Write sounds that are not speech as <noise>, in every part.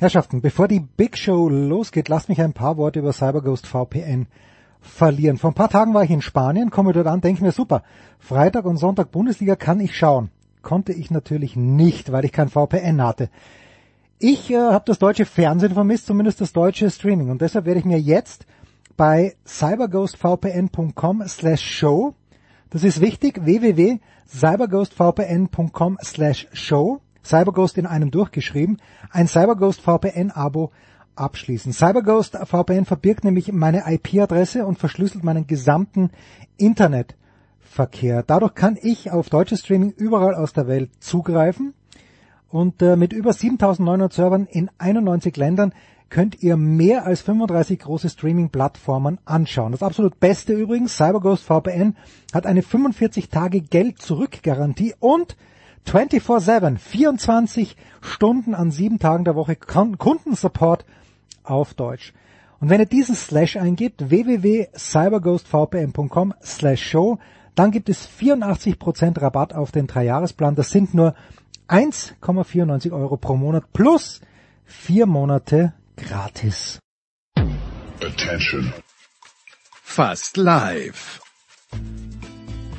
Herrschaften, bevor die Big Show losgeht, lasst mich ein paar Worte über CyberGhost VPN verlieren. Vor ein paar Tagen war ich in Spanien, komme dort an, denke mir, super, Freitag und Sonntag Bundesliga kann ich schauen. Konnte ich natürlich nicht, weil ich kein VPN hatte. Ich äh, habe das deutsche Fernsehen vermisst, zumindest das deutsche Streaming. Und deshalb werde ich mir jetzt bei cyberghostvpn.com slash show, das ist wichtig, www.cyberghostvpn.com slash show, CyberGhost in einem durchgeschrieben, ein CyberGhost VPN-Abo abschließen. CyberGhost VPN verbirgt nämlich meine IP-Adresse und verschlüsselt meinen gesamten Internetverkehr. Dadurch kann ich auf deutsches Streaming überall aus der Welt zugreifen und äh, mit über 7900 Servern in 91 Ländern könnt ihr mehr als 35 große Streaming-Plattformen anschauen. Das absolut Beste übrigens, CyberGhost VPN hat eine 45 Tage Geld-Zurück-Garantie und 24-7, 24 Stunden an sieben Tagen der Woche Kundensupport auf Deutsch. Und wenn ihr diesen Slash eingibt, www.cyberghostvpn.com slash show, dann gibt es 84% Rabatt auf den Dreijahresplan. Das sind nur 1,94 Euro pro Monat plus vier Monate gratis. Attention. Fast live.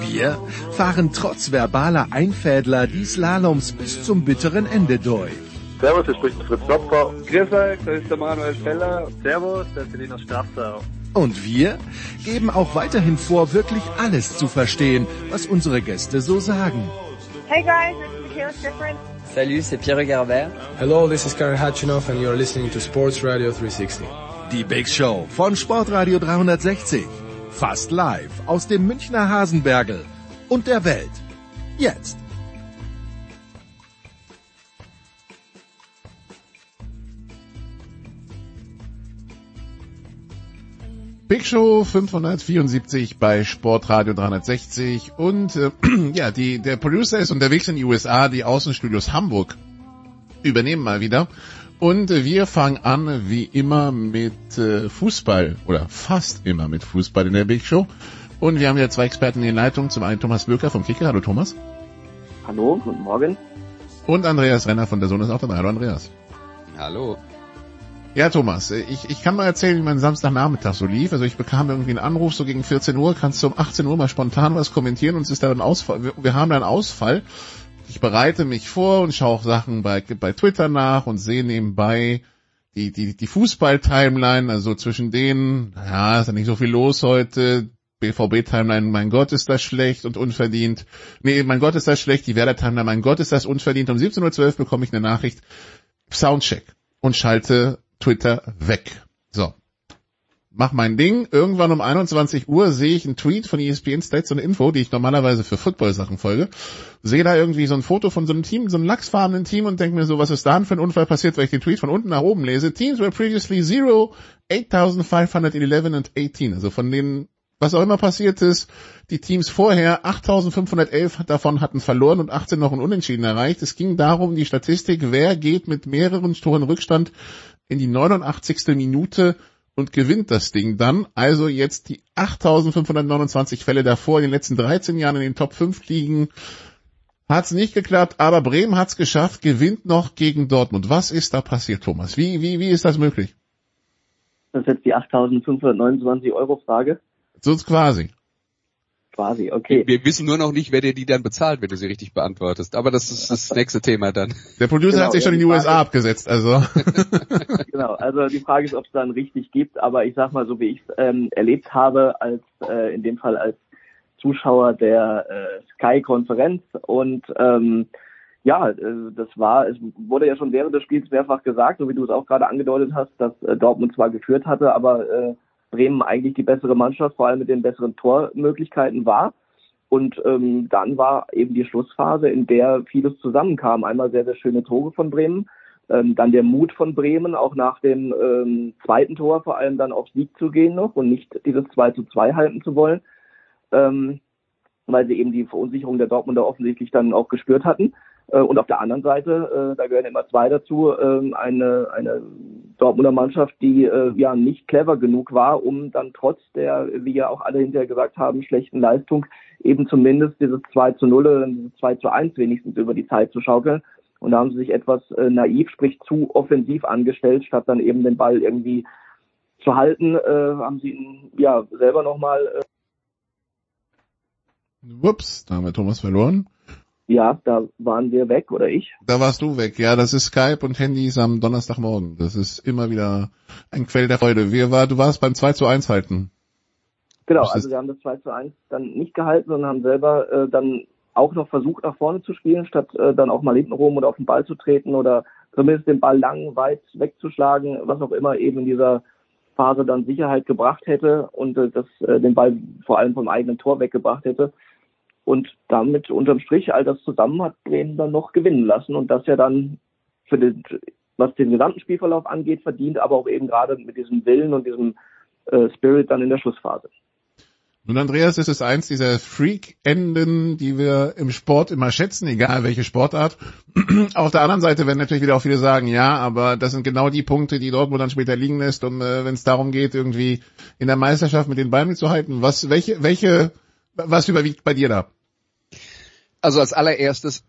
Wir fahren trotz verbaler Einfädler die Slaloms bis zum bitteren Ende durch. Servus, hier spricht Fritz Klopfer. Grüß euch, das ist der Manuel Feller. Servus, das ist Selina Strafsau. Und wir geben auch weiterhin vor, wirklich alles zu verstehen, was unsere Gäste so sagen. Hey guys, it's Michaela Schifrin. Salut, c'est Pierre Garbert. Hello, this is Karen Hatchinoff and you're listening to Sports Radio 360. Die Big Show von Sportradio 360. Fast live aus dem Münchner Hasenbergel und der Welt. Jetzt. Big Show 574 bei Sportradio 360 und äh, <clears throat> ja, die, der Producer ist unterwegs in die USA, die Außenstudios Hamburg übernehmen mal wieder und äh, wir fangen an wie immer mit äh, Fußball oder fast immer mit Fußball in der Big Show und wir haben ja zwei Experten in den Leitungen, zum einen Thomas Böker vom Kicker, hallo Thomas. Hallo, guten Morgen. Und Andreas Renner von der Sohn ist auch dabei, hallo Andreas. Hallo. Ja, Thomas, ich, ich kann mal erzählen, wie mein Samstagnachmittag so lief. Also ich bekam irgendwie einen Anruf so gegen 14 Uhr, kannst du um 18 Uhr mal spontan was kommentieren und es ist da ein Ausfall. Wir, wir haben da einen Ausfall. Ich bereite mich vor und schaue auch Sachen bei, bei Twitter nach und sehe nebenbei die, die, die Fußball-Timeline, also zwischen denen, ja, ist ja nicht so viel los heute. BVB-Timeline, mein Gott, ist das schlecht und unverdient. Nee, mein Gott, ist das schlecht. Die Werder-Timeline, mein Gott, ist das unverdient. Um 17.12 Uhr bekomme ich eine Nachricht. Soundcheck. Und schalte Twitter weg. Mach mein Ding. Irgendwann um 21 Uhr sehe ich einen Tweet von ESPN Stats und Info, die ich normalerweise für Football-Sachen folge. Sehe da irgendwie so ein Foto von so einem Team, so einem lachsfarbenen Team und denke mir so, was ist da für ein Unfall passiert, weil ich den Tweet von unten nach oben lese. Teams were previously 0, 8511 and 18. Also von denen, was auch immer passiert ist, die Teams vorher, 8511 davon hatten verloren und 18 noch ein Unentschieden erreicht. Es ging darum, die Statistik, wer geht mit mehreren Toren Rückstand in die 89. Minute und gewinnt das Ding dann. Also jetzt die 8529 Fälle davor in den letzten 13 Jahren in den Top 5 liegen. Hat's nicht geklappt, aber Bremen hat's geschafft, gewinnt noch gegen Dortmund. Was ist da passiert, Thomas? Wie, wie, wie ist das möglich? Das ist jetzt die 8529 Euro Frage. So quasi quasi, okay. Wir, wir, wissen nur noch nicht, wer dir die dann bezahlt, wenn du sie richtig beantwortest. Aber das ist das <laughs> nächste Thema dann. Der Producer genau, hat sich schon in die USA Frage, abgesetzt, also. <laughs> genau, also die Frage ist, ob es dann richtig gibt, aber ich sag mal, so wie ich es ähm, erlebt habe, als äh, in dem Fall als Zuschauer der äh, Sky-Konferenz und ähm, ja, äh, das war, es wurde ja schon während des Spiels mehrfach gesagt, so wie du es auch gerade angedeutet hast, dass äh, Dortmund zwar geführt hatte, aber äh, Bremen eigentlich die bessere Mannschaft, vor allem mit den besseren Tormöglichkeiten war. Und ähm, dann war eben die Schlussphase, in der vieles zusammenkam. Einmal sehr, sehr schöne Tore von Bremen ähm, dann der Mut von Bremen, auch nach dem ähm, zweiten Tor vor allem dann auf Sieg zu gehen noch und nicht dieses 2 zu 2 halten zu wollen, ähm, weil sie eben die Verunsicherung der Dortmunder offensichtlich dann auch gespürt hatten. Äh, und auf der anderen Seite, äh, da gehören immer zwei dazu, äh, eine, eine Dortmunder Mannschaft, die äh, ja nicht clever genug war, um dann trotz der, wie ja auch alle hinterher gesagt haben, schlechten Leistung eben zumindest dieses 2 zu 0 oder dieses 2 zu 1 wenigstens über die Zeit zu schaukeln. Und da haben sie sich etwas naiv, sprich zu offensiv angestellt, statt dann eben den Ball irgendwie zu halten, haben sie ihn ja selber nochmal. Ups, da haben wir Thomas verloren. Ja, da waren wir weg, oder ich? Da warst du weg. Ja, das ist Skype und Handys am Donnerstagmorgen. Das ist immer wieder ein Quell der Freude. Wir war, du warst beim 2 zu 1 halten. Genau, also wir haben das 2 zu 1 dann nicht gehalten, sondern haben selber äh, dann auch noch versucht, nach vorne zu spielen, statt äh, dann auch mal hinten rum oder auf den Ball zu treten oder zumindest den Ball lang, weit wegzuschlagen, was auch immer eben in dieser Phase dann Sicherheit gebracht hätte und äh, das äh, den Ball vor allem vom eigenen Tor weggebracht hätte. Und damit unterm Strich all das zusammen hat Bremen dann noch gewinnen lassen und das ja dann für den, was den gesamten Spielverlauf angeht, verdient, aber auch eben gerade mit diesem Willen und diesem äh, Spirit dann in der Schlussphase. Nun, Andreas, ist es eins dieser Freak-Enden, die wir im Sport immer schätzen, egal welche Sportart. <clears throat> Auf der anderen Seite werden natürlich wieder auch viele sagen, ja, aber das sind genau die Punkte, die Dortmund dann später liegen lässt, um, äh, wenn es darum geht, irgendwie in der Meisterschaft mit den Beinen zu halten. Was, welche, welche, was überwiegt bei dir da? Also als allererstes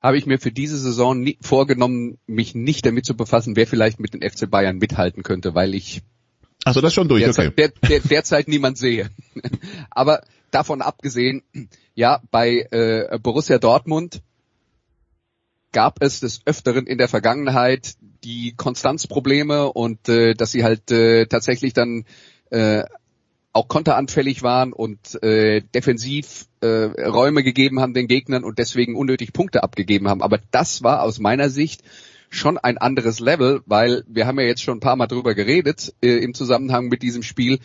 habe ich mir für diese Saison nie, vorgenommen, mich nicht damit zu befassen, wer vielleicht mit den FC Bayern mithalten könnte, weil ich also das schon durch, derzeit, okay. der, der, derzeit niemand sehe. <laughs> Aber davon abgesehen, ja, bei äh, Borussia Dortmund gab es des Öfteren in der Vergangenheit die Konstanzprobleme und äh, dass sie halt äh, tatsächlich dann äh, auch konteranfällig waren und äh, defensiv äh, Räume gegeben haben den Gegnern und deswegen unnötig Punkte abgegeben haben. Aber das war aus meiner Sicht schon ein anderes Level, weil wir haben ja jetzt schon ein paar Mal drüber geredet äh, im Zusammenhang mit diesem Spiel.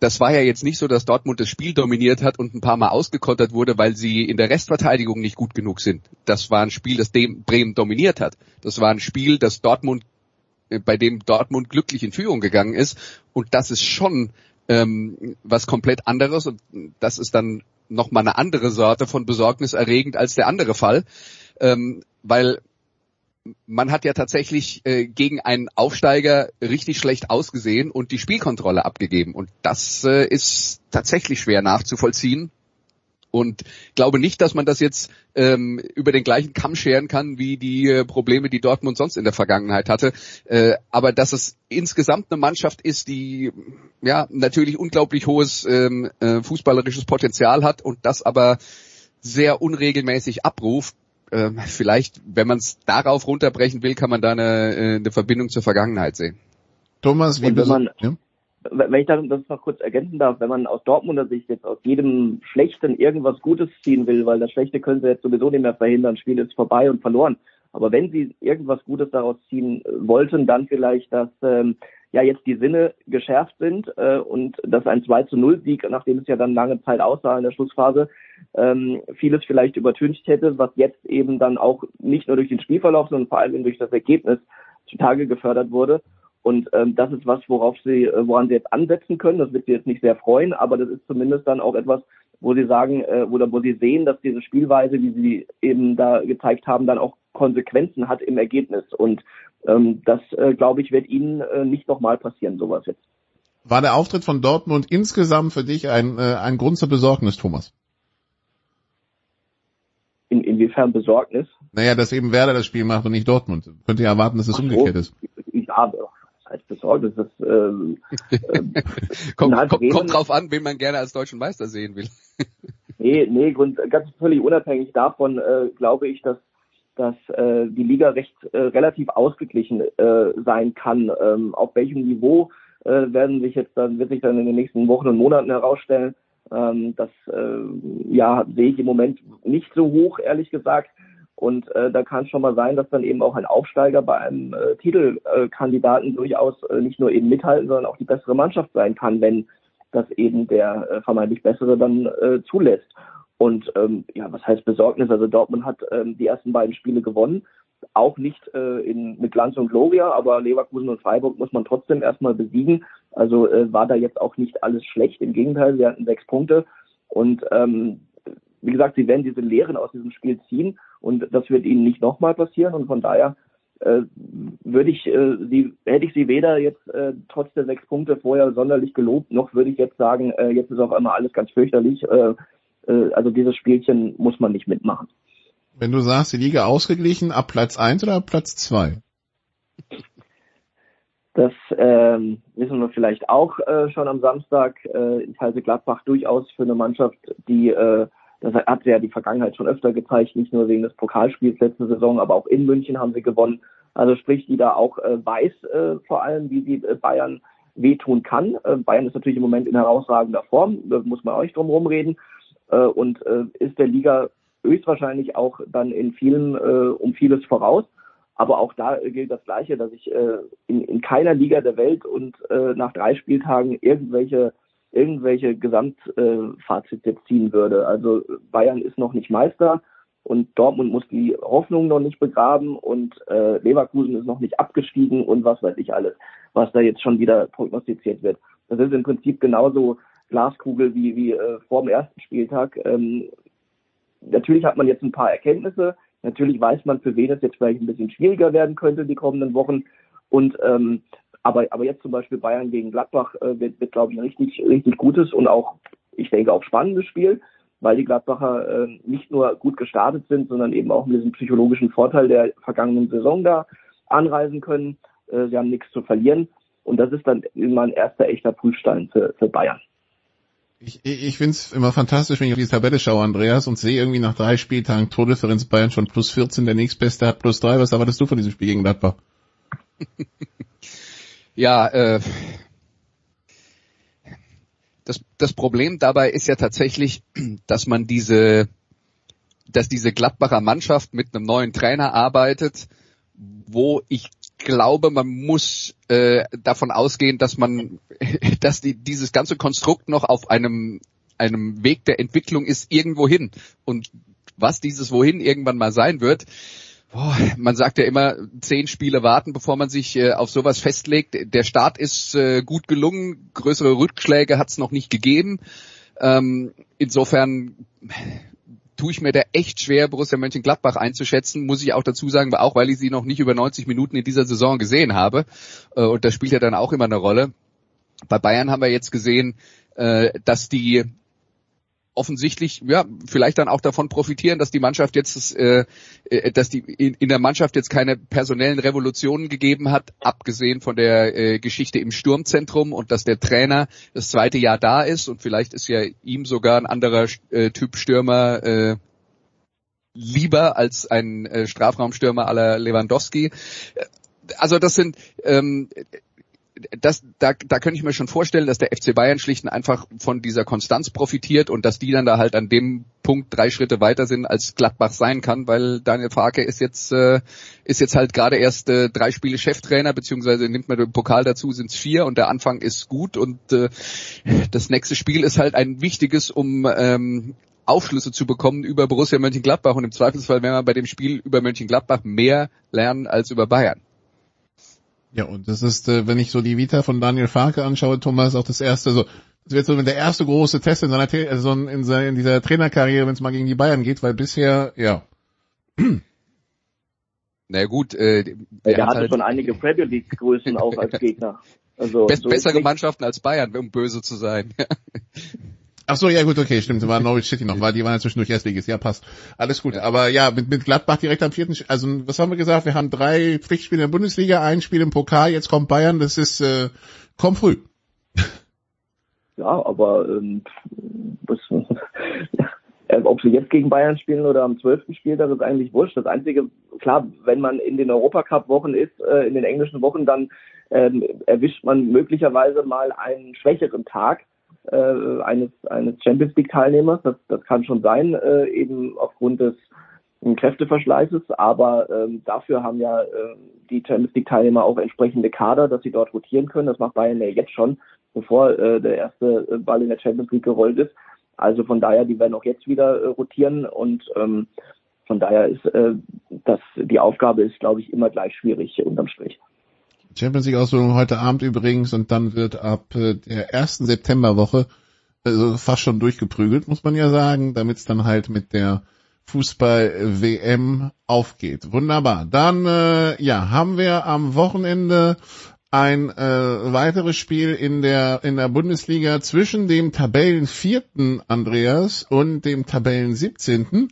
Das war ja jetzt nicht so, dass Dortmund das Spiel dominiert hat und ein paar Mal ausgekontert wurde, weil sie in der Restverteidigung nicht gut genug sind. Das war ein Spiel, das dem Bremen dominiert hat. Das war ein Spiel, das Dortmund äh, bei dem Dortmund glücklich in Führung gegangen ist. Und das ist schon ähm, was komplett anderes und das ist dann nochmal eine andere Sorte von besorgniserregend als der andere Fall, ähm, weil man hat ja tatsächlich äh, gegen einen Aufsteiger richtig schlecht ausgesehen und die Spielkontrolle abgegeben. Und das äh, ist tatsächlich schwer nachzuvollziehen und glaube nicht, dass man das jetzt ähm, über den gleichen Kamm scheren kann wie die äh, Probleme, die Dortmund sonst in der Vergangenheit hatte. Äh, aber dass es insgesamt eine Mannschaft ist, die ja natürlich unglaublich hohes ähm, äh, fußballerisches Potenzial hat und das aber sehr unregelmäßig abruft. Äh, vielleicht, wenn man es darauf runterbrechen will, kann man da eine, äh, eine Verbindung zur Vergangenheit sehen. Thomas, wie wenn man, ja? Wenn ich das noch kurz ergänzen darf, wenn man aus Dortmunder Sicht jetzt aus jedem Schlechten irgendwas Gutes ziehen will, weil das Schlechte können sie jetzt sowieso nicht mehr verhindern, Spiel ist vorbei und verloren. Aber wenn sie irgendwas Gutes daraus ziehen wollten, dann vielleicht, dass ähm, ja jetzt die Sinne geschärft sind äh, und dass ein 2 zu 0 Sieg, nachdem es ja dann lange Zeit aussah in der Schlussphase, ähm, vieles vielleicht übertüncht hätte, was jetzt eben dann auch nicht nur durch den Spielverlauf, sondern vor allem durch das Ergebnis zutage gefördert wurde. Und ähm, das ist was, worauf sie, äh, woran sie jetzt ansetzen können. Das wird sie jetzt nicht sehr freuen, aber das ist zumindest dann auch etwas, wo sie sagen, äh, oder wo sie sehen, dass diese Spielweise, wie sie eben da gezeigt haben, dann auch Konsequenzen hat im Ergebnis. Und ähm, das, äh, glaube ich, wird ihnen äh, nicht nochmal passieren, sowas jetzt. War der Auftritt von Dortmund insgesamt für dich ein, äh, ein Grund zur Besorgnis, Thomas? In, inwiefern Besorgnis? Naja, dass eben Werder das Spiel macht und nicht Dortmund. Könnt ihr erwarten, dass es so, umgekehrt ist. Ja, heißt besorgt. Das ist, ähm, <laughs> ähm, kommt, kommt, kommt drauf an, wen man gerne als deutschen Meister sehen will. <laughs> nee, nee, Grund, ganz völlig unabhängig davon äh, glaube ich, dass dass äh, die Liga recht äh, relativ ausgeglichen äh, sein kann. Ähm, auf welchem Niveau äh, werden sich jetzt dann wird sich dann in den nächsten Wochen und Monaten herausstellen. Ähm, das äh, ja sehe ich im Moment nicht so hoch, ehrlich gesagt. Und äh, da kann es schon mal sein, dass dann eben auch ein Aufsteiger bei einem äh, Titelkandidaten durchaus äh, nicht nur eben mithalten, sondern auch die bessere Mannschaft sein kann, wenn das eben der äh, vermeintlich bessere dann äh, zulässt. Und ähm, ja, was heißt Besorgnis? Also Dortmund hat ähm, die ersten beiden Spiele gewonnen auch nicht äh, in, mit Glanz und Gloria, aber Leverkusen und Freiburg muss man trotzdem erstmal besiegen. Also äh, war da jetzt auch nicht alles schlecht. Im Gegenteil, sie hatten sechs Punkte. Und ähm, wie gesagt, sie werden diese Lehren aus diesem Spiel ziehen und das wird ihnen nicht nochmal passieren. Und von daher äh, würde ich äh, sie, hätte ich sie weder jetzt äh, trotz der sechs Punkte vorher sonderlich gelobt, noch würde ich jetzt sagen, äh, jetzt ist auf einmal alles ganz fürchterlich. Äh, äh, also dieses Spielchen muss man nicht mitmachen. Wenn du sagst, die Liga ausgeglichen, ab Platz eins oder ab Platz zwei? Das ähm, wissen wir vielleicht auch äh, schon am Samstag. Äh, ich halte Gladbach durchaus für eine Mannschaft, die, äh, das hat ja die Vergangenheit schon öfter gezeigt, nicht nur wegen des Pokalspiels letzte Saison, aber auch in München haben sie gewonnen. Also sprich, die da auch äh, weiß äh, vor allem, wie sie äh, Bayern wehtun kann. Äh, Bayern ist natürlich im Moment in herausragender Form, da muss man euch drum rumreden äh, und äh, ist der Liga höchstwahrscheinlich auch dann in vielen um vieles voraus. Aber auch da gilt das Gleiche, dass ich in, in keiner Liga der Welt und nach drei Spieltagen irgendwelche irgendwelche Gesamtfazit jetzt ziehen würde. Also Bayern ist noch nicht Meister und Dortmund muss die Hoffnung noch nicht begraben und äh, Leverkusen ist noch nicht abgestiegen und was weiß ich alles, was da jetzt schon wieder prognostiziert wird. Das ist im Prinzip genauso Glaskugel wie, wie äh, vor dem ersten Spieltag. Ähm, natürlich hat man jetzt ein paar Erkenntnisse. Natürlich weiß man, für wen es jetzt vielleicht ein bisschen schwieriger werden könnte die kommenden Wochen. Und ähm, aber, aber jetzt zum Beispiel Bayern gegen Gladbach äh, wird, wird glaube ich, ein richtig, richtig gutes und auch, ich denke, auch spannendes Spiel, weil die Gladbacher äh, nicht nur gut gestartet sind, sondern eben auch mit diesem psychologischen Vorteil der vergangenen Saison da anreisen können. Äh, sie haben nichts zu verlieren. Und das ist dann immer ein erster echter Prüfstein für, für Bayern. Ich, ich finde es immer fantastisch, wenn ich auf die Tabelle schaue, Andreas, und sehe irgendwie nach drei Spieltagen Tordifferenz Bayern schon plus 14, der nächstbeste hat plus 3. Was erwartest du von diesem Spiel gegen Gladbach? <laughs> ja, äh, das, das Problem dabei ist ja tatsächlich, dass man diese, dass diese Gladbacher Mannschaft mit einem neuen Trainer arbeitet, wo ich glaube, man muss äh, davon ausgehen, dass man, <laughs> dass die, dieses ganze Konstrukt noch auf einem einem Weg der Entwicklung ist irgendwo hin. Und was dieses wohin irgendwann mal sein wird, boah, man sagt ja immer, zehn Spiele warten, bevor man sich äh, auf sowas festlegt. Der Start ist äh, gut gelungen, größere Rückschläge hat es noch nicht gegeben. Ähm, insofern tue ich mir da echt schwer, Borussia Mönchengladbach einzuschätzen, muss ich auch dazu sagen, auch weil ich sie noch nicht über 90 Minuten in dieser Saison gesehen habe. Äh, und das spielt ja dann auch immer eine Rolle. Bei Bayern haben wir jetzt gesehen, äh, dass die offensichtlich ja vielleicht dann auch davon profitieren, dass die Mannschaft jetzt äh, äh, dass die in, in der Mannschaft jetzt keine personellen Revolutionen gegeben hat, abgesehen von der äh, Geschichte im Sturmzentrum und dass der Trainer das zweite Jahr da ist und vielleicht ist ja ihm sogar ein anderer äh, Typ Stürmer äh, lieber als ein äh, Strafraumstürmer aller Lewandowski. Also das sind ähm, das, da, da könnte ich mir schon vorstellen, dass der FC Bayern schlicht und einfach von dieser Konstanz profitiert und dass die dann da halt an dem Punkt drei Schritte weiter sind, als Gladbach sein kann, weil Daniel Farke ist jetzt äh, ist jetzt halt gerade erst äh, drei Spiele Cheftrainer, beziehungsweise nimmt man den Pokal dazu, sind es vier und der Anfang ist gut und äh, das nächste Spiel ist halt ein wichtiges, um ähm, Aufschlüsse zu bekommen über Borussia Mönchengladbach und im Zweifelsfall werden wir bei dem Spiel über Mönchengladbach mehr lernen als über Bayern. Ja, und das ist, äh, wenn ich so die Vita von Daniel Farke anschaue, Thomas, auch das erste, so, das wird so der erste große Test in seiner, also in, seiner, in dieser Trainerkarriere, wenn es mal gegen die Bayern geht, weil bisher, ja. Na gut, äh, der, der hatte halt schon einige Premier League Größen auch als <laughs> Gegner. Also Best, so bessere Mannschaften als Bayern, um böse zu sein. <laughs> Ach so, ja gut, okay, stimmt. War Norwich City noch, weil die waren ja zwischendurch Erstligist. Ja, passt. Alles gut. Ja. Aber ja, mit, mit Gladbach direkt am vierten, also was haben wir gesagt? Wir haben drei Pflichtspiele in der Bundesliga, ein Spiel im Pokal, jetzt kommt Bayern, das ist, äh, komm früh. <laughs> Ja, aber ähm, äh, <laughs> ob sie jetzt gegen Bayern spielen oder am zwölften Spieltag ist eigentlich wurscht. Das Einzige, klar, wenn man in den Europacup-Wochen ist, äh, in den englischen Wochen, dann ähm, erwischt man möglicherweise mal einen schwächeren Tag äh, eines, eines Champions League Teilnehmers. Das, das kann schon sein, äh, eben aufgrund des äh, Kräfteverschleißes, aber ähm, dafür haben ja äh, die Champions League Teilnehmer auch entsprechende Kader, dass sie dort rotieren können. Das macht Bayern ja jetzt schon, bevor äh, der erste äh, Ball in der Champions League gerollt ist. Also von daher, die werden auch jetzt wieder äh, rotieren und ähm, von daher ist äh, das die Aufgabe ist, glaube ich, immer gleich schwierig unterm Strich. Champions League Ausführung heute Abend übrigens und dann wird ab äh, der ersten Septemberwoche also fast schon durchgeprügelt, muss man ja sagen, damit es dann halt mit der Fußball-WM aufgeht. Wunderbar. Dann äh, ja, haben wir am Wochenende ein äh, weiteres Spiel in der in der Bundesliga zwischen dem Tabellenvierten Andreas und dem Tabellen 17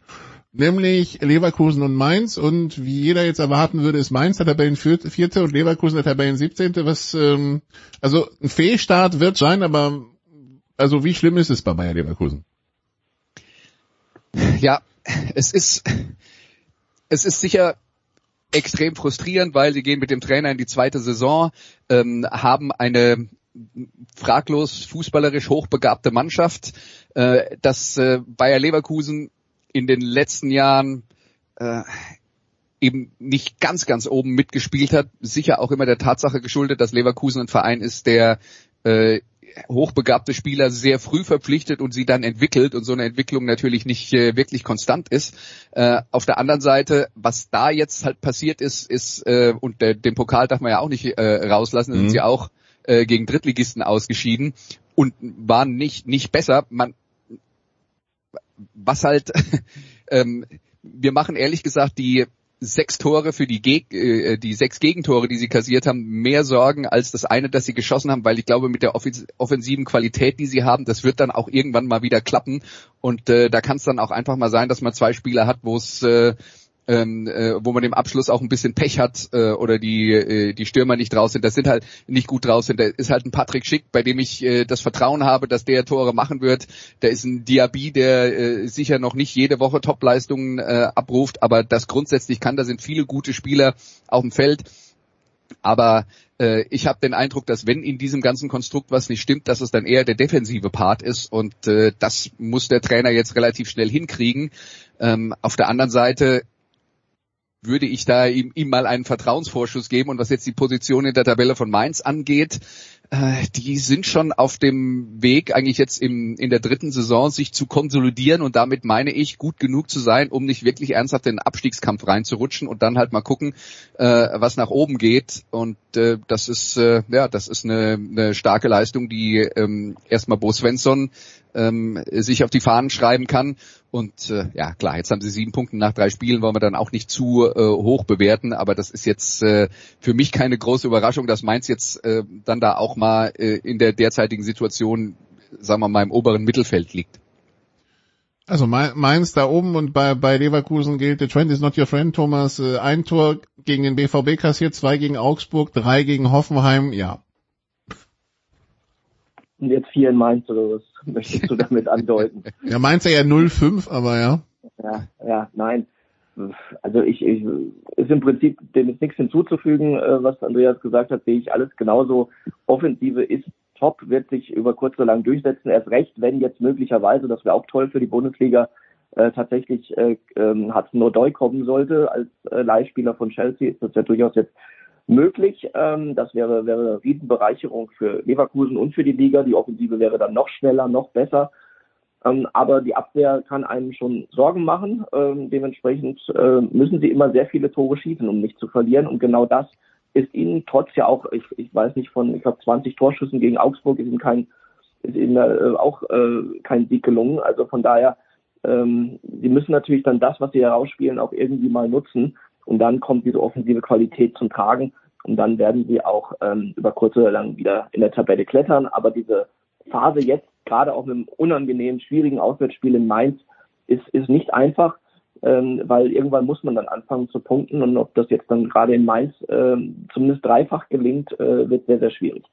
nämlich Leverkusen und Mainz und wie jeder jetzt erwarten würde, ist Mainz der Tabellenvierte und Leverkusen der Tabellen 17. Was, ähm, also ein Fehlstart wird sein, aber also wie schlimm ist es bei Bayer Leverkusen? Ja, es ist, es ist sicher extrem frustrierend, weil sie gehen mit dem Trainer in die zweite Saison, ähm, haben eine fraglos fußballerisch hochbegabte Mannschaft. Äh, dass äh, Bayer Leverkusen in den letzten Jahren äh, eben nicht ganz, ganz oben mitgespielt hat. Sicher auch immer der Tatsache geschuldet, dass Leverkusen ein Verein ist, der äh, hochbegabte Spieler sehr früh verpflichtet und sie dann entwickelt und so eine Entwicklung natürlich nicht äh, wirklich konstant ist. Äh, auf der anderen Seite, was da jetzt halt passiert ist, ist äh, und der, den Pokal darf man ja auch nicht äh, rauslassen, mhm. sind sie auch äh, gegen Drittligisten ausgeschieden und waren nicht nicht besser. Man was halt, <laughs> ähm, wir machen ehrlich gesagt die sechs Tore für die, Geg äh, die sechs Gegentore, die sie kassiert haben, mehr Sorgen als das eine, das sie geschossen haben, weil ich glaube, mit der offensiven Qualität, die sie haben, das wird dann auch irgendwann mal wieder klappen. Und äh, da kann es dann auch einfach mal sein, dass man zwei Spieler hat, wo es äh, ähm, äh, wo man im Abschluss auch ein bisschen Pech hat äh, oder die äh, die Stürmer nicht draus sind. Das sind halt nicht gut draus sind. Da ist halt ein Patrick Schick, bei dem ich äh, das Vertrauen habe, dass der Tore machen wird. Da ist ein Diaby, der äh, sicher noch nicht jede Woche Topleistungen äh, abruft, aber das grundsätzlich kann. Da sind viele gute Spieler auf dem Feld. Aber äh, ich habe den Eindruck, dass wenn in diesem ganzen Konstrukt was nicht stimmt, dass es dann eher der defensive Part ist und äh, das muss der Trainer jetzt relativ schnell hinkriegen. Ähm, auf der anderen Seite würde ich da ihm, ihm mal einen Vertrauensvorschuss geben. Und was jetzt die Position in der Tabelle von Mainz angeht, äh, die sind schon auf dem Weg, eigentlich jetzt im, in der dritten Saison, sich zu konsolidieren. Und damit meine ich, gut genug zu sein, um nicht wirklich ernsthaft in den Abstiegskampf reinzurutschen und dann halt mal gucken, äh, was nach oben geht. Und äh, das ist, äh, ja, das ist eine, eine starke Leistung, die ähm, erstmal Bo Svensson ähm, sich auf die Fahnen schreiben kann. Und äh, ja, klar, jetzt haben sie sieben Punkte nach drei Spielen, wollen wir dann auch nicht zu äh, hoch bewerten, aber das ist jetzt äh, für mich keine große Überraschung, dass Mainz jetzt äh, dann da auch mal äh, in der derzeitigen Situation, sagen wir mal, im oberen Mittelfeld liegt. Also Mainz da oben und bei, bei Leverkusen gilt, the trend is not your friend, Thomas. Äh, ein Tor gegen den BVB kassiert, zwei gegen Augsburg, drei gegen Hoffenheim, ja, und jetzt vier in Mainz oder was <laughs> möchtest du damit andeuten? Ja, Mainz ja 0-5, aber ja. Ja, ja, nein. Also ich, ich ist im Prinzip dem ist nichts hinzuzufügen, äh, was Andreas gesagt hat, sehe ich alles genauso. Offensive ist top, wird sich über kurz oder lang durchsetzen. Erst recht, wenn jetzt möglicherweise, das wäre auch toll für die Bundesliga, äh, tatsächlich äh, ähm, Hudson O'Doy kommen sollte als äh, Leihspieler von Chelsea, ist das ja durchaus jetzt möglich. Ähm, das wäre, wäre eine Riesenbereicherung für Leverkusen und für die Liga. Die Offensive wäre dann noch schneller, noch besser. Ähm, aber die Abwehr kann einem schon Sorgen machen. Ähm, dementsprechend äh, müssen sie immer sehr viele Tore schießen, um nicht zu verlieren. Und genau das ist ihnen trotz ja auch, ich, ich weiß nicht, von, ich glaube, 20 Torschüssen gegen Augsburg ist ihnen kein, ist ihnen äh, auch äh, kein Sieg gelungen. Also von daher, ähm, sie müssen natürlich dann das, was sie herausspielen, auch irgendwie mal nutzen. Und dann kommt diese offensive Qualität zum Tragen. Und dann werden sie auch ähm, über kurz oder lang wieder in der Tabelle klettern. Aber diese Phase jetzt, gerade auch mit einem unangenehmen, schwierigen Auswärtsspiel in Mainz, ist, ist nicht einfach, ähm, weil irgendwann muss man dann anfangen zu punkten. Und ob das jetzt dann gerade in Mainz ähm, zumindest dreifach gelingt, äh, wird sehr, sehr schwierig.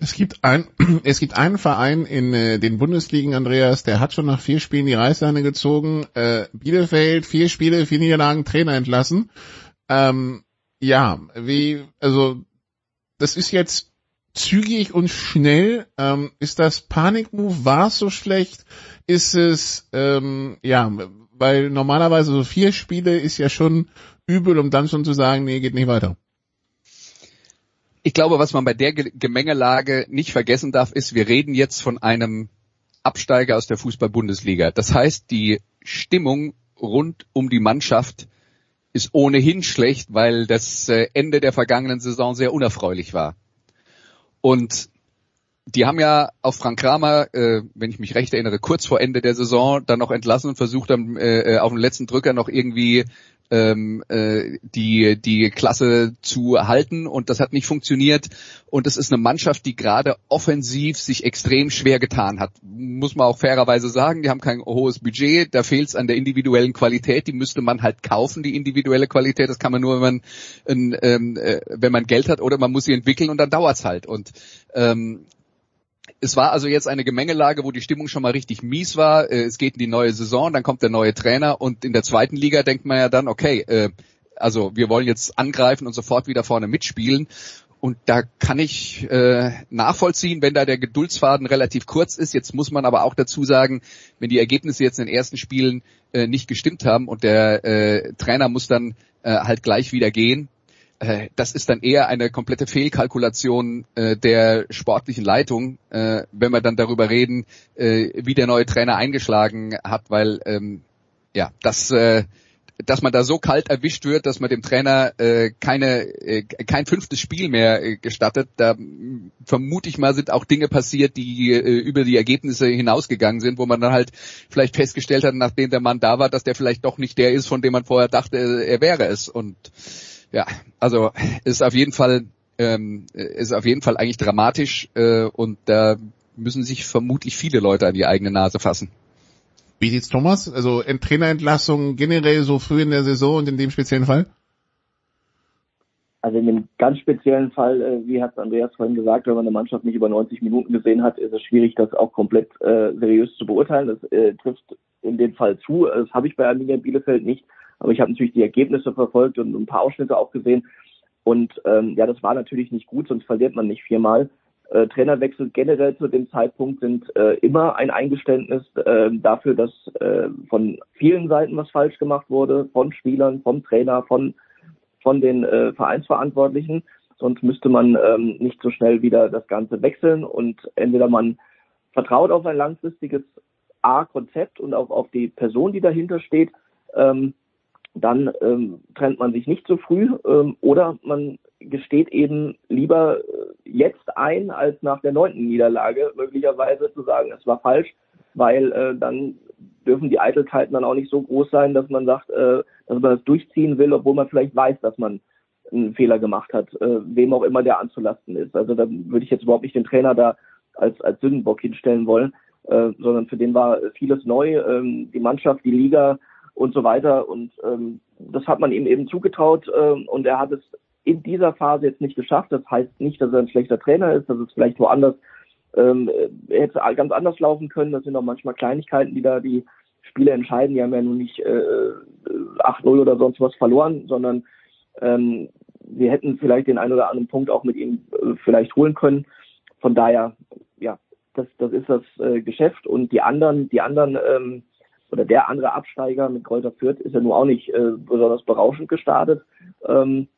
Es gibt ein, <clears throat> es gibt einen Verein in äh, den Bundesligen, Andreas, der hat schon nach vier Spielen die Reißleine gezogen. Äh, Bielefeld, vier Spiele, vier Niederlagen, Trainer entlassen. Ähm, ja, wie, also, das ist jetzt zügig und schnell. Ähm, ist das Panikmove? War es so schlecht? Ist es, ähm, ja, weil normalerweise so vier Spiele ist ja schon übel, um dann schon zu sagen, nee, geht nicht weiter. Ich glaube, was man bei der Gemengelage nicht vergessen darf, ist, wir reden jetzt von einem Absteiger aus der Fußball-Bundesliga. Das heißt, die Stimmung rund um die Mannschaft ist ohnehin schlecht, weil das äh, Ende der vergangenen Saison sehr unerfreulich war. Und die haben ja auf Frank Kramer, äh, wenn ich mich recht erinnere, kurz vor Ende der Saison dann noch entlassen und versucht haben, äh, auf den letzten Drücker noch irgendwie ähm, äh, die die Klasse zu halten und das hat nicht funktioniert und es ist eine Mannschaft, die gerade offensiv sich extrem schwer getan hat, muss man auch fairerweise sagen. Die haben kein hohes Budget, da fehlt es an der individuellen Qualität, die müsste man halt kaufen, die individuelle Qualität. Das kann man nur, wenn man ähm, äh, wenn man Geld hat oder man muss sie entwickeln und dann dauert's halt und ähm, es war also jetzt eine Gemengelage, wo die Stimmung schon mal richtig mies war. Äh, es geht in die neue Saison, dann kommt der neue Trainer und in der zweiten Liga denkt man ja dann, okay, äh, also wir wollen jetzt angreifen und sofort wieder vorne mitspielen. Und da kann ich äh, nachvollziehen, wenn da der Geduldsfaden relativ kurz ist. Jetzt muss man aber auch dazu sagen, wenn die Ergebnisse jetzt in den ersten Spielen äh, nicht gestimmt haben und der äh, Trainer muss dann äh, halt gleich wieder gehen, das ist dann eher eine komplette Fehlkalkulation äh, der sportlichen Leitung, äh, wenn wir dann darüber reden, äh, wie der neue Trainer eingeschlagen hat, weil ähm, ja, das äh, dass man da so kalt erwischt wird, dass man dem Trainer äh, keine äh, kein fünftes Spiel mehr äh, gestattet. Da vermute ich mal sind auch Dinge passiert, die äh, über die Ergebnisse hinausgegangen sind, wo man dann halt vielleicht festgestellt hat, nachdem der Mann da war, dass der vielleicht doch nicht der ist, von dem man vorher dachte, er wäre es. Und ja, also ist auf jeden Fall ähm, ist auf jeden Fall eigentlich dramatisch äh, und da müssen sich vermutlich viele Leute an die eigene Nase fassen. Wie sieht's Thomas? Also Trainerentlassung generell so früh in der Saison und in dem speziellen Fall? Also in dem ganz speziellen Fall, äh, wie hat Andreas vorhin gesagt, wenn man eine Mannschaft nicht über 90 Minuten gesehen hat, ist es schwierig, das auch komplett äh, seriös zu beurteilen. Das äh, trifft in dem Fall zu. Das habe ich bei Arminia Bielefeld nicht. Aber ich habe natürlich die Ergebnisse verfolgt und ein paar Ausschnitte auch gesehen. Und ähm, ja, das war natürlich nicht gut, sonst verliert man nicht viermal. Äh, Trainerwechsel generell zu dem Zeitpunkt sind äh, immer ein Eingeständnis äh, dafür, dass äh, von vielen Seiten was falsch gemacht wurde, von Spielern, vom Trainer, von, von den äh, Vereinsverantwortlichen. Sonst müsste man ähm, nicht so schnell wieder das Ganze wechseln und entweder man vertraut auf ein langfristiges A-Konzept und auch auf die Person, die dahinter steht, ähm, dann ähm, trennt man sich nicht so früh ähm, oder man gesteht eben lieber äh, jetzt ein, als nach der neunten Niederlage möglicherweise zu sagen, es war falsch, weil äh, dann dürfen die Eitelkeiten dann auch nicht so groß sein, dass man sagt, äh, dass man das durchziehen will, obwohl man vielleicht weiß, dass man einen Fehler gemacht hat, äh, wem auch immer der anzulasten ist. Also da würde ich jetzt überhaupt nicht den Trainer da als, als Sündenbock hinstellen wollen, äh, sondern für den war vieles neu. Ähm, die Mannschaft, die Liga, und so weiter. Und ähm, das hat man ihm eben zugetraut ähm, und er hat es in dieser Phase jetzt nicht geschafft. Das heißt nicht, dass er ein schlechter Trainer ist, dass es vielleicht woanders ähm, hätte ganz anders laufen können. Das sind auch manchmal Kleinigkeiten, die da die Spiele entscheiden. Die haben ja nun nicht äh, 8-0 oder sonst was verloren, sondern ähm, wir hätten vielleicht den einen oder anderen Punkt auch mit ihm äh, vielleicht holen können. Von daher, ja, das, das ist das äh, Geschäft und die anderen, die anderen ähm, oder der andere Absteiger mit Kräuter Fürth ist ja nun auch nicht äh, besonders berauschend gestartet. Ähm,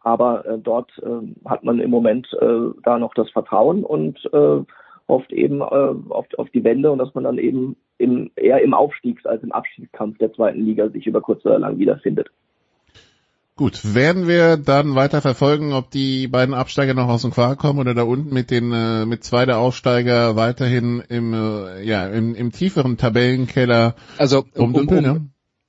aber äh, dort äh, hat man im Moment äh, da noch das Vertrauen und äh, hofft eben äh, auf, auf die Wende und dass man dann eben im, eher im Aufstiegs- als im Abstiegskampf der zweiten Liga sich über kurz oder lang wiederfindet. Gut, werden wir dann weiter verfolgen, ob die beiden Absteiger noch aus dem Quark kommen oder da unten mit den äh, mit zwei der Aufsteiger weiterhin im äh, ja im, im tieferen Tabellenkeller also um, um, um, ja?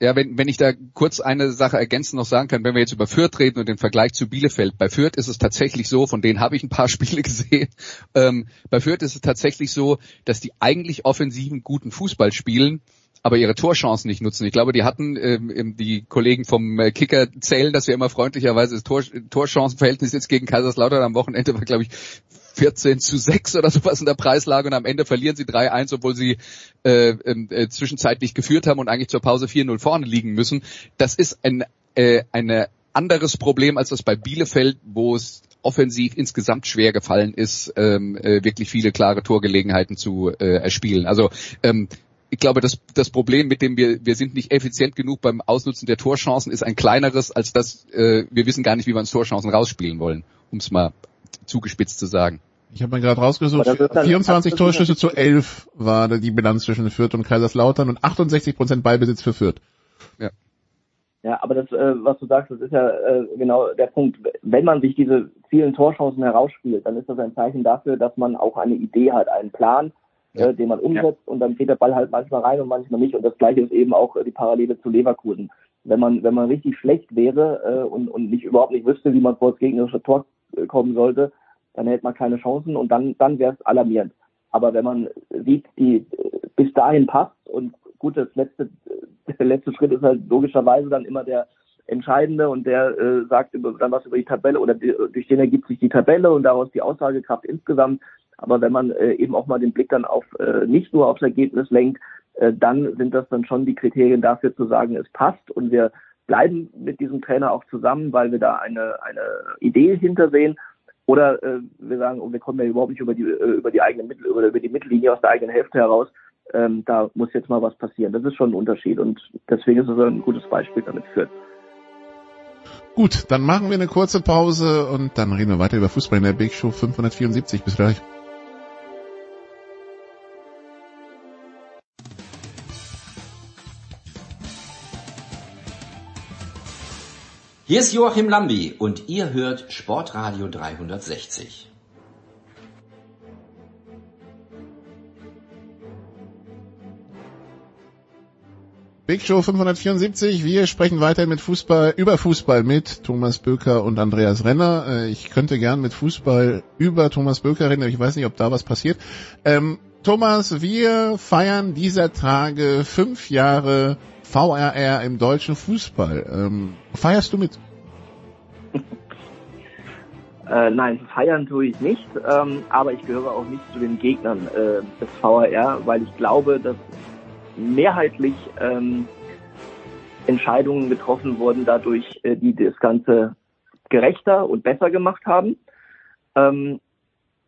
ja, wenn, wenn ich da kurz eine Sache ergänzend noch sagen kann, wenn wir jetzt über Fürth reden und den Vergleich zu Bielefeld. Bei Fürth ist es tatsächlich so, von denen habe ich ein paar <laughs> Spiele gesehen, ähm, bei Fürth ist es tatsächlich so, dass die eigentlich offensiven guten Fußball spielen, aber ihre Torchancen nicht nutzen. Ich glaube, die hatten, ähm, die Kollegen vom äh, Kicker zählen das ja immer freundlicherweise, das Tor, Torchancenverhältnis jetzt gegen Kaiserslautern am Wochenende war, glaube ich, 14 zu 6 oder sowas in der Preislage und am Ende verlieren sie 3-1, obwohl sie äh, ähm, äh, zwischenzeitlich geführt haben und eigentlich zur Pause 4-0 vorne liegen müssen. Das ist ein äh, eine anderes Problem als das bei Bielefeld, wo es offensiv insgesamt schwer gefallen ist, ähm, äh, wirklich viele klare Torgelegenheiten zu äh, erspielen. Also ähm, ich glaube, das, das Problem, mit dem wir, wir sind nicht effizient genug beim Ausnutzen der Torchancen, ist ein kleineres, als dass äh, wir wissen gar nicht, wie wir uns Torchancen rausspielen wollen, um es mal zugespitzt zu sagen. Ich habe mal gerade rausgesucht, 24 Torschüsse zu 11 war die Bilanz zwischen Fürth und Kaiserslautern und 68 Prozent Ballbesitz für Fürth. Ja. Ja, aber das, äh, was du sagst, das ist ja äh, genau der Punkt. Wenn man sich diese vielen Torchancen herausspielt, dann ist das ein Zeichen dafür, dass man auch eine Idee hat, einen Plan, ja. äh, den man umsetzt ja. und dann geht der Ball halt manchmal rein und manchmal nicht. Und das gleiche ist eben auch die Parallele zu Leverkusen. Wenn man, wenn man richtig schlecht wäre äh, und, und nicht überhaupt nicht wüsste, wie man vor das gegnerische Tor äh, kommen sollte, dann hätte man keine Chancen und dann, dann wäre es alarmierend. Aber wenn man sieht, die äh, bis dahin passt und gut, das letzte, <laughs> der letzte Schritt ist halt logischerweise dann immer der entscheidende und der äh, sagt über, dann was über die Tabelle oder die, durch den ergibt sich die Tabelle und daraus die Aussagekraft insgesamt. Aber wenn man äh, eben auch mal den Blick dann auf äh, nicht nur aufs Ergebnis lenkt, äh, dann sind das dann schon die Kriterien dafür zu sagen, es passt und wir bleiben mit diesem Trainer auch zusammen, weil wir da eine, eine Idee hintersehen. Oder äh, wir sagen, oh, wir kommen ja überhaupt nicht über die, äh, über die eigene Mittel, über, über die Mittellinie aus der eigenen Hälfte heraus. Ähm, da muss jetzt mal was passieren. Das ist schon ein Unterschied und deswegen ist es ein gutes Beispiel damit führt. Gut, dann machen wir eine kurze Pause und dann reden wir weiter über Fußball in der Big Show 574. Bis gleich. Hier ist Joachim Lambi und ihr hört Sportradio 360. Big Show 574. Wir sprechen weiter mit Fußball, über Fußball mit Thomas Böker und Andreas Renner. Äh, ich könnte gern mit Fußball über Thomas Böker reden, aber ich weiß nicht, ob da was passiert. Ähm, Thomas, wir feiern dieser Tage fünf Jahre VRR im deutschen Fußball. Ähm, feierst du mit? <laughs> Äh, nein, feiern tue ich nicht, ähm, aber ich gehöre auch nicht zu den Gegnern äh, des VRR, weil ich glaube, dass mehrheitlich ähm, Entscheidungen getroffen wurden dadurch, äh, die das Ganze gerechter und besser gemacht haben. Ähm,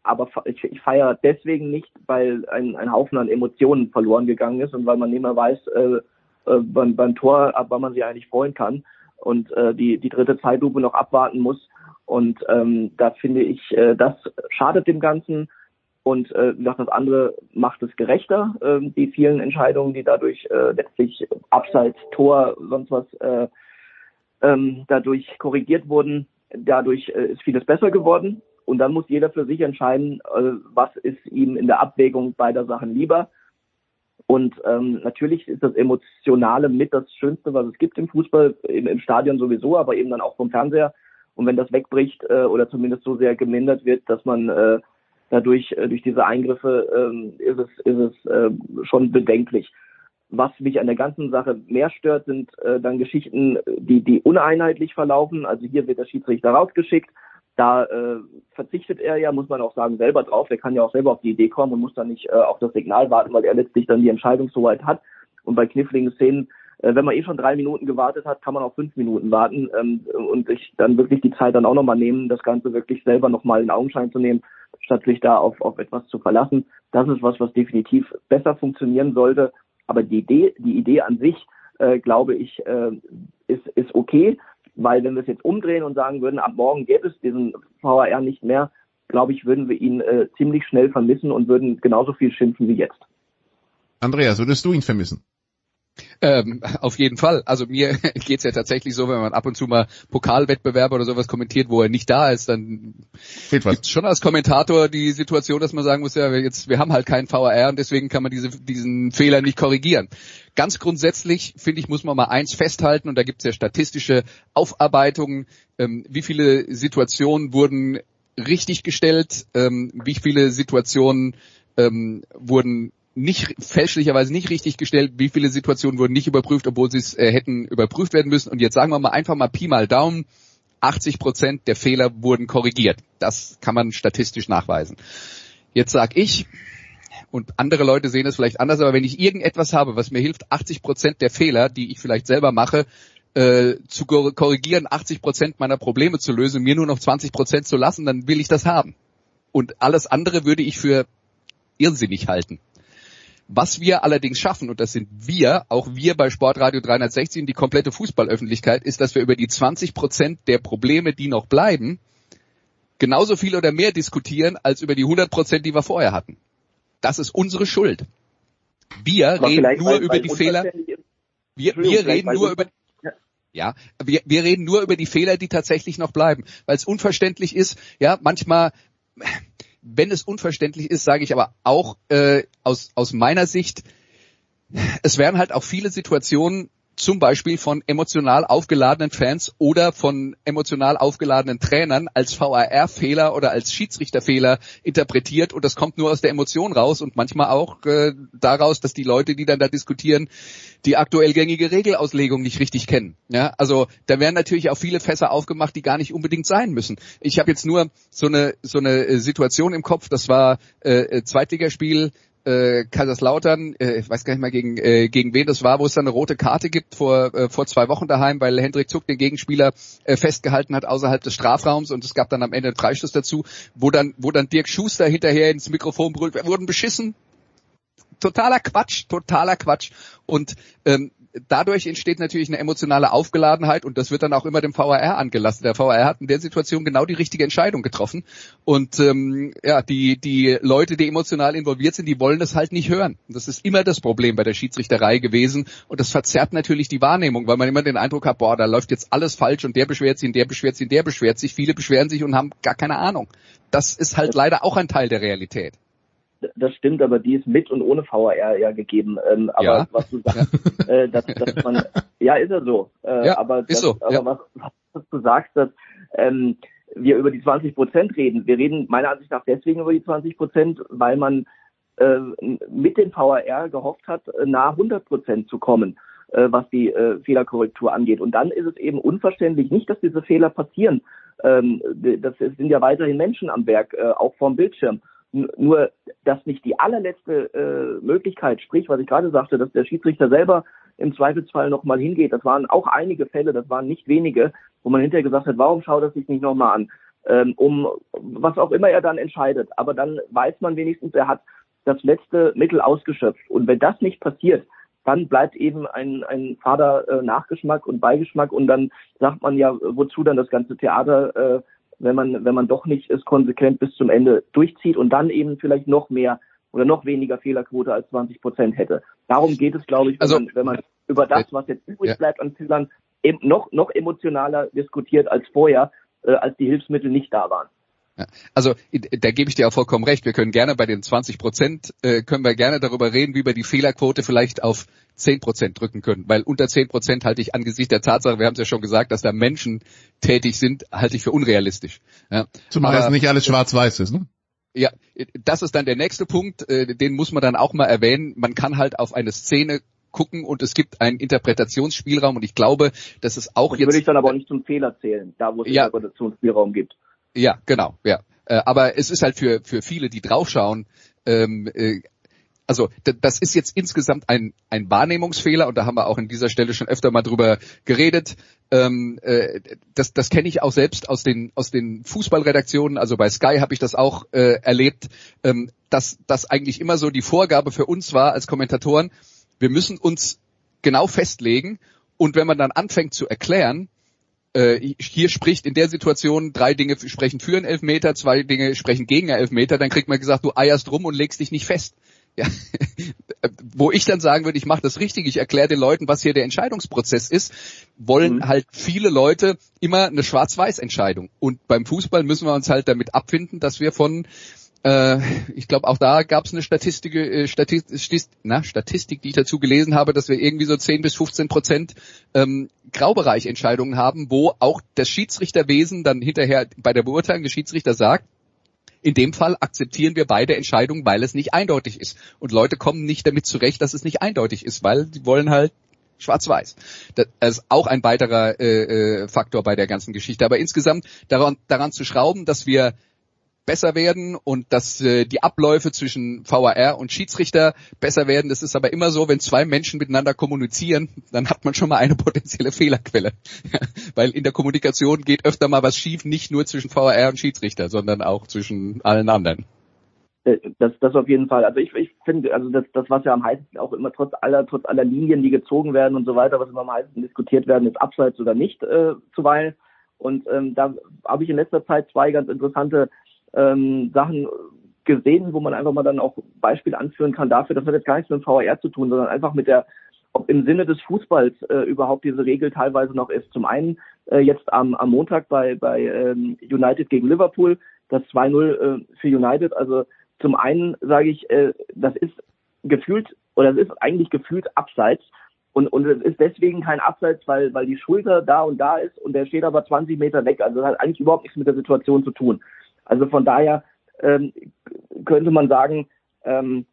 aber ich, ich feiere deswegen nicht, weil ein, ein Haufen an Emotionen verloren gegangen ist und weil man nicht mehr weiß, äh, äh, beim, beim Tor, ab wann man sich eigentlich freuen kann und äh, die, die dritte Zeitlupe noch abwarten muss. Und ähm, da finde ich, äh, das schadet dem Ganzen. Und äh, wie gesagt, das andere macht es gerechter, äh, die vielen Entscheidungen, die dadurch äh, letztlich Abseits, Tor, sonst was äh, ähm, dadurch korrigiert wurden. Dadurch äh, ist vieles besser geworden. Und dann muss jeder für sich entscheiden, äh, was ist ihm in der Abwägung beider Sachen lieber. Und ähm, natürlich ist das Emotionale mit das Schönste, was es gibt im Fußball, im, im Stadion sowieso, aber eben dann auch vom Fernseher. Und wenn das wegbricht äh, oder zumindest so sehr gemindert wird, dass man äh, dadurch äh, durch diese Eingriffe ähm, ist es ist es äh, schon bedenklich. Was mich an der ganzen Sache mehr stört, sind äh, dann Geschichten, die die uneinheitlich verlaufen. Also hier wird der Schiedsrichter rausgeschickt, da äh, verzichtet er ja, muss man auch sagen, selber drauf. Er kann ja auch selber auf die Idee kommen und muss dann nicht äh, auf das Signal warten, weil er letztlich dann die Entscheidung soweit hat. Und bei kniffligen Szenen äh, wenn man eh schon drei Minuten gewartet hat, kann man auch fünf Minuten warten ähm, und sich dann wirklich die Zeit dann auch nochmal nehmen, das Ganze wirklich selber nochmal in Augenschein zu nehmen, statt sich da auf, auf etwas zu verlassen. Das ist was, was definitiv besser funktionieren sollte. Aber die Idee, die Idee an sich, äh, glaube ich, äh, ist, ist okay, weil wenn wir es jetzt umdrehen und sagen würden, ab morgen gäbe es diesen VAR nicht mehr, glaube ich, würden wir ihn äh, ziemlich schnell vermissen und würden genauso viel schimpfen wie jetzt. Andreas, würdest du ihn vermissen? Ähm, auf jeden Fall. Also mir <laughs> geht's ja tatsächlich so, wenn man ab und zu mal Pokalwettbewerbe oder sowas kommentiert, wo er nicht da ist, dann gibt's schon als Kommentator die Situation, dass man sagen muss, ja, wir, jetzt, wir haben halt keinen VAR und deswegen kann man diese, diesen Fehler nicht korrigieren. Ganz grundsätzlich, finde ich, muss man mal eins festhalten, und da gibt's ja statistische Aufarbeitungen, ähm, wie viele Situationen wurden richtig gestellt, ähm, wie viele Situationen ähm, wurden nicht fälschlicherweise nicht richtig gestellt, wie viele Situationen wurden nicht überprüft, obwohl sie es äh, hätten überprüft werden müssen. Und jetzt sagen wir mal einfach mal Pi mal Daumen, 80 Prozent der Fehler wurden korrigiert. Das kann man statistisch nachweisen. Jetzt sag ich, und andere Leute sehen es vielleicht anders, aber wenn ich irgendetwas habe, was mir hilft, 80 Prozent der Fehler, die ich vielleicht selber mache, äh, zu korrigieren, 80 Prozent meiner Probleme zu lösen, mir nur noch 20 Prozent zu lassen, dann will ich das haben. Und alles andere würde ich für irrsinnig halten. Was wir allerdings schaffen, und das sind wir, auch wir bei Sportradio 360 und die komplette Fußballöffentlichkeit, ist, dass wir über die 20 Prozent der Probleme, die noch bleiben, genauso viel oder mehr diskutieren, als über die 100 Prozent, die wir vorher hatten. Das ist unsere Schuld. Wir Aber reden nur weil, über weil die Fehler. Wir, wir reden nur über ja, wir, wir reden nur über die Fehler, die tatsächlich noch bleiben, weil es unverständlich ist. Ja, manchmal, wenn es unverständlich ist, sage ich aber auch äh, aus aus meiner Sicht, es werden halt auch viele Situationen zum Beispiel von emotional aufgeladenen Fans oder von emotional aufgeladenen Trainern als VAR-Fehler oder als Schiedsrichterfehler interpretiert und das kommt nur aus der Emotion raus und manchmal auch äh, daraus, dass die Leute, die dann da diskutieren, die aktuell gängige Regelauslegung nicht richtig kennen. Ja, also da werden natürlich auch viele Fässer aufgemacht, die gar nicht unbedingt sein müssen. Ich habe jetzt nur so eine so eine äh, Situation im Kopf. Das war äh, Zweitligaspiel äh, Kaiserslautern, äh, ich weiß gar nicht mehr gegen, äh, gegen wen das war, wo es dann eine rote Karte gibt vor, äh, vor zwei Wochen daheim, weil Hendrik Zuck den Gegenspieler äh, festgehalten hat außerhalb des Strafraums und es gab dann am Ende einen Freistoß dazu, wo dann, wo dann Dirk Schuster hinterher ins Mikrofon brüllt, wurden beschissen. Totaler Quatsch, totaler Quatsch. Und ähm, dadurch entsteht natürlich eine emotionale Aufgeladenheit und das wird dann auch immer dem VAR angelassen. Der VAR hat in der Situation genau die richtige Entscheidung getroffen und ähm, ja, die die Leute, die emotional involviert sind, die wollen das halt nicht hören. Das ist immer das Problem bei der Schiedsrichterei gewesen und das verzerrt natürlich die Wahrnehmung, weil man immer den Eindruck hat, boah, da läuft jetzt alles falsch und der beschwert sich, und der beschwert sich, und der beschwert sich. Viele beschweren sich und haben gar keine Ahnung. Das ist halt leider auch ein Teil der Realität das stimmt, aber die ist mit und ohne VAR ja gegeben. Ähm, aber ja. was du sagst, äh, dass, dass man, ja, ist ja so. Äh, ja, aber das, so. aber ja. was, was du sagst, dass ähm, wir über die 20 Prozent reden. Wir reden meiner Ansicht nach deswegen über die 20 Prozent, weil man äh, mit dem VAR gehofft hat, nahe 100 Prozent zu kommen, äh, was die äh, Fehlerkorrektur angeht. Und dann ist es eben unverständlich, nicht, dass diese Fehler passieren. Ähm, das sind ja weiterhin Menschen am Werk, äh, auch vorm Bildschirm. Nur, dass nicht die allerletzte äh, Möglichkeit, sprich, was ich gerade sagte, dass der Schiedsrichter selber im Zweifelsfall nochmal hingeht. Das waren auch einige Fälle, das waren nicht wenige, wo man hinterher gesagt hat, warum schaut er sich nicht nochmal an? Ähm, um was auch immer er dann entscheidet. Aber dann weiß man wenigstens, er hat das letzte Mittel ausgeschöpft. Und wenn das nicht passiert, dann bleibt eben ein, ein fader äh, Nachgeschmack und Beigeschmack und dann sagt man ja, wozu dann das ganze Theater äh, wenn man, wenn man doch nicht es konsequent bis zum Ende durchzieht und dann eben vielleicht noch mehr oder noch weniger Fehlerquote als 20 Prozent hätte. Darum geht es, glaube ich, wenn, also, man, wenn man über das, was jetzt übrig ja. bleibt an Fehlern, eben noch, noch emotionaler diskutiert als vorher, äh, als die Hilfsmittel nicht da waren. Also da gebe ich dir auch vollkommen recht. Wir können gerne bei den 20 Prozent, äh, können wir gerne darüber reden, wie wir die Fehlerquote vielleicht auf 10 Prozent drücken können. Weil unter 10 Prozent halte ich angesichts der Tatsache, wir haben es ja schon gesagt, dass da Menschen tätig sind, halte ich für unrealistisch. Ja. Zumal Aber, es nicht alles schwarz-weiß ist, ne? Ja, das ist dann der nächste Punkt, äh, den muss man dann auch mal erwähnen. Man kann halt auf eine Szene gucken und es gibt einen Interpretationsspielraum und ich glaube, dass es auch das jetzt... würde ich dann aber auch nicht zum Fehler zählen, da wo es ja, Interpretationsspielraum gibt. Ja, genau, ja. Äh, aber es ist halt für, für viele, die draufschauen, ähm, äh, also das ist jetzt insgesamt ein, ein Wahrnehmungsfehler und da haben wir auch in dieser Stelle schon öfter mal drüber geredet. Ähm, äh, das das kenne ich auch selbst aus den aus den Fußballredaktionen. Also bei Sky habe ich das auch äh, erlebt, ähm, dass das eigentlich immer so die Vorgabe für uns war als Kommentatoren. Wir müssen uns genau festlegen und wenn man dann anfängt zu erklären, äh, hier spricht in der Situation drei Dinge sprechen für einen Elfmeter, zwei Dinge sprechen gegen einen Elfmeter, dann kriegt man gesagt, du eierst rum und legst dich nicht fest. Ja, <laughs> wo ich dann sagen würde, ich mache das richtig, ich erkläre den Leuten, was hier der Entscheidungsprozess ist, wollen mhm. halt viele Leute immer eine Schwarz-Weiß-Entscheidung. Und beim Fußball müssen wir uns halt damit abfinden, dass wir von äh, ich glaube, auch da gab es eine Statistik, äh, Statistik, na, Statistik, die ich dazu gelesen habe, dass wir irgendwie so 10 bis 15 Prozent ähm, Graubereichentscheidungen haben, wo auch das Schiedsrichterwesen dann hinterher bei der Beurteilung des Schiedsrichters sagt, in dem Fall akzeptieren wir beide Entscheidungen, weil es nicht eindeutig ist. Und Leute kommen nicht damit zurecht, dass es nicht eindeutig ist, weil sie wollen halt schwarz-weiß. Das ist auch ein weiterer äh, äh, Faktor bei der ganzen Geschichte. Aber insgesamt daran, daran zu schrauben, dass wir besser werden und dass äh, die Abläufe zwischen VAR und Schiedsrichter besser werden. Das ist aber immer so, wenn zwei Menschen miteinander kommunizieren, dann hat man schon mal eine potenzielle Fehlerquelle. <laughs> Weil in der Kommunikation geht öfter mal was schief, nicht nur zwischen VAR und Schiedsrichter, sondern auch zwischen allen anderen. Äh, das, das auf jeden Fall. Also ich, ich finde, also das, das, was ja am heißesten auch immer trotz aller, trotz aller Linien, die gezogen werden und so weiter, was immer am heißesten diskutiert werden, ist abseits oder nicht äh, zuweilen. Und ähm, da habe ich in letzter Zeit zwei ganz interessante ähm, Sachen gesehen, wo man einfach mal dann auch Beispiele anführen kann dafür, das hat jetzt gar nichts mit dem VR zu tun, sondern einfach mit der ob im Sinne des Fußballs äh, überhaupt diese Regel teilweise noch ist. Zum einen äh, jetzt am, am Montag bei, bei ähm, United gegen Liverpool, das 2-0 äh, für United. Also zum einen sage ich, äh, das ist gefühlt oder es ist eigentlich gefühlt abseits. Und, und es ist deswegen kein Abseits, weil, weil die Schulter da und da ist und der steht aber 20 Meter weg. Also das hat eigentlich überhaupt nichts mit der Situation zu tun. Also von daher ähm, könnte man sagen, ähm,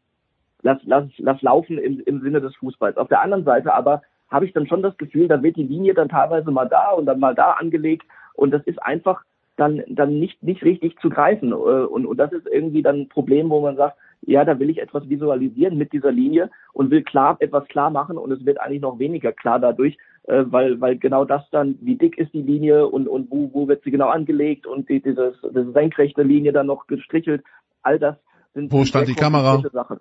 lass, lass, lass laufen im, im Sinne des Fußballs. Auf der anderen Seite aber habe ich dann schon das Gefühl, da wird die Linie dann teilweise mal da und dann mal da angelegt und das ist einfach dann, dann nicht, nicht richtig zu greifen. Äh, und, und das ist irgendwie dann ein Problem, wo man sagt, ja, da will ich etwas visualisieren mit dieser Linie und will klar etwas klar machen und es wird eigentlich noch weniger klar dadurch, äh, weil, weil genau das dann, wie dick ist die Linie und, und wo, wo wird sie genau angelegt und die, dieses, diese senkrechte Linie dann noch gestrichelt, all das sind Wo stand die Kamera? Sachen.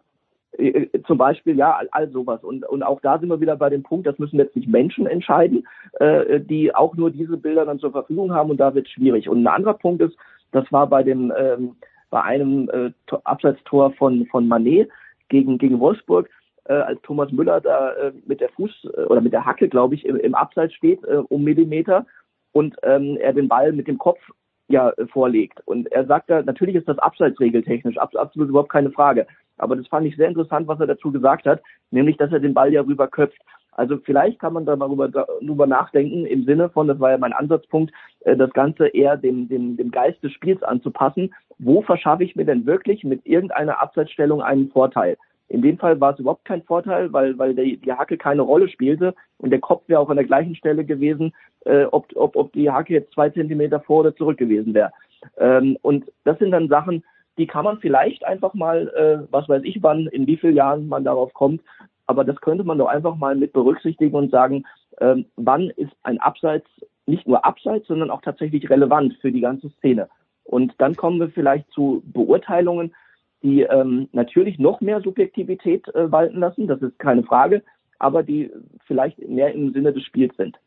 Äh, äh, zum Beispiel, ja, all, all sowas. Und, und auch da sind wir wieder bei dem Punkt, das müssen letztlich Menschen entscheiden, äh, die auch nur diese Bilder dann zur Verfügung haben und da wird es schwierig. Und ein anderer Punkt ist, das war bei dem ähm, bei einem äh, Abseitstor von von Manet gegen gegen Wolfsburg, äh, als Thomas Müller da äh, mit der Fuß äh, oder mit der Hacke, glaube ich, im, im Abseits steht äh, um Millimeter und ähm, er den Ball mit dem Kopf ja äh, vorlegt. Und er sagt da, natürlich ist das Abseits regeltechnisch, absolut überhaupt keine Frage. Aber das fand ich sehr interessant, was er dazu gesagt hat, nämlich, dass er den Ball ja rüber köpft. Also vielleicht kann man da mal darüber, darüber nachdenken, im Sinne von, das war ja mein Ansatzpunkt, äh, das Ganze eher dem, dem, dem Geist des Spiels anzupassen. Wo verschaffe ich mir denn wirklich mit irgendeiner Abseitsstellung einen Vorteil? In dem Fall war es überhaupt kein Vorteil, weil, weil die, die Hacke keine Rolle spielte und der Kopf wäre auch an der gleichen Stelle gewesen, äh, ob, ob, ob die Hacke jetzt zwei Zentimeter vor oder zurück gewesen wäre. Ähm, und das sind dann Sachen, die kann man vielleicht einfach mal, äh, was weiß ich wann, in wie vielen Jahren man darauf kommt, aber das könnte man doch einfach mal mit berücksichtigen und sagen, ähm, wann ist ein Abseits nicht nur Abseits, sondern auch tatsächlich relevant für die ganze Szene. Und dann kommen wir vielleicht zu Beurteilungen, die ähm, natürlich noch mehr Subjektivität äh, walten lassen, das ist keine Frage, aber die vielleicht mehr im Sinne des Spiels sind.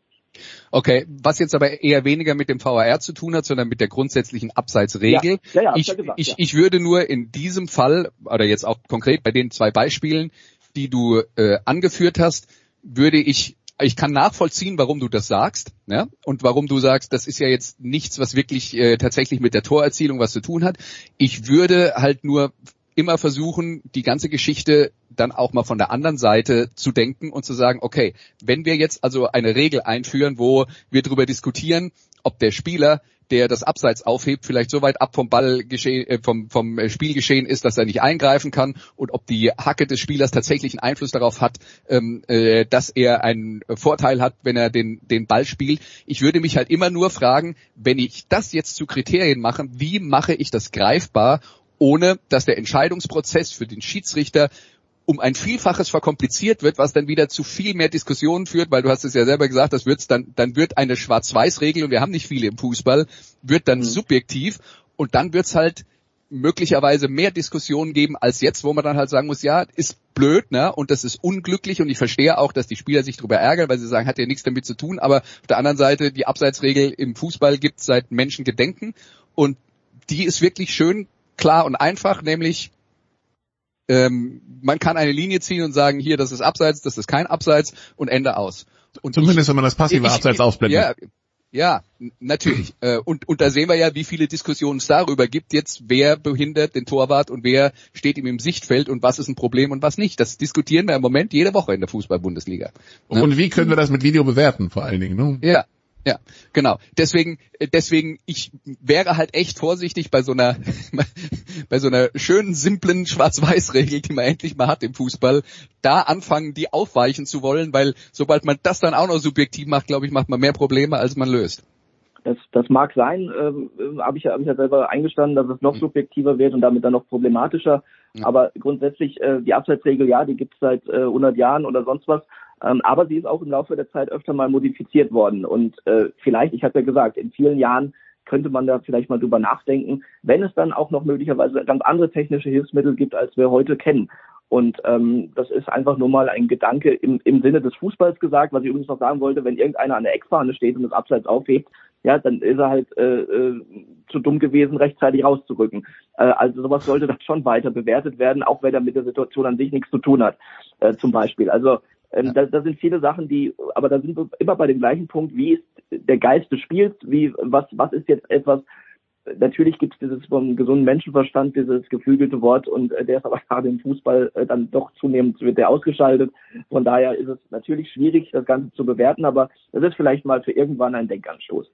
Okay, was jetzt aber eher weniger mit dem VAR zu tun hat, sondern mit der grundsätzlichen Abseitsregel. Ja, ja, ja, ich, gesagt, ich, ich würde nur in diesem Fall, oder jetzt auch konkret bei den zwei Beispielen, die du äh, angeführt hast, würde ich ich kann nachvollziehen, warum du das sagst, ja, und warum du sagst, das ist ja jetzt nichts, was wirklich äh, tatsächlich mit der Torerzielung was zu tun hat. Ich würde halt nur immer versuchen, die ganze Geschichte dann auch mal von der anderen Seite zu denken und zu sagen, okay, wenn wir jetzt also eine Regel einführen, wo wir darüber diskutieren, ob der Spieler, der das Abseits aufhebt, vielleicht so weit ab vom Ball äh, vom, vom Spiel geschehen ist, dass er nicht eingreifen kann und ob die Hacke des Spielers tatsächlich einen Einfluss darauf hat, ähm, äh, dass er einen Vorteil hat, wenn er den, den Ball spielt. Ich würde mich halt immer nur fragen, wenn ich das jetzt zu Kriterien mache, wie mache ich das greifbar ohne dass der Entscheidungsprozess für den Schiedsrichter um ein Vielfaches verkompliziert wird, was dann wieder zu viel mehr Diskussionen führt, weil du hast es ja selber gesagt, das wird's dann, dann wird eine Schwarz-Weiß-Regel, und wir haben nicht viele im Fußball, wird dann mhm. subjektiv und dann wird's halt möglicherweise mehr Diskussionen geben als jetzt, wo man dann halt sagen muss, ja, ist blöd, ne, und das ist unglücklich und ich verstehe auch, dass die Spieler sich darüber ärgern, weil sie sagen, hat ja nichts damit zu tun, aber auf der anderen Seite, die Abseitsregel im Fußball gibt seit Menschen gedenken und die ist wirklich schön klar und einfach, nämlich ähm, man kann eine Linie ziehen und sagen, hier, das ist Abseits, das ist kein Abseits und Ende aus. Und Zumindest ich, wenn man das passive ich, Abseits ausblendet. Ja, ja, natürlich. <clears throat> Äh, und, und da sehen wir ja, wie viele Diskussionen es darüber gibt, jetzt wer behindert den Torwart und wer steht ihm im Sichtfeld und was ist ein Problem und was nicht. Das diskutieren wir im Moment jede Woche in der Fußball-Bundesliga. Ne? Und wie können wir das mit Video bewerten, vor allen Dingen? Ne? Ja, ja, genau. Deswegen, äh, deswegen, ich wäre halt echt vorsichtig bei so einer, <laughs> bei so einer schönen, simplen Schwarz-Weiß-Regel, die man endlich mal hat im Fußball, da anfangen, die aufweichen zu wollen, weil sobald man das dann auch noch subjektiv macht, glaube ich, macht man mehr Probleme, als man löst. Das, das mag sein, ähm, äh, habe ich, hab ich ja selber eingestanden, dass es noch mhm. subjektiver wird und damit dann noch problematischer. Mhm. Aber grundsätzlich, äh, die Abseitsregel, ja, die gibt es seit äh, 100 Jahren oder sonst was. Ähm, aber sie ist auch im Laufe der Zeit öfter mal modifiziert worden. Und äh, vielleicht, ich habe ja gesagt, in vielen Jahren könnte man da vielleicht mal drüber nachdenken, wenn es dann auch noch möglicherweise ganz andere technische Hilfsmittel gibt, als wir heute kennen. Und ähm, das ist einfach nur mal ein Gedanke im, im Sinne des Fußballs gesagt, was ich übrigens noch sagen wollte, wenn irgendeiner an der Eckfahne steht und das Abseits aufhebt, ja, dann ist er halt äh, äh, zu dumm gewesen, rechtzeitig rauszurücken. Äh, also sowas sollte dann schon weiter bewertet werden, auch wenn er mit der Situation an sich nichts zu tun hat, äh, zum Beispiel. Also Ähm, ja. da, da sind viele Sachen, die, aber da sind wir immer bei dem gleichen Punkt, wie ist der Geist des Spiels, wie, was, was ist jetzt etwas, natürlich gibt es dieses vom gesunden Menschenverstand, dieses geflügelte Wort und äh, der ist aber <laughs> gerade im Fußball äh, dann doch zunehmend wird der ausgeschaltet. Von daher ist es natürlich schwierig, das Ganze zu bewerten, aber es ist vielleicht mal für irgendwann ein Denkanstoß.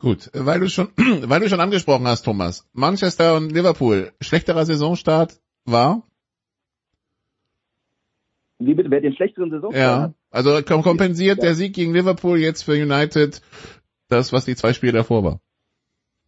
Gut, weil du schon, <clears throat> weil du schon angesprochen hast, Thomas. Manchester und Liverpool, schlechterer Saisonstart war? Wie bitte, wer den schlechteren Saisonstart ja. hat? Also kompensiert ja. der Sieg gegen Liverpool jetzt für United das, was die zwei Spiele davor war?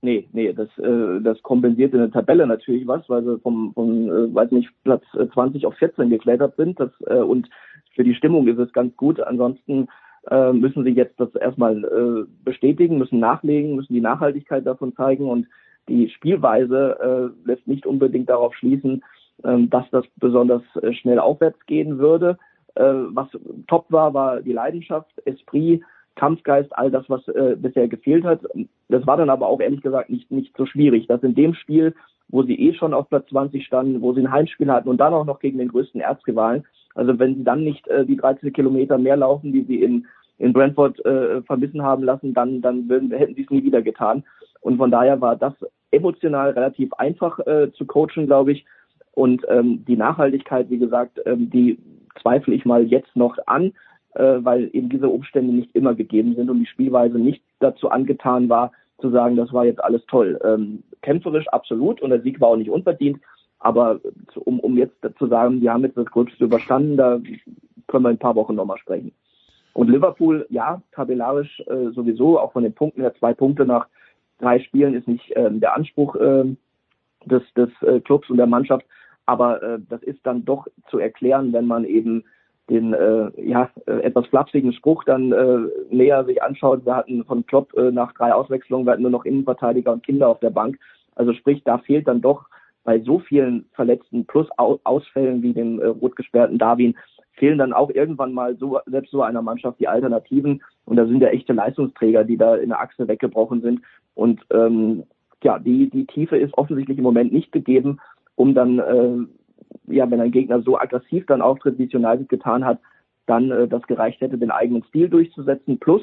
Nee, nee, das, äh, das kompensiert in der Tabelle natürlich was, weil sie vom, vom äh, weiß nicht, Platz 20 äh, auf 14 geklettert sind. Das, äh, und für die Stimmung ist es ganz gut. Ansonsten äh, müssen sie jetzt das erstmal äh, bestätigen, müssen nachlegen, müssen die Nachhaltigkeit davon zeigen und die Spielweise äh, lässt nicht unbedingt darauf schließen, dass das besonders äh, schnell aufwärts gehen würde. Äh, was top war, war die Leidenschaft, Esprit, Kampfgeist, all das, was äh, bisher gefehlt hat. Das war dann aber auch ehrlich gesagt nicht, nicht so schwierig, dass in dem Spiel, wo sie eh schon auf Platz 20 standen, wo sie ein Heimspiel hatten und dann auch noch gegen den größten Erzrivalen, also wenn sie dann nicht die 13 Kilometer mehr laufen, die sie in, in Brentford äh, vermissen haben lassen, dann, dann würden, hätten sie es nie wieder getan. Und von daher war das emotional relativ einfach äh, zu coachen, glaube ich. Und ähm, die Nachhaltigkeit, wie gesagt, ähm, die zweifle ich mal jetzt noch an äh, weil eben diese Umstände nicht immer gegeben sind und die Spielweise nicht dazu angetan war, zu sagen, das war jetzt alles toll. Ähm, kämpferisch absolut und der Sieg war auch nicht unverdient, aber um, um jetzt zu sagen, wir haben jetzt das Gröbste überstanden, da können wir in ein paar Wochen nochmal sprechen. Und Liverpool, ja, tabellarisch äh, sowieso, auch von den Punkten her, zwei Punkte nach drei Spielen ist nicht ähm, der Anspruch äh, des, des äh, Clubs und der Mannschaft, aber äh, das ist dann doch zu erklären, wenn man eben den äh, ja äh, etwas flapsigen Spruch dann äh, näher sich anschaut. Wir hatten von Klopp äh, nach drei Auswechslungen, wir hatten nur noch Innenverteidiger und Kinder auf der Bank. Also sprich, da fehlt dann doch bei so vielen Verletzten plus Ausfällen wie dem äh, rot gesperrten Darwin fehlen dann auch irgendwann mal so selbst so einer Mannschaft die Alternativen und da sind ja echte Leistungsträger, die da in der Achse weggebrochen sind und ähm, ja die die Tiefe ist offensichtlich im Moment nicht gegeben, um dann äh, ja, wenn ein Gegner so aggressiv dann auftritt, wie es United getan hat, dann äh, das gereicht hätte, den eigenen Stil durchzusetzen. Plus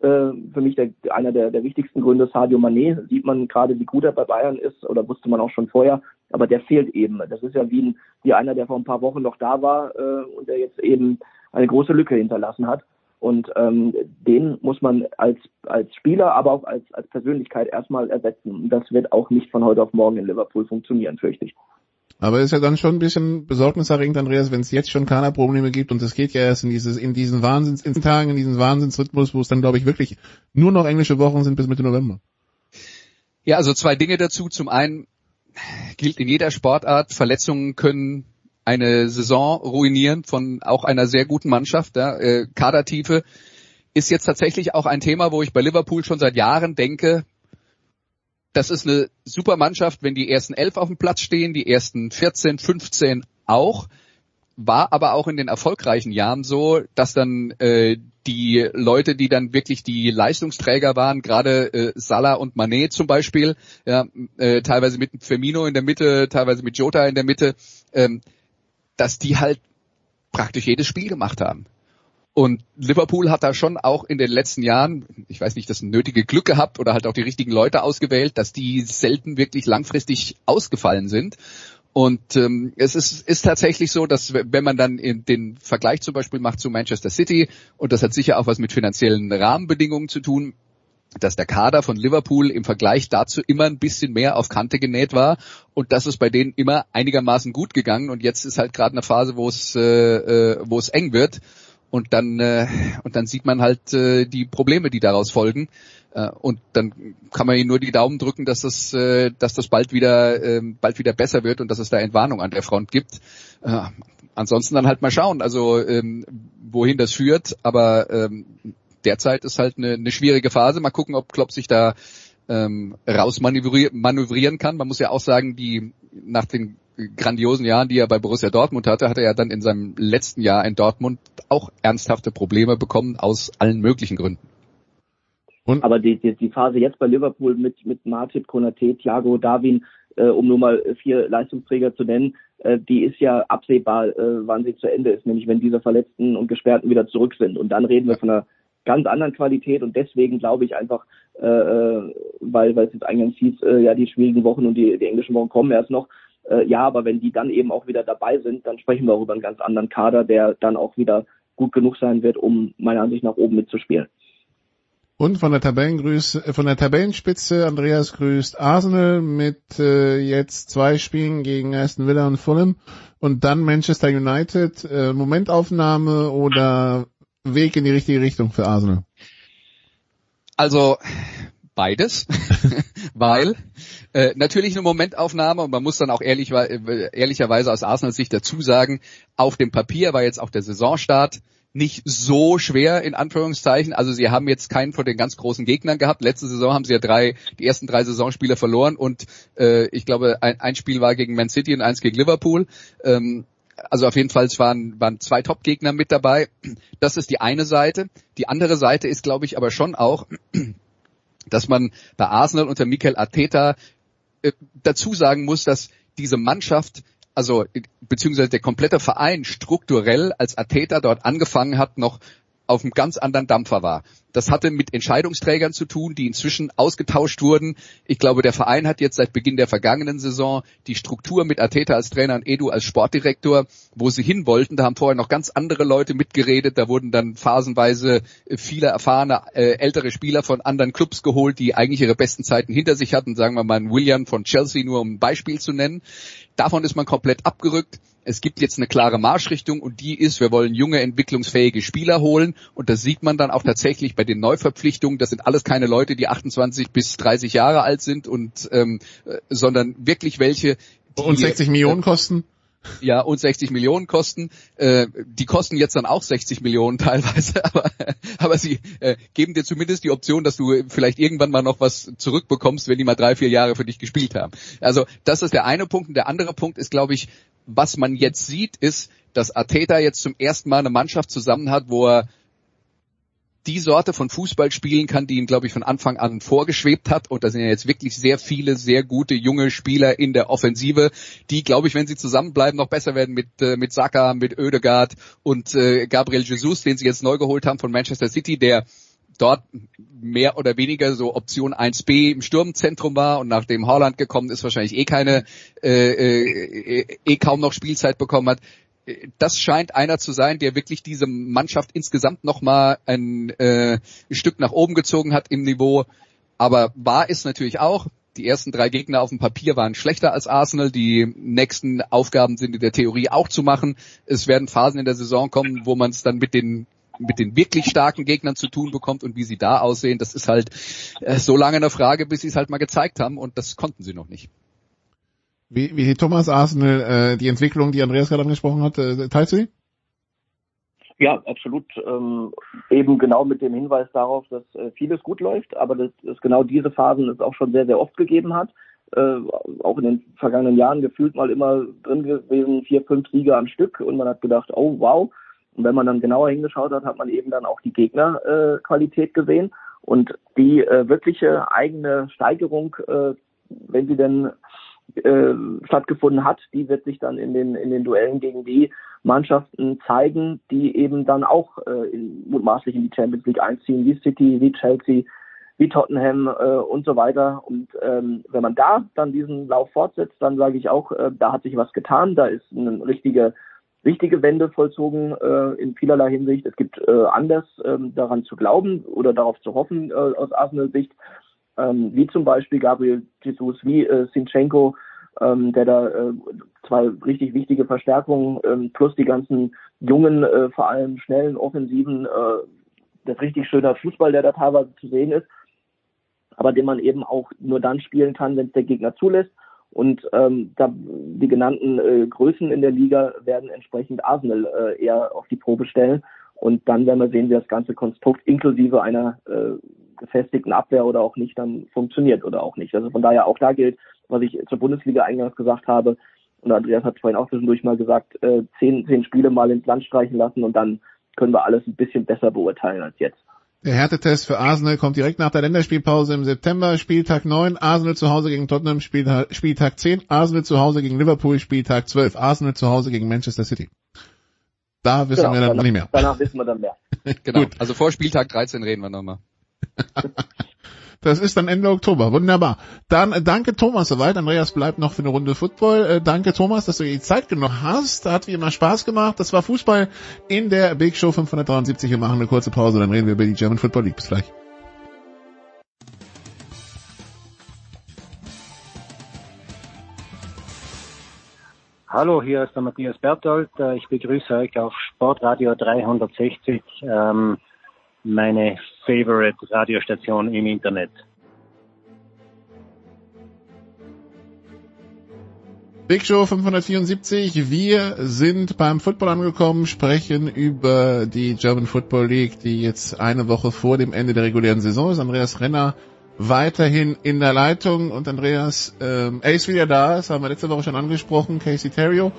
äh, für mich der, einer der, der wichtigsten Gründe, Sadio Mané, sieht man gerade, wie gut er bei Bayern ist, oder wusste man auch schon vorher, aber der fehlt eben. Das ist ja wie, ein, wie einer, der vor ein paar Wochen noch da war äh, und der jetzt eben eine große Lücke hinterlassen hat. Und ähm, den muss man als, als Spieler, aber auch als, als Persönlichkeit erstmal ersetzen. Das wird auch nicht von heute auf morgen in Liverpool funktionieren, fürchte ich. Aber ist ja dann schon ein bisschen besorgniserregend, Andreas, wenn es jetzt schon Kaderprobleme gibt und es geht ja erst in dieses, in diesen Wahnsinns, in Tagen, in diesen Wahnsinnsrhythmus, wo es dann, glaube ich, wirklich nur noch englische Wochen sind bis Mitte November. Ja, also zwei Dinge dazu. Zum einen gilt in jeder Sportart, Verletzungen können eine Saison ruinieren von auch einer sehr guten Mannschaft. Ja. Äh, Kadertiefe ist jetzt tatsächlich auch ein Thema, wo ich bei Liverpool schon seit Jahren denke, das ist eine super Mannschaft, wenn die ersten elf auf dem Platz stehen, die ersten 14, 15 auch. War aber auch in den erfolgreichen Jahren so, dass dann äh, die Leute, die dann wirklich die Leistungsträger waren, gerade äh, Salah und Manet zum Beispiel, ja, äh, teilweise mit Firmino in der Mitte, teilweise mit Jota in der Mitte, ähm, dass die halt praktisch jedes Spiel gemacht haben. Und Liverpool hat da schon auch in den letzten Jahren, ich weiß nicht, das nötige Glück gehabt oder halt auch die richtigen Leute ausgewählt, dass die selten wirklich langfristig ausgefallen sind. Und ähm, es ist, ist tatsächlich so, dass wenn man dann in den Vergleich zum Beispiel macht zu Manchester City, und das hat sicher auch was mit finanziellen Rahmenbedingungen zu tun, dass der Kader von Liverpool im Vergleich dazu immer ein bisschen mehr auf Kante genäht war und das ist bei denen immer einigermaßen gut gegangen und jetzt ist halt gerade eine Phase, wo es äh, äh wo es eng wird und dann äh, und dann sieht man halt äh, die Probleme, die daraus folgen äh, und dann kann man ihnen nur die Daumen drücken, dass das äh, dass das bald wieder äh, bald wieder besser wird und dass es da Entwarnung an der Front gibt. Äh, ansonsten dann halt mal schauen, also ähm, wohin das führt, aber ähm, derzeit ist halt eine, eine schwierige Phase. Mal gucken, ob Klopp sich da ähm, rausmanövrieren kann. Man muss ja auch sagen, die nach den grandiosen Jahren, die er bei Borussia Dortmund hatte, hat er ja dann in seinem letzten Jahr in Dortmund auch ernsthafte Probleme bekommen aus allen möglichen Gründen. Und? Aber die, die, die Phase jetzt bei Liverpool mit, mit Martip, Konate, Thiago, Darwin äh, um nur mal vier Leistungsträger zu nennen, äh, die ist ja absehbar, äh, wann sie zu Ende ist, nämlich wenn diese Verletzten und Gesperrten wieder zurück sind. Und dann reden wir von einer ganz anderen Qualität und deswegen glaube ich einfach, äh, äh, weil, weil es jetzt eingangs hieß, äh, ja, die schwierigen Wochen und die, die englischen Wochen kommen erst noch. Äh, ja, aber wenn die dann eben auch wieder dabei sind, dann sprechen wir auch über einen ganz anderen Kader, der dann auch wieder gut genug sein wird, um meiner Ansicht nach oben mitzuspielen. Und von der Tabellengrüße, von der Tabellenspitze, Andreas grüßt Arsenal mit äh, jetzt zwei Spielen gegen Aston Villa und Fulham und dann Manchester United. Äh, Momentaufnahme oder Weg in die richtige Richtung für Arsenal? Also beides, <laughs> weil äh, natürlich eine Momentaufnahme und man muss dann auch ehrlich, äh, ehrlicherweise aus Arsenals Sicht dazu sagen, auf dem Papier war jetzt auch der Saisonstart nicht so schwer in Anführungszeichen. Also sie haben jetzt keinen von den ganz großen Gegnern gehabt. Letzte Saison haben sie ja drei, die ersten drei Saisonspiele verloren und äh, ich glaube ein, ein Spiel war gegen Man City und eins gegen Liverpool. Ähm, also auf jeden Fall es waren, waren zwei Top-Gegner mit dabei. Das ist die eine Seite. Die andere Seite ist, glaube ich, aber schon auch, dass man bei Arsenal unter Mikel Arteta äh, dazu sagen muss, dass diese Mannschaft also beziehungsweise der komplette Verein strukturell als Atheta dort angefangen hat, noch auf einem ganz anderen Dampfer war. Das hatte mit Entscheidungsträgern zu tun, die inzwischen ausgetauscht wurden. Ich glaube, der Verein hat jetzt seit Beginn der vergangenen Saison die Struktur mit Ateta als Trainer und Edu als Sportdirektor, wo sie hin wollten. Da haben vorher noch ganz andere Leute mitgeredet. Da wurden dann phasenweise viele erfahrene äh, ältere Spieler von anderen Clubs geholt, die eigentlich ihre besten Zeiten hinter sich hatten. Sagen wir mal William von Chelsea, nur um ein Beispiel zu nennen. Davon ist man komplett abgerückt. Es gibt jetzt eine klare Marschrichtung und die ist, wir wollen junge, entwicklungsfähige Spieler holen und das sieht man dann auch tatsächlich bei den Neuverpflichtungen. Das sind alles keine Leute, die 28 bis 30 Jahre alt sind und ähm, äh, sondern wirklich welche, die, und 60 Millionen äh, kosten. Ja, und 60 Millionen kosten. Äh, die kosten jetzt dann auch 60 Millionen <laughs> teilweise, aber, aber sie äh, geben dir zumindest die Option, dass du vielleicht irgendwann mal noch was zurückbekommst, wenn die mal drei, vier Jahre für dich gespielt haben. Also das ist der eine Punkt. Und der andere Punkt ist, glaube ich, was man jetzt sieht, ist, dass Ateta jetzt zum ersten Mal eine Mannschaft zusammen hat, wo er die Sorte von Fußball spielen kann, die ihm, glaube ich, von Anfang an vorgeschwebt hat. Und da sind ja jetzt wirklich sehr viele, sehr gute junge Spieler in der Offensive, die, glaube ich, wenn sie zusammenbleiben, noch besser werden mit, äh, mit Saka, mit Oedegaard und äh, Gabriel Jesus, den sie jetzt neu geholt haben von Manchester City, der dort mehr oder weniger so Option 1b im Sturmzentrum war und nachdem Holland gekommen ist, wahrscheinlich eh keine, äh, äh, eh kaum noch Spielzeit bekommen hat das scheint einer zu sein, der wirklich diese Mannschaft insgesamt nochmal ein äh, Stück nach oben gezogen hat im Niveau. Aber wahr ist natürlich auch, die ersten drei Gegner auf dem Papier waren schlechter als Arsenal. Die nächsten Aufgaben sind in der Theorie auch zu machen. Es werden Phasen in der Saison kommen, wo man es dann mit den mit den wirklich starken Gegnern zu tun bekommt und wie sie da aussehen, das ist halt äh, so lange eine Frage, bis sie es halt mal gezeigt haben und das konnten sie noch nicht. Wie, wie Thomas Arsenal äh, die Entwicklung, die Andreas gerade angesprochen hat, äh, teilst du die? Ja, absolut. Ähm, eben genau mit dem Hinweis darauf, dass äh, vieles gut läuft, aber dass es genau diese Phasen es auch schon sehr, sehr oft gegeben hat. Äh, auch in den vergangenen Jahren gefühlt mal immer drin gewesen, vier, fünf Siege am Stück und man hat gedacht, oh wow. Und wenn man dann genauer hingeschaut hat, hat man eben dann auch die Gegnerqualität äh, gesehen und die äh, wirkliche eigene Steigerung, äh, wenn sie denn äh, stattgefunden hat, die wird sich dann in den in den Duellen gegen die Mannschaften zeigen, die eben dann auch äh, in, mutmaßlich in die Champions League einziehen, wie City, wie Chelsea, wie Tottenham äh, und so weiter. Und ähm, wenn man da dann diesen Lauf fortsetzt, dann sage ich auch, äh, da hat sich was getan, da ist eine richtige wichtige Wende vollzogen äh, in vielerlei Hinsicht. Es gibt äh, anders äh, daran zu glauben oder darauf zu hoffen äh, aus Arsenal Sicht ähm, wie zum Beispiel Gabriel Jesus, wie äh, Sinchenko, ähm, der da äh, zwei richtig wichtige Verstärkungen ähm, plus die ganzen jungen, äh, vor allem schnellen Offensiven, äh, das richtig schöner Fußball, der da teilweise zu sehen ist, aber den man eben auch nur dann spielen kann, wenn es der Gegner zulässt. Und ähm, da, die genannten äh, Größen in der Liga werden entsprechend Arsenal äh, eher auf die Probe stellen. Und dann werden wir sehen, wie das ganze Konstrukt inklusive einer äh, gefestigten Abwehr oder auch nicht dann funktioniert oder auch nicht. Also von daher auch da gilt, was ich zur Bundesliga eingangs gesagt habe, und Andreas hat vorhin auch zwischendurch mal gesagt, äh, zehn, zehn Spiele mal ins Land streichen lassen und dann können wir alles ein bisschen besser beurteilen als jetzt. Der Härtetest für Arsenal kommt direkt nach der Länderspielpause im September, Spieltag 9, Arsenal zu Hause gegen Tottenham, Spieltag, Spieltag 10, Arsenal zu Hause gegen Liverpool, Spieltag 12, Arsenal zu Hause gegen Manchester City. Da wissen Genau, wir dann danach, nicht mehr. danach wissen wir dann mehr. <laughs> Genau. Gut. Also vor Spieltag 13 reden wir nochmal. <laughs> Das ist dann Ende Oktober. Wunderbar. Dann äh, danke Thomas soweit. Andreas bleibt noch für eine Runde Football. Äh, danke Thomas, dass du die Zeit genommen hast. Hat wie immer Spaß gemacht. Das war Fußball in der Big Show 573. Wir machen eine kurze Pause, dann reden wir über die German Football League. Bis gleich. Hallo, hier ist der Matthias Berthold. Äh, Ich begrüße euch auf Sportradio 360, ähm, meine favorite Radiostation im Internet. Big Show 574. Wir sind beim Football angekommen, sprechen über die German Football League, die jetzt eine Woche vor dem Ende der regulären Saison ist. Andreas Renner weiterhin in der Leitung und Andreas, ähm, er ist wieder da, das haben wir letzte Woche schon angesprochen, Casey Terrio.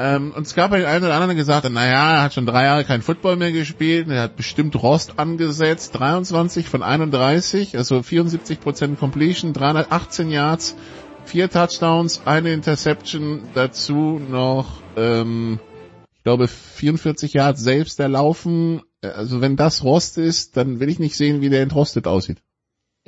Ähm, und es gab den einen oder anderen, der gesagt hat, naja, er hat schon drei Jahre kein Football mehr gespielt, er hat bestimmt Rost angesetzt, 23 von 31, also 74% Completion, 318 Yards, vier Touchdowns, eine Interception, dazu noch, ähm, ich glaube, 44 Yards selbst erlaufen. Also wenn das Rost ist, dann will ich nicht sehen, wie der entrostet aussieht.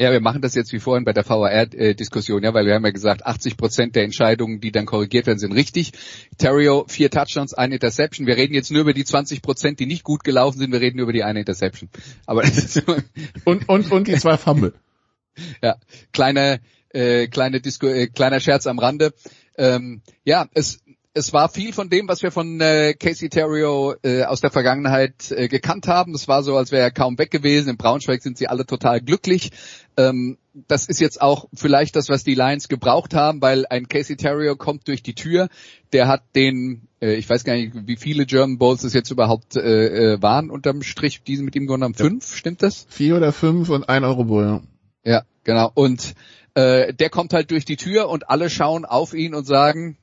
Ja, wir machen das jetzt wie vorhin bei der VAR-Diskussion, ja, weil wir haben ja gesagt, 80 Prozent der Entscheidungen, die dann korrigiert werden, sind richtig. Terrio, vier Touchdowns, eine Interception. Wir reden jetzt nur über die 20 Prozent, die nicht gut gelaufen sind. Wir reden über die eine Interception. Aber <laughs> und und und die zwei Fumble. <laughs> ja, kleine äh, kleine Disco, äh, kleiner Scherz am Rande. Ähm, ja, es es war viel von dem, was wir von äh, Casey Terrio äh, aus der Vergangenheit äh, gekannt haben. Es war so, als wäre er kaum weg gewesen. In Braunschweig sind sie alle total glücklich. Ähm, das ist jetzt auch vielleicht das, was die Lions gebraucht haben, weil ein Casey Terrio kommt durch die Tür. Der hat den, äh, ich weiß gar nicht, wie viele German Bowls es jetzt überhaupt äh, äh, waren unterm Strich, die sie mit ihm gewonnen haben. Fünf, stimmt das? Vier oder fünf und ein Euro Bowl, ja. Ja, genau. Und äh, der kommt halt durch die Tür und alle schauen auf ihn und sagen,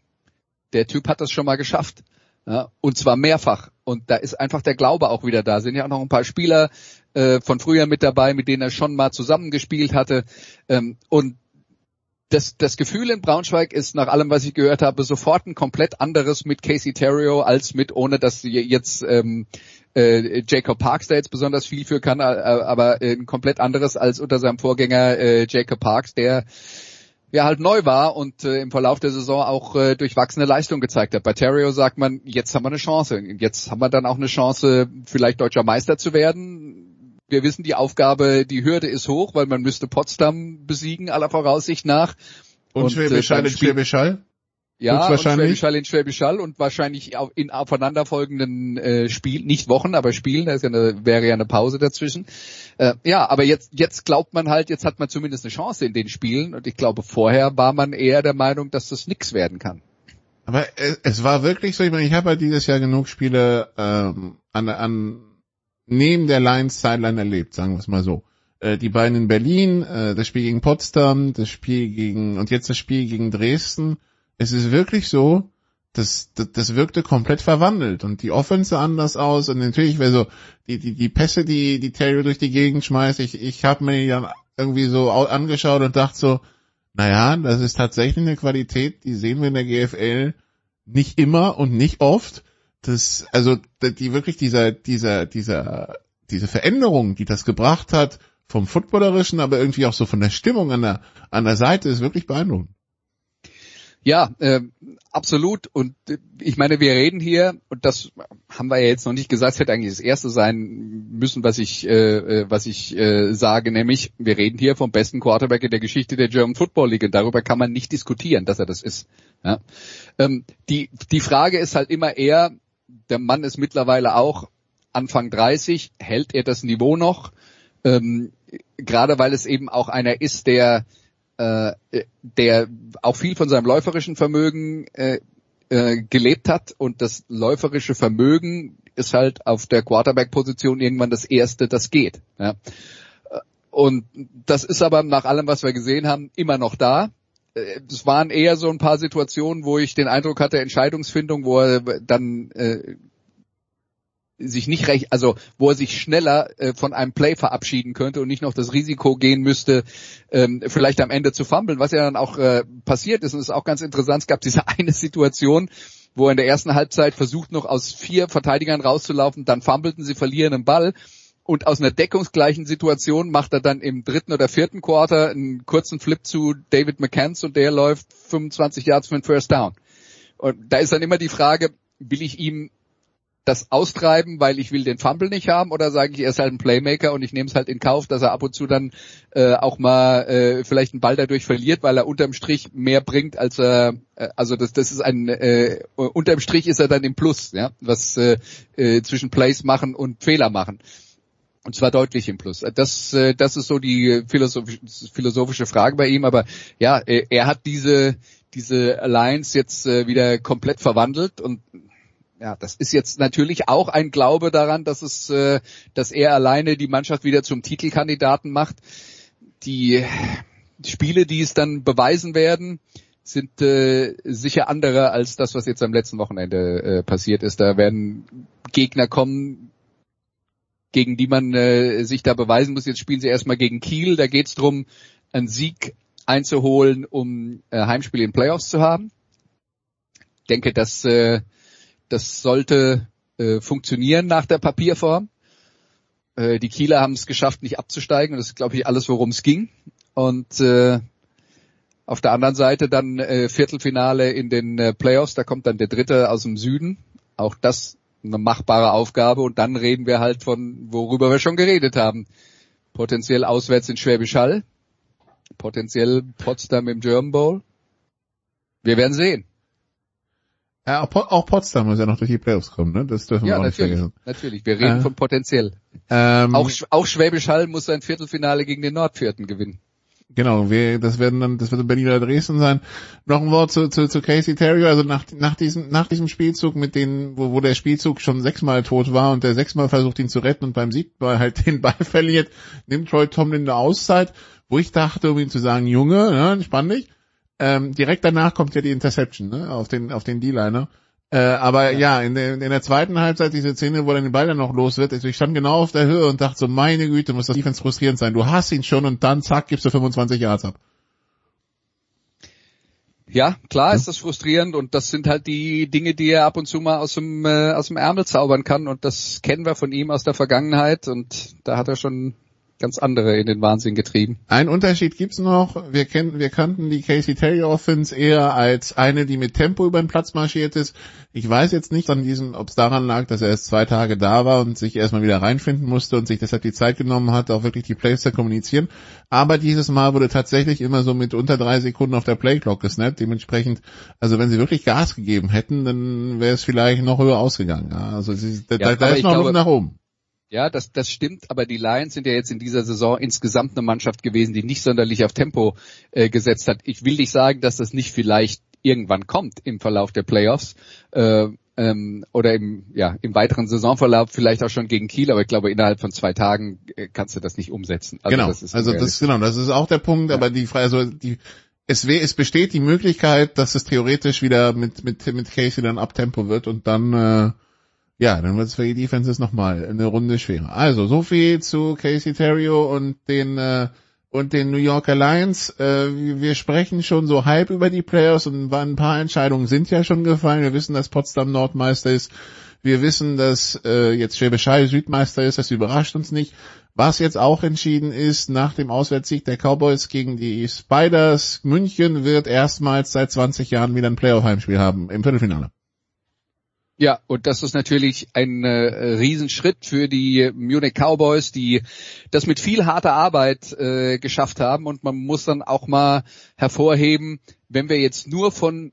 der Typ hat das schon mal geschafft. Ja, und zwar mehrfach. Und da ist einfach der Glaube auch wieder da. Sind ja auch noch ein paar Spieler äh, von früher mit dabei, mit denen er schon mal zusammengespielt hatte. Ähm, und das, das Gefühl in Braunschweig ist nach allem, was ich gehört habe, sofort ein komplett anderes mit Casey Terrio als mit, ohne dass jetzt ähm, äh, Jacob Parks da jetzt besonders viel für kann, äh, aber ein komplett anderes als unter seinem Vorgänger äh, Jacob Parks, der ja halt neu war und äh, im Verlauf der Saison auch äh, durchwachsene Leistung gezeigt hat. Bei Terrio sagt man, jetzt haben wir eine Chance. Jetzt haben wir dann auch eine Chance, vielleicht deutscher Meister zu werden. Wir wissen, die Aufgabe, die Hürde ist hoch, weil man müsste Potsdam besiegen, aller Voraussicht nach. Und, und Schwäbisch Hall in Schwäbisch Hall? Ja, und Schwäbisch Hall in Schwäbisch Hall und wahrscheinlich in aufeinanderfolgenden äh, Spielen, nicht Wochen, aber Spielen, da ist ja eine, wäre ja eine Pause dazwischen. Äh, ja, aber jetzt, jetzt glaubt man halt, jetzt hat man zumindest eine Chance in den Spielen und ich glaube, vorher war man eher der Meinung, dass das nix werden kann. Aber es, es war wirklich so, ich meine, ich habe halt dieses Jahr genug Spiele ähm, an, an neben der Lions Sideline erlebt, sagen wir es mal so. Äh, die beiden in Berlin, äh, das Spiel gegen Potsdam, das Spiel gegen und jetzt das Spiel gegen Dresden es ist wirklich so, das, das, das wirkte komplett verwandelt und die Offense anders aus und natürlich, weil so die, die, die Pässe, die, die Terry durch die Gegend schmeißt, ich, ich habe mir die dann irgendwie so angeschaut und dachte so, naja, das ist tatsächlich eine Qualität, die sehen wir in der GFL nicht immer und nicht oft. Das, also, die wirklich dieser, dieser, dieser, diese Veränderung, die das gebracht hat, vom Footballerischen, aber irgendwie auch so von der Stimmung an der, an der Seite, ist wirklich beeindruckend. Ja, äh, absolut. Und äh, ich meine, wir reden hier, und das haben wir ja jetzt noch nicht gesagt, es hätte eigentlich das erste sein müssen, was ich, äh, was ich äh, sage, nämlich, wir reden hier vom besten Quarterback in der Geschichte der German Football League. Und darüber kann man nicht diskutieren, dass er das ist. Ja? Ähm, die, die Frage ist halt immer eher, der Mann ist mittlerweile auch Anfang 30, hält er das Niveau noch? Ähm, gerade weil es eben auch einer ist, der äh, der auch viel von seinem läuferischen Vermögen äh, äh, gelebt hat und das läuferische Vermögen ist halt auf der Quarterback-Position irgendwann das erste, das geht. Ja. Und das ist aber nach allem, was wir gesehen haben, immer noch da. Es waren eher so ein paar Situationen, wo ich den Eindruck hatte, Entscheidungsfindung, wo er dann äh, sich nicht recht, also wo er sich schneller äh, von einem Play verabschieden könnte und nicht noch das Risiko gehen müsste, ähm, vielleicht am Ende zu fummeln, was ja dann auch äh, passiert ist. Und es ist auch ganz interessant, es gab diese <laughs> eine Situation, wo er in der ersten Halbzeit versucht noch aus vier Verteidigern rauszulaufen, dann fummelten sie, verlieren den Ball und aus einer deckungsgleichen Situation macht er dann im dritten oder vierten Quarter einen kurzen Flip zu David McCanns und der läuft 25 Yards für einen First Down. Und da ist dann immer die Frage, will ich ihm das austreiben, weil ich will den Fumble nicht haben, oder sage ich, er ist halt ein Playmaker und ich nehme es halt in Kauf, dass er ab und zu dann äh, auch mal äh, vielleicht einen Ball dadurch verliert, weil er unterm Strich mehr bringt, als er, äh, also das, das ist ein, äh, unterm Strich ist er dann im Plus, ja, was äh, äh, zwischen Plays machen und Fehler machen. Und zwar deutlich im Plus. Das, äh, das ist so die philosophische, Frage bei ihm, aber ja, er hat diese, diese Alliance jetzt äh, wieder komplett verwandelt und ja, das ist jetzt natürlich auch ein Glaube daran, dass es, äh, dass er alleine die Mannschaft wieder zum Titelkandidaten macht. Die Spiele, die es dann beweisen werden, sind äh, sicher andere als das, was jetzt am letzten Wochenende äh, passiert ist. Da werden Gegner kommen, gegen die man äh, sich da beweisen muss. Jetzt spielen sie erstmal gegen Kiel. Da geht es darum, einen Sieg einzuholen, um äh, Heimspiele in Playoffs zu haben. Ich denke, dass äh, das sollte äh, funktionieren nach der Papierform. Äh, die Kieler haben es geschafft, nicht abzusteigen. das ist, glaube ich, alles, worum es ging. Und äh, auf der anderen Seite dann äh, Viertelfinale in den äh, Playoffs. Da kommt dann der Dritte aus dem Süden. Auch das eine machbare Aufgabe. Und dann reden wir halt von, worüber wir schon geredet haben. Potenziell auswärts in Schwäbisch Hall. Potenziell Potsdam im German Bowl. Wir werden sehen. Ja, auch Potsdam muss ja noch durch die Playoffs kommen, ne? Das dürfen wir ja, auch nicht vergessen. Natürlich, wir reden äh, von potenziell. Ähm, auch, auch Schwäbisch Hall muss sein Viertelfinale gegen den Nordvierten gewinnen. Genau, wir, das werden dann, das wird in Berlin oder Dresden sein. Noch ein Wort zu, zu, zu Casey Terrier, also nach, nach diesem, nach diesem Spielzug mit den, wo, wo der Spielzug schon sechsmal tot war und der sechsmal versucht ihn zu retten und beim siebten Mal halt <laughs> den Ball verliert, nimmt Troy Tomlin eine Auszeit, wo ich dachte, um ihm zu sagen, Junge, ne, entspann dich, ähm, direkt danach kommt ja die Interception ne, auf den auf den D-Liner. Äh, aber ja, ja in, der, in der zweiten Halbzeit diese Szene, wo dann den Ball dann noch los wird, also ich stand genau auf der Höhe und dachte so, meine Güte, muss das Defense frustrierend sein. Du hast ihn schon und dann zack, gibst du 25 Yards ab. Ja, klar ist das frustrierend und das sind halt die Dinge, die er ab und zu mal aus dem, äh, aus dem Ärmel zaubern kann und das kennen wir von ihm aus der Vergangenheit und da hat er schon ganz andere in den Wahnsinn getrieben. Ein Unterschied gibt's noch. Wir kennen, wir kannten die Casey Terry Offense eher als eine, die mit Tempo über den Platz marschiert ist. Ich weiß jetzt nicht an diesem, ob es daran lag, dass er erst zwei Tage da war und sich erstmal wieder reinfinden musste und sich deshalb die Zeit genommen hat, auch wirklich die Plays zu kommunizieren. Aber dieses Mal wurde tatsächlich immer so mit unter drei Sekunden auf der Playclock gesnappt. Dementsprechend, also wenn sie wirklich Gas gegeben hätten, dann wäre es vielleicht noch höher ausgegangen. Also sie, da, ja, da ist noch Luft nach oben. Ja, das, das stimmt, aber die Lions sind ja jetzt in dieser Saison insgesamt eine Mannschaft gewesen, die nicht sonderlich auf Tempo äh, gesetzt hat. Ich will nicht sagen, dass das nicht vielleicht irgendwann kommt im Verlauf der Playoffs äh, ähm, oder im, ja, im weiteren Saisonverlauf, vielleicht auch schon gegen Kiel, aber ich glaube, innerhalb von zwei Tagen äh, kannst du das nicht umsetzen. Also genau, das also das, genau, das ist auch der Punkt, ja. aber die Frage, also die, es, weh, es besteht die Möglichkeit, dass es theoretisch wieder mit, mit, mit Casey dann Abtempo wird und dann äh, ja, dann wird es für die Defenses nochmal eine Runde schwerer. Also, so viel zu Casey Terrio und den äh, und den New Yorker Lions. Äh, wir sprechen schon so halb über die Playoffs und ein paar Entscheidungen sind ja schon gefallen. Wir wissen, dass Potsdam Nordmeister ist. Wir wissen, dass äh, jetzt Schwäbisch Hall Südmeister ist. Das überrascht uns nicht. Was jetzt auch entschieden ist, nach dem Auswärtssieg der Cowboys gegen die Spiders, München wird erstmals seit 20 Jahren wieder ein Playoff-Heimspiel haben im Viertelfinale. Ja, und das ist natürlich ein äh, Riesenschritt für die Munich Cowboys, die das mit viel harter Arbeit äh, geschafft haben. Und man muss dann auch mal hervorheben, wenn wir jetzt nur von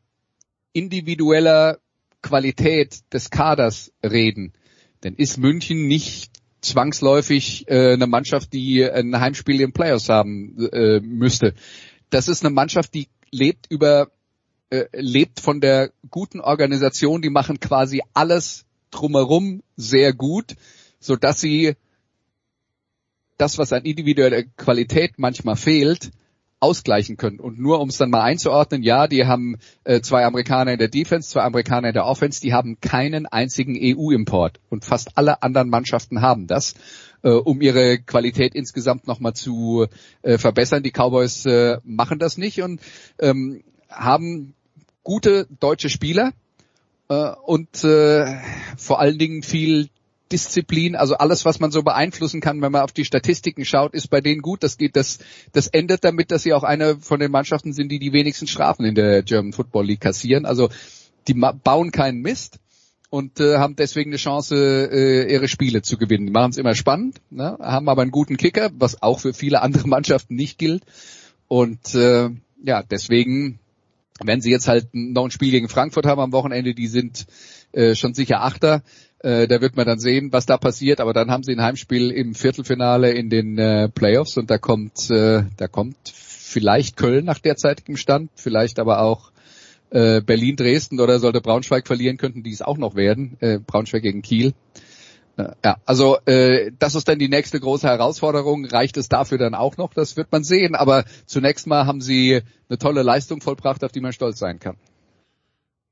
individueller Qualität des Kaders reden, dann ist München nicht zwangsläufig äh, eine Mannschaft, die ein Heimspiel im Playoffs haben äh, müsste. Das ist eine Mannschaft, die lebt über äh, lebt von der guten Organisation, die machen quasi alles drumherum sehr gut, so dass sie das, was an individueller Qualität manchmal fehlt, ausgleichen können. Und nur um es dann mal einzuordnen, ja, die haben äh, zwei Amerikaner in der Defense, zwei Amerikaner in der Offense, die haben keinen einzigen EU-Import. Und fast alle anderen Mannschaften haben das, äh, um ihre Qualität insgesamt nochmal zu äh, verbessern. Die Cowboys äh, machen das nicht und ähm, haben gute deutsche Spieler äh, und äh, vor allen Dingen viel Disziplin, also alles, was man so beeinflussen kann, wenn man auf die Statistiken schaut, ist bei denen gut. Das geht, das, das endet damit, dass sie auch eine von den Mannschaften sind, die die wenigsten Strafen in der German Football League kassieren. Also die bauen keinen Mist und äh, haben deswegen eine Chance, äh, ihre Spiele zu gewinnen. Die machen es immer spannend, ne? haben aber einen guten Kicker, was auch für viele andere <laughs> Mannschaften nicht gilt. Und äh, ja, deswegen, wenn sie jetzt halt noch ein Spiel gegen Frankfurt haben am Wochenende, die sind äh, schon sicher Achter. Äh, da wird man dann sehen, was da passiert. Aber dann haben sie ein Heimspiel im Viertelfinale in den äh, Playoffs und da kommt, äh, da kommt vielleicht Köln nach derzeitigem Stand, vielleicht aber auch äh, Berlin, Dresden oder sollte Braunschweig verlieren, könnten die es auch noch werden. Äh, Braunschweig gegen Kiel. Ja, also äh, das ist dann die nächste große Herausforderung. Reicht es dafür dann auch noch? Das wird man sehen. Aber zunächst mal haben sie eine tolle Leistung vollbracht, auf die man stolz sein kann.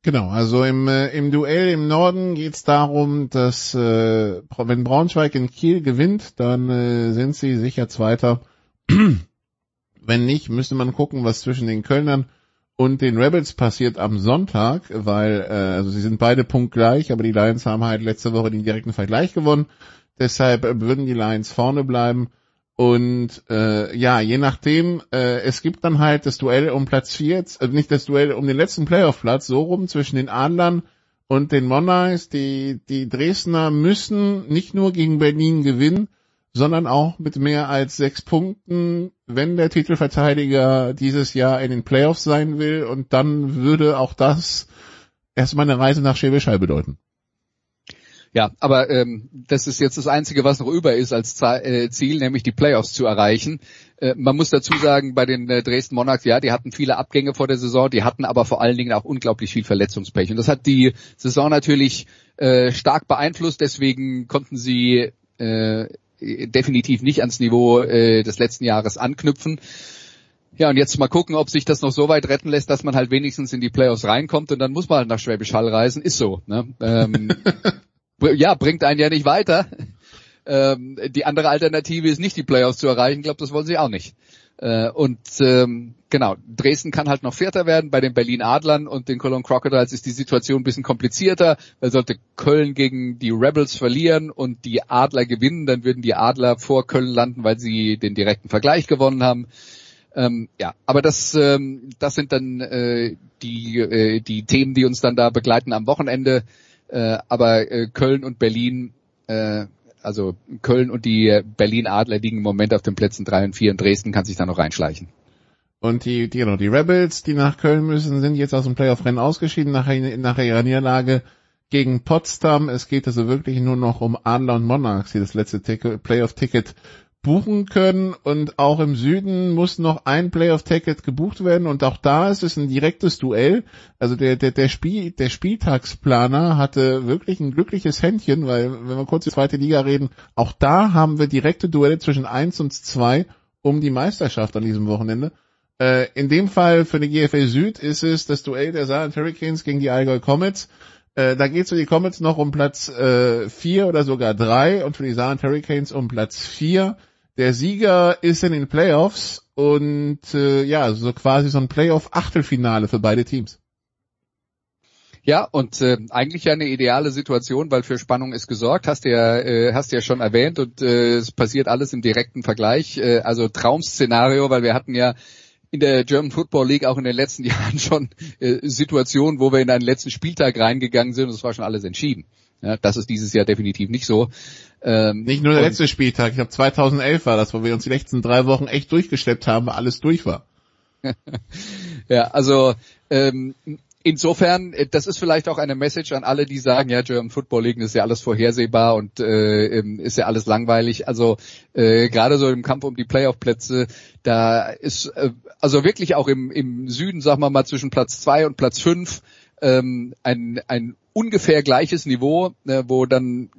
Genau, also im, äh, im Duell im Norden geht es darum, dass äh, wenn Braunschweig in Kiel gewinnt, dann äh, sind sie sicher Zweiter. <clears throat> wenn nicht, müsste man gucken, was zwischen den Kölnern und den Rebels passiert am Sonntag, weil äh, also sie sind beide punktgleich, aber die Lions haben halt letzte Woche den direkten Vergleich gewonnen. Deshalb äh, würden die Lions vorne bleiben. Und äh, ja, je nachdem, äh, es gibt dann halt das Duell um Platz 4, äh, nicht das Duell um den letzten Playoff-Platz, so rum zwischen den Adlern und den Monarchs. Die, die Dresdner müssen nicht nur gegen Berlin gewinnen, sondern auch mit mehr als sechs Punkten, wenn der Titelverteidiger dieses Jahr in den Playoffs sein will. Und dann würde auch das erstmal eine Reise nach Schäbisch bedeuten. Ja, aber ähm, das ist jetzt das Einzige, was noch über ist als äh, Ziel, nämlich die Playoffs zu erreichen. Äh, man muss dazu sagen, bei den äh, Dresden Monarchs, ja, die hatten viele Abgänge vor der Saison, die hatten aber vor allen Dingen auch unglaublich viel Verletzungspech. Und das hat die Saison natürlich äh, stark beeinflusst, deswegen konnten sie äh, definitiv nicht ans Niveau äh, des letzten Jahres anknüpfen. Ja, und jetzt mal gucken, ob sich das noch so weit retten lässt, dass man halt wenigstens in die Playoffs reinkommt und dann muss man halt nach Schwäbisch Hall reisen. Ist so. Ne? Ähm, <laughs> ja, bringt einen ja nicht weiter. Ähm, die andere Alternative ist nicht die Playoffs zu erreichen. Ich glaube, das wollen sie auch nicht. Äh, und ähm, genau, Dresden kann halt noch Vierter werden. Bei den Berlin Adlern und den Cologne Crocodiles ist die Situation ein bisschen komplizierter, weil sollte Köln gegen die Rebels verlieren und die Adler gewinnen, dann würden die Adler vor Köln landen, weil sie den direkten Vergleich gewonnen haben. Ähm, ja, aber das, ähm, das sind dann äh, die, äh, die Themen, die uns dann da begleiten am Wochenende. Äh, aber äh, Köln und Berlin, äh, also Köln und die Berlin Adler liegen im Moment auf den Plätzen drei und vier und Dresden kann sich da noch reinschleichen. Und die, die, genau, die Rebels, die nach Köln müssen, sind jetzt aus dem Playoff-Rennen ausgeschieden nach, nach ihrer Niederlage gegen Potsdam. Es geht also wirklich nur noch um Adler und Monarchs, die das letzte Playoff-Ticket buchen können und auch im Süden muss noch ein Playoff-Ticket gebucht werden und auch da ist es ein direktes Duell. Also der, der, der, Spiel, der Spieltagsplaner hatte wirklich ein glückliches Händchen, weil wenn wir kurz die zweite Liga reden, auch da haben wir direkte Duelle zwischen eins und zwei um die Meisterschaft an diesem Wochenende. Äh, in dem Fall für die GFL Süd ist es das Duell der Saarland Hurricanes gegen die Allgäu Comets. Äh, da geht es für die Comets noch um Platz äh, vier oder sogar drei und für die Saarland Hurricanes um Platz vier. Der Sieger ist in den Playoffs und äh, ja, so quasi so ein Playoff-Achtelfinale für beide Teams. Ja, und äh, eigentlich eine ideale Situation, weil für Spannung ist gesorgt, hast du ja, äh, hast du ja schon erwähnt und äh, es passiert alles im direkten Vergleich. Äh, also Traumszenario, weil wir hatten ja in der German Football League auch in den letzten <laughs> Jahren schon äh, Situationen, wo wir in einen letzten Spieltag reingegangen sind und es war schon alles entschieden. Ja, das ist dieses Jahr definitiv nicht so. Ähm, nicht nur der letzte Spieltag, ich glaube 2011 war das, wo wir uns die letzten drei Wochen echt durchgeschleppt haben, weil alles durch war. <laughs> ja, also ähm, insofern, äh, das ist vielleicht auch eine Message an alle, die sagen, ja, German Football League ist ja alles vorhersehbar und äh, ähm, ist ja alles langweilig. Also äh, gerade so im Kampf um die Playoff-Plätze, da ist äh, also wirklich auch im, im Süden, sagen wir mal, zwischen Platz zwei und Platz fünf ähm, ein, ein ungefähr gleiches Niveau, äh, wo dann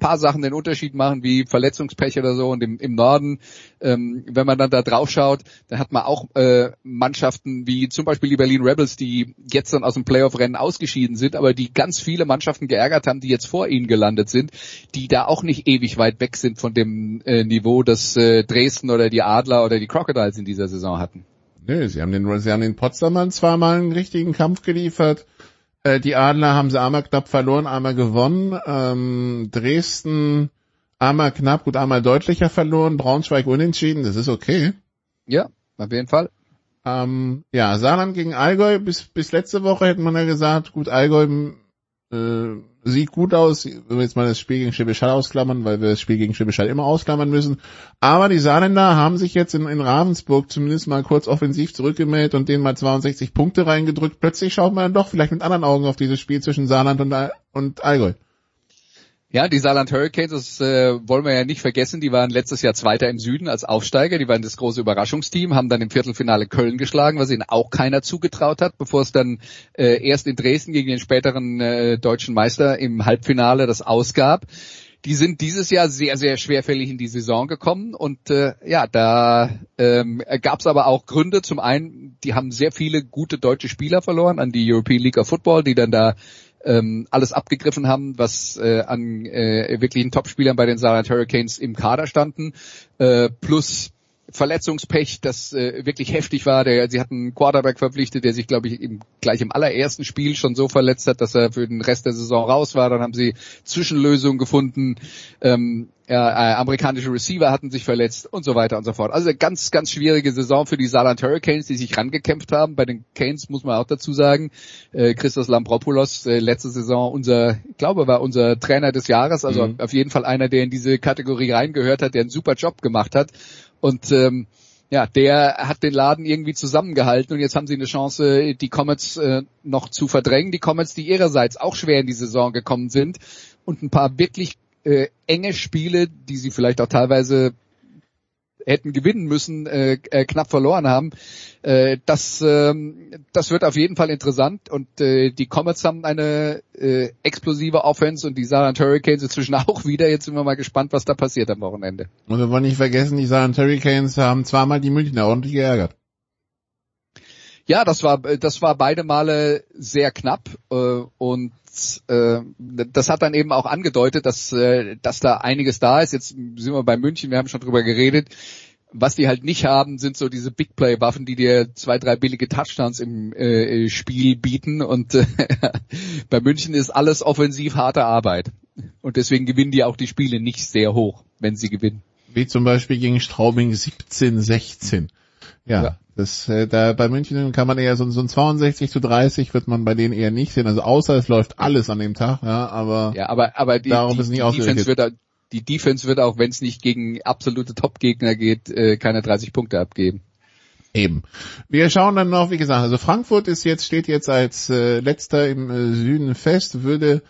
paar Sachen den Unterschied machen, wie Verletzungspech oder so. Und im, im Norden, ähm, wenn man dann da drauf schaut, dann hat man auch äh, Mannschaften wie zum Beispiel die Berlin Rebels, die jetzt dann aus dem Playoff-Rennen ausgeschieden sind, aber die ganz viele Mannschaften geärgert haben, die jetzt vor ihnen gelandet sind, die da auch nicht ewig weit weg sind von dem äh, Niveau, das äh, Dresden oder die Adler oder die Crocodiles in dieser Saison hatten. Nö, sie haben den, sie haben den Potsdamern zweimal einen richtigen Kampf geliefert. Äh, die Adler haben sie einmal knapp verloren, einmal gewonnen. Ähm, Dresden einmal knapp, gut einmal deutlicher verloren. Braunschweig unentschieden, das ist okay. Ja, auf jeden Fall. Ähm, ja, Saarland gegen Allgäu, bis, bis letzte Woche hätte man ja gesagt, gut, Allgäu äh, sieht gut aus, wenn wir jetzt mal das Spiel gegen Schwäbisch Hall ausklammern, weil wir das Spiel gegen Schwäbisch Hall immer ausklammern müssen. Aber die Saarländer haben sich jetzt in, in Ravensburg zumindest mal kurz offensiv zurückgemeldet und denen mal 62 Punkte reingedrückt. Plötzlich schaut man dann doch vielleicht mit anderen Augen auf dieses Spiel zwischen Saarland und, und Allgäu. Ja, die Saarland Hurricanes, das äh, wollen wir ja nicht vergessen, die waren letztes Jahr Zweiter im Süden als Aufsteiger, die waren das große Überraschungsteam, haben dann im Viertelfinale Köln geschlagen, was ihnen auch keiner zugetraut hat, bevor es dann äh, erst in Dresden gegen den späteren äh, deutschen Meister im Halbfinale das ausgab. Die sind dieses Jahr sehr, sehr schwerfällig in die Saison gekommen und äh, ja, da ähm, gab es aber auch Gründe. Zum einen, die haben sehr viele gute deutsche Spieler verloren an die European League of Football, die dann da ähm, alles abgegriffen haben, was äh, an äh, wirklichen Topspielern bei den Saarland Hurricanes im Kader standen, äh, plus Verletzungspech, das äh, wirklich heftig war. Der, sie hatten einen Quarterback verpflichtet, der sich, glaube ich, im, gleich im allerersten Spiel schon so verletzt hat, dass er für den Rest der Saison raus war. Dann haben sie Zwischenlösungen gefunden. Ähm, ja, äh, amerikanische Receiver hatten sich verletzt und so weiter und so fort. Also eine ganz, ganz schwierige Saison für die Saarland Hurricanes, die sich rangekämpft haben. Bei den Canes muss man auch dazu sagen, äh, Christos Lampropoulos, äh, letzte Saison unser, ich glaube, war unser Trainer des Jahres, also mhm. auf jeden Fall einer, der in diese Kategorie reingehört hat, der einen super Job gemacht hat. Und ähm, ja, der hat den Laden irgendwie zusammengehalten und jetzt haben sie eine Chance, die Comets äh, noch zu verdrängen. Die Comets, die ihrerseits auch schwer in die Saison gekommen sind und ein paar wirklich äh, enge Spiele, die sie vielleicht auch teilweise hätten gewinnen müssen, äh, äh, knapp verloren haben. Äh, das, ähm, das wird auf jeden Fall interessant und äh, die Comets haben eine äh, explosive Offense und die Saarland Hurricanes inzwischen <laughs> auch wieder. Jetzt sind wir mal gespannt, was da passiert am Wochenende. Und wir wollen nicht vergessen, die Saarland Hurricanes haben zweimal die Münchner ordentlich geärgert. Ja, das war das war beide Male sehr knapp äh, und äh, das hat dann eben auch angedeutet, dass, äh, dass da einiges da ist. Jetzt sind wir bei München, wir haben schon drüber geredet. Was die halt nicht haben, sind so diese Big Play Waffen, die dir zwei, drei billige Touchdowns im äh, Spiel bieten. Und äh, <laughs> bei München ist alles offensiv harte Arbeit. Und deswegen gewinnen die auch die Spiele nicht sehr hoch, wenn sie gewinnen. Wie zum Beispiel gegen Straubing 17-16. Ja, ja, das, äh, da bei München kann man eher so, so ein 62 zu 30 wird man bei denen eher nicht sehen. Also außer es läuft alles an dem Tag, ja, aber, ja, aber, aber die, darauf die, ist nicht die Defense wird, die Defense wird auch, wenn es nicht gegen absolute Top-Gegner geht, äh, keine 30 Punkte abgeben. Eben. Wir schauen dann noch, wie gesagt, also Frankfurt ist jetzt, steht jetzt als äh, letzter im äh, Süden fest, würde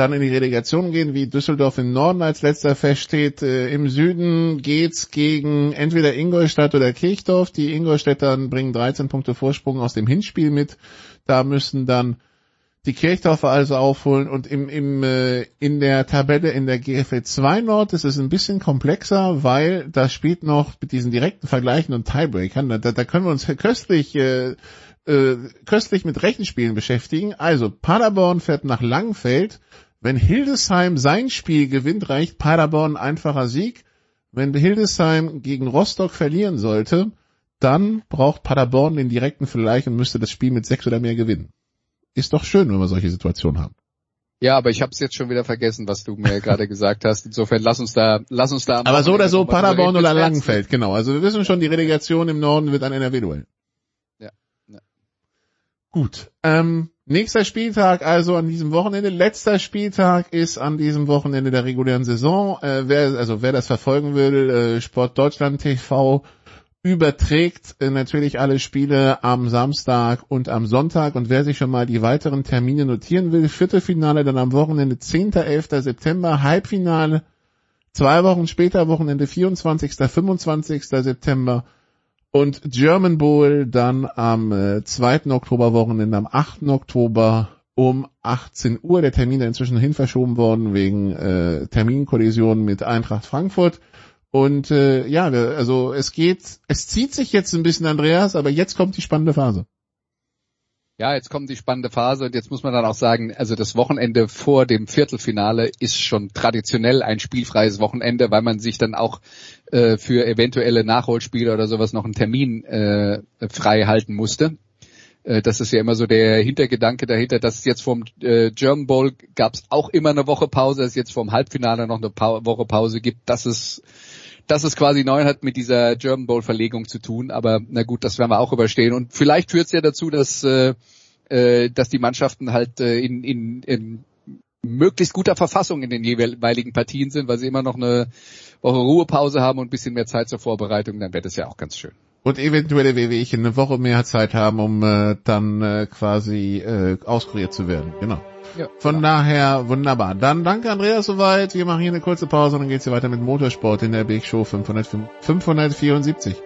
dann in die Relegation gehen, wie Düsseldorf im Norden als letzter feststeht. Äh, Im Süden geht's gegen entweder Ingolstadt oder Kirchdorf. Die Ingolstädter bringen 13 Punkte Vorsprung aus dem Hinspiel mit. Da müssen dann die Kirchdorfer also aufholen und im, im, äh, in der Tabelle in der GFL 2 Nord ist es ein bisschen komplexer, weil da spielt noch mit diesen direkten Vergleichen und Tiebreakern, da, da können wir uns köstlich, äh, äh, köstlich mit Rechenspielen beschäftigen. Also Paderborn fährt nach Langfeld, wenn Hildesheim sein Spiel gewinnt, reicht Paderborn ein einfacher Sieg. Wenn Hildesheim gegen Rostock verlieren sollte, dann braucht Paderborn den direkten Vergleich und müsste das Spiel mit sechs oder mehr gewinnen. Ist doch schön, wenn wir solche Situationen haben. Ja, aber ich habe es jetzt schon wieder vergessen, was du mir gerade <laughs> gesagt hast. Insofern lass uns da, lass uns da. Aber so oder so Paderborn oder Langenfeld, genau. Also wir wissen schon, die Relegation im Norden wird ein NRW-Duell. Gut. Ähm, Nächster Spieltag also an diesem Wochenende. Letzter Spieltag ist an diesem Wochenende der regulären Saison. Äh, wer, also wer das verfolgen will, äh, Sport Deutschland TV überträgt äh, natürlich alle Spiele am Samstag und am Sonntag. Und wer sich schon mal die weiteren Termine notieren will, Viertelfinale dann am Wochenende 10. 11. September, Halbfinale zwei Wochen später, Wochenende 24. 25. September und German Bowl dann am äh, 2. Oktoberwochenende, am 8. Oktober um 18 Uhr. Der Termin ist inzwischen hin verschoben worden wegen äh, Terminkollision mit Eintracht Frankfurt. Und äh, ja, also es geht, es zieht sich jetzt ein bisschen, Andreas, aber jetzt kommt die spannende Phase. Ja, jetzt kommt die spannende Phase und jetzt muss man dann auch sagen, also das Wochenende vor dem Viertelfinale ist schon traditionell ein spielfreies Wochenende, weil man sich dann auch äh, für eventuelle Nachholspiele oder sowas noch einen Termin äh, frei halten musste. Äh, das ist ja immer so der Hintergedanke dahinter, dass jetzt vom äh, German Bowl gab es auch immer eine Woche Pause, dass es jetzt vom Halbfinale noch eine pa Woche Pause gibt. Das ist dass es quasi neu hat mit dieser German Bowl Verlegung zu tun, aber na gut, das werden wir auch überstehen. Und vielleicht führt es ja dazu, dass, äh, äh, dass die Mannschaften halt äh, in, in, in möglichst guter Verfassung in den jeweiligen Partien sind, weil sie immer noch eine Woche Ruhepause haben und ein bisschen mehr Zeit zur Vorbereitung, dann wäre das ja auch ganz schön. Und eventuelle WWE eine Woche mehr Zeit haben, um äh, dann äh, quasi äh, auskuriert zu werden. Genau. Ja, Von genau. daher wunderbar. Dann danke Andreas soweit. Wir machen hier eine kurze Pause und dann geht's hier weiter mit Motorsport in der Big Show 500, 574.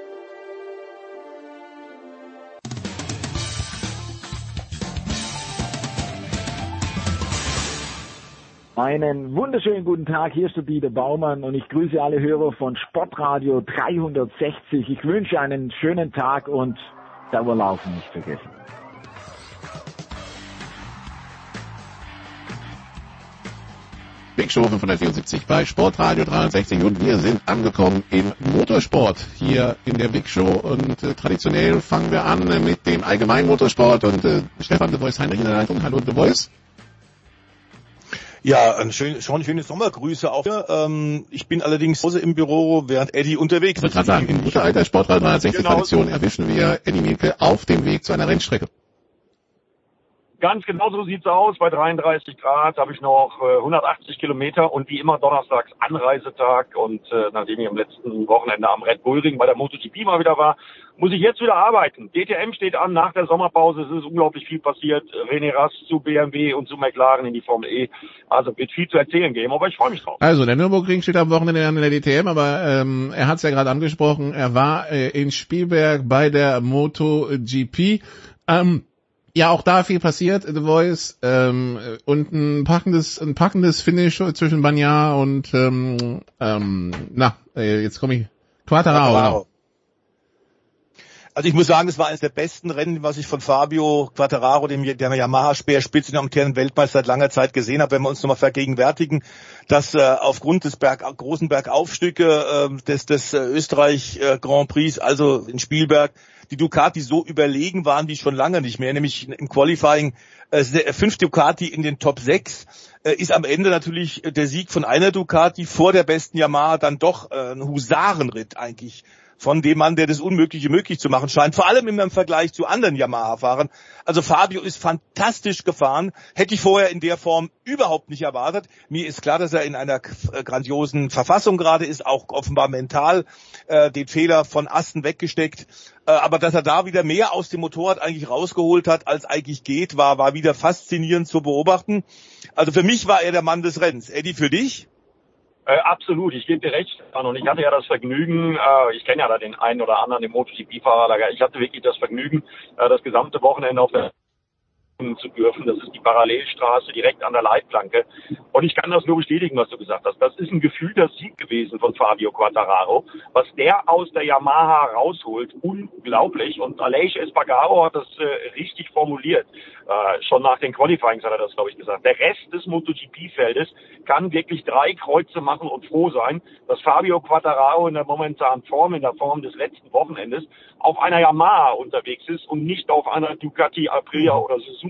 Einen wunderschönen guten Tag, hier ist der Dieter Baumann und ich grüße alle Hörer von Sportradio 360. Ich wünsche einen schönen Tag und Dauerlaufen nicht vergessen. Big Show 574 bei Sportradio 63 und wir sind angekommen im Motorsport hier in der Big Show und äh, traditionell fangen wir an äh, mit dem allgemeinen Motorsport und äh, Stefan de Voice Heinrich in der Leitung. Hallo de Voice. Ja, ein schön, schon schöne Sommergrüße auch. Ähm, ich bin allerdings Hause im Büro, während Eddie unterwegs ist. Ich wollte gerade sagen, in guter alter Sportradio 360 genau. Tradition erwischen wir Eddie Mielke auf dem Weg zu einer Rennstrecke. Ganz genau so sieht's aus. Bei 33 Grad habe ich noch äh, 180 Kilometer und wie immer donnerstags Anreisetag. Und äh, nachdem ich am letzten Wochenende am Red Bull Ring bei der MotoGP mal wieder war, muss ich jetzt wieder arbeiten. DTM steht an nach der Sommerpause. Es ist unglaublich viel passiert. René Rast zu BMW und zu McLaren in die Formel E. Also wird viel zu erzählen geben, aber ich freue mich drauf. Also der Nürburgring steht am Wochenende an der DTM, aber ähm, er hat es ja gerade angesprochen. Er war äh, in Spielberg bei der MotoGP. Ähm, ja, auch da viel passiert, The Voice, ähm, und ein packendes, ein packendes Finish zwischen Banya und, ähm, ähm, na, äh, jetzt komme ich. Quattararo. Also ich muss sagen, es war eines der besten Rennen, was ich von Fabio Quattararo, dem der Yamaha-Speerspitze amtierenden Weltmeister seit langer Zeit gesehen habe. Wenn wir uns nochmal vergegenwärtigen, dass äh, aufgrund des Berg, großen Bergaufstücke äh, des, des äh, Österreich äh, Grand Prix, also in Spielberg, die Ducati so überlegen waren wie schon lange nicht mehr, nämlich im Qualifying äh, fünf Ducati in den Top 6 äh, ist am Ende natürlich der Sieg von einer Ducati vor der besten Yamaha dann doch äh, ein Husarenritt eigentlich von dem Mann, der das Unmögliche möglich zu machen scheint, vor allem im Vergleich zu anderen Yamaha-Fahrern. Also Fabio ist fantastisch gefahren, hätte ich vorher in der Form überhaupt nicht erwartet. Mir ist klar, dass er in einer grandiosen Verfassung gerade ist, auch offenbar mental äh, den Fehler von Asten weggesteckt. Äh, aber dass er da wieder mehr aus dem Motorrad eigentlich rausgeholt hat, als eigentlich geht, war, war wieder faszinierend zu beobachten. Also für mich war er der Mann des Rennens. Eddie, für dich? Äh, absolut, ich gebe dir recht. Und ich hatte ja das Vergnügen, äh, ich kenne ja da den einen oder anderen, den MotoGP-Fahrer, ich hatte wirklich das Vergnügen, äh, das gesamte Wochenende auf der zu dürfen. Das ist die Parallelstraße direkt an der Leitplanke. Und ich kann das nur bestätigen, was du gesagt hast. Das ist ein gefühlter Sieg gewesen von Fabio Quattararo. Was der aus der Yamaha rausholt, unglaublich. Und Aleix Espargaro hat das äh, richtig formuliert. Äh, schon nach den Qualifyings hat er das, glaube ich, gesagt. Der Rest des MotoGP-Feldes kann wirklich drei Kreuze machen und froh sein, dass Fabio Quattararo in der momentanen Form, in der Form des letzten Wochenendes, auf einer Yamaha unterwegs ist und nicht auf einer Ducati Aprilia oder Suzuki,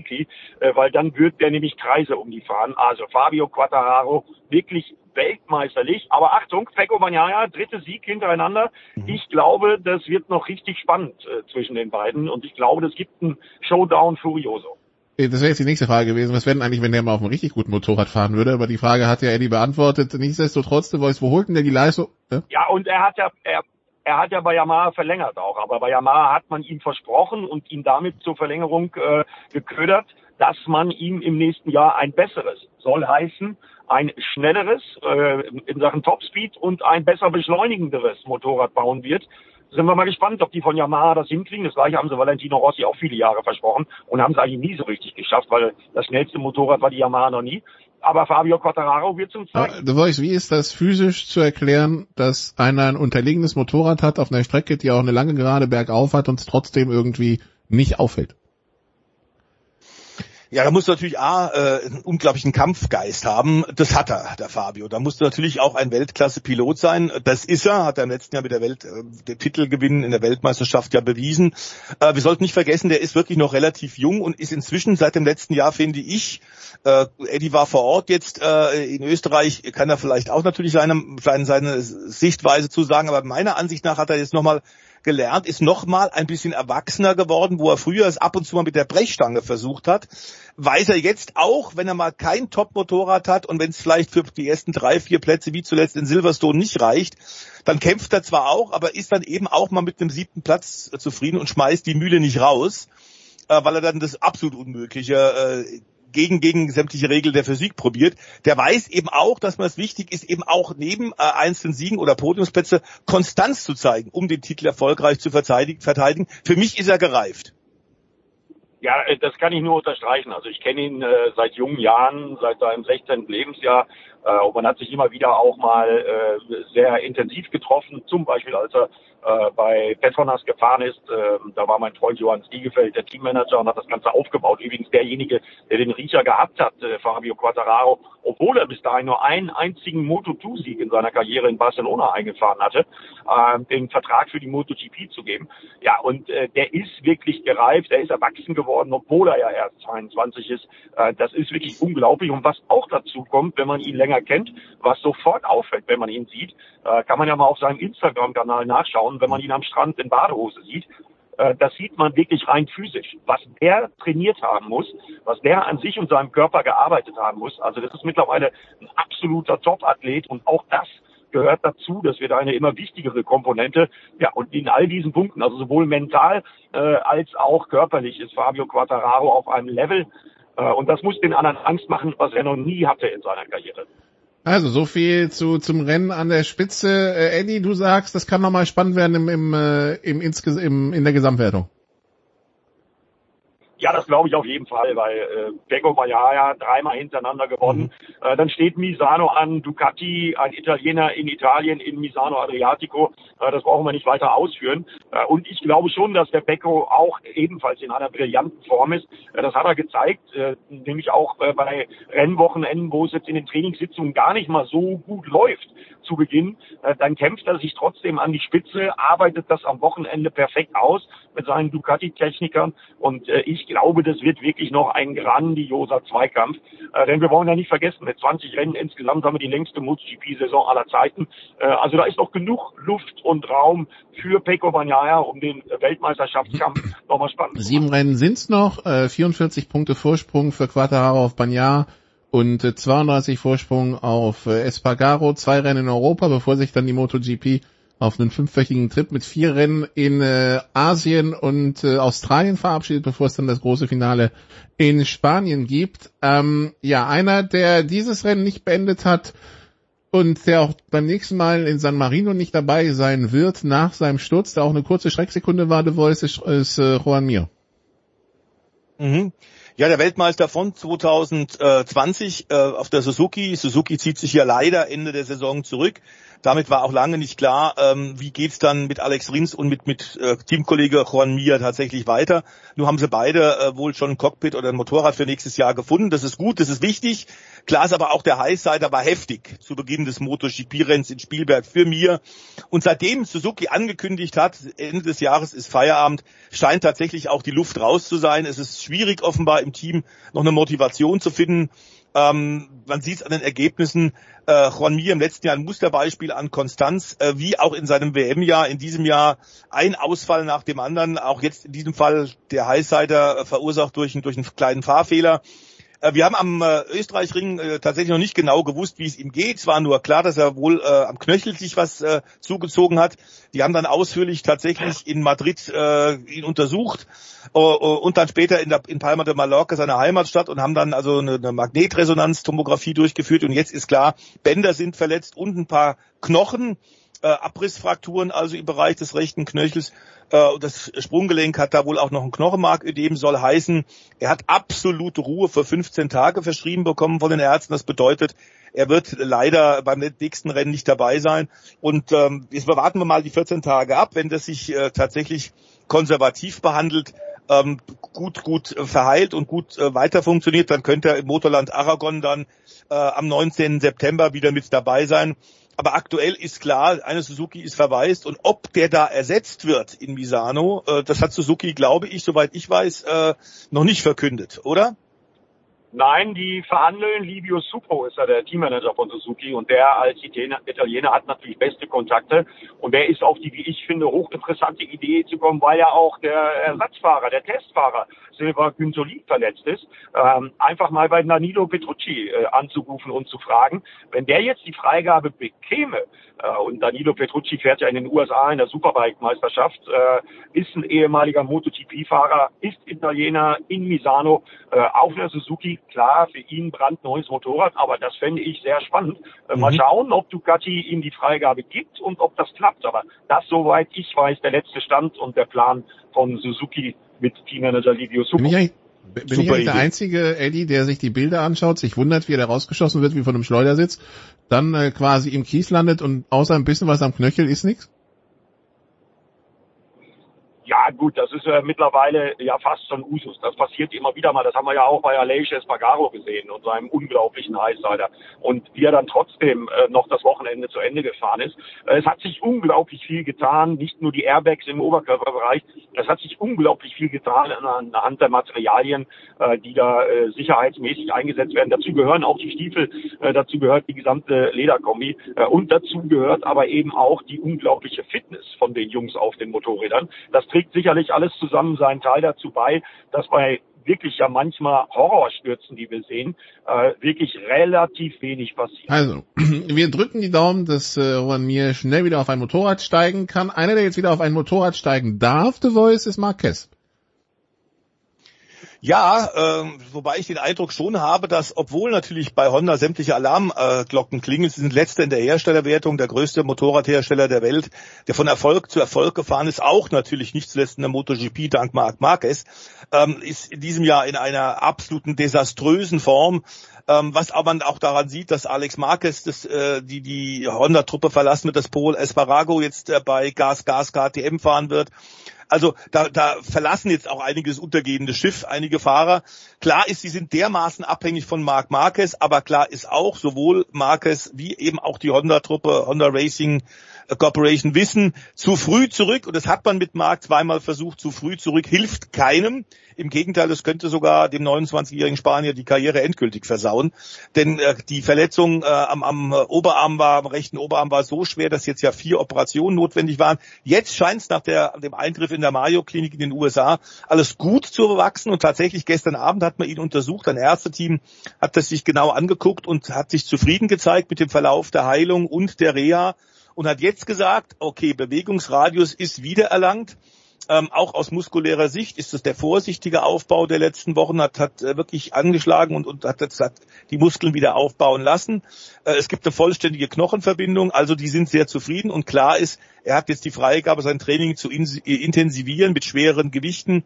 äh, weil dann wird der nämlich Kreise um die fahren. Also Fabio Quattararo wirklich weltmeisterlich. Aber Achtung, Pecco Bagnaia, dritte Sieg hintereinander. Mhm. Ich glaube, das wird noch richtig spannend äh, zwischen den beiden und ich glaube, das gibt einen Showdown Furioso. Äh, das wäre jetzt die nächste Frage gewesen. Was wäre denn eigentlich, wenn der mal auf einem richtig guten Motorrad fahren würde? Aber die Frage hat ja Eddie beantwortet. Nichtsdestotrotz, wo holt denn der die Leistung? Ja, ja und er hat ja, er, er hat ja bei Yamaha verlängert auch, aber bei Yamaha hat man ihm versprochen und ihn damit zur Verlängerung äh, geködert, dass man ihm im nächsten Jahr ein besseres, soll heißen, ein schnelleres äh, in Sachen Topspeed und ein besser beschleunigenderes Motorrad bauen wird. sind wir mal gespannt, ob die von Yamaha das hinkriegen. Das gleiche haben sie Valentino Rossi auch viele Jahre versprochen und haben es eigentlich nie so richtig geschafft, weil das schnellste Motorrad war die Yamaha noch nie. Aber Fabio Quartararo wird zum zeigen. Du weißt, wie ist das physisch zu erklären, dass einer ein unterlegenes Motorrad hat auf einer Strecke, die auch eine lange gerade bergauf hat und es trotzdem irgendwie nicht auffällt? Ja, da musst du natürlich A, äh, einen unglaublichen Kampfgeist haben. Das hat er, der Fabio. Da musst du natürlich auch ein Weltklasse-Pilot sein. Das ist er, hat er im letzten Jahr mit der Welt, äh, den Titelgewinn in der Weltmeisterschaft ja bewiesen. Äh, wir sollten nicht vergessen, der ist wirklich noch relativ jung und ist inzwischen seit dem letzten Jahr, finde ich, äh, Eddie war vor Ort jetzt äh, in Österreich, kann er vielleicht auch natürlich seine, seine, seine Sichtweise zu sagen, aber meiner Ansicht nach hat er jetzt nochmal gelernt, ist nochmal ein bisschen erwachsener geworden, wo er früher es ab und zu mal mit der Brechstange versucht hat. Weiß er jetzt auch, wenn er mal kein Top-Motorrad hat und wenn es vielleicht für die ersten drei, vier Plätze wie zuletzt in Silverstone nicht reicht, dann kämpft er zwar auch, aber ist dann eben auch mal mit einem siebten Platz zufrieden und schmeißt die Mühle nicht raus, äh, weil er dann das absolut Unmögliche äh, gegen, gegen sämtliche Regeln der Physik probiert, der weiß eben auch, dass man es wichtig ist, eben auch neben äh, einzelnen Siegen oder Podiumsplätze Konstanz zu zeigen, um den Titel erfolgreich zu verteidigen. verteidigen. Für mich ist er gereift. Ja, äh, das kann ich nur unterstreichen. Also ich kenne ihn äh, seit jungen Jahren, seit seinem 16. Lebensjahr. Äh, und man hat sich immer wieder auch mal äh, sehr intensiv getroffen, zum Beispiel als er äh, bei Petronas gefahren ist. Äh, da war mein Freund Johann Stiegefeld der Teammanager und hat das Ganze aufgebaut. Übrigens derjenige, der den Riecher gehabt hat, äh, Fabio Quattararo, obwohl er bis dahin nur einen einzigen Moto2-Sieg in seiner Karriere in Barcelona eingefahren hatte, äh, den Vertrag für die MotoGP zu geben. Ja, und äh, der ist wirklich gereift, der ist erwachsen geworden, obwohl er ja erst 22 ist. Äh, das ist wirklich unglaublich. Und was auch dazu kommt, wenn man ihn länger kennt, was sofort auffällt, wenn man ihn sieht, äh, kann man ja mal auf seinem Instagram-Kanal nachschauen und wenn man ihn am Strand in Badehose sieht, äh, das sieht man wirklich rein physisch. Was der trainiert haben muss, was der an sich und seinem Körper gearbeitet haben muss. Also das ist mittlerweile ein absoluter Top-Athlet und auch das gehört dazu. Das wird eine immer wichtigere Komponente. Ja, und in all diesen Punkten, also sowohl mental äh, als auch körperlich, ist Fabio Quattararo auf einem Level. Äh, und das muss den anderen Angst machen, was er noch nie hatte in seiner Karriere. Also so viel zu zum Rennen an der Spitze. Äh, Eddie, du sagst, das kann nochmal spannend werden im, im, äh, im, im, im, in der Gesamtwertung. Ja, das glaube ich auf jeden Fall, weil äh, Pecco Bagnaia dreimal hintereinander gewonnen. Mhm. Äh, dann steht Misano an, Ducati, ein Italiener in Italien in Misano Adriatico. Äh, das brauchen wir nicht weiter ausführen. Äh, und ich glaube schon, dass der Pecco auch ebenfalls in einer brillanten Form ist. Äh, das hat er gezeigt, äh, nämlich auch äh, bei Rennwochenenden, wo es jetzt in den Trainingssitzungen gar nicht mal so gut läuft zu Beginn. Äh, dann kämpft er sich trotzdem an die Spitze, arbeitet das am Wochenende perfekt aus mit seinen Ducati-Technikern. Und äh, ich glaube, das wird wirklich noch ein grandioser Zweikampf. Äh, denn wir wollen ja nicht vergessen, mit 20 Rennen insgesamt haben wir die längste MotoGP-Saison aller Zeiten. Äh, also da ist noch genug Luft und Raum für Pecco Bagnaia, um den Weltmeisterschaftskampf <clears throat> nochmal spannend zu machen. Sieben Rennen sind's noch, äh, 44 Punkte Vorsprung für Quattararo auf Bagnaia und 32 äh, Vorsprung auf äh, Espargaro, zwei Rennen in Europa, bevor sich dann die MotoGP auf einen fünfwöchigen Trip mit vier Rennen in äh, Asien und äh, Australien verabschiedet, bevor es dann das große Finale in Spanien gibt. Ähm, ja, einer, der dieses Rennen nicht beendet hat und der auch beim nächsten Mal in San Marino nicht dabei sein wird nach seinem Sturz, der auch eine kurze Schrecksekunde war, de Voice, ist, ist äh, Juan Mir. Mhm. Ja, der Weltmeister von 2020 äh, auf der Suzuki. Suzuki zieht sich ja leider Ende der Saison zurück. Damit war auch lange nicht klar, ähm, wie geht's dann mit Alex Rins und mit, mit äh, Teamkollege Juan Mia tatsächlich weiter. Nur haben sie beide äh, wohl schon ein Cockpit oder ein Motorrad für nächstes Jahr gefunden. Das ist gut, das ist wichtig. Klar ist aber auch der Highsider war heftig zu Beginn des MotoGP-Renns in Spielberg für mir. Und seitdem Suzuki angekündigt hat, Ende des Jahres ist Feierabend, scheint tatsächlich auch die Luft raus zu sein. Es ist schwierig offenbar im Team noch eine Motivation zu finden. Ähm, man sieht es an den Ergebnissen. Äh, Juan Mir im letzten Jahr ein Musterbeispiel an Konstanz, äh, wie auch in seinem WM-Jahr, in diesem Jahr ein Ausfall nach dem anderen. Auch jetzt in diesem Fall der Highsider äh, verursacht durch, durch einen kleinen Fahrfehler. Äh, wir haben am äh, Österreichring äh, tatsächlich noch nicht genau gewusst, wie es ihm geht. Es war nur klar, dass er wohl am Knöchel sich was zugezogen hat. Die haben dann ausführlich tatsächlich in Madrid ihn untersucht und dann später in, Palma de Mallorca, seiner Heimatstadt, und haben dann also eine Magnetresonanztomographie durchgeführt. Und jetzt ist klar, Bänder sind verletzt und ein paar Knochen. Äh, Abrissfrakturen, also im Bereich des rechten Knöchels. Äh, das Sprunggelenk hat da wohl auch noch ein Knochenmarködem, soll heißen, er hat absolute Ruhe für 15 Tage verschrieben bekommen von den Ärzten. Das bedeutet, er wird leider beim nächsten Rennen nicht dabei sein. Und ähm, jetzt warten wir mal die 14 Tage ab. Wenn das sich äh, tatsächlich konservativ behandelt, ähm, gut, gut verheilt und gut äh, weiter funktioniert, dann könnte er im Motorland Aragon dann äh, am 19. September wieder mit dabei sein. Aber aktuell ist klar, eine Suzuki ist verwaist und ob der da ersetzt wird in Misano, äh, das hat Suzuki, glaube ich, soweit ich weiß, äh, noch nicht verkündet, oder? Nein, die verhandeln. Livio Suppo ist ja der Teammanager von Suzuki und der als Italiener hat natürlich beste Kontakte und der ist auf die, wie ich finde, hochinteressante Idee zu kommen, weil ja auch der Ersatzfahrer, der Testfahrer Silva Günzoli verletzt ist, ähm, einfach mal bei Danilo Petrucci äh, anzurufen und zu fragen, wenn der jetzt die Freigabe bekäme, äh, und Danilo Petrucci fährt ja in den USA in der Superbike-Meisterschaft, äh, ist ein ehemaliger MotoGP-Fahrer, ist Italiener in Misano, äh, auf einer Suzuki, klar, für ihn brandneues Motorrad, aber das fände ich sehr spannend. Äh, mhm. Mal schauen, ob Ducati ihm die Freigabe gibt und ob das klappt, aber das, soweit ich weiß, der letzte Stand und der Plan von Suzuki mit Teammanager Livio Super. Bin ich, bin ich eigentlich der einzige Eddie, der sich die Bilder anschaut, sich wundert, wie er da rausgeschossen wird, wie von einem Schleudersitz, dann äh, quasi im Kies landet und außer ein bisschen was am Knöchel ist nichts? Ja gut, das ist äh, mittlerweile ja fast schon Usus. Das passiert immer wieder mal. Das haben wir ja auch bei Aleix Espargaro gesehen und seinem unglaublichen Highsider. Und wie er dann trotzdem äh, noch das Wochenende zu Ende gefahren ist. Äh, es hat sich unglaublich viel getan. Nicht nur die Airbags im Oberkörperbereich. Es hat sich unglaublich viel getan anhand der Materialien, äh, die da äh, sicherheitsmäßig eingesetzt werden. Dazu gehören auch die Stiefel. Äh, dazu gehört die gesamte Lederkombi. Und dazu gehört aber eben auch die unglaubliche Fitness von den Jungs auf den Motorrädern. Das trägt sicherlich alles zusammen seinen Teil dazu bei, dass bei wirklich ja manchmal Horrorstürzen, die wir sehen, äh, wirklich relativ wenig passiert. Also, <clears throat> wir drücken die Daumen, dass äh, Juan Mir schnell wieder auf ein Motorrad steigen kann. Einer, der jetzt wieder auf ein Motorrad steigen darf, The Voice, ist Marquez. Ja, äh, wobei ich den Eindruck schon habe, dass obwohl natürlich bei Honda sämtliche Alarmglocken äh, klingen, sie sind letzte in der Herstellerwertung, der größte Motorradhersteller der Welt, der von Erfolg zu Erfolg gefahren ist, auch natürlich nicht zuletzt in der MotoGP dank Marc Marquez, ähm, ist in diesem Jahr in einer absoluten desaströsen Form. Ähm, was aber man auch daran sieht, dass Alex Marquez das, äh, die, die Honda-Truppe verlassen wird, dass Paul Esparago jetzt äh, bei Gas Gas KTM fahren wird. Also da, da verlassen jetzt auch einiges untergehende Schiff, einige Fahrer. Klar ist, sie sind dermaßen abhängig von Marc Marquez, aber klar ist auch, sowohl Marquez wie eben auch die Honda-Truppe, Honda Racing Corporation wissen, zu früh zurück, und das hat man mit Marc zweimal versucht, zu früh zurück hilft keinem. Im Gegenteil, es könnte sogar dem 29-jährigen Spanier die Karriere endgültig versauen. Denn äh, die Verletzung äh, am, am Oberarm war, am rechten Oberarm war so schwer, dass jetzt ja vier Operationen notwendig waren. Jetzt scheint es nach der, dem Eingriff in der Mayo-Klinik in den USA alles gut zu wachsen. Und tatsächlich gestern Abend hat man ihn untersucht. Ein Ärzteteam hat das sich genau angeguckt und hat sich zufrieden gezeigt mit dem Verlauf der Heilung und der Reha und hat jetzt gesagt, okay, Bewegungsradius ist wiedererlangt. Ähm, auch aus muskulärer Sicht ist es der vorsichtige Aufbau der letzten Wochen, hat, hat äh, wirklich angeschlagen und, und hat, hat die Muskeln wieder aufbauen lassen. Äh, es gibt eine vollständige Knochenverbindung, also die sind sehr zufrieden und klar ist, er hat jetzt die Freigabe, sein Training zu in, intensivieren mit schweren Gewichten.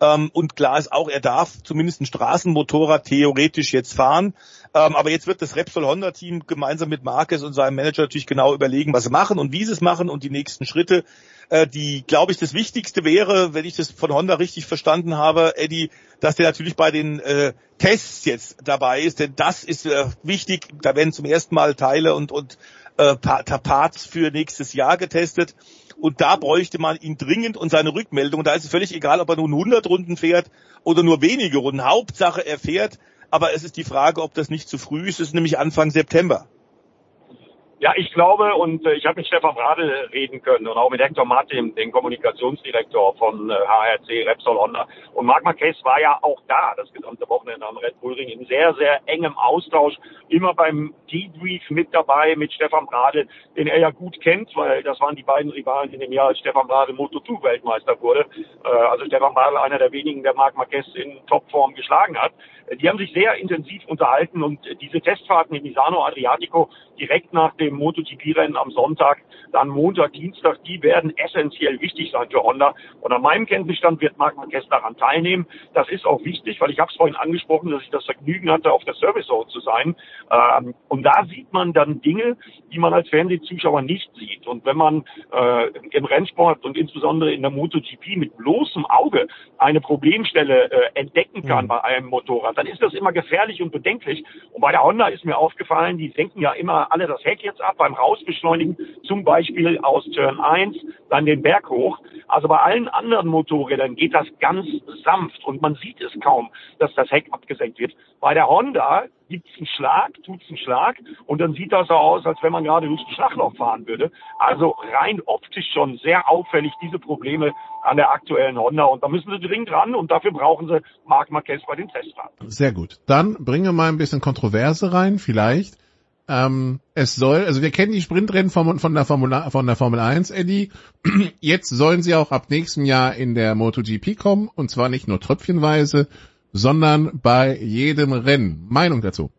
Ähm, und klar ist auch, er darf zumindest ein Straßenmotorrad theoretisch jetzt fahren. Ähm, aber jetzt wird das Repsol Honda Team gemeinsam mit Marquez und seinem Manager natürlich genau überlegen, was sie machen und wie sie es machen und die nächsten Schritte. Äh, die, glaube ich, das Wichtigste wäre, wenn ich das von Honda richtig verstanden habe, Eddie, dass der natürlich bei den äh, Tests jetzt dabei ist, denn das ist äh, wichtig. Da werden zum ersten Mal Teile und, und äh, Parts für nächstes Jahr getestet. Und da bräuchte man ihn dringend und seine Rückmeldung. Da ist es völlig egal, ob er nun 100 Runden fährt oder nur wenige Runden. Hauptsache, er fährt. Aber es ist die Frage, ob das nicht zu früh ist. Es ist nämlich Anfang September. Ja, ich glaube, und äh, ich habe mit Stefan Radl reden können und auch mit Hector Martin, den Kommunikationsdirektor von äh, HRC Repsol Honda. Und Marc Marquez war ja auch da, das gesamte Wochenende am Red Bull Ring, in sehr, sehr engem Austausch, immer beim Debrief mit dabei mit Stefan Radl, den er ja gut kennt, weil das waren die beiden Rivalen in dem Jahr, als Stefan Radl Moto2 Weltmeister wurde. Äh, also Stefan Radl einer der wenigen, der Marc Marquez in Topform geschlagen hat. Die haben sich sehr intensiv unterhalten und diese Testfahrten in Misano Adriatico direkt nach dem MotoGP-Rennen am Sonntag, dann Montag, Dienstag, die werden essentiell wichtig sein für Honda. Und an meinem Kenntnisstand wird Marc Marquez daran teilnehmen. Das ist auch wichtig, weil ich habe es vorhin angesprochen, dass ich das Vergnügen hatte, auf der Service Zone zu sein. Ähm, und da sieht man dann Dinge, die man als Fernsehzuschauer nicht sieht. Und wenn man äh, im Rennsport und insbesondere in der MotoGP mit bloßem Auge eine Problemstelle äh, entdecken kann mhm. bei einem Motorrad, dann ist das immer gefährlich und bedenklich. Und bei der Honda ist mir aufgefallen, die senken ja immer alle das Heck jetzt ab beim Rausbeschleunigen, zum Beispiel aus Turn 1, dann den Berg hoch. Also bei allen anderen Motorrädern geht das ganz sanft und man sieht es kaum, dass das Heck abgesenkt wird. Bei der Honda gibt's einen Schlag, tut's einen Schlag und dann sieht das so aus, als wenn man gerade durch den Schlagloch fahren würde. Also rein optisch schon sehr auffällig diese Probleme an der aktuellen Honda und da müssen sie dringend ran und dafür brauchen sie Marc Marquez bei den Testfahrten. Sehr gut. Dann bringen wir mal ein bisschen Kontroverse rein, vielleicht. Ähm, es soll, also wir kennen die Sprintrennen von, von, der Formel, von der Formel 1, Eddie. Jetzt sollen sie auch ab nächstem Jahr in der MotoGP kommen und zwar nicht nur tröpfchenweise, sondern bei jedem Rennen. Meinung dazu?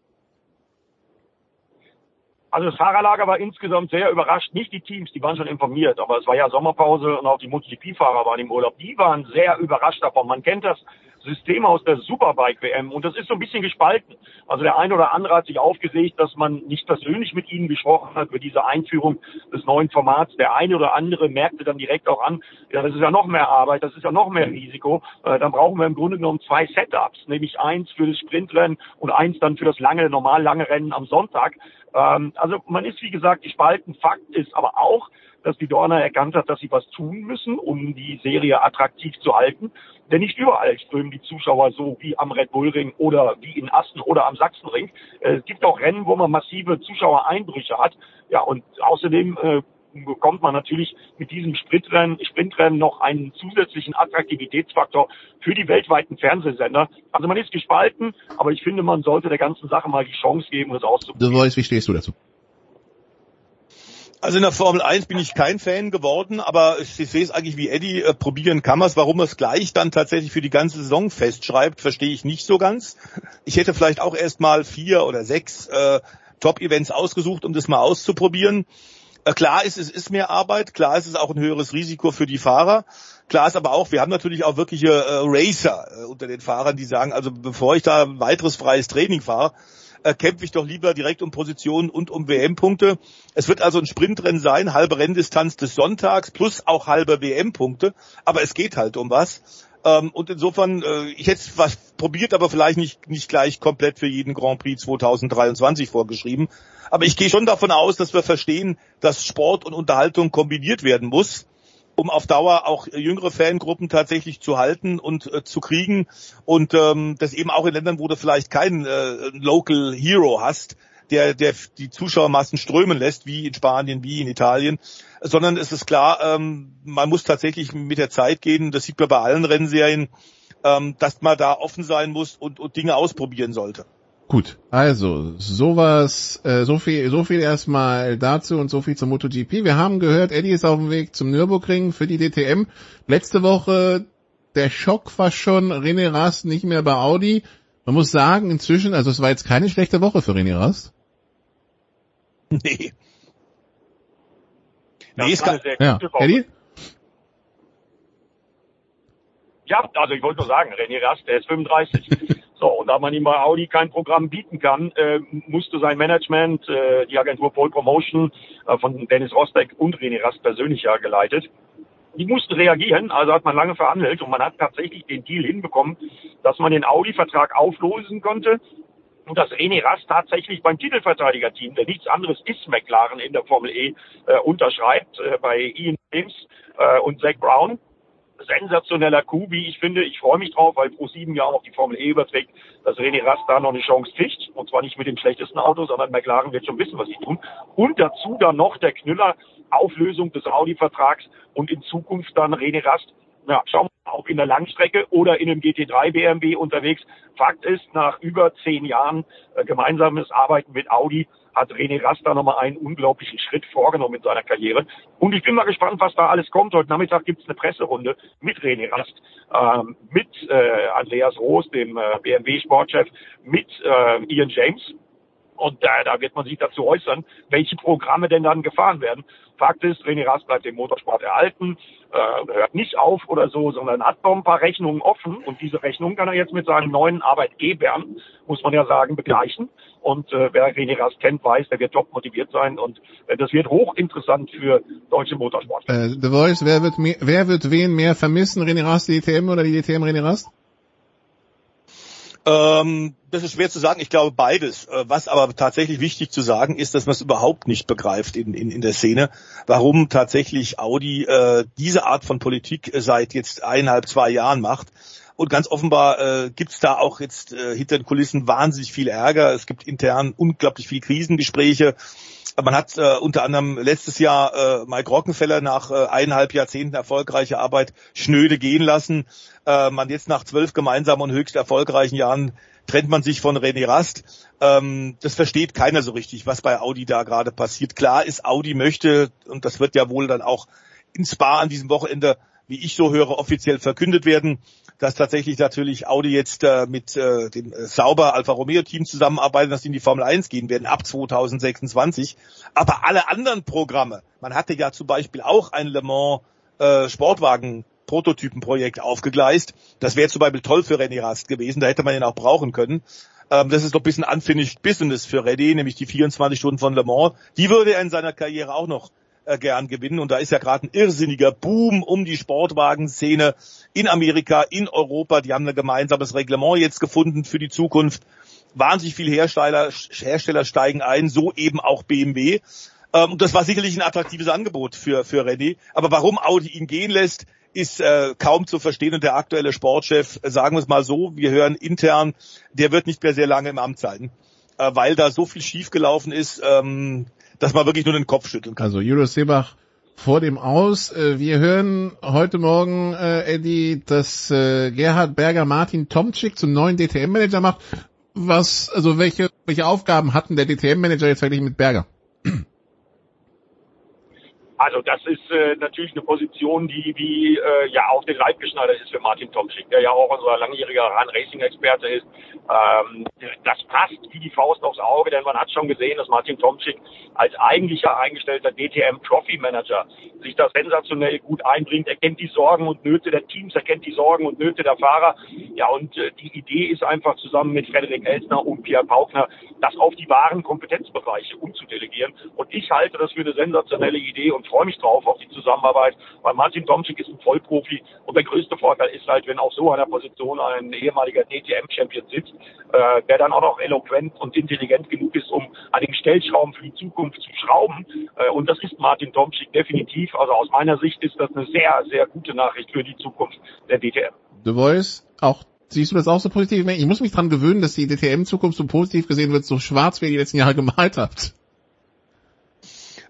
Also das Fahrerlager war insgesamt sehr überrascht. Nicht die Teams, die waren schon informiert, aber es war ja Sommerpause und auch die MotoGP-Fahrer waren im Urlaub. Die waren sehr überrascht davon. Man kennt das System aus der Superbike-WM und das ist so ein bisschen gespalten. Also der eine oder andere hat sich aufgeregt, dass man nicht persönlich mit ihnen gesprochen hat über diese Einführung des neuen Formats. Der eine oder andere merkte dann direkt auch an, ja, das ist ja noch mehr Arbeit, das ist ja noch mehr Risiko. Äh, dann brauchen wir im Grunde genommen zwei Setups, nämlich eins für das Sprintrennen und eins dann für das lange, normal lange Rennen am Sonntag. Ähm, also man ist, wie gesagt, gespalten. Fakt ist aber auch, dass die Dorner erkannt hat, dass sie was tun müssen, um die Serie attraktiv zu halten. Denn nicht überall strömen die Zuschauer so wie am Red Bull Ring oder wie in Assen oder am Sachsenring. Äh, es gibt auch Rennen, wo man massive Zuschauereinbrüche hat. Ja, und außerdem äh, bekommt man natürlich mit diesem Sprintrennen, Sprintrennen noch einen zusätzlichen Attraktivitätsfaktor für die weltweiten Fernsehsender. Also man ist gespalten, aber ich finde, man sollte der ganzen Sache mal die Chance geben, das auszuprobieren. Du weißt, wie stehst du dazu? Also in der Formel 1 bin ich kein Fan geworden, aber ich, ich sehe es eigentlich wie Eddie, äh, probieren kann man es. Warum er es gleich dann tatsächlich für die ganze Saison festschreibt, verstehe ich nicht so ganz. Ich hätte vielleicht auch erst mal vier oder sechs äh, Top-Events ausgesucht, um das mal auszuprobieren. Äh, klar ist, es ist mehr Arbeit, klar ist es auch ein höheres Risiko für die Fahrer. Klar ist aber auch, wir haben natürlich auch wirkliche äh, Racer äh, unter den Fahrern, die sagen, also bevor ich da weiteres freies Training fahre, äh, kämpfe ich doch lieber direkt um Positionen und um WM-Punkte. Es wird also ein Sprintrennen sein, halbe Renndistanz des Sonntags plus auch halbe WM-Punkte. Aber es geht halt um was. Ähm, und insofern, äh, ich hätte was probiert, aber vielleicht nicht, nicht gleich komplett für jeden Grand Prix 2023 vorgeschrieben. Aber ich gehe schon davon aus, dass wir verstehen, dass Sport und Unterhaltung kombiniert werden muss um auf Dauer auch jüngere Fangruppen tatsächlich zu halten und äh, zu kriegen und ähm, das eben auch in Ländern, wo du vielleicht keinen äh, Local Hero hast, der, der die Zuschauermassen strömen lässt, wie in Spanien, wie in Italien, sondern es ist klar, ähm, man muss tatsächlich mit der Zeit gehen, das sieht man bei allen Rennserien, ähm, dass man da offen sein muss und, und Dinge ausprobieren sollte. Gut, also sowas, äh, so viel, so viel erstmal dazu und so viel zum MotoGP. Wir haben gehört, Eddie ist auf dem Weg zum Nürburgring für die DTM. Letzte Woche der Schock war schon René Rast nicht mehr bei Audi. Man muss sagen, inzwischen, also es war jetzt keine schlechte Woche für René Rast. Nee. Nee, ist keine sehr ja. Eddie? Ja, also ich wollte nur sagen, René Rast, der ist 35. So, und da man ihm bei Audi kein Programm bieten kann, äh, musste sein Management, äh, die Agentur Pole Promotion äh, von Dennis Rosbeck und René Rast persönlich ja geleitet, die mussten reagieren, also hat man lange verhandelt und man hat tatsächlich den Deal hinbekommen, dass man den Audi-Vertrag auflösen konnte und dass René Rast tatsächlich beim Titelverteidiger-Team, der nichts anderes ist McLaren in der Formel E, äh, unterschreibt äh, bei Ian James äh, und Zach Brown sensationeller Coup, wie ich finde. Ich freue mich drauf, weil Pro7 ja auch die Formel E überträgt, dass René Rast da noch eine Chance kriegt. Und zwar nicht mit dem schlechtesten Auto, sondern McLaren wird schon wissen, was sie tun. Und dazu dann noch der Knüller Auflösung des Audi-Vertrags und in Zukunft dann René Rast ja, schauen wir mal, ob in der Langstrecke oder in einem GT3 BMW unterwegs. Fakt ist, nach über zehn Jahren äh, gemeinsames Arbeiten mit Audi hat René Rast da nochmal einen unglaublichen Schritt vorgenommen in seiner Karriere. Und ich bin mal gespannt, was da alles kommt. Heute Nachmittag gibt es eine Presserunde mit René Rast, ähm, mit äh, Andreas Roos, dem äh, BMW-Sportchef, mit äh, Ian James Und äh, da wird man sich dazu äußern, welche Programme denn dann gefahren werden. Fakt ist, René Rast bleibt dem Motorsport erhalten, äh, hört nicht auf oder so, sondern hat noch ein paar Rechnungen offen und diese Rechnungen kann er jetzt mit seinen neuen Arbeitgebern, muss man ja sagen, begleichen. Und äh, wer René Rast kennt, weiß, der wird top motiviert sein und äh, das wird hochinteressant für deutsche Motorsport. Äh, The Voice, wer wird, mehr, wer wird wen mehr vermissen, René Rast, die DTM oder die DTM René Rast? Ähm, das ist schwer zu sagen. Ich glaube beides. Äh, was aber tatsächlich wichtig zu sagen ist, dass man es überhaupt nicht begreift in, in, in der Szene, warum tatsächlich Audi äh, diese Art von Politik seit jetzt eineinhalb, zwei Jahren macht. Und ganz offenbar äh, gibt es da auch jetzt äh, hinter den Kulissen wahnsinnig viel Ärger. Es gibt intern unglaublich viel Krisengespräche. Man hat äh, unter anderem letztes Jahr äh, Mike Rockenfeller nach äh, eineinhalb Jahrzehnten erfolgreicher Arbeit schnöde gehen lassen. Äh, man jetzt nach zwölf gemeinsamen und höchst erfolgreichen Jahren trennt man sich von René Rast. Ähm, das versteht keiner so richtig, was bei Audi da gerade passiert. Klar ist, Audi möchte, und das wird ja wohl dann auch in Spa an diesem Wochenende, wie ich so höre, offiziell verkündet werden, dass tatsächlich natürlich Audi jetzt äh, mit äh, dem äh, Sauber Alfa Romeo Team zusammenarbeiten, dass die in die Formel 1 gehen werden ab 2026. Aber alle anderen Programme, man hatte ja zum Beispiel auch ein Le Mans äh, Sportwagen Prototypenprojekt aufgegleist. Das wäre zum Beispiel toll für René Rast gewesen, da hätte man ihn auch brauchen können. Ähm, das ist doch ein bisschen unfinished business für René, nämlich die 24 Stunden von Le Mans. Die würde er in seiner Karriere auch noch äh, gern gewinnen. Und da ist ja gerade ein irrsinniger Boom um die Sportwagenszene in Amerika, in Europa. Die haben ein gemeinsames Reglement jetzt gefunden für die Zukunft. Wahnsinnig viele Hersteller, Hersteller steigen ein, so eben auch BMW. Ähm, das war sicherlich ein attraktives Angebot für, für René. Aber warum Audi ihn gehen lässt, ist äh, kaum zu verstehen. Und der aktuelle Sportchef, sagen wir es mal so, wir hören intern, der wird nicht mehr sehr lange im Amt sein, äh, weil da so viel schiefgelaufen ist. Ähm, dass man wirklich nur den Kopf schütteln kann. Also Julius Seebach vor dem Aus. Äh, wir hören heute Morgen, äh, Eddie, dass äh, Gerhard Berger Martin Tomczyk zum neuen DTM-Manager macht. Was, also welche, welche Aufgaben hatten der DTM-Manager jetzt eigentlich mit Berger? Also das ist äh, natürlich eine Position, die wie äh, ja auch den Leib geschneidert ist für Martin Tomczyk, der ja auch unser langjähriger Run-Racing-Experte ist. Ähm, das passt wie die Faust aufs Auge, denn man hat schon gesehen, dass Martin Tomczyk als eigentlicher eingestellter DTM Trophy Manager sich da sensationell gut einbringt. Er kennt die Sorgen und Nöte der Teams, er kennt die Sorgen und Nöte der Fahrer. Ja, und äh, die Idee ist einfach zusammen mit Frederik Elsner und Pierre Paukner, das auf die wahren Kompetenzbereiche umzudelegieren. Und ich halte das für eine sensationelle Idee und freue mich drauf auf die Zusammenarbeit, weil Martin Tomczyk ist ein Vollprofi und der größte Vorteil ist halt, wenn auf so einer Position ein ehemaliger DTM-Champion sitzt, äh, der dann auch noch eloquent und intelligent genug ist, um an den Stellschrauben für die Zukunft zu schrauben. Äh, und das ist Martin Tomczyk definitiv. Also aus meiner Sicht ist das eine sehr, sehr gute Nachricht für die Zukunft der DTM. The Voice, auch Siehst du das auch so positiv? Ich muss mich dran gewöhnen, dass die DTM-Zukunft so positiv gesehen wird, so schwarz, wie ihr die letzten Jahre gemalt habt.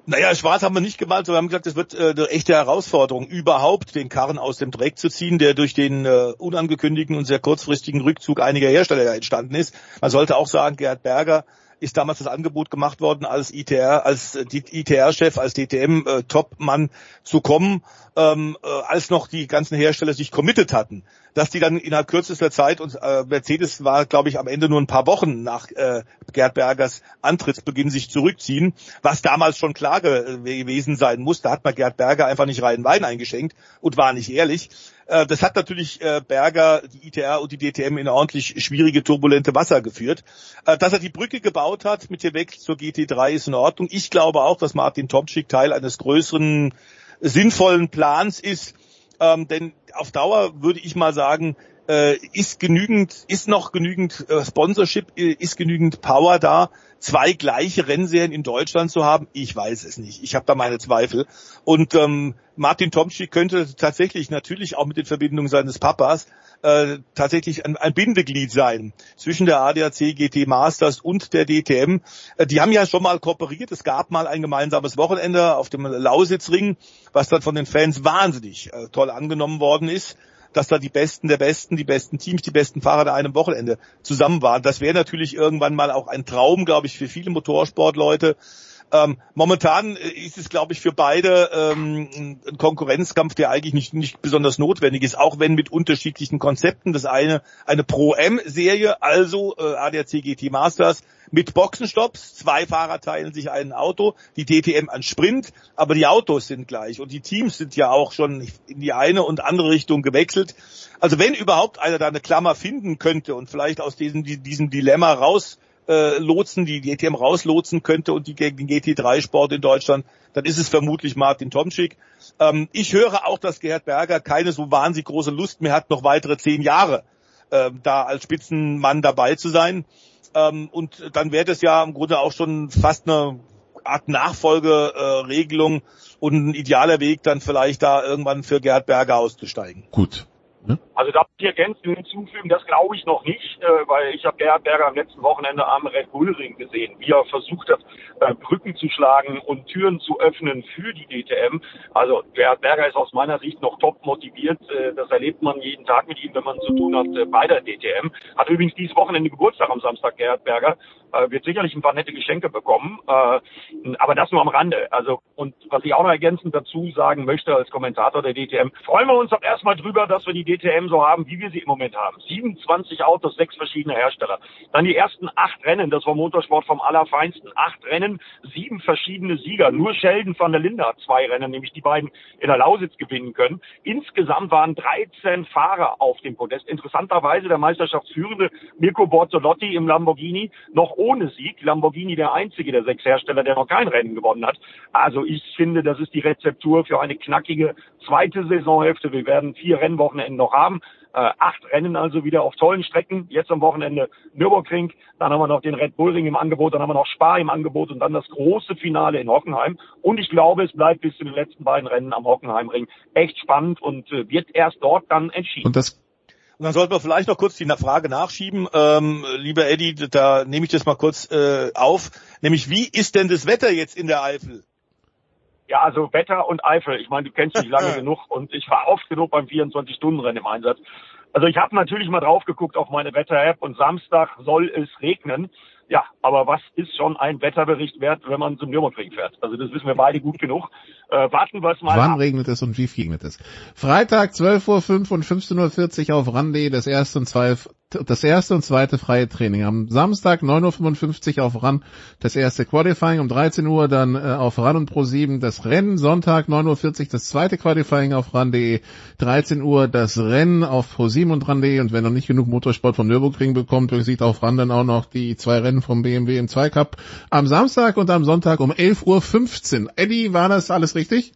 Naja, schwarz haben wir nicht gemalt, sondern wir haben gesagt, es wird äh, eine echte Herausforderung, überhaupt den Karren aus dem Dreck zu ziehen, der durch den äh, unangekündigten und sehr kurzfristigen Rückzug einiger Hersteller entstanden ist. Man sollte auch sagen, Gerhard Berger ist damals das Angebot gemacht worden, als ITR, als äh, ITR-Chef, als DTM-Top-Mann äh, zu kommen, ähm, äh, als noch die ganzen Hersteller sich committed hatten. Dass die dann innerhalb kürzester Zeit und äh, Mercedes war, glaube ich, am Ende nur ein paar Wochen nach äh, Gerd Bergers Antrittsbeginn sich zurückziehen, was damals schon klar gewesen sein muss. Da hat man Gerd Berger einfach nicht reinen Wein eingeschenkt und war nicht ehrlich. Äh, das hat natürlich äh, Berger, die ITR und die DTM in ordentlich schwierige, turbulente Wasser geführt. Äh, dass er die Brücke gebaut hat mit dem Wechsel zur GT3 ist in Ordnung. Ich glaube auch, dass Martin Tomczyk Teil eines größeren, sinnvollen Plans ist. Ähm, denn auf Dauer würde ich mal sagen, ist genügend, ist noch genügend Sponsorship, ist genügend Power da, zwei gleiche Rennserien in Deutschland zu haben? Ich weiß es nicht. Ich habe da meine Zweifel. Und ähm, Martin Tomczyk könnte tatsächlich natürlich auch mit den Verbindungen seines Papas äh, tatsächlich ein, ein Bindeglied sein zwischen der ADAC GT Masters und der DTM. Äh, die haben ja schon mal kooperiert. Es gab mal ein gemeinsames Wochenende auf dem Lausitzring, was dann von den Fans wahnsinnig äh, toll angenommen worden ist dass da die Besten der Besten, die besten Teams, die besten Fahrer da einem Wochenende zusammen waren. Das wäre natürlich irgendwann mal auch ein Traum, glaube ich, für viele Motorsportleute. Ähm, momentan ist es, glaube ich, für beide ähm, ein Konkurrenzkampf, der eigentlich nicht, nicht besonders notwendig ist, auch wenn mit unterschiedlichen Konzepten. Das eine eine Pro-M-Serie, also äh, ADAC GT Masters mit Boxenstopps. Zwei Fahrer teilen sich ein Auto, die DTM an Sprint, aber die Autos sind gleich und die Teams sind ja auch schon in die eine und andere Richtung gewechselt. Also wenn überhaupt einer da eine Klammer finden könnte und vielleicht aus diesem, diesem Dilemma raus äh, lotsen, die DTM rauslotsen könnte und die gegen den GT3-Sport in Deutschland, dann ist es vermutlich Martin Tomczyk. Ähm, ich höre auch, dass Gerhard Berger keine so wahnsinnig große Lust mehr hat, noch weitere zehn Jahre äh, da als Spitzenmann dabei zu sein. Ähm, und dann wäre das ja im Grunde auch schon fast eine Art Nachfolgeregelung äh, und ein idealer Weg, dann vielleicht da irgendwann für Gerhard Berger auszusteigen. Gut. Ne? Also da muss ich ergänzend hinzufügen, das glaube ich noch nicht, äh, weil ich habe Gerhard Berger am letzten Wochenende am Red Bull Ring gesehen, wie er versucht hat, äh, Brücken zu schlagen und Türen zu öffnen für die DTM. Also Gerhard Berger ist aus meiner Sicht noch top motiviert. Äh, das erlebt man jeden Tag mit ihm, wenn man zu tun hat äh, bei der DTM. Hat übrigens dieses Wochenende Geburtstag am Samstag, Gerhard Berger. Äh, wird sicherlich ein paar nette Geschenke bekommen. Äh, aber das nur am Rande. Also und was ich auch noch ergänzend dazu sagen möchte als Kommentator der DTM, freuen wir uns doch erstmal drüber, dass wir die DTM so haben, wie wir sie im Moment haben. 27 Autos, sechs verschiedene Hersteller. Dann die ersten acht Rennen, das war Motorsport vom Allerfeinsten. Acht Rennen, sieben verschiedene Sieger. Nur Sheldon van der Linde hat zwei Rennen, nämlich die beiden in der Lausitz gewinnen können. Insgesamt waren 13 Fahrer auf dem Podest. Interessanterweise der Meisterschaftsführende Mirko Bortolotti im Lamborghini noch ohne Sieg. Lamborghini der einzige der sechs Hersteller, der noch kein Rennen gewonnen hat. Also ich finde, das ist die Rezeptur für eine knackige zweite Saisonhälfte. Wir werden vier Rennwochenenden noch haben. Äh, acht Rennen also wieder auf tollen Strecken. Jetzt am Wochenende Nürburgring, dann haben wir noch den Red Bull Ring im Angebot, dann haben wir noch Spa im Angebot und dann das große Finale in Hockenheim. Und ich glaube, es bleibt bis zu den letzten beiden Rennen am Hockenheimring echt spannend und äh, wird erst dort dann entschieden. Und das und dann sollten wir vielleicht noch kurz die Frage nachschieben, ähm, lieber Eddie, da nehme ich das mal kurz äh, auf, nämlich wie ist denn das Wetter jetzt in der Eifel? Ja, also Wetter und Eifel. Ich meine, du kennst mich lange <laughs> genug und ich war oft genug beim 24-Stunden-Rennen im Einsatz. Also ich habe natürlich mal drauf geguckt auf meine Wetter-App und Samstag soll es regnen. Ja, aber was ist schon ein Wetterbericht wert, wenn man zum Nürburgring fährt? Also das wissen wir beide gut genug. Äh, warten wir es mal Wann ab. regnet es und wie viel regnet es? Freitag 12.05 Uhr und 15.40 Uhr auf Rande das erste und zwei, das erste und zweite freie Training. Am Samstag 9.55 Uhr auf RAN das erste Qualifying, um 13 Uhr dann äh, auf RAN und Pro 7 das Rennen. Sonntag 9.40 Uhr das zweite Qualifying auf RAN.de, 13 Uhr das Rennen auf Pro 7 und RAN.de und wenn noch nicht genug Motorsport vom Nürburgring bekommt, sieht auf RAN dann auch noch die zwei Rennen vom BMW im Zweicup am Samstag und am Sonntag um 11.15 Uhr. Eddie, war das alles richtig? richtig?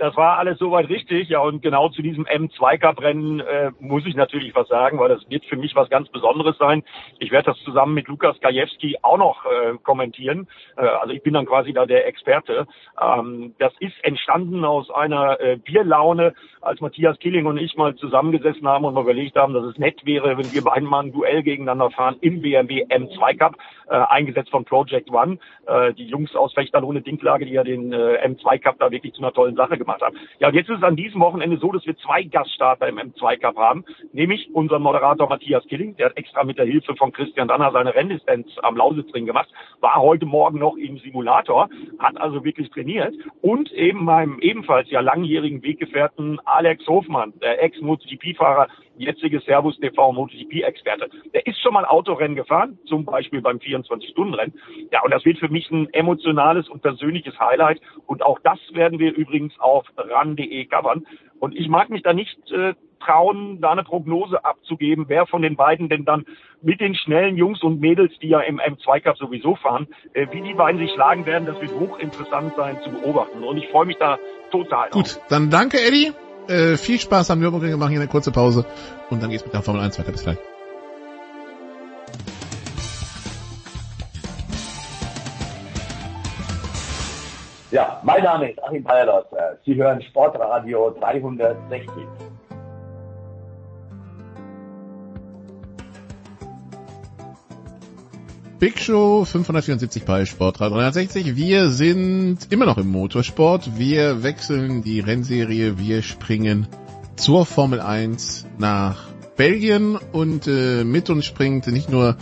Das war alles soweit richtig, ja, und genau zu diesem M2 Cup Rennen äh, muss ich natürlich was sagen, weil das wird für mich was ganz Besonderes sein. Ich werde das zusammen mit Lukas Gajewski auch noch äh, kommentieren. Äh, also ich bin dann quasi da der Experte. Ähm, das ist entstanden aus einer äh, Bierlaune, als Matthias Killing und ich mal zusammengesessen haben und mal überlegt haben, dass es nett wäre, wenn wir beiden mal ein Duell gegeneinander fahren im BMW M2 Cup, äh, eingesetzt von Project One. Äh, die Jungs aus Fechterlohne Dinklage, die ja den äh, M2 Cup da wirklich zu einer tollen Sache gemacht gemacht haben. Ja, und jetzt ist es an diesem Wochenende so, dass wir zwei Gaststarter im M2 Cup haben, nämlich unseren Moderator Matthias Killing, der hat extra mit der Hilfe von Christian Danner seine Rennlizenz am Lausitzring gemacht, war heute Morgen noch im Simulator, hat also wirklich trainiert und eben meinem ebenfalls ja langjährigen Weggefährten Alex Hofmann, der Ex-MotoGP-Fahrer, jetzige Servus TV MotoGP-Experte. Der ist schon mal Autorennen gefahren, zum Beispiel beim 24-Stunden-Rennen. Ja, und das wird für mich ein emotionales und persönliches Highlight. Und auch das werden wir übrigens auf ran.de covern. Und ich mag mich da nicht äh, trauen, da eine Prognose abzugeben, wer von den beiden denn dann mit den schnellen Jungs und Mädels, die ja im M2 Cup sowieso fahren, äh, wie die beiden sich schlagen werden, das wird hochinteressant sein zu beobachten. Und ich freue mich da total. Gut, drauf. dann danke Eddie. Äh, viel Spaß am Nürburgring. Wir machen hier eine kurze Pause und dann geht's mit der Formel 1 weiter. Bis gleich. Ja, mein Name ist Achim Bayerlos. Sie hören Sportradio 360. Big Show 574 bei Sportradio 360. Wir sind immer noch im Motorsport. Wir wechseln die Rennserie. Wir springen zur Formel 1 nach Belgien und äh, mit uns springt nicht nur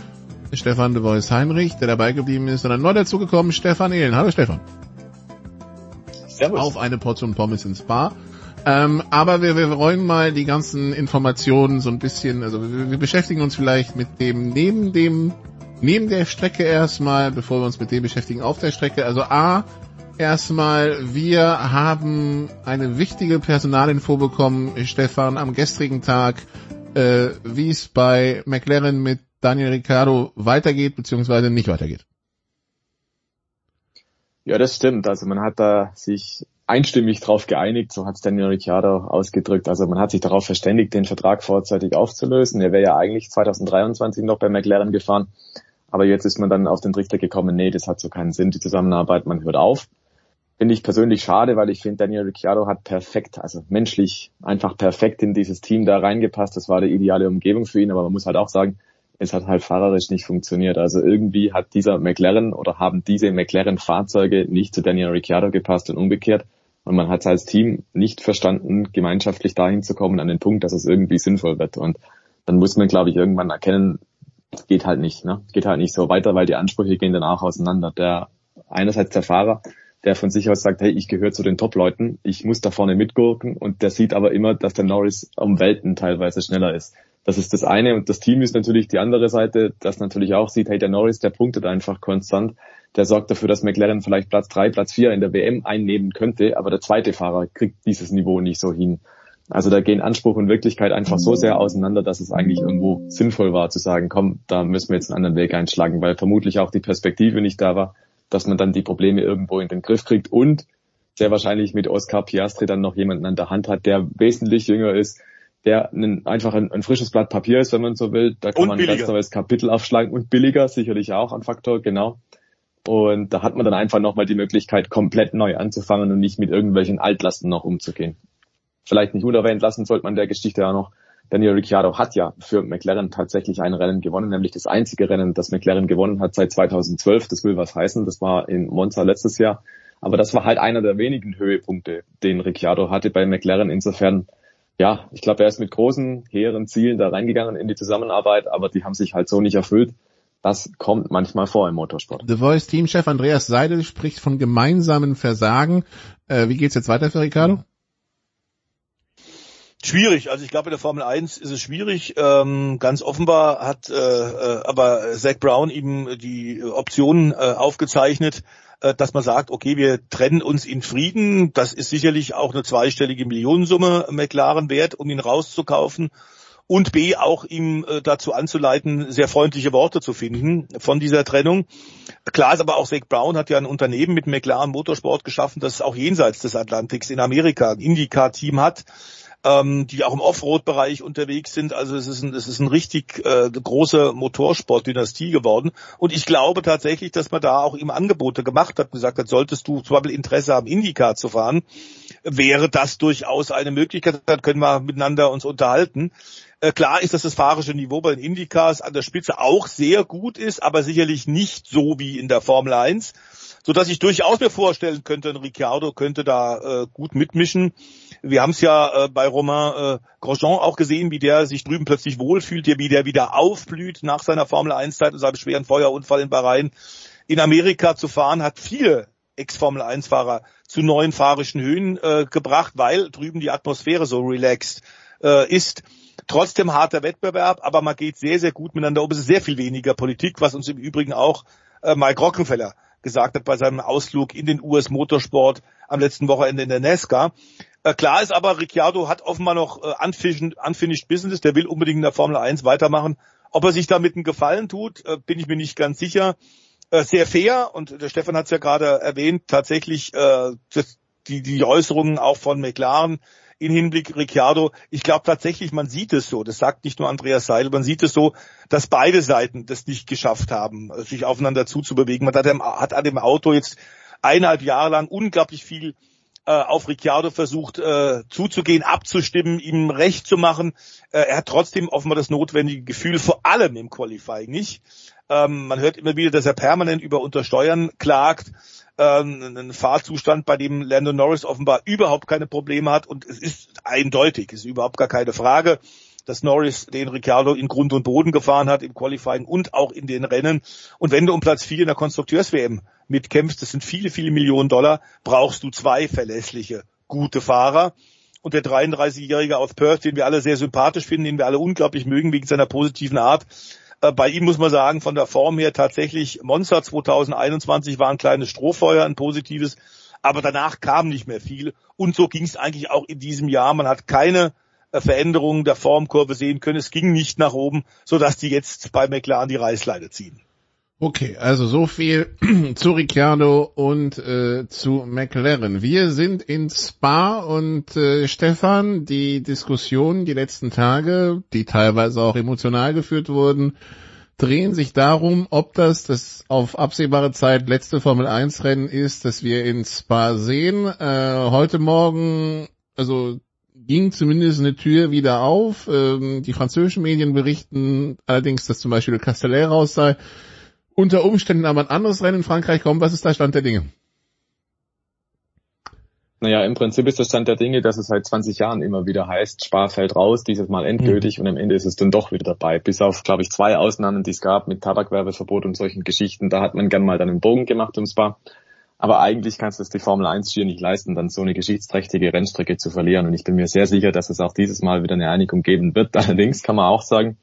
Stefan de Vois Heinrich, der dabei geblieben ist, sondern neu dazugekommen Stefan Ehlen. Hallo Stefan. Servus. Auf eine Portion Pommes ins Bar. Ähm, aber wir, wir räumen mal die ganzen Informationen so ein bisschen, also wir, wir beschäftigen uns vielleicht mit dem neben dem neben der Strecke erstmal, bevor wir uns mit dem beschäftigen auf der Strecke. Also A, erstmal, wir haben eine wichtige Personalinfo bekommen, Stefan, am gestrigen Tag, äh, wie es bei McLaren mit Daniel Ricciardo weitergeht, beziehungsweise nicht weitergeht. Ja, das stimmt. Also man hat da sich einstimmig darauf geeinigt, so hat es Daniel Ricciardo ausgedrückt. Also man hat sich darauf verständigt, den Vertrag vorzeitig aufzulösen. Er wäre ja eigentlich 2023 noch bei McLaren gefahren. Aber jetzt ist man dann auf den Trichter gekommen, nee, das hat so keinen Sinn, die Zusammenarbeit, man hört auf. Finde ich persönlich schade, weil ich finde, Daniel Ricciardo hat perfekt, also menschlich einfach perfekt in dieses Team da reingepasst. Das war die ideale Umgebung für ihn, aber man muss halt auch sagen, es hat halt fahrerisch nicht funktioniert. Also irgendwie hat dieser McLaren oder haben diese McLaren-Fahrzeuge nicht zu Daniel Ricciardo gepasst und umgekehrt. Und man hat es als Team nicht verstanden, gemeinschaftlich dahin zu kommen an den Punkt, dass es irgendwie sinnvoll wird. Und dann muss man, glaube ich, irgendwann erkennen, geht halt nicht, ne? Geht halt nicht so weiter, weil die Ansprüche gehen dann auch auseinander. Der einerseits der Fahrer, der von sich aus sagt, hey, ich gehöre zu den Top-Leuten, ich muss da vorne mitgurken und der sieht aber immer, dass der Norris um Welten teilweise schneller ist. Das ist das eine und das Team ist natürlich die andere Seite, das natürlich auch sieht, hey, der Norris, der punktet einfach konstant, der sorgt dafür, dass McLaren vielleicht Platz drei, Platz vier in der WM einnehmen könnte, aber der zweite Fahrer kriegt dieses Niveau nicht so hin. Also da gehen Anspruch und Wirklichkeit einfach so sehr auseinander, dass es eigentlich irgendwo sinnvoll war zu sagen, komm, da müssen wir jetzt einen anderen Weg einschlagen, weil vermutlich auch die Perspektive nicht da war, dass man dann die Probleme irgendwo in den Griff kriegt und sehr wahrscheinlich mit Oscar Piastri dann noch jemanden an der Hand hat, der wesentlich jünger ist, der ein, einfach ein, ein, frisches Blatt Papier ist, wenn man so will. Da kann man ein ganz neues Kapitel aufschlagen und billiger, sicherlich auch ein Faktor, genau. Und da hat man dann einfach nochmal die Möglichkeit, komplett neu anzufangen und nicht mit irgendwelchen Altlasten noch umzugehen vielleicht nicht unerwähnt lassen sollte man der Geschichte ja noch. Daniel Ricciardo hat ja für McLaren tatsächlich ein Rennen gewonnen, nämlich das einzige Rennen, das McLaren gewonnen hat seit 2012. Das will was heißen. Das war in Monza letztes Jahr. Aber das war halt einer der wenigen Höhepunkte, den Ricciardo hatte bei McLaren. Insofern, ja, ich glaube, er ist mit großen, hehren Zielen da reingegangen in die Zusammenarbeit, aber die haben sich halt so nicht erfüllt. Das kommt manchmal vor im Motorsport. The Voice Teamchef Andreas Seidel spricht von gemeinsamen Versagen. Äh, wie geht's jetzt weiter für Ricciardo? Schwierig, also ich glaube in der Formel 1 ist es schwierig. Ähm, ganz offenbar hat äh, äh, aber Zach Brown ihm die Option äh, aufgezeichnet, äh, dass man sagt, okay, wir trennen uns in Frieden. Das ist sicherlich auch eine zweistellige Millionensumme McLaren wert, um ihn rauszukaufen. Und B, auch ihm äh, dazu anzuleiten, sehr freundliche Worte zu finden von dieser Trennung. Klar ist aber auch Zach Brown hat ja ein Unternehmen mit McLaren Motorsport geschaffen, das auch jenseits des Atlantiks in Amerika ein IndyCar-Team hat ähm, die auch im Offroad-Bereich unterwegs sind. Also es ist ein, es ist ein richtig äh, große Motorsport-Dynastie geworden. Und ich glaube tatsächlich, dass man da auch ihm Angebote gemacht hat und gesagt hat, solltest du zum Beispiel Interesse haben, IndyCar zu fahren, wäre das durchaus eine Möglichkeit. Dann können wir miteinander uns unterhalten. Äh, klar ist, dass das fahrische Niveau bei den Indycars an der Spitze auch sehr gut ist, aber sicherlich nicht so wie in der Formel 1 so dass ich durchaus mir vorstellen könnte, ein Ricciardo könnte da äh, gut mitmischen. Wir haben es ja äh, bei Romain äh, Grosjean auch gesehen, wie der sich drüben plötzlich wohlfühlt, wie der wieder aufblüht nach seiner Formel 1 Zeit und seinem schweren Feuerunfall in Bahrain. In Amerika zu fahren hat viele Ex-Formel 1-Fahrer zu neuen fahrischen Höhen äh, gebracht, weil drüben die Atmosphäre so relaxed äh, ist. Trotzdem harter Wettbewerb, aber man geht sehr, sehr gut miteinander um. Es ist sehr viel weniger Politik, was uns im Übrigen auch äh, Mike Rockenfeller gesagt hat bei seinem Ausflug in den US Motorsport am letzten Wochenende in der NASCAR. Äh, klar ist aber, Ricciardo hat offenbar noch äh, unfinished Business, der will unbedingt in der Formel 1 weitermachen. Ob er sich damit einen Gefallen tut, äh, bin ich mir nicht ganz sicher. Äh, sehr fair, und der Stefan hat es ja gerade erwähnt, tatsächlich äh, die, die Äußerungen auch von McLaren in Hinblick Ricciardo. Ich glaube tatsächlich, man sieht es so, das sagt nicht nur Andreas Seidel, man sieht es so, dass beide Seiten das nicht geschafft haben, sich aufeinander zuzubewegen. Man hat, hat an dem Auto jetzt eineinhalb Jahre lang unglaublich viel äh, auf Ricciardo versucht äh, zuzugehen, abzustimmen, ihm recht zu machen. Äh, er hat trotzdem offenbar das notwendige Gefühl, vor allem im Qualifying nicht. Ähm, man hört immer wieder, dass er permanent über Untersteuern klagt ähm, ein Fahrzustand, bei dem Lando Norris offenbar überhaupt keine Probleme hat und es ist eindeutig, es ist überhaupt gar keine Frage, dass Norris den Ricciardo in Grund und Boden gefahren hat im Qualifying und auch in den Rennen. Und wenn du um Platz 4 in der Konstrukteurs-WM mitkämpfst, das sind viele, viele Millionen Dollar, brauchst du zwei verlässliche, gute Fahrer. Und der 33-Jährige aus Perth, den wir alle sehr sympathisch finden, den wir alle unglaublich mögen wegen seiner positiven Art, äh, bei ihm muss man sagen, von der Form her tatsächlich Monster 2021 war ein kleines Strohfeuer, ein positives, aber danach kam nicht mehr viel. Und so ging es eigentlich auch in diesem Jahr. Man hat keine äh, Veränderungen der Formkurve sehen können. Es ging nicht nach oben, sodass die jetzt bei McLaren die Reißleine ziehen. Okay, also so viel <clears throat> zu Ricciardo und äh, zu McLaren. Wir sind in Spa und äh, Stefan, die Diskussionen die letzten Tage, die teilweise auch emotional geführt wurden, drehen sich darum, ob das das auf absehbare Zeit letzte Formel 1 Rennen ist, das wir in Spa sehen. Äh, heute Morgen, also ging zumindest eine Tür wieder auf. Ähm, die französischen Medien berichten allerdings, dass zum Beispiel Castellet raus sei unter Umständen aber ein anderes Rennen in Frankreich kommt. Was ist da Stand der Dinge? Naja, im Prinzip ist der Stand der Dinge, dass es seit 20 Jahren immer wieder heißt, Spar fällt raus, dieses Mal endgültig mhm. und am Ende ist es dann doch wieder dabei. Bis auf, glaube ich, zwei Ausnahmen, die es gab mit Tabakwerbeverbot und solchen Geschichten. Da hat man gern mal dann einen Bogen gemacht um Spa. Aber eigentlich kannst du es die Formel 1 schier nicht leisten, dann so eine geschichtsträchtige Rennstrecke zu verlieren. Und ich bin mir sehr sicher, dass es auch dieses Mal wieder eine Einigung geben wird. Allerdings kann man auch sagen,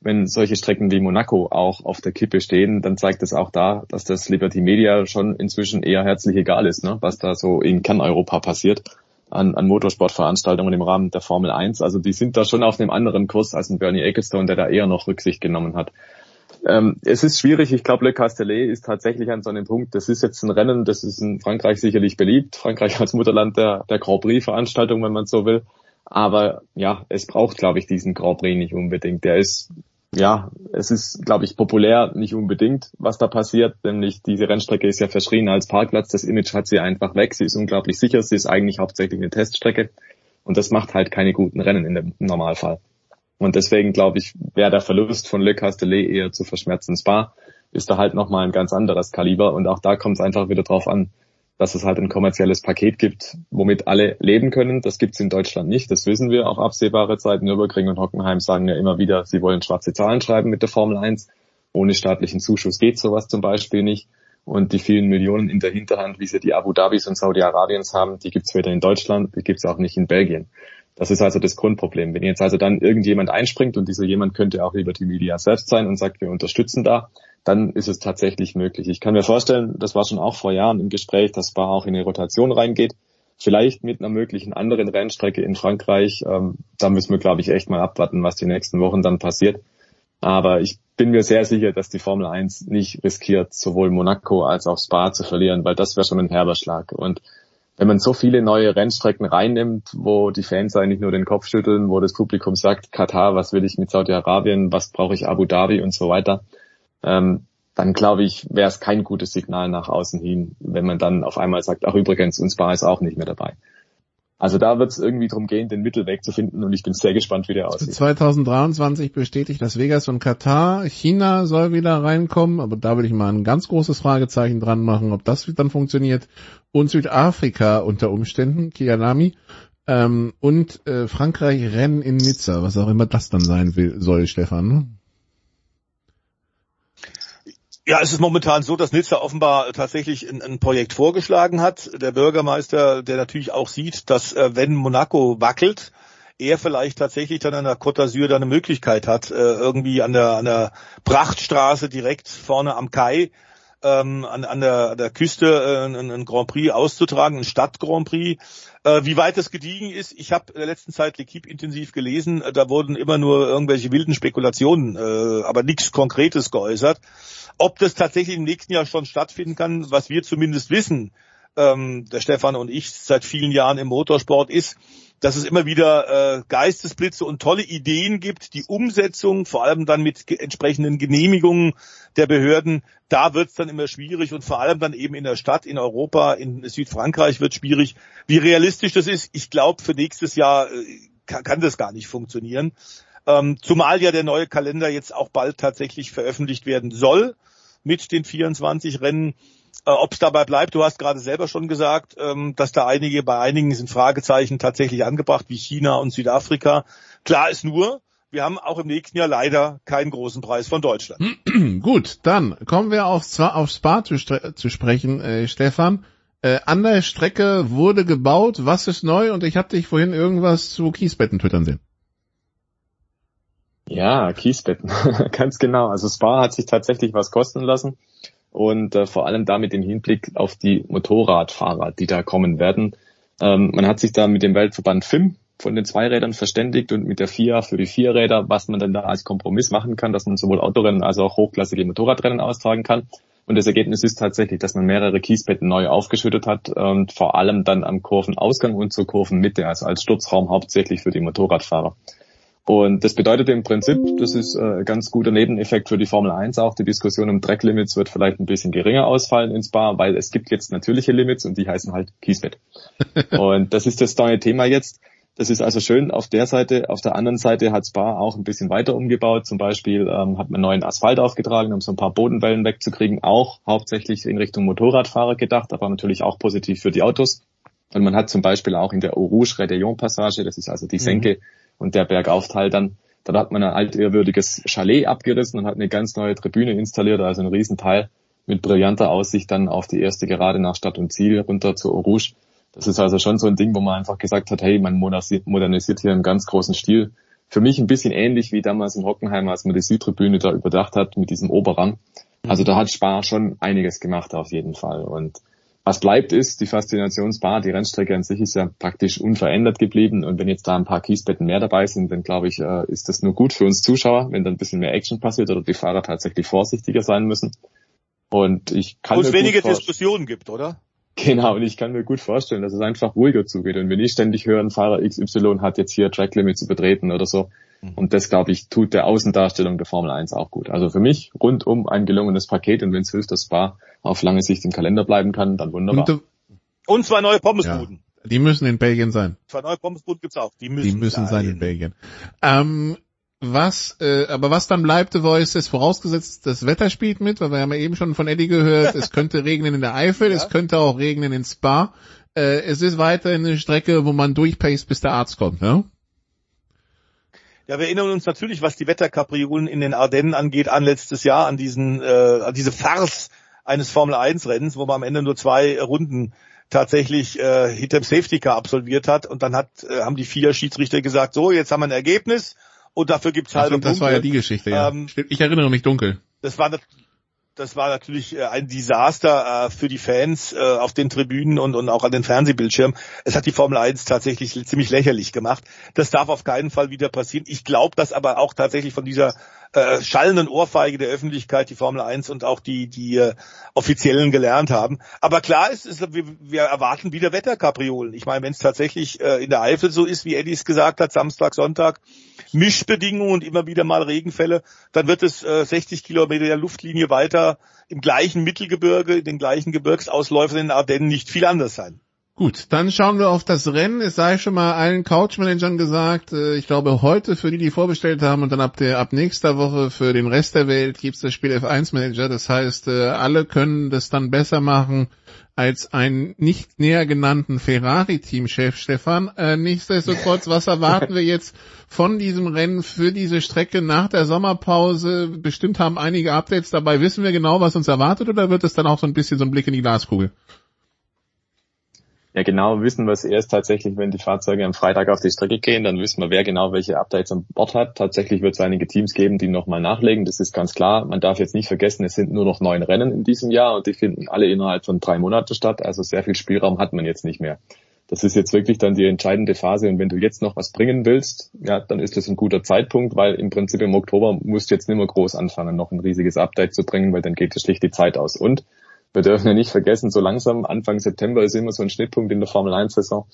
wenn solche Strecken wie Monaco auch auf der Kippe stehen, dann zeigt es auch da, dass das Liberty Media schon inzwischen eher herzlich egal ist, ne? was da so in Kerneuropa passiert an, an Motorsportveranstaltungen im Rahmen der Formel 1. Also die sind da schon auf einem anderen Kurs als ein Bernie Ecclestone, der da eher noch Rücksicht genommen hat. Ähm, es ist schwierig. Ich glaube, Le Castellet ist tatsächlich an so einem Punkt. Das ist jetzt ein Rennen, das ist in Frankreich sicherlich beliebt. Frankreich als Mutterland der, der Grand Prix-Veranstaltung, wenn man so will. Aber ja, es braucht, glaube ich, diesen Grand Prix nicht unbedingt. Der ist ja, es ist, glaube ich, populär nicht unbedingt, was da passiert, nämlich diese Rennstrecke ist ja verschrien als Parkplatz, das Image hat sie einfach weg, sie ist unglaublich sicher, sie ist eigentlich hauptsächlich eine Teststrecke und das macht halt keine guten Rennen in dem Normalfall. Und deswegen, glaube ich, wäre der Verlust von Le Castellet eher zu verschmerzen. Spa ist da halt nochmal ein ganz anderes Kaliber und auch da kommt es einfach wieder drauf an, dass es halt ein kommerzielles Paket gibt, womit alle leben können. Das gibt es in Deutschland nicht. Das wissen wir auf absehbare Zeit. Nürburgring und Hockenheim sagen ja immer wieder, sie wollen schwarze Zahlen schreiben mit der Formel 1. Ohne staatlichen Zuschuss geht sowas zum Beispiel nicht. Und die vielen Millionen in der Hinterhand, wie sie die Abu Dhabis und Saudi-Arabiens haben, die gibt es weder in Deutschland, die gibt es auch nicht in Belgien. Das ist also das Grundproblem. Wenn jetzt also dann irgendjemand einspringt und dieser jemand könnte auch über die Media selbst sein und sagt, wir unterstützen da, dann ist es tatsächlich möglich. Ich kann mir vorstellen, das war schon auch vor Jahren im Gespräch, dass Spa auch in eine Rotation reingeht. Vielleicht mit einer möglichen anderen Rennstrecke in Frankreich. Ähm, da müssen wir, glaube ich, echt mal abwarten, was die nächsten Wochen dann passiert. Aber ich bin mir sehr sicher, dass die Formel 1 nicht riskiert, sowohl Monaco als auch Spa zu verlieren, weil das wäre schon ein herber Schlag. Und wenn man so viele neue Rennstrecken reinnimmt, wo die Fans eigentlich nur den Kopf schütteln, wo das Publikum sagt, Katar, was will ich mit Saudi-Arabien, was brauche ich Abu Dhabi und so weiter, ähm, dann glaube ich, wäre es kein gutes Signal nach außen hin, wenn man dann auf einmal sagt, ach übrigens, uns Spa ist auch nicht mehr dabei. Also da wird es irgendwie drum gehen, den Mittelweg zu finden und ich bin sehr gespannt, wie der aussieht. 2023 bestätigt Las Vegas und Katar. China soll wieder reinkommen, aber da will ich mal ein ganz großes Fragezeichen dran machen, ob das dann funktioniert. Und Südafrika unter Umständen, Kianami. Ähm, und äh, Frankreich Rennen in Nizza, was auch immer das dann sein will, soll, Stefan. Ne? Ja, es ist momentan so, dass Nizza offenbar tatsächlich ein, ein, Projekt vorgeschlagen hat. Der Bürgermeister, der natürlich auch sieht, dass äh, wenn Monaco wackelt, er vielleicht tatsächlich dann an der Côte d'Azur da eine Möglichkeit hat, äh, irgendwie an der, an der Prachtstraße direkt vorne am Kai ähm, an, an, der, an der Küste äh, ein, Grand Prix auszutragen, ein Stadt-Grand Prix. Äh, wie weit das gediegen ist, ich habe in der letzten Zeit L'Equipe intensiv gelesen, da wurden immer nur irgendwelche wilden Spekulationen, äh, aber nichts Konkretes geäußert. Ob das tatsächlich im nächsten Jahr schon stattfinden kann, was wir zumindest wissen, ähm, der Stefan und ich seit vielen Jahren im Motorsport ist, dass es immer wieder äh, Geistesblitze und tolle Ideen gibt. Die Umsetzung, vor allem dann mit entsprechenden Genehmigungen der Behörden, da wird es dann immer schwierig und vor allem dann eben in der Stadt, in Europa, in Südfrankreich wird schwierig. Wie realistisch das ist, ich glaube, für nächstes Jahr äh, kann, kann das gar nicht funktionieren. Ähm, zumal ja der neue Kalender jetzt auch bald tatsächlich veröffentlicht werden soll mit den 24 Rennen. Äh, Ob es dabei bleibt, du hast gerade selber schon gesagt, ähm, dass da einige, bei einigen sind Fragezeichen tatsächlich angebracht, wie China und Südafrika. Klar ist nur, wir haben auch im nächsten Jahr leider keinen großen Preis von Deutschland. <clears throat> Gut, dann kommen wir auf, zwar auf Spa zu, zu sprechen, äh, Stefan. Äh, an der Strecke wurde gebaut, was ist neu? Und ich habe dich vorhin irgendwas zu Kiesbetten twittern sehen. Ja, Kiesbetten, <laughs> ganz genau. Also Spa hat sich tatsächlich was kosten lassen und äh, vor allem damit im Hinblick auf die Motorradfahrer, die da kommen werden. Ähm, man hat sich da mit dem Weltverband FIM von den Zweirädern verständigt und mit der FIA für die Vierräder, was man dann da als Kompromiss machen kann, dass man sowohl Autorennen als auch hochklassige Motorradrennen austragen kann. Und das Ergebnis ist tatsächlich, dass man mehrere Kiesbetten neu aufgeschüttet hat und vor allem dann am Kurvenausgang und zur Kurvenmitte, also als Sturzraum hauptsächlich für die Motorradfahrer. Und das bedeutet im Prinzip, das ist ein ganz guter Nebeneffekt für die Formel 1 auch. Die Diskussion um Tracklimits wird vielleicht ein bisschen geringer ausfallen ins Bar, weil es gibt jetzt natürliche Limits und die heißen halt Kiesbett. <laughs> und das ist das neue Thema jetzt. Das ist also schön auf der Seite. Auf der anderen Seite hat Spa auch ein bisschen weiter umgebaut. Zum Beispiel ähm, hat man neuen Asphalt aufgetragen, um so ein paar Bodenwellen wegzukriegen. Auch hauptsächlich in Richtung Motorradfahrer gedacht, aber natürlich auch positiv für die Autos. Und man hat zum Beispiel auch in der Eau Rouge Rédillon Passage, das ist also die mhm. Senke mhm. Und der Bergaufteil dann, da hat man ein altehrwürdiges Chalet abgerissen und hat eine ganz neue Tribüne installiert, also ein Riesenteil mit brillanter Aussicht dann auf die erste Gerade nach Stadt und Ziel runter zur Eau Rouge. Das ist also schon so ein Ding, wo man einfach gesagt hat, hey, man modernisiert hier im ganz großen Stil. Für mich ein bisschen ähnlich wie damals in Hockenheim, als man die Südtribüne da überdacht hat mit diesem Oberrang. Also da hat Spar schon einiges gemacht auf jeden Fall. Und was bleibt ist die Faszinationsbar. Die Rennstrecke an sich ist ja praktisch unverändert geblieben. Und wenn jetzt da ein paar Kiesbetten mehr dabei sind, dann glaube ich, äh, ist das nur gut für uns Zuschauer, wenn da ein bisschen mehr Action passiert oder die Fahrer tatsächlich vorsichtiger sein müssen. Und ich kann Wo es weniger Diskussionen gibt, oder? Genau, und ich kann mir gut vorstellen, dass es einfach ruhiger zugeht. Und wenn ich ständig höre, ein Fahrer XY hat jetzt hier Track Limits übertreten oder so. Mhm. Und das, glaube ich, tut der Außendarstellung der Formel 1 auch gut. Also für mich rundum ein gelungenes Paket. Und wenn es hilft, dass Spa auf lange Sicht im Kalender bleiben kann, dann wunderbar. Und, und zwei neue Pommesbuden. Ja, die müssen in Belgien sein. Zwei neue Pommesbuden gibt's auch. Die müssen, die müssen sein in Belgien. Ähm, was, äh, aber was dann bleibt, The Voice, ist vorausgesetzt, das Wetter spielt mit, weil wir haben ja eben schon von Eddie gehört, es <laughs> könnte regnen in der Eifel, ja. es könnte auch regnen in Spa. Äh, es ist weiterhin eine Strecke, wo man durchpaced, bis der Arzt kommt, ne? Ja, wir erinnern uns natürlich, was die Wetterkapriolen in den Ardennen angeht, an letztes Jahr, an diesen, äh, an diese Farce eines Formel 1 Rennens, wo man am Ende nur zwei Runden tatsächlich äh, hinterm Safety Car absolviert hat und dann hat, äh, haben die vier Schiedsrichter gesagt, so, jetzt haben wir ein Ergebnis und dafür gibt's halbe Ach, Das war ja die Geschichte, ja. Ähm, ich erinnere mich dunkel. Das war das war natürlich äh, ein Desaster äh, für die Fans äh, auf den Tribünen und, und auch an den Fernsehbildschirmen. Es hat die Formel 1 tatsächlich ziemlich lächerlich gemacht. Das darf auf keinen Fall wieder passieren. Ich glaube, dass aber auch tatsächlich von dieser äh, schallenden Ohrfeige der Öffentlichkeit die Formel 1 und auch die, die äh, Offiziellen gelernt haben. Aber klar ist, ist wir, wir erwarten wieder Wetterkapriolen. Ich meine, wenn es tatsächlich äh, in der Eifel so ist, wie Eddie es gesagt hat, Samstag, Sonntag, Mischbedingungen und immer wieder mal Regenfälle, dann wird es äh, 60 Kilometer der Luftlinie weiter im gleichen Mittelgebirge, in den gleichen Gebirgsausläufern in den Ardennen nicht viel anders sein. Gut, dann schauen wir auf das Rennen. Es sei schon mal allen Couchmanagern gesagt, äh, ich glaube heute für die, die vorbestellt haben und dann ab der ab nächster Woche für den Rest der Welt gibt's das Spiel F1 Manager. Das heißt, äh, alle können das dann besser machen als ein nicht näher genannten Ferrari-Teamchef Stefan. Äh, nichtsdestotrotz, was erwarten wir jetzt von diesem Rennen für diese Strecke nach der Sommerpause? Bestimmt haben einige Updates dabei. Wissen wir genau, was uns erwartet oder wird es dann auch so ein bisschen so ein Blick in die Glaskugel? Ja, genau wissen es erst tatsächlich, wenn die Fahrzeuge am Freitag auf die Strecke gehen, dann wissen wir, wer genau welche Updates an Bord hat. Tatsächlich wird es einige Teams geben, die nochmal nachlegen, das ist ganz klar. Man darf jetzt nicht vergessen, es sind nur noch neun Rennen in diesem Jahr und die finden alle innerhalb von drei Monaten statt, also sehr viel Spielraum hat man jetzt nicht mehr. Das ist jetzt wirklich dann die entscheidende Phase und wenn du jetzt noch was bringen willst, ja, dann ist das ein guter Zeitpunkt, weil im Prinzip im Oktober musst du jetzt nicht mehr groß anfangen, noch ein riesiges Update zu bringen, weil dann geht dir schlicht die Zeit aus. Und wir dürfen ja nicht vergessen, so langsam, Anfang September ist immer so ein Schnittpunkt in der Formel 1 Saison.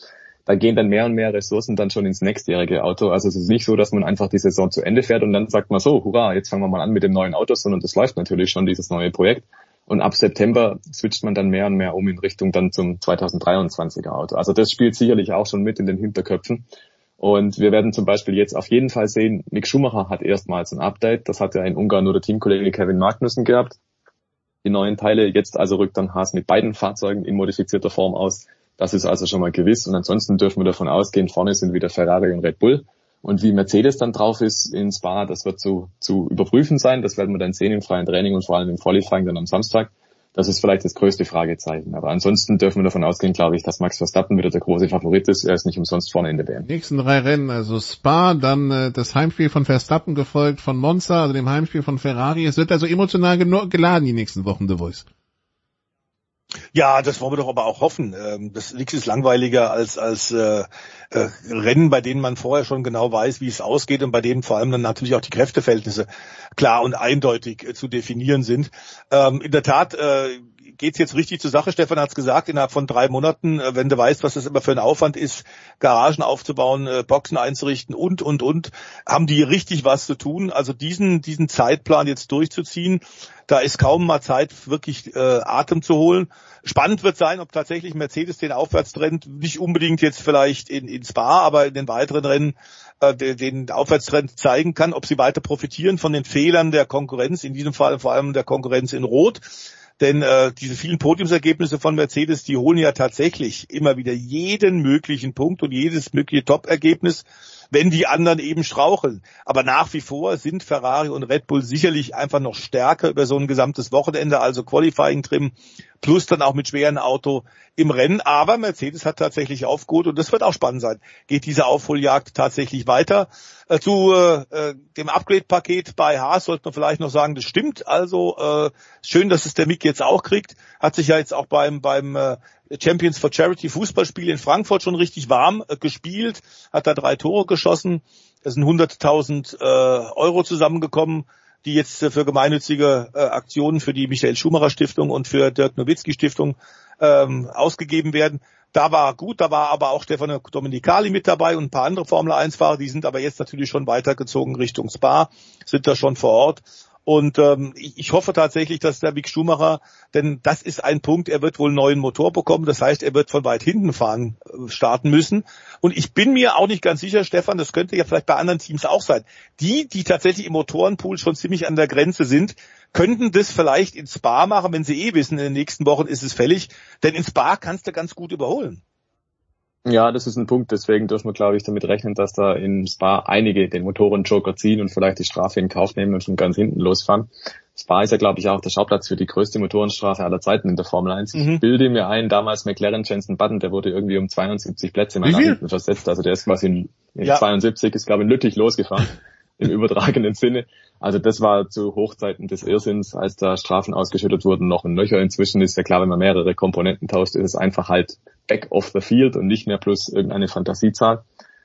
Da gehen dann mehr und mehr Ressourcen dann schon ins nächstjährige Auto. Also es ist nicht so, dass man einfach die Saison zu Ende fährt und dann sagt man so, hurra, jetzt fangen wir mal an mit dem neuen Auto, sondern das läuft natürlich schon, dieses neue Projekt. Und ab September switcht man dann mehr und mehr um in Richtung dann zum 2023er Auto. Also das spielt sicherlich auch schon mit in den Hinterköpfen. Und wir werden zum Beispiel jetzt auf jeden Fall sehen, Mick Schumacher hat erstmals ein Update. Das hat ja in Ungarn nur der Teamkollege Kevin Magnussen gehabt die neuen Teile. Jetzt also rückt dann Haas mit beiden Fahrzeugen in modifizierter Form aus. Das ist also schon mal gewiss. Und ansonsten dürfen wir davon ausgehen, vorne sind wieder Ferrari und Red Bull. Und wie Mercedes dann drauf ist in Spa, das wird zu, zu überprüfen sein. Das werden wir dann sehen im freien Training und vor allem im Qualifying dann am Samstag. Das ist vielleicht das größte Fragezeichen. Aber ansonsten dürfen wir davon ausgehen, glaube ich, dass Max Verstappen wieder der große Favorit ist. Er ist nicht umsonst vorne in der WM. Nächsten drei Rennen, also Spa, dann äh, das Heimspiel von Verstappen gefolgt von Monza, also dem Heimspiel von Ferrari. Es wird also emotional geladen die nächsten Wochen, The Voice. Ja, das wollen wir doch aber auch hoffen. Ähm, das nichts ist langweiliger als als äh, äh, Rennen, bei denen man vorher schon genau weiß, wie es ausgeht und bei denen vor allem dann natürlich auch die Kräfteverhältnisse klar und eindeutig äh, zu definieren sind. Ähm, in der Tat äh, geht's jetzt richtig zur Sache. Stefan hat's gesagt, innerhalb von drei Monaten, äh, wenn du weißt, was das immer für ein Aufwand ist, Garagen aufzubauen, äh, Boxen einzurichten und, und, und, haben die richtig was zu tun. Also diesen, diesen Zeitplan jetzt durchzuziehen, da ist kaum mal Zeit, wirklich äh, Atem zu holen. Spannend wird sein, ob tatsächlich Mercedes den Aufwärtstrend nicht unbedingt jetzt vielleicht in, in Spa, aber in den weiteren Rennen äh, den Aufwärtstrend zeigen kann, ob sie weiter profitieren von den Fehlern der Konkurrenz, in diesem Fall vor allem der Konkurrenz in Rot. Denn äh, diese vielen Podiumsergebnisse von Mercedes, die holen ja tatsächlich immer wieder jeden möglichen Punkt und jedes mögliche Top-Ergebnis wenn die anderen eben straucheln. Aber nach wie vor sind Ferrari und Red Bull sicherlich einfach noch stärker über so ein gesamtes Wochenende, also Qualifying-Trim, plus dann auch mit schweren Auto im Rennen. Aber Mercedes hat tatsächlich aufgeholt und das wird auch spannend sein. Geht diese Aufholjagd tatsächlich weiter? Äh, zu äh, dem Upgrade-Paket bei Haas sollte man vielleicht noch sagen, das stimmt. Also äh, schön, dass es der Mick jetzt auch kriegt. Hat sich ja jetzt auch beim beim äh, Champions for Charity Fußballspiel in Frankfurt schon richtig warm äh, gespielt, hat da drei Tore geschossen. Es sind 100.000 äh, Euro zusammengekommen, die jetzt äh, für gemeinnützige äh, Aktionen für die Michael Schumacher Stiftung und für Dirk Nowitzki Stiftung ähm, ausgegeben werden. Da war gut, da war aber auch Stefano Domenicali mit dabei und ein paar andere Formel 1 Fahrer, die sind aber jetzt natürlich schon weitergezogen Richtung Spa, sind da schon vor Ort und ähm, ich, hoffe tatsächlich, dass der Mick Schumacher, denn das ist ein Punkt, er wird wohl einen neuen Motor bekommen. Das heißt, er wird von weit hinten fahren, äh, starten müssen. Und ich bin mir auch nicht ganz sicher, Stefan, das könnte ja vielleicht bei anderen Teams auch sein. Die, die tatsächlich im Motorenpool schon ziemlich an der Grenze sind, könnten das vielleicht in Spa machen, wenn sie eh wissen, in den nächsten Wochen ist es fällig. Denn in Spa kannst du ganz gut überholen. Ja, das ist ein Punkt. Deswegen dürfen wir, glaube ich, damit rechnen, dass da in Spa einige den Motoren-Joker ziehen und vielleicht die Strafe in Kauf nehmen und schon ganz hinten losfahren. Spa ist ja, glaube ich, auch der Schauplatz für die größte Motorenstrafe aller Zeiten in der Formel 1. Ich mhm. bilde mir ein, damals McLaren Jensen Button, der wurde irgendwie um 72 Plätze mal nach hinten versetzt. Also der ist quasi in, in ja. 72, ist, glaube ich, in Lüttich losgefahren. <laughs> im <laughs> übertragenen Sinne. Also das war zu Hochzeiten des Irrsinns, als da Strafen ausgeschüttet wurden, noch ein Löcher. Inzwischen ist ja klar, wenn man mehrere Komponenten tauscht, ist es einfach halt back of the field und nicht mehr plus irgendeine Fantasiezahl.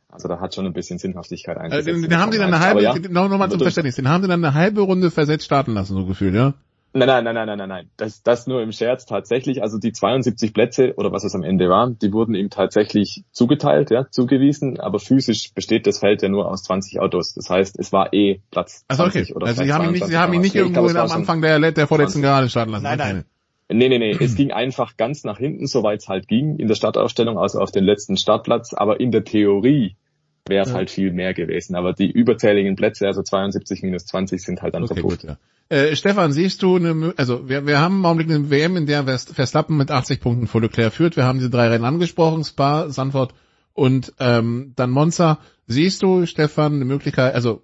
Also da hat schon ein bisschen Sinnhaftigkeit eingesetzt. Also den, den haben sie dann eine halbe, ja, noch, noch mal zum Verständnis, den haben sie dann eine halbe Runde versetzt starten lassen, so gefühlt, ja? Nein, nein, nein, nein, nein, nein, nein. Das, das nur im Scherz tatsächlich. Also die 72 Plätze oder was es am Ende war, die wurden ihm tatsächlich zugeteilt, ja, zugewiesen. Aber physisch besteht das Feld ja nur aus 20 Autos. Das heißt, es war eh Platz 20 also okay. oder Also Sie haben ihn nicht, Sie haben ihn nicht irgendwo glaub, am Anfang der, der vorletzten Gerade starten lassen. Nein, nein. Nee, nee, nee. es ging einfach ganz nach hinten, soweit es halt ging in der Startaufstellung, also auf den letzten Startplatz. Aber in der Theorie wäre es ja. halt viel mehr gewesen. Aber die überzähligen Plätze, also 72 minus 20, sind halt dann okay, verpufft. Gut, ja. Äh, Stefan, siehst du eine, also wir, wir haben im Augenblick eine WM, in der Verstappen mit 80 Punkten vor Leclerc führt. Wir haben diese drei Rennen angesprochen, Spa, Sanford und ähm, dann Monza. Siehst du, Stefan, eine Möglichkeit, also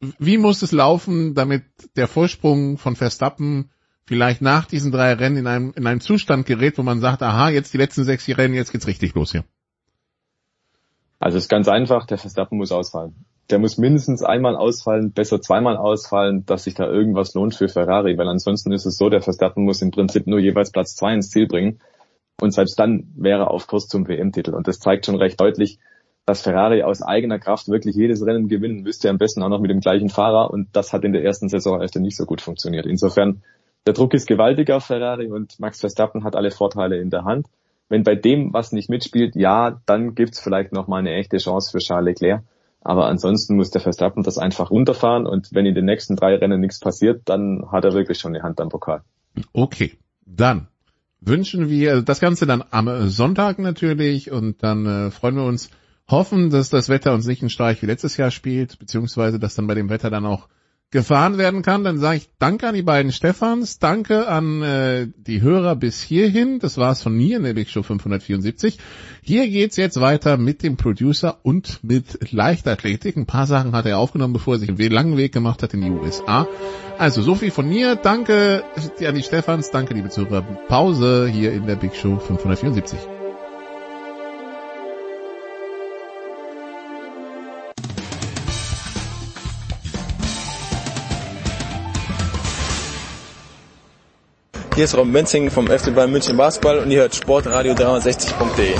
wie muss es laufen, damit der Vorsprung von Verstappen vielleicht nach diesen drei Rennen in einem, in einem Zustand gerät, wo man sagt, aha, jetzt die letzten sechs Rennen, jetzt geht's richtig los hier? Also es ist ganz einfach, der Verstappen muss ausfallen. Der muss mindestens einmal ausfallen, besser zweimal ausfallen, dass sich da irgendwas lohnt für Ferrari, weil ansonsten ist es so, der Verstappen muss im Prinzip nur jeweils Platz zwei ins Ziel bringen. Und selbst dann wäre er auf Kurs zum WM-Titel und das zeigt schon recht deutlich, dass Ferrari aus eigener Kraft wirklich jedes Rennen gewinnen müsste, am besten auch noch mit dem gleichen Fahrer. Und das hat in der ersten Saison echt nicht so gut funktioniert. Insofern, der Druck ist gewaltig auf Ferrari und Max Verstappen hat alle Vorteile in der Hand. Wenn bei dem was nicht mitspielt, ja, dann gibt's vielleicht noch mal eine echte Chance für Charles Leclerc. Aber ansonsten muss der Verstappen das einfach runterfahren und wenn in den nächsten drei Rennen nichts passiert, dann hat er wirklich schon die Hand am Pokal. Okay, dann wünschen wir das Ganze dann am Sonntag natürlich und dann äh, freuen wir uns, hoffen, dass das Wetter uns nicht einen Streich wie letztes Jahr spielt, beziehungsweise dass dann bei dem Wetter dann auch gefahren werden kann, dann sage ich danke an die beiden Stefans, danke an äh, die Hörer bis hierhin. Das war's von mir in der Big Show 574. Hier geht's jetzt weiter mit dem Producer und mit Leichtathletik. Ein paar Sachen hat er aufgenommen, bevor er sich einen langen Weg gemacht hat in die USA. Also so viel von mir. Danke an die Stefans, danke liebe Zuhörer. Pause hier in der Big Show 574. Hier ist Robin Benzing vom FC Bayern München Basketball und ihr hört Sportradio 360.de.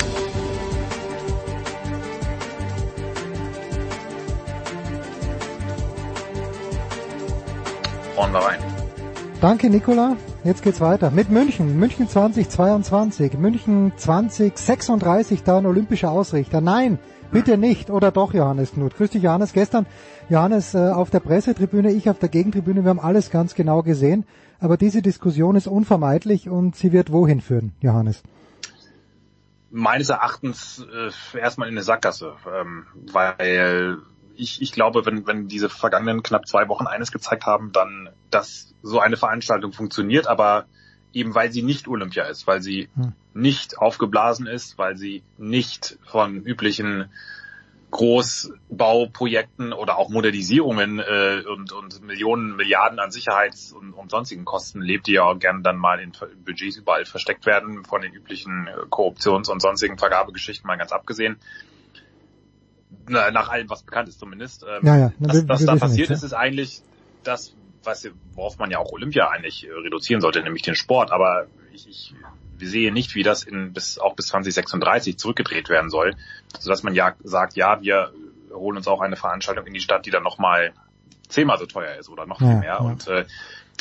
Hauen wir rein. Danke, Nicola. Jetzt geht's weiter mit München. München 2022, München 2036, da ein olympischer Ausrichter. Nein, bitte nicht. Oder doch, Johannes Knut. Grüß dich, Johannes. Gestern, Johannes, äh, auf der Pressetribüne, ich auf der Gegentribüne, wir haben alles ganz genau gesehen. Aber diese Diskussion ist unvermeidlich und sie wird wohin führen, Johannes? Meines Erachtens äh, erstmal in eine Sackgasse, ähm, weil ich, ich glaube, wenn, wenn diese vergangenen knapp zwei Wochen eines gezeigt haben, dann, dass so eine Veranstaltung funktioniert, aber eben weil sie nicht Olympia ist, weil sie hm. nicht aufgeblasen ist, weil sie nicht von üblichen Großbauprojekten oder auch Modernisierungen äh, und, und Millionen, Milliarden an Sicherheits- und, und sonstigen Kosten lebt, die ja auch gerne dann mal in Budgets überall versteckt werden, von den üblichen äh, Korruptions- und sonstigen Vergabegeschichten mal ganz abgesehen. Na, nach allem, was bekannt ist zumindest. Ähm, ja, ja. was, was da passiert ist, ist eigentlich das, was, worauf man ja auch Olympia eigentlich äh, reduzieren sollte, nämlich den Sport. Aber ich, ich sehe nicht, wie das in bis auch bis 2036 zurückgedreht werden soll, sodass man ja sagt, ja, wir holen uns auch eine Veranstaltung in die Stadt, die dann nochmal zehnmal so teuer ist oder noch viel mehr. Ja. Und äh,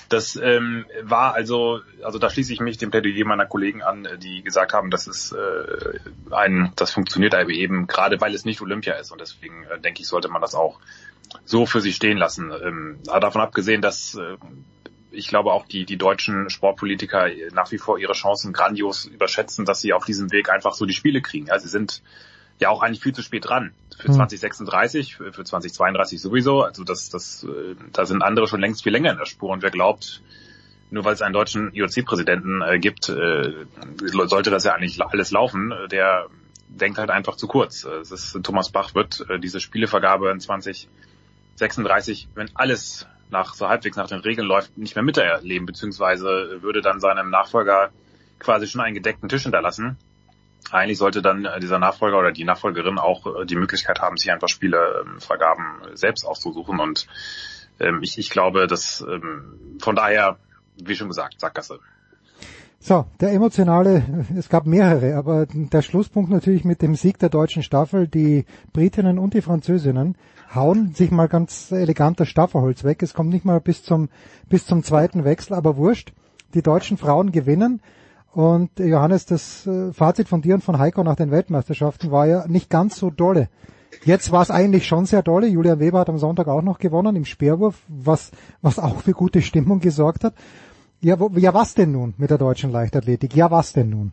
das ähm, war also, also da schließe ich mich dem Plädoyer meiner Kollegen an, die gesagt haben, das ist äh, ein, das funktioniert eben gerade, weil es nicht Olympia ist und deswegen äh, denke ich, sollte man das auch so für sich stehen lassen. Ähm, davon abgesehen, dass äh, ich glaube auch die, die deutschen Sportpolitiker nach wie vor ihre Chancen grandios überschätzen, dass sie auf diesem Weg einfach so die Spiele kriegen. Also sie sind ja auch eigentlich viel zu spät dran. Für 2036, für, für 2032 sowieso. Also das, das, äh, da sind andere schon längst viel länger in der Spur. Und wer glaubt, nur weil es einen deutschen IOC-Präsidenten äh, gibt, äh, sollte das ja eigentlich alles laufen. Der denkt halt einfach zu kurz. Ist, Thomas Bach wird diese Spielevergabe in 2036, wenn alles nach so halbwegs nach den Regeln läuft, nicht mehr miterleben, beziehungsweise würde dann seinem Nachfolger quasi schon einen gedeckten Tisch hinterlassen. Eigentlich sollte dann äh, dieser Nachfolger oder die Nachfolgerin auch äh, die Möglichkeit haben, sich einfach Spielevergaben ähm, selbst auszusuchen. Und ähm, ich, ich glaube, dass ähm, von daher, wie schon gesagt, Sackgasse. So, der emotionale, es gab mehrere, aber der Schlusspunkt natürlich mit dem Sieg der deutschen Staffel, die Britinnen und die Französinnen hauen sich mal ganz elegant das Staffelholz weg. Es kommt nicht mal bis zum, bis zum zweiten Wechsel, aber wurscht. Die deutschen Frauen gewinnen. Und Johannes, das äh, Fazit von dir und von Heiko nach den Weltmeisterschaften war ja nicht ganz so dolle. Jetzt war es eigentlich schon sehr dolle. Julia Weber hat am Sonntag auch noch gewonnen im Speerwurf, was, was auch für gute Stimmung gesorgt hat. Ja, wo, ja, was denn nun mit der deutschen Leichtathletik? Ja, was denn nun?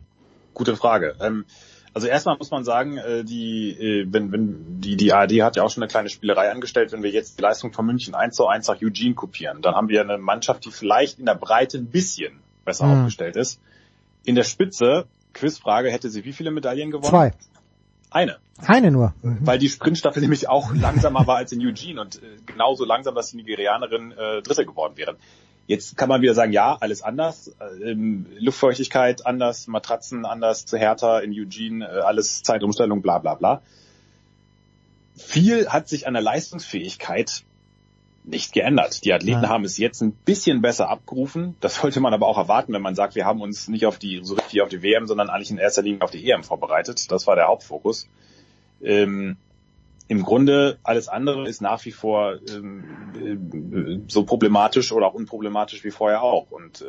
Gute Frage. Ähm, also erstmal muss man sagen, äh, die, äh, wenn, wenn die, die ARD hat ja auch schon eine kleine Spielerei angestellt, wenn wir jetzt die Leistung von München 1 zu 1 nach Eugene kopieren, dann haben wir eine Mannschaft, die vielleicht in der Breite ein bisschen besser mhm. aufgestellt ist. In der Spitze, Quizfrage, hätte sie wie viele Medaillen gewonnen? Zwei. Eine. Eine nur. Mhm. Weil die Sprintstaffel nämlich auch langsamer war als in Eugene und äh, genauso langsam, dass die Nigerianerin äh, Dritte geworden wären. Jetzt kann man wieder sagen, ja, alles anders. Ähm, Luftfeuchtigkeit anders, Matratzen anders, zu härter in Eugene, äh, alles Zeitumstellung, bla bla bla. Viel hat sich an der Leistungsfähigkeit nicht geändert. Die Athleten ja. haben es jetzt ein bisschen besser abgerufen. Das sollte man aber auch erwarten, wenn man sagt, wir haben uns nicht auf die, so richtig auf die WM, sondern eigentlich in erster Linie auf die EM vorbereitet. Das war der Hauptfokus. Ähm, im Grunde alles andere ist nach wie vor ähm, äh, so problematisch oder auch unproblematisch wie vorher auch. Und äh,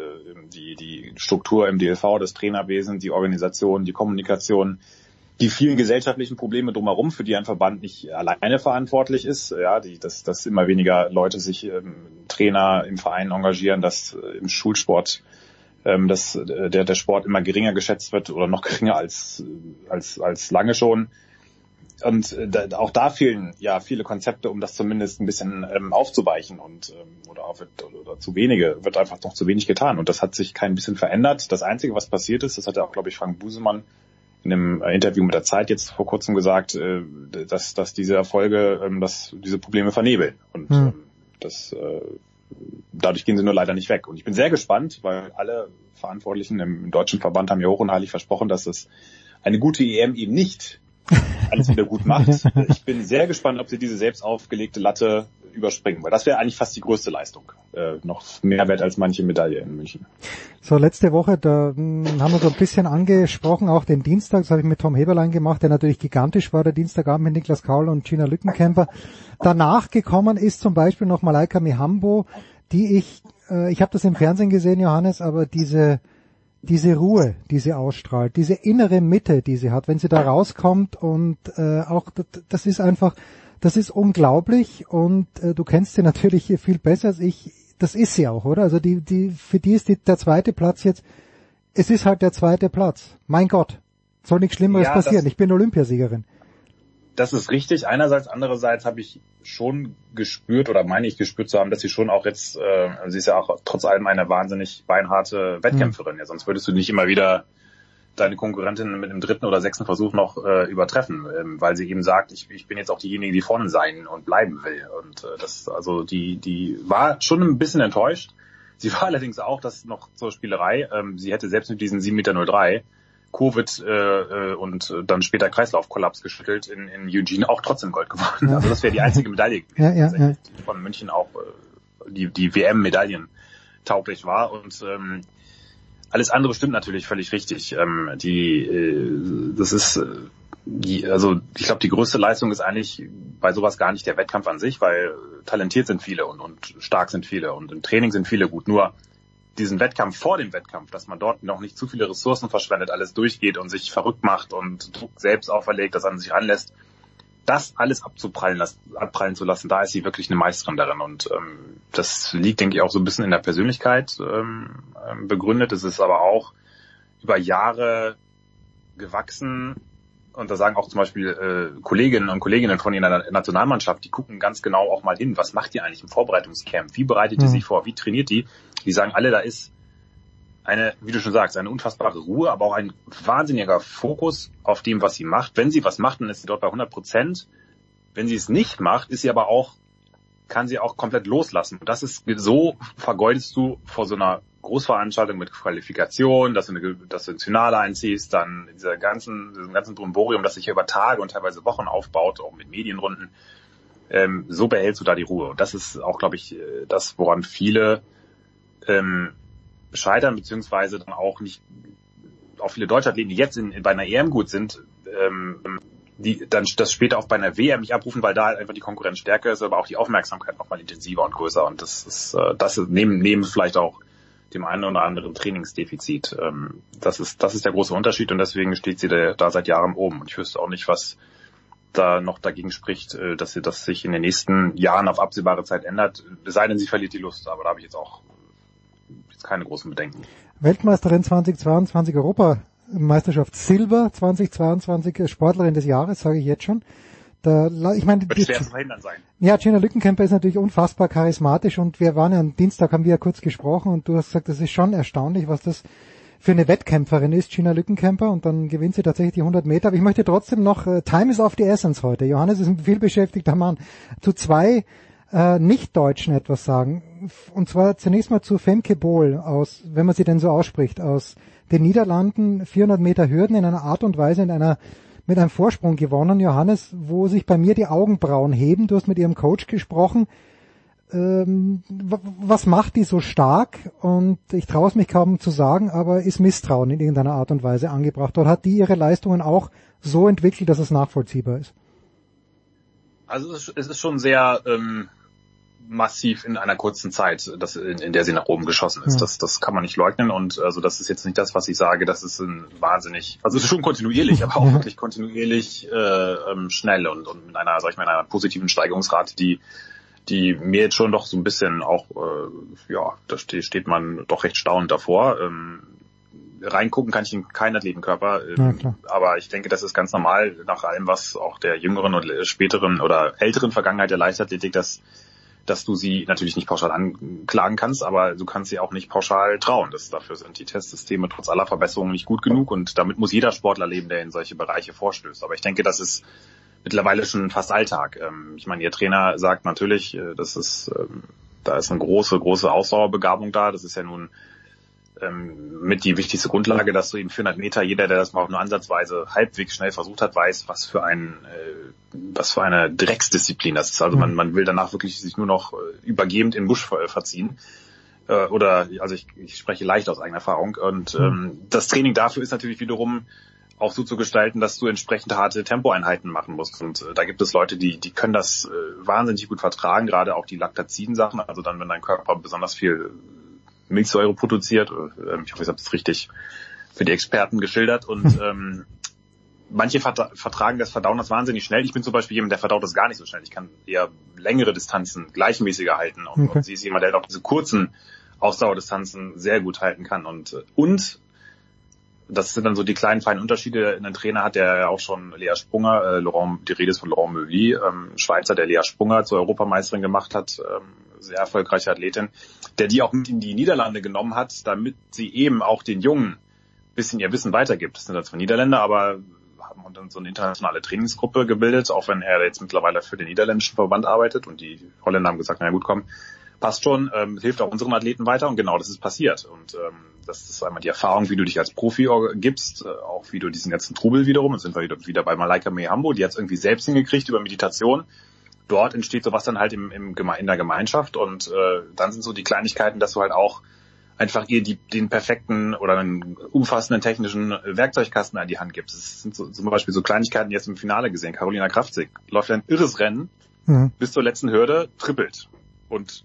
die, die Struktur im DLV, das Trainerwesen, die Organisation, die Kommunikation, die vielen gesellschaftlichen Probleme drumherum, für die ein Verband nicht alleine verantwortlich ist, ja, die, dass, dass immer weniger Leute sich ähm, Trainer im Verein engagieren, dass äh, im Schulsport ähm, dass äh, der, der Sport immer geringer geschätzt wird oder noch geringer als, als, als lange schon und äh, da, auch da fehlen ja viele Konzepte, um das zumindest ein bisschen ähm, aufzuweichen und ähm, oder, auch, oder, oder zu wenige wird einfach noch zu wenig getan und das hat sich kein bisschen verändert. Das einzige, was passiert ist, das hat ja auch glaube ich Frank Busemann in einem äh, Interview mit der Zeit jetzt vor kurzem gesagt, äh, dass dass diese Erfolge, ähm, dass diese Probleme vernebeln und hm. ähm, das äh, dadurch gehen sie nur leider nicht weg. Und ich bin sehr gespannt, weil alle Verantwortlichen im deutschen Verband haben ja hoch und heilig versprochen, dass es eine gute EM eben nicht alles wieder gut macht. <laughs> Ich bin sehr gespannt, ob sie diese selbst aufgelegte Latte überspringen, weil das wäre eigentlich fast die größte Leistung. Äh, noch mehr wert als manche Medaille in München. So, letzte Woche, da hm, haben wir so ein bisschen angesprochen, auch den Dienstag, das habe ich mit Tom Heberlein gemacht, der natürlich gigantisch war, der Dienstagabend mit Niklas Kaul und Gina Lückenkämper. Danach gekommen ist zum Beispiel noch Malaika Mihambo, die ich, äh, ich habe das im Fernsehen gesehen, Johannes, aber diese diese Ruhe, die sie ausstrahlt, diese innere Mitte, die sie hat, wenn sie da rauskommt und äh, auch das ist einfach, das ist unglaublich und äh, du kennst sie <laughs> natürlich hier viel besser als ich. Das ist sie auch, oder? Also die, die, für die ist die, der zweite Platz jetzt. Es ist halt der zweite Platz. Mein Gott, soll nichts Schlimmeres ja, passieren. Ich bin Olympiasiegerin das ist richtig. Einerseits, andererseits habe ich schon gespürt oder meine ich gespürt zu haben, dass sie schon auch jetzt, äh, sie ist ja auch trotz allem eine wahnsinnig beinharte Wettkämpferin. Mhm. Ja, sonst würdest du nicht immer wieder deine Konkurrentin mit dem dritten oder sechsten Versuch noch äh, übertreffen, ähm, weil sie eben sagt, ich, ich bin jetzt auch diejenige, die vorne sein und bleiben will. Und äh, das, also die, die war schon ein bisschen enttäuscht. Sie war <laughs> allerdings auch, das noch zur Spielerei, ähm, sie hätte selbst mit diesen 7,03 Meter Covid äh, äh, und dann später Kreislaufkollaps geschüttelt in, in Eugene auch trotzdem Gold gewonnen. Ja. Also das wäre die einzige Medaille gewesen, ja, ja, die von München auch äh, die, die WM-Medaillen tauglich war. Und ähm, alles andere stimmt natürlich völlig richtig. Ähm, die, äh, das ist, äh, die, also ich glaube, die größte Leistung ist eigentlich bei sowas gar nicht der Wettkampf an sich, weil talentiert sind viele und, und stark sind viele und im Training sind viele gut. Nur diesen Wettkampf vor dem Wettkampf, dass man dort noch nicht zu viele Ressourcen verschwendet, alles durchgeht und sich verrückt macht und Druck selbst auferlegt, das an sich anlässt, das alles abzuprallen, lassen, abprallen zu lassen, da ist sie wirklich eine Meisterin darin. Und ähm, das liegt, denke ich, auch so ein bisschen in der Persönlichkeit ähm, ähm begründet. Es ist aber auch über Jahre gewachsen, und da sagen auch zum Beispiel äh, Kolleginnen und Kolleginnen von ihrer Nationalmannschaft, die gucken ganz genau auch mal hin, was macht die eigentlich im Vorbereitungscamp, wie bereitet die mhm. sich vor, wie trainiert die. Die sagen alle, da ist eine, wie du schon sagst, eine unfassbare Ruhe, aber auch ein wahnsinniger Fokus auf dem, was sie macht. Wenn sie was macht, dann ist sie dort bei 100 Prozent. Wenn sie es nicht macht, ist sie aber auch, kann sie auch komplett loslassen. Und das ist, so vergeudest du vor so einer Großveranstaltung mit Qualifikation, dass du, eine, dass du ins Finale einziehst, dann dieser ganzen, diesem ganzen Brimborium, das sich über Tage und teilweise Wochen aufbaut, auch mit Medienrunden, ähm, so behältst du da die Ruhe. Und das ist auch, glaube ich, äh, das, woran viele ähm, scheitern, beziehungsweise dann auch nicht, auch viele Deutschathleten, die jetzt in, in, bei einer EM gut sind, ähm, die dann das später auch bei einer WM nicht abrufen, weil da halt einfach die Konkurrenz stärker ist, aber auch die Aufmerksamkeit nochmal intensiver und größer. Und das ist, äh, das ist neben, neben vielleicht auch dem einen oder anderen Trainingsdefizit. Ähm, das ist, das ist der große Unterschied und deswegen steht sie da, da seit Jahren oben. Und ich wüsste auch nicht, was da noch dagegen spricht, äh, dass sie das sich in den nächsten Jahren auf absehbare Zeit ändert. Es sei denn, sie verliert die Lust, aber da habe ich jetzt auch keine großen Bedenken. Weltmeisterin 2022 Europameisterschaft Silber 2022 Sportlerin des Jahres, sage ich jetzt schon. Da, ich meine, Wird schwer zu verhindern sein. Ja, Gina Lückenkämper ist natürlich unfassbar charismatisch und wir waren ja am Dienstag, haben wir ja kurz gesprochen und du hast gesagt, das ist schon erstaunlich, was das für eine Wettkämpferin ist, Gina Lückenkämper, und dann gewinnt sie tatsächlich die 100 Meter. Aber ich möchte trotzdem noch, uh, Time is of the essence heute. Johannes ist ein vielbeschäftigter Mann. Zu zwei äh, Nicht-Deutschen etwas sagen. Und zwar zunächst mal zu Femke Bohl aus, wenn man sie denn so ausspricht, aus den Niederlanden, 400 Meter Hürden in einer Art und Weise, in einer mit einem Vorsprung gewonnen, Johannes, wo sich bei mir die Augenbrauen heben. Du hast mit ihrem Coach gesprochen. Ähm, was macht die so stark? Und ich traue es mich kaum zu sagen, aber ist Misstrauen in irgendeiner Art und Weise angebracht? Oder hat die ihre Leistungen auch so entwickelt, dass es nachvollziehbar ist? Also es ist schon sehr ähm, massiv in einer kurzen Zeit, das, in, in der sie nach oben geschossen ist. Ja. Das, das kann man nicht leugnen und also das ist jetzt nicht das, was ich sage, das ist ein wahnsinnig, also es ist schon kontinuierlich, aber auch wirklich kontinuierlich äh, ähm, schnell und, und mit einer, sag ich mal, einer positiven Steigerungsrate, die die mir jetzt schon doch so ein bisschen auch, äh, ja, da steht, steht man doch recht staunend davor. Ähm, reingucken kann ich in keinen Athletenkörper. Ja, Ähm, aber ich denke, das ist ganz normal nach allem, was auch der jüngeren und späteren oder älteren Vergangenheit der Leichtathletik, dass dass du sie natürlich nicht pauschal anklagen kannst, aber du kannst sie auch nicht pauschal trauen. Das, dafür sind die Testsysteme trotz aller Verbesserungen nicht gut genug und damit muss jeder Sportler leben, der in solche Bereiche vorstößt. Aber ich denke, das ist mittlerweile schon fast Alltag. Ähm, Ich meine, ihr Trainer sagt natürlich, äh, das ist, ähm, da ist eine große, große Ausdauerbegabung da. Das ist ja nun ähm, mit die wichtigste Grundlage, dass du eben 400 Meter, jeder, der das mal auch nur ansatzweise halbwegs schnell versucht hat, weiß, was für ein, äh, was für eine Drecksdisziplin das ist. Also man, man will danach wirklich sich nur noch äh, übergebend in Busch ver verziehen. Äh, oder, also ich, ich spreche leicht aus eigener Erfahrung. Und ähm, das Training dafür ist natürlich wiederum auch so zu gestalten, dass du entsprechend harte Tempoeinheiten machen musst. Und äh, da gibt es Leute, die, die können das äh, wahnsinnig gut vertragen, gerade auch die Laktaziden-Sachen. Also dann, wenn dein Körper besonders viel Milchsäure produziert. Äh, Ich hoffe, ich habe es richtig für die Experten geschildert. Und ähm, manche vertra vertragen das Verdauen das wahnsinnig schnell. Ich bin zum Beispiel jemand, der verdaut das gar nicht so schnell. Ich kann eher längere Distanzen gleichmäßiger halten. Und, Okay. und sie ist jemand, der auch diese kurzen Ausdauerdistanzen sehr gut halten kann. Und, äh, und das sind dann so die kleinen feinen Unterschiede. Ein Trainer hat, der ja auch schon Lea Sprunger, äh, Laurent, die Rede ist von Laurent Meuli, ähm, Schweizer, der Lea Sprunger zur Europameisterin gemacht hat, ähm, sehr erfolgreiche Athletin, der die auch mit in die Niederlande genommen hat, damit sie eben auch den Jungen bisschen ihr Wissen weitergibt. Das sind dann zwar Niederländer, aber haben dann so eine internationale Trainingsgruppe gebildet, auch wenn er jetzt mittlerweile für den niederländischen Verband arbeitet und die Holländer haben gesagt, na gut, komm, passt schon, ähm, hilft auch unseren Athleten weiter und genau das ist passiert. Und ähm, das ist einmal die Erfahrung, wie du dich als Profi gibst, äh, auch wie du diesen ganzen Trubel wiederum, jetzt sind wir wieder, bei Malaika Mehambo, die hat es irgendwie selbst hingekriegt über Meditation. Dort entsteht sowas dann halt im, im, in der Gemeinschaft und äh, dann sind so die Kleinigkeiten, dass du halt auch einfach ihr die, den perfekten oder einen umfassenden technischen Werkzeugkasten an die Hand gibst. Das sind so, zum Beispiel so Kleinigkeiten jetzt im Finale gesehen. Carolina Kraftzig läuft ein irres Rennen Mhm. bis zur letzten Hürde, trippelt und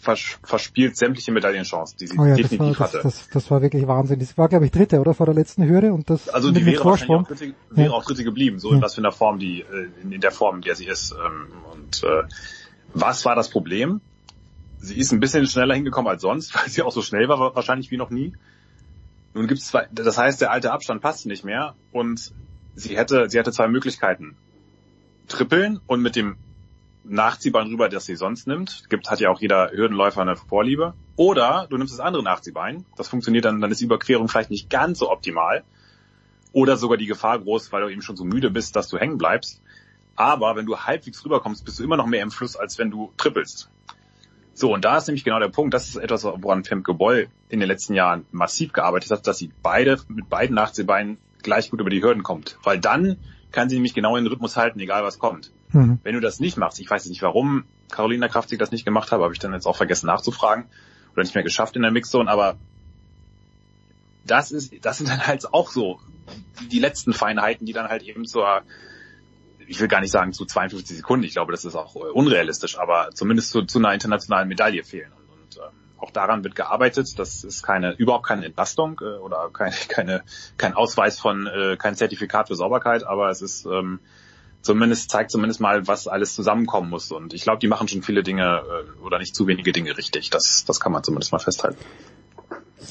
vers verspielt sämtliche Medaillenchancen, die sie Oh ja, das war, definitiv das, hatte. das, das war wirklich Wahnsinn. Das war, glaube ich, dritte, oder? Vor der letzten Hürde und das Also die wäre wahrscheinlich auch dritte, wäre Ja. auch dritte geblieben, so Ja. in was für einer Form die, äh, in, der Form, in der sie ist. Ähm, Und äh, was war das Problem? Sie ist ein bisschen schneller hingekommen als sonst, <laughs> weil sie auch so schnell war, wa- wahrscheinlich wie noch nie. Nun gibt's zwei, das heißt, der alte Abstand passt nicht mehr und sie hätte, sie hatte zwei Möglichkeiten. Trippeln und mit dem Nachziehbein rüber, das sie sonst nimmt. Gibt, hat ja auch jeder Hürdenläufer eine Vorliebe. Oder du nimmst das andere Nachziehbein. Das funktioniert dann, dann ist die Überquerung vielleicht nicht ganz so optimal. Oder sogar die Gefahr groß, weil du eben schon so müde bist, dass du hängen bleibst. Aber wenn du halbwegs rüberkommst, bist du immer noch mehr im Fluss, als wenn du trippelst. So, und da ist nämlich genau der Punkt, das ist etwas, woran Femke Boll in den letzten Jahren massiv gearbeitet hat, dass sie beide, mit beiden Nachziehbeinen gleich gut über die Hürden kommt. Weil dann kann sie nämlich genau in den Rhythmus halten, egal was kommt. Mhm. Wenn du das nicht machst, ich weiß nicht, warum Carolina Kraftzig das nicht gemacht hat, habe ich dann jetzt auch vergessen nachzufragen oder nicht mehr geschafft in der Mixzone, aber das ist, das sind dann halt auch so die, letzten Feinheiten, die dann halt eben zur, ich will gar nicht sagen zu 52 Sekunden, ich glaube, das ist auch unrealistisch, aber zumindest zu, zu einer internationalen Medaille fehlen. Und, und ähm, auch daran wird gearbeitet. Das ist keine, überhaupt keine Entlastung äh, oder keine, keine, kein Ausweis von, äh, kein Zertifikat für Sauberkeit, aber es ist ähm, zumindest zeigt zumindest mal, was alles zusammenkommen muss. Und ich glaube, die machen schon viele Dinge äh, oder nicht zu wenige Dinge richtig. Das, das kann man zumindest mal festhalten.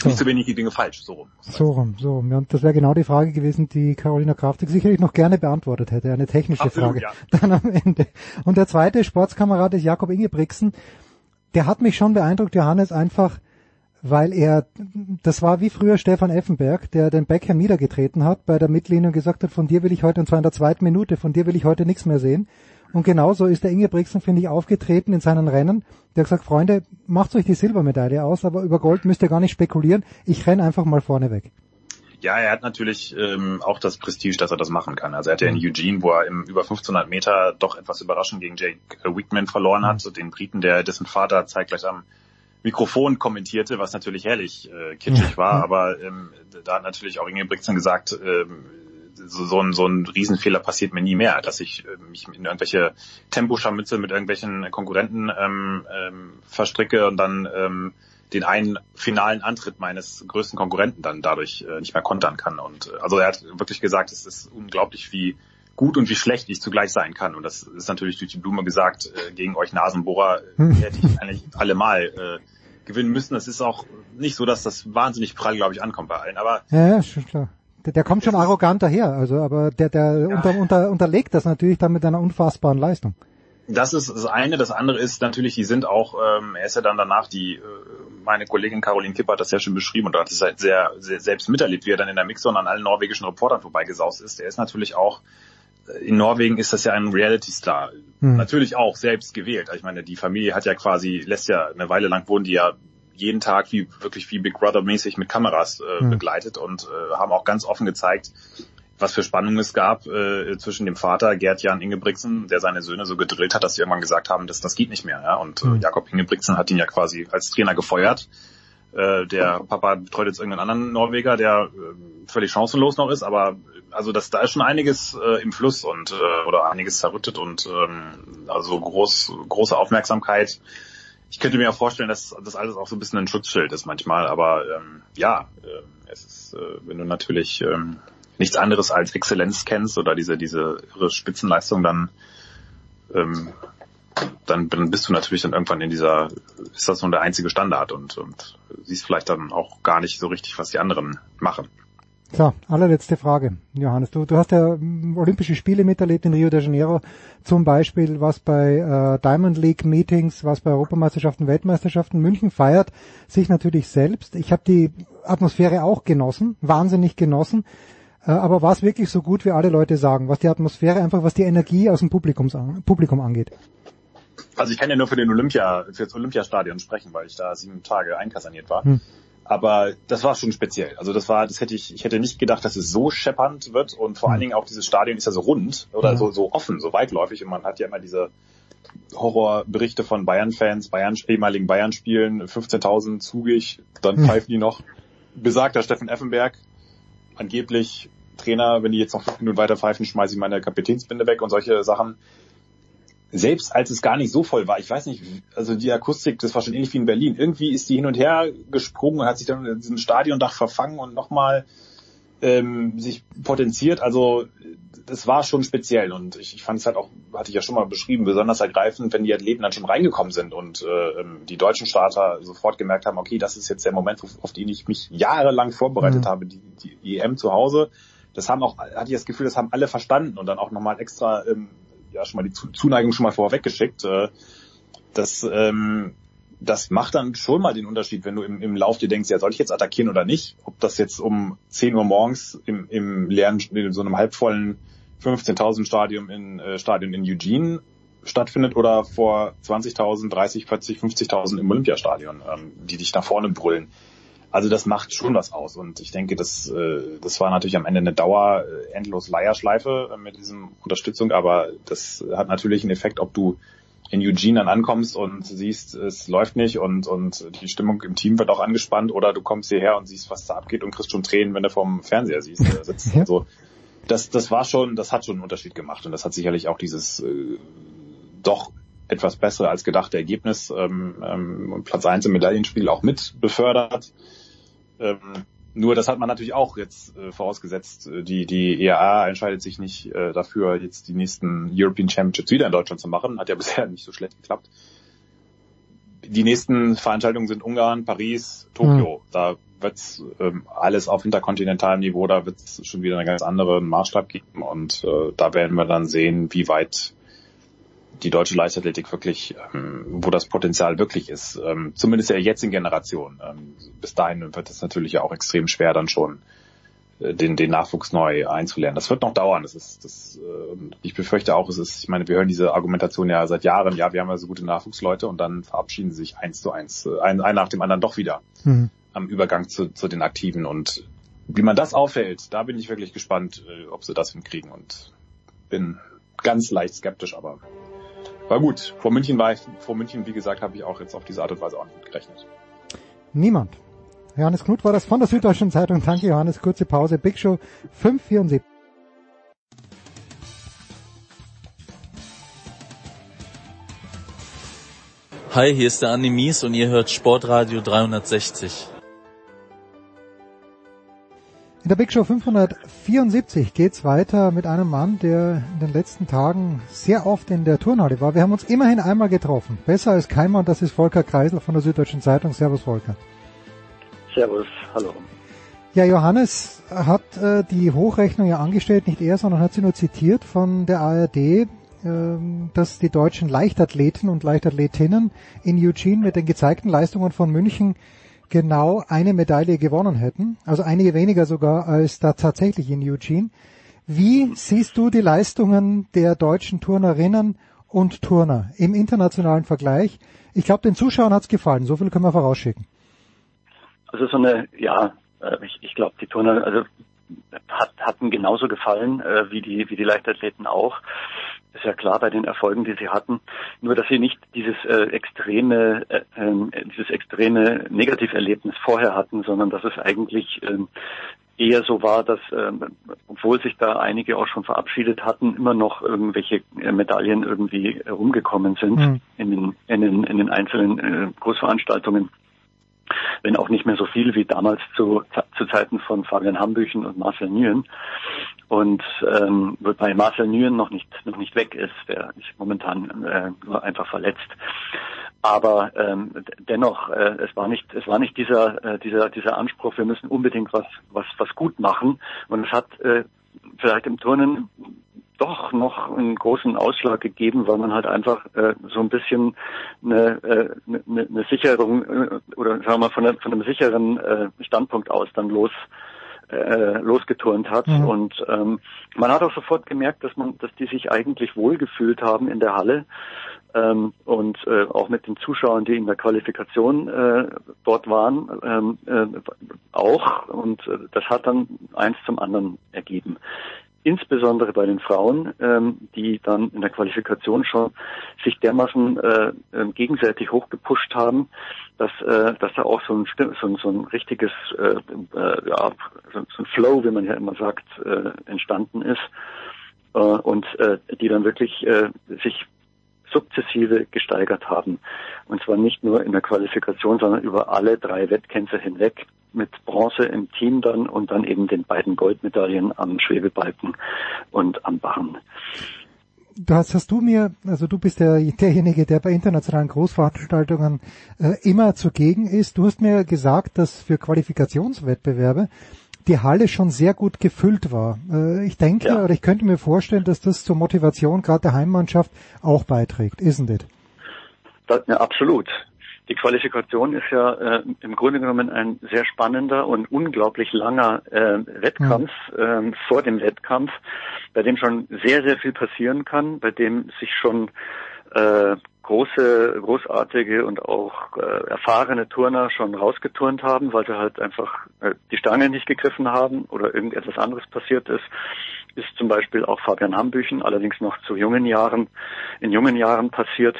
Nicht zu wenige Dinge falsch, so rum. So rum, so rum. Und das wäre genau die Frage gewesen, die Carolina Kraftig sicherlich noch gerne beantwortet hätte. Eine technische Absolut, Frage. ja. <laughs> Dann am Ende. Und der zweite Sportskamerad ist Jakob Ingebrigtsen. Der hat mich schon beeindruckt, Johannes, einfach, weil er, das war wie früher Stefan Effenberg, der den Beckham niedergetreten hat bei der Mittellinie und gesagt hat, von dir will ich heute, und zwar in der zweiten Minute, von dir will ich heute nichts mehr sehen. Und genauso ist der Ingebrigtsen, finde ich, aufgetreten in seinen Rennen. Der hat gesagt, Freunde, macht euch die Silbermedaille aus, aber über Gold müsst ihr gar nicht spekulieren. Ich renn einfach mal vorne weg. Ja, er hat natürlich ähm, auch das Prestige, dass er das machen kann. Also er hat ja in Eugene, wo er im über 1500 Meter doch etwas überraschend gegen Jake Wickman verloren hat, so den Briten, der dessen Vater zeitgleich am Mikrofon kommentierte, was natürlich herrlich äh, kitschig war, aber ähm, da hat natürlich auch Ingebrigtsen gesagt, ähm, so, so, ein, so ein Riesenfehler passiert mir nie mehr, dass ich äh, mich in irgendwelche Temposcharmütze mit irgendwelchen Konkurrenten ähm, ähm, verstricke und dann ähm, den einen finalen Antritt meines größten Konkurrenten dann dadurch äh, nicht mehr kontern kann. Und äh, also er hat wirklich gesagt, es ist unglaublich, wie gut und wie schlecht ich zugleich sein kann. Und das ist natürlich durch die Blume gesagt, äh, gegen euch Nasenbohrer äh, hätte ich eigentlich allemal äh, gewinnen müssen. Das ist auch nicht so, dass das wahnsinnig prall, glaube ich, ankommt bei allen. Aber ja, ja schon klar. Der, der kommt schon arrogant daher, also aber der, der ja. unter, unter, unterlegt das natürlich dann mit einer unfassbaren Leistung. Das ist das eine. Das andere ist natürlich, die sind auch, ähm, er ist ja dann danach, die äh, meine Kollegin Caroline Kipper hat das ja schon beschrieben und hat es halt sehr, sehr selbst miterlebt, wie er dann in der Mixzone an allen norwegischen Reportern vorbeigesaust ist. Er ist natürlich auch in Norwegen ist das ja ein Reality-Star. Hm. Natürlich auch selbst gewählt. Ich meine, die Familie hat ja quasi, lässt ja eine Weile lang wurden die ja jeden Tag wie wirklich wie Big Brother mäßig mit Kameras äh, hm. begleitet und äh, haben auch ganz offen gezeigt, was für Spannungen es gab äh, zwischen dem Vater Gerd-Jan Ingebrigtsen, der seine Söhne so gedrillt hat, dass sie irgendwann gesagt haben, dass das geht nicht mehr. Ja? Und äh, hm. Jakob Ingebrigtsen hat ihn ja quasi als Trainer gefeuert. Äh, der Papa betreut jetzt irgendeinen anderen Norweger, der äh, völlig chancenlos noch ist, aber also das, da ist schon einiges äh, im Fluss und äh, oder einiges zerrüttet und ähm, also groß, große Aufmerksamkeit. Ich könnte mir auch vorstellen, dass das alles auch so ein bisschen ein Schutzschild ist manchmal, aber ähm, ja, äh, es ist, äh, wenn du natürlich ähm, nichts anderes als Exzellenz kennst oder diese diese irre Spitzenleistung, dann ähm, dann, bist du natürlich dann irgendwann in dieser, ist das nur der einzige Standard und, und siehst vielleicht dann auch gar nicht so richtig, was die anderen machen. So, allerletzte Frage, Johannes. Du, du hast ja mm, Olympische Spiele miterlebt in Rio de Janeiro, zum Beispiel was bei äh, Diamond League Meetings, was bei Europameisterschaften, Weltmeisterschaften. München feiert sich natürlich selbst. Ich habe die Atmosphäre auch genossen, wahnsinnig genossen. Äh, aber war es wirklich so gut, wie alle Leute sagen, was die Atmosphäre einfach, was die Energie aus dem Publikums an, Publikum angeht? Also ich kann ja nur für den Olympia, für das Olympiastadion sprechen, weil ich da sieben Tage einkaserniert war. Hm. Aber das war schon speziell. Also das war, das hätte ich, ich hätte nicht gedacht, dass es so scheppernd wird und vor allen hm. Dingen auch dieses Stadion ist ja so rund oder ja. so, so offen, so weitläufig und man hat ja immer diese Horrorberichte von Bayern-Fans, Bayern, ehemaligen Bayern-Spielen, 15.000 zugig, dann hm. pfeifen die noch. Besagter Steffen Effenberg, angeblich Trainer, wenn die jetzt noch fünf Minuten weiter pfeifen, schmeiße ich meine Kapitänsbinde weg und solche Sachen selbst als es gar nicht so voll war, ich weiß nicht, also die Akustik, das war schon ähnlich wie in Berlin. Irgendwie ist die hin und her gesprungen und hat sich dann in diesem Stadiondach verfangen und nochmal ähm, sich potenziert. Also das war schon speziell und ich, ich fand es halt auch, hatte ich ja schon mal beschrieben, besonders ergreifend, wenn die Athleten dann schon reingekommen sind und äh, ähm, die deutschen Starter sofort gemerkt haben, okay, das ist jetzt der Moment, auf den ich mich jahrelang vorbereitet mhm. habe, die, die EM zu Hause. Das haben auch, hatte ich das Gefühl, das haben alle verstanden und dann auch nochmal extra ähm, ja schon mal die Zuneigung schon mal vorweggeschickt. Äh, das, ähm, das macht dann schon mal den Unterschied, wenn du im, im Lauf dir denkst, ja, soll ich jetzt attackieren oder nicht? Ob das jetzt um 10 Uhr morgens im, im leeren, in so einem halbvollen 15.000 Stadion in, äh, Stadion in Eugene stattfindet oder vor 20.000, 30, 40, 50.000 im Olympiastadion, ähm, die dich nach vorne brüllen. Also das macht schon was aus. Und ich denke, das, äh, das war natürlich am Ende eine Dauer äh, endlos Leierschleife äh, mit diesem Unterstützung, aber das hat natürlich einen Effekt, ob du in Eugene dann ankommst und siehst, es läuft nicht und, und die Stimmung im Team wird auch angespannt. Oder du kommst hierher und siehst, was da abgeht und kriegst schon Tränen, wenn du vom Fernseher siehst, äh, sitzt. Also das, das war schon, das hat schon einen Unterschied gemacht. Und das hat sicherlich auch dieses äh, doch etwas bessere als gedachte Ergebnis ähm, ähm, Platz 1 im Medaillenspiel auch mit befördert. Ähm, nur das hat man natürlich auch jetzt äh, vorausgesetzt. Äh, die, die EAA entscheidet sich nicht äh, dafür, jetzt die nächsten European Championships wieder in Deutschland zu machen. Hat ja <laughs> bisher nicht so schlecht geklappt. Die nächsten Veranstaltungen sind Ungarn, Paris, Tokio. Mhm. Da wird's ähm, alles auf interkontinentalem Niveau, da wird's schon wieder einen ganz anderen Maßstab geben und äh, da werden wir dann sehen, wie weit die deutsche Leichtathletik wirklich, ähm, wo das Potenzial wirklich ist. Ähm, zumindest in der jetzigen Generation. Ähm, bis dahin wird es natürlich ja auch extrem schwer, dann schon äh, den, den Nachwuchs neu einzulernen. Das wird noch dauern. Das ist, das, äh, ich befürchte auch, es ist, ich meine, wir hören diese Argumentation ja seit Jahren, ja, wir haben ja so gute Nachwuchsleute und dann verabschieden sie sich eins zu eins, äh, ein, ein nach dem anderen doch wieder mhm. am Übergang zu, zu den Aktiven. Und wie man das aufhält, da bin ich wirklich gespannt, äh, ob sie das hinkriegen und bin ganz leicht skeptisch, aber war gut. Vor München war ich, vor München, wie gesagt, habe ich auch jetzt auf diese Art und Weise auch nicht gerechnet. Niemand. Johannes Knut war das von der Süddeutschen Zeitung. Danke Johannes. Kurze Pause. Big Show 574. Hi, hier ist der Andi Mies und ihr hört Sportradio 360. In der Big Show 574 geht's weiter mit einem Mann, der in den letzten Tagen sehr oft in der Turnhalle war. Wir haben uns immerhin einmal getroffen. Besser als keiner und das ist Volker Kreisel von der Süddeutschen Zeitung. Servus Volker. Servus, hallo. Ja, Johannes hat äh, die Hochrechnung ja angestellt, nicht er, sondern hat sie nur zitiert von der ARD, äh, dass die deutschen Leichtathleten und Leichtathletinnen in Eugene mit den gezeigten Leistungen von München genau eine Medaille gewonnen hätten, also einige weniger sogar als da tatsächlich in Eugene. Wie siehst du die Leistungen der deutschen Turnerinnen und Turner im internationalen Vergleich? Ich glaube, den Zuschauern hat's gefallen, so viel können wir vorausschicken. Also so eine, ja, äh, ich, ich glaube, die Turner, also hat, hatten genauso gefallen äh, wie die wie die Leichtathleten auch. Ist ja klar bei den Erfolgen, die sie hatten. Nur dass sie nicht dieses äh, extreme äh, äh, dieses extreme Negativerlebnis vorher hatten, sondern dass es eigentlich äh, eher so war, dass äh, obwohl sich da einige auch schon verabschiedet hatten, immer noch irgendwelche äh, Medaillen irgendwie rumgekommen sind mhm. in, den, in, den, in den einzelnen äh, Großveranstaltungen wenn auch nicht mehr so viel wie damals zu, zu Zeiten von Fabian Hambüchen und Marcel Nguyen. Und ähm, wobei Marcel Nguyen noch nicht noch nicht weg ist, der ist momentan äh, nur einfach verletzt. Aber ähm, dennoch, äh, es war nicht es war nicht dieser äh, dieser dieser Anspruch, wir müssen unbedingt was was was gut machen. Und es hat äh, vielleicht im Turnen doch noch einen großen Ausschlag gegeben, weil man halt einfach äh, so ein bisschen eine, äh, eine, eine Sicherung äh, oder sagen wir mal von, einer, von einem sicheren äh, Standpunkt aus dann los äh, losgeturnt hat. Mhm. und ähm, man hat auch sofort gemerkt, dass man, dass die sich eigentlich wohlgefühlt haben in der Halle ähm, und äh, auch mit den Zuschauern, die in der Qualifikation äh, dort waren, ähm, äh, auch. Und äh, das hat dann eins zum anderen ergeben insbesondere bei den Frauen, ähm, die dann in der Qualifikation schon sich dermaßen äh, äh, gegenseitig hochgepusht haben, dass, äh, dass da auch so ein, so ein, so ein richtiges äh, äh, ja, so ein Flow, wie man ja immer sagt, äh, entstanden ist äh, und äh, die dann wirklich äh, sich sukzessive gesteigert haben. Und zwar nicht nur in der Qualifikation, sondern über alle drei Wettkämpfe hinweg mit Bronze im Team dann und dann eben den beiden Goldmedaillen am Schwebebalken und am Barren. Du hast, hast du mir, also du bist der, derjenige, der bei internationalen Großveranstaltungen äh, immer zugegen ist. Du hast mir gesagt, dass für Qualifikationswettbewerbe die Halle schon sehr gut gefüllt war. Äh, ich denke ja. oder ich könnte mir vorstellen, dass das zur Motivation gerade der Heimmannschaft auch beiträgt, isn't it? Das, ja, absolut. Die Qualifikation ist ja äh, im Grunde genommen ein sehr spannender und unglaublich langer äh, Wettkampf mhm. äh, vor dem Wettkampf, bei dem schon sehr, sehr viel passieren kann, bei dem sich schon äh, große, großartige und auch äh, erfahrene Turner schon rausgeturnt haben, weil sie halt einfach äh, die Stange nicht gegriffen haben oder irgendetwas anderes passiert ist, ist zum Beispiel auch Fabian Hambüchen, allerdings noch zu jungen Jahren, in jungen Jahren passiert.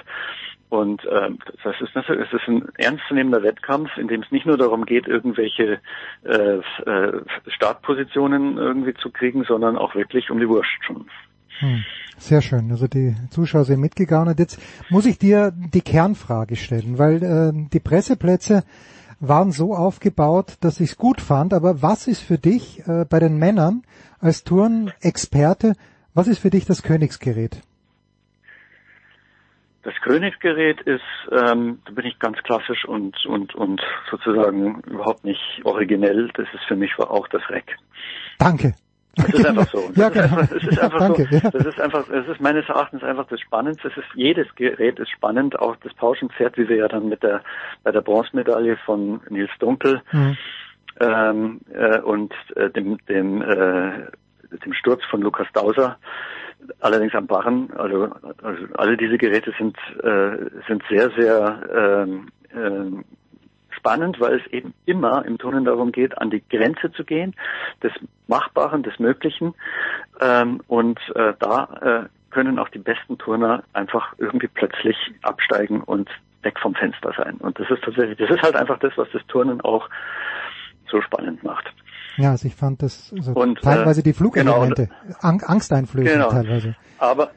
Und äh, das ist es ist ein ernstzunehmender Wettkampf, in dem es nicht nur darum geht, irgendwelche äh, äh, Startpositionen irgendwie zu kriegen, sondern auch wirklich um die Wurst schon. Hm. Sehr schön. Also die Zuschauer sind mitgegangen. Und jetzt muss ich dir die Kernfrage stellen, weil äh, die Presseplätze waren so aufgebaut, dass ich es gut fand. Aber was ist für dich äh, bei den Männern als Turnexperte, was ist für dich das Königsgerät? Das Königsgerät ist, ähm, da bin ich ganz klassisch und, und, und sozusagen überhaupt nicht originell. Das ist für mich auch das Reck. Danke. Das ist einfach so. Das ja, ist genau. einfach, es ist einfach danke, so. Das ist einfach, es ist meines Erachtens einfach das Spannendste. Es ist, jedes Gerät ist spannend. Auch das Pauschenpferd, wie wir ja dann mit der, bei der Bronzemedaille von Nils Dunkel, Mhm. ähm, äh, und äh, dem, dem, äh, dem Sturz von Lukas Dauser, allerdings am Barren. Also, also alle diese Geräte sind, äh, sind sehr, sehr ähm, ähm, spannend, weil es eben immer im Turnen darum geht, an die Grenze zu gehen, des Machbaren, des Möglichen. Ähm, und äh, da äh, können auch die besten Turner einfach irgendwie plötzlich absteigen und weg vom Fenster sein. Und das ist tatsächlich, das ist halt einfach das, was das Turnen auch so spannend macht. Ja, also ich fand das also Und, äh, teilweise die genau, Flugelemente Ang angsteinflößend Genau. teilweise. Aber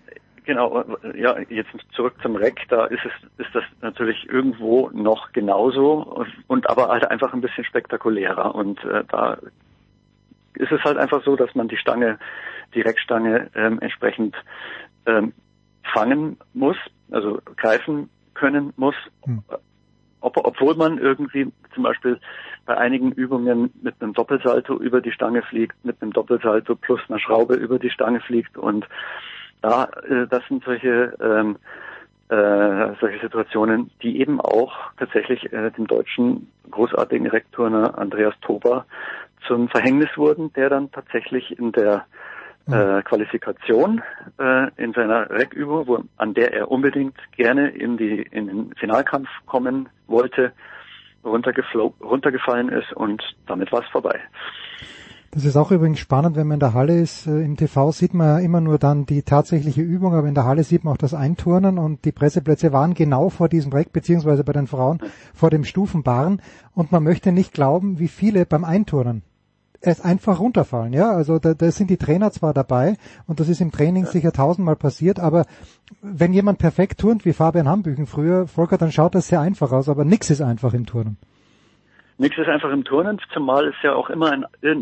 genau, ja, jetzt zurück zum Reck, da ist es ist das natürlich irgendwo noch genauso und, und aber halt einfach ein bisschen spektakulärer und äh, da ist es halt einfach so, dass man die Stange, die Reckstange ähm, entsprechend ähm, fangen muss, also greifen können muss, hm. Ob, obwohl man irgendwie zum Beispiel bei einigen Übungen mit einem Doppelsalto über die Stange fliegt, mit einem Doppelsalto plus einer Schraube über die Stange fliegt und da, äh, das sind solche ähm, äh, solche Situationen, die eben auch tatsächlich äh, dem deutschen großartigen Rekturner Andreas Tober zum Verhängnis wurden, der dann tatsächlich in der äh, Qualifikation äh, in seiner Reckübung, an der er unbedingt gerne in die in den Finalkampf kommen wollte, runtergefallen ist und damit war es vorbei. Das ist auch übrigens spannend, wenn man in der Halle ist. Äh, Im TV sieht man ja immer nur dann die tatsächliche Übung, aber in der Halle sieht man auch das Einturnen und die Presseplätze waren genau vor diesem Reck, beziehungsweise bei den Frauen vor dem Stufenbaren und man möchte nicht glauben, wie viele beim Einturnen es einfach runterfallen, ja. Also da, da sind die Trainer zwar dabei und das ist im Training sicher tausendmal passiert, aber wenn jemand perfekt turnt, wie Fabian Hambüchen früher, Volker, dann schaut das sehr einfach aus, aber nichts ist einfach im Turnen. Nichts ist einfach im Turnen, zumal es ja auch immer ein, äh,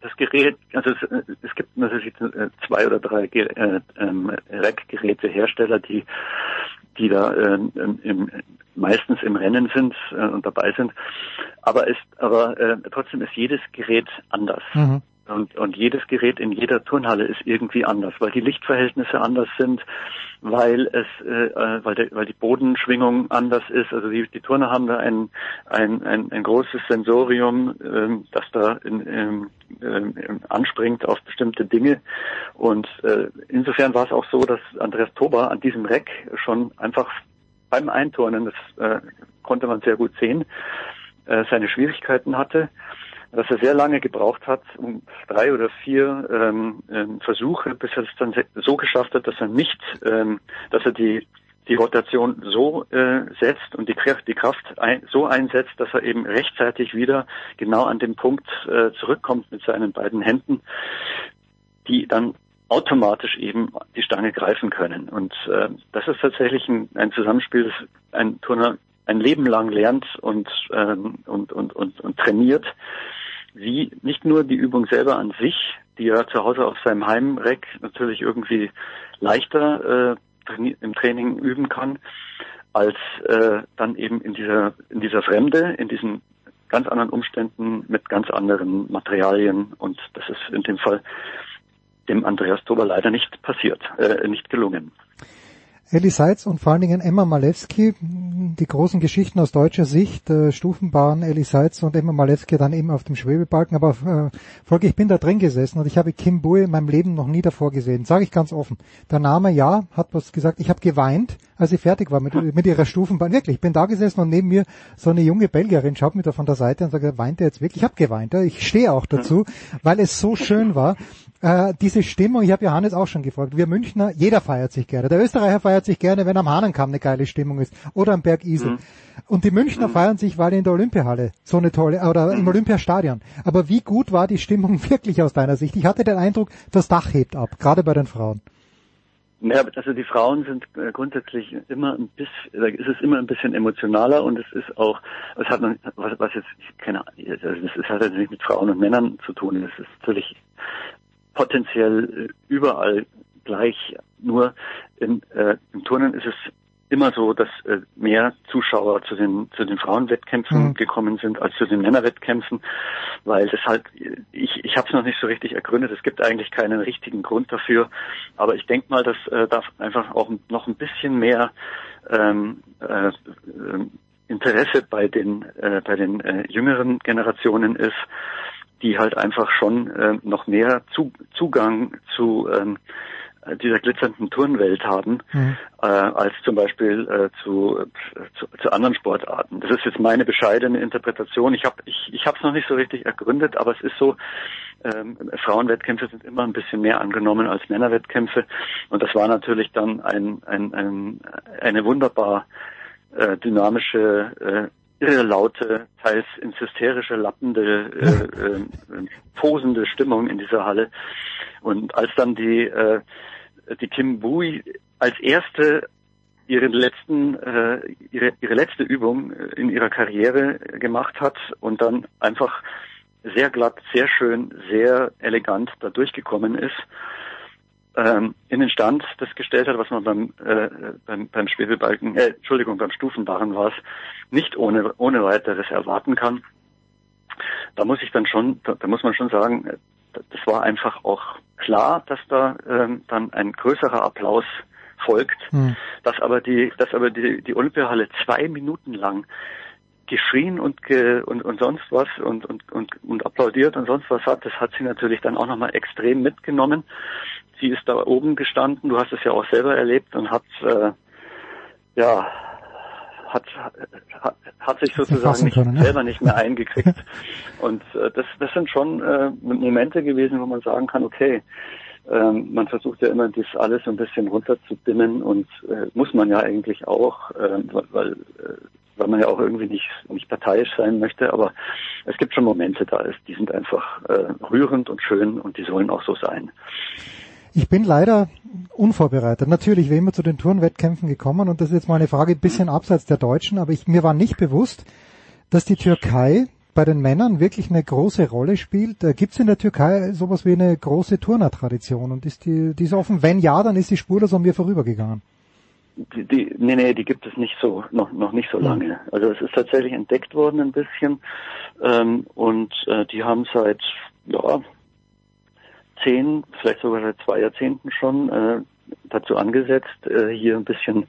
das Gerät, also es, äh, es gibt natürlich äh, zwei oder drei äh, ähm, Rack-Gerätehersteller, die die da äh, im, meistens im Rennen sind äh, und dabei sind. Aber ist, aber äh, trotzdem ist jedes Gerät anders. Mhm. Und, und jedes Gerät in jeder Turnhalle ist irgendwie anders, weil die Lichtverhältnisse anders sind, weil es, äh, äh, weil, der, weil die Bodenschwingung anders ist. Also die, die Turner haben da ein, ein, ein, ein großes Sensorium, ähm, das da in, ähm, ähm, anspringt auf bestimmte Dinge. Und äh, insofern war es auch so, dass Andreas Tober an diesem Reck schon einfach beim Einturnen, das äh, konnte man sehr gut sehen, äh, seine Schwierigkeiten hatte dass er sehr lange gebraucht hat, um drei oder vier ähm, ähm, Versuche, bis er es dann so geschafft hat, dass er nicht, ähm, dass er die die Rotation so äh, setzt und die Kraft, die Kraft ein, so einsetzt, dass er eben rechtzeitig wieder genau an den Punkt äh, zurückkommt mit seinen beiden Händen, die dann automatisch eben die Stange greifen können. Und äh, das ist tatsächlich ein, ein Zusammenspiel, das ein Turner ein Leben lang lernt und, ähm, und, und, und, und trainiert, wie nicht nur die Übung selber an sich, die er zu Hause auf seinem Heimreck natürlich irgendwie leichter äh, im Training üben kann, als äh, dann eben in dieser in dieser Fremde, in diesen ganz anderen Umständen mit ganz anderen Materialien und das ist in dem Fall dem Andreas Tober leider nicht passiert, äh, nicht gelungen. Ellie Seitz und vor allen Dingen Emma Malewski, die großen Geschichten aus deutscher Sicht, äh, Stufenbahn, Ellie Seitz und Emma Malewski dann eben auf dem Schwebebalken. Aber äh, Volker, ich bin da drin gesessen und ich habe Kim Bui in meinem Leben noch nie davor gesehen. Sage ich ganz offen. Der Name, ja, hat was gesagt. Ich habe geweint, als sie fertig war mit, mit ihrer Stufenbahn. Wirklich, ich bin da gesessen und neben mir so eine junge Belgierin schaut mir da von der Seite und sagt, weint er jetzt wirklich? Ich habe geweint. Ich stehe auch dazu, weil es so schön war äh, diese Stimmung, ich habe Johannes auch schon gefragt, wir Münchner, jeder feiert sich gerne. Der Österreicher feiert sich gerne, wenn am Hahnenkamm eine geile Stimmung ist oder am Berg Isel. Mhm. Und die Münchner mhm. feiern sich, weil in der Olympiahalle so eine tolle, oder im mhm. Olympiastadion. Aber wie gut war die Stimmung <laughs> wirklich aus deiner Sicht? Ich hatte den Eindruck, das Dach hebt ab, gerade bei den Frauen. Ja, also die Frauen sind äh, grundsätzlich immer ein bisschen, da ist es immer ein bisschen emotionaler und es ist auch, es hat was, was jetzt, keine Ahnung, also es hat nicht mit Frauen und Männern zu tun, es ist natürlich potenziell äh, überall gleich. Nur in, äh, im Turnen ist es immer so, dass äh, mehr Zuschauer zu den zu den Frauenwettkämpfen mhm. gekommen sind als zu den Männerwettkämpfen, weil das halt ich ich habe es noch nicht so richtig ergründet. Es gibt eigentlich keinen richtigen Grund dafür, aber ich denke mal, dass äh, da einfach auch noch ein bisschen mehr ähm, äh, Interesse bei den äh, bei den äh, jüngeren Generationen ist die halt einfach schon äh, noch mehr zu, Zugang zu ähm, dieser glitzernden Turnwelt haben, mhm. äh, als zum Beispiel äh, zu, zu, zu anderen Sportarten. Das ist jetzt meine bescheidene Interpretation. Ich habe ich, ich es noch nicht so richtig ergründet, aber es ist so, ähm, Frauenwettkämpfe sind immer ein bisschen mehr angenommen als Männerwettkämpfe und das war natürlich dann ein, ein, ein eine wunderbar äh, dynamische äh, irre laute, teils ins hysterische, lappende, äh, äh, posende Stimmung in dieser Halle. Und als dann die, äh, die Kim Bui als erste ihren letzten, äh, ihre, ihre letzte Übung in ihrer Karriere gemacht hat und dann einfach sehr glatt, sehr schön, sehr elegant da durchgekommen ist, ähm, in den Stand das gestellt hat, was man beim, äh, beim, beim Schwefelbalken, äh, Entschuldigung, beim Stufenbarren war es, nicht ohne, ohne weiteres erwarten kann. Da muss ich dann schon, da, da muss man schon sagen, äh, das war einfach auch klar, dass da ähm, dann ein größerer Applaus folgt, hm. dass aber die, dass aber die, die Olympiahalle zwei Minuten lang geschrien und, ge, und, und sonst was und, und, und, und applaudiert und sonst was hat, das hat sie natürlich dann auch nochmal extrem mitgenommen. Sie ist da oben gestanden, du hast es ja auch selber erlebt und hat, äh, ja, hat, hat, hat sich sozusagen nicht, können, ne? selber nicht mehr <laughs> eingekriegt. und äh, das, das sind schon äh, Momente gewesen, wo man sagen kann, okay, ähm, man versucht ja immer, das alles so ein bisschen runterzudimmen und äh, muss man ja eigentlich auch, äh, weil, äh, weil man ja auch irgendwie nicht, nicht parteiisch sein möchte, aber es gibt schon Momente da, ist, die sind einfach äh, rührend und schön und die sollen auch so sein. Ich bin leider unvorbereitet. Natürlich wie immer zu den Turnwettkämpfen gekommen und das ist jetzt mal eine Frage ein bisschen abseits der Deutschen, aber ich, mir war nicht bewusst, dass die Türkei bei den Männern wirklich eine große Rolle spielt. Äh, Gibt es in der Türkei sowas wie eine große Turnertradition und ist die, die ist offen? Wenn ja, dann ist die Spur das an mir vorübergegangen. Die, die, nee, nee, die gibt es nicht so, noch, noch nicht so lange. Also es ist tatsächlich entdeckt worden ein bisschen ähm, und äh, die haben seit ja, zehn, vielleicht sogar seit zwei Jahrzehnten schon äh, dazu angesetzt, äh, hier ein bisschen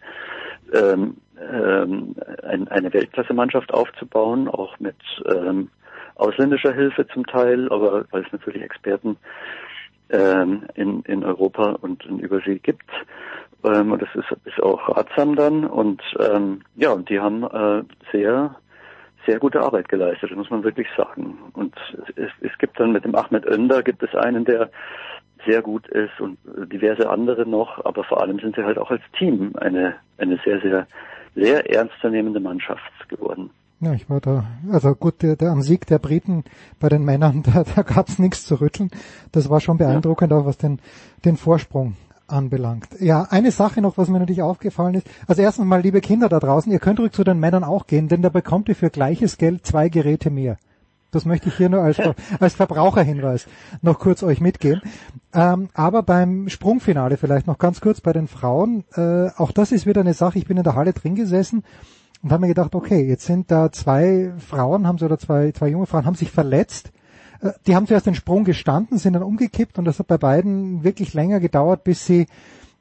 ähm, ähm, ein, eine Weltklasse-Mannschaft aufzubauen, auch mit ähm, ausländischer Hilfe zum Teil, aber weil es natürlich Experten ähm, in, in Europa und in Übersee gibt. Ähm, und das ist, ist auch ratsam dann. Und ähm, ja, und die haben äh, sehr sehr gute Arbeit geleistet, muss man wirklich sagen. Und es, es gibt dann mit dem Ahmed Önder gibt es einen, der sehr gut ist und diverse andere noch, aber vor allem sind sie halt auch als Team eine, eine sehr, sehr sehr ernstzunehmende Mannschaft geworden. Ja, ich war da, also gut, der, der am Sieg der Briten bei den Männern, <laughs> da, da gab's nichts zu rütteln. Das war schon beeindruckend, ja. auch was den, den Vorsprung anbelangt. Ja, eine Sache noch, was mir natürlich aufgefallen ist. Also erstens mal, liebe Kinder da draußen, ihr könnt ruhig zu den Männern auch gehen, denn da bekommt ihr für gleiches Geld zwei Geräte mehr. Das möchte ich hier nur als, <laughs> als Verbraucherhinweis noch kurz euch mitgeben. Ähm, aber beim Sprungfinale vielleicht noch ganz kurz bei den Frauen. Äh, auch das ist wieder eine Sache. Ich bin in der Halle drin gesessen und habe mir gedacht, okay, jetzt sind da zwei Frauen, haben sie oder zwei, zwei junge Frauen, haben sich verletzt. Die haben zuerst den Sprung gestanden, sind dann umgekippt und das hat bei beiden wirklich länger gedauert, bis sie